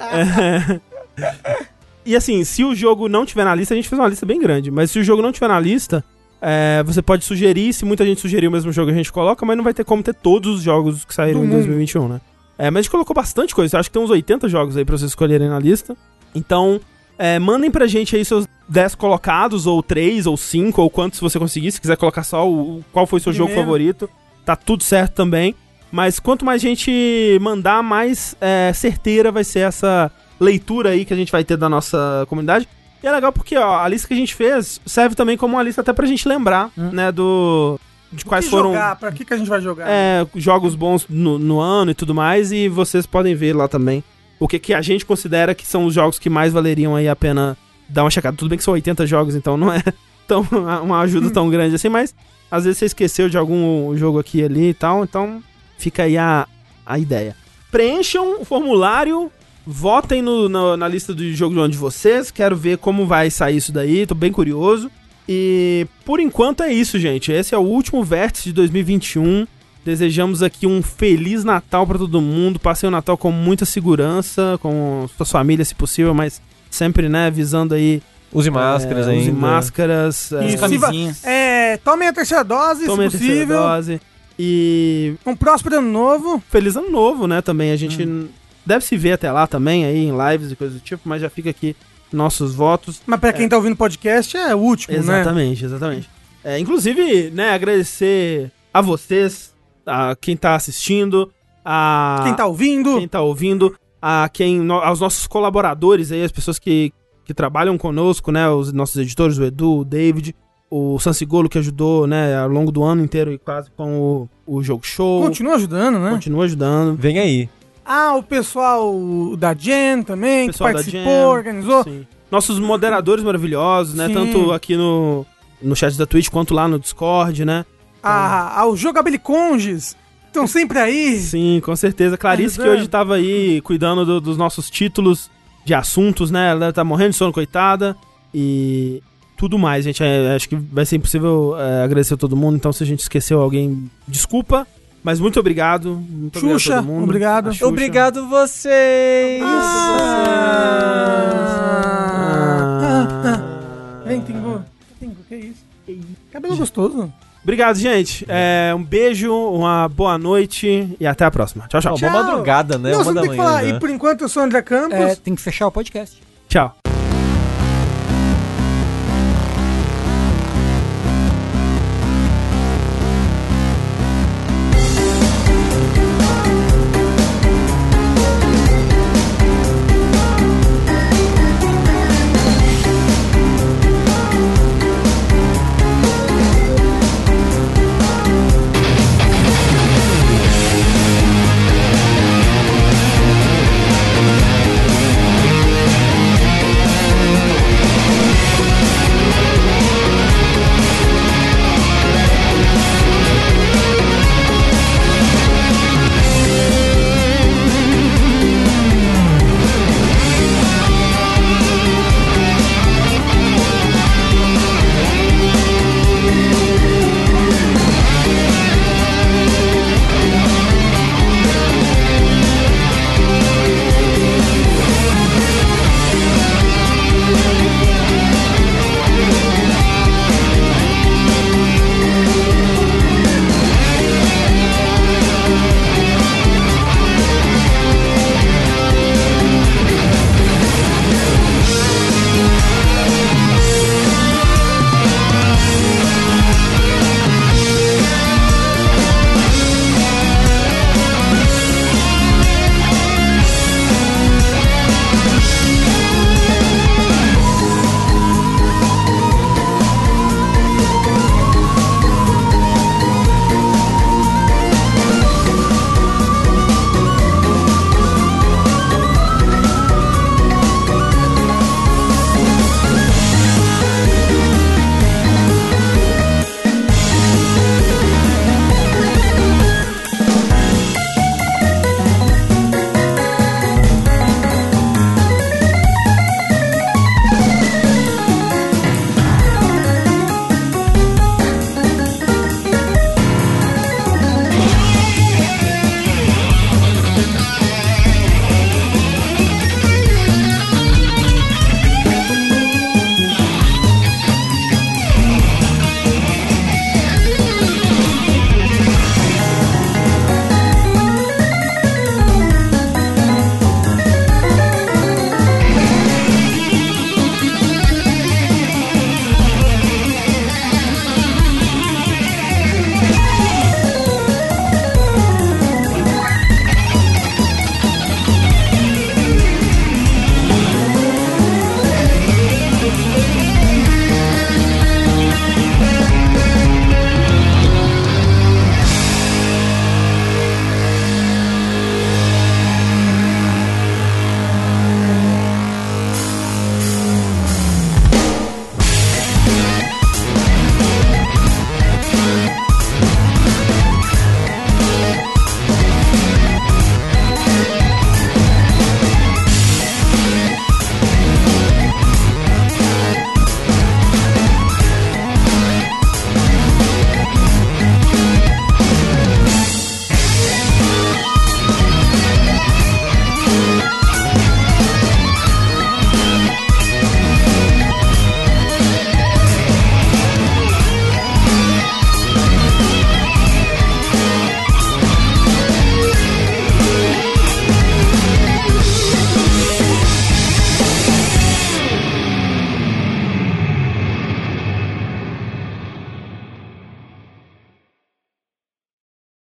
É. [laughs] E assim, se o jogo não tiver na lista, a gente fez uma lista bem grande, mas se o jogo não tiver na lista, é, você pode sugerir, se muita gente sugerir o mesmo jogo a gente coloca, mas não vai ter como ter todos os jogos que saíram Do em mundo. 2021, né? É, mas a gente colocou bastante coisa, acho que tem uns 80 jogos aí pra vocês escolherem na lista. Então, é, mandem pra gente aí seus 10 colocados, ou 3, ou 5, ou quantos você conseguir. Se quiser colocar só o, qual foi seu jogo Primeiro. favorito, tá tudo certo também. Mas quanto mais gente mandar, mais é, certeira vai ser essa leitura aí que a gente vai ter da nossa comunidade. E é legal porque, ó, a lista que a gente fez serve também como uma lista até pra gente lembrar, né, do... De quais que foram jogar? Pra que, que a gente vai jogar? é, jogos bons no, no ano e tudo mais, e vocês podem ver lá também o que, que a gente considera que são os jogos que mais valeriam aí a pena dar uma checada. Tudo bem que são 80 jogos, então não é [laughs] tão, uma ajuda tão grande assim, mas às vezes você esqueceu de algum jogo aqui e ali e tal, então fica aí a, a ideia. Preencham o formulário, votem no- no- na lista do jogo de vocês, quero ver como vai sair isso daí, tô bem curioso. E por enquanto é isso, gente. Esse é o último vértice de 2021. Desejamos aqui um feliz Natal pra todo mundo. Passem o Natal com muita segurança, com suas famílias, se possível, mas sempre, né, visando aí. Use máscaras é, ainda. Use máscaras. é, Isso. Camisinha. É, tomem a terceira dose, tomem a se terceira possível. dose. E Um próspero ano novo. feliz ano novo, né? Também a gente n- deve se ver até lá também, aí em lives e coisas do tipo, mas já fica aqui nossos votos. Mas pra quem tá ouvindo podcast, é o último, né? Exatamente, exatamente. É, inclusive, né, agradecer a vocês, a quem tá assistindo, a Quem tá ouvindo. quem tá ouvindo, a quem, no- aos nossos colaboradores aí, as pessoas que, que trabalham conosco, né, os nossos editores, o Edu, o David, o Sansigolo que ajudou, né, ao longo do ano inteiro e quase com o, o jogo show. Continua ajudando, né? Continua ajudando. Vem aí. Ah, o pessoal da Gen também, Pessoal que da participou, Gen, organizou. Sim. Nossos moderadores maravilhosos, né, Sim. tanto aqui no, no chat da Twitch quanto lá no Discord, né. Ah, aos Jogabiliconges. Estão sempre aí. Sim, com certeza. Clarice que hoje tava aí cuidando do- dos nossos títulos de assuntos, né? Ela tá morrendo de sono, coitada. E tudo mais, gente. É, acho que vai ser impossível é, agradecer a todo mundo. Então, se a gente esqueceu alguém, desculpa. Mas muito obrigado. Muito Xuxa, obrigado a todo mundo. obrigado. A Xuxa. Obrigado vocês! Ah, ah. Vem, Tingu. Tingu, que isso? Cabelo gostoso. Obrigado, gente. É, um beijo, uma boa noite e até a próxima. Tchau, tchau. Ó, boa Tchau. madrugada, né? Não, Uma você da tem que manhã falar. já. E por enquanto eu sou o André Campos. É, tem que fechar o podcast. Tchau.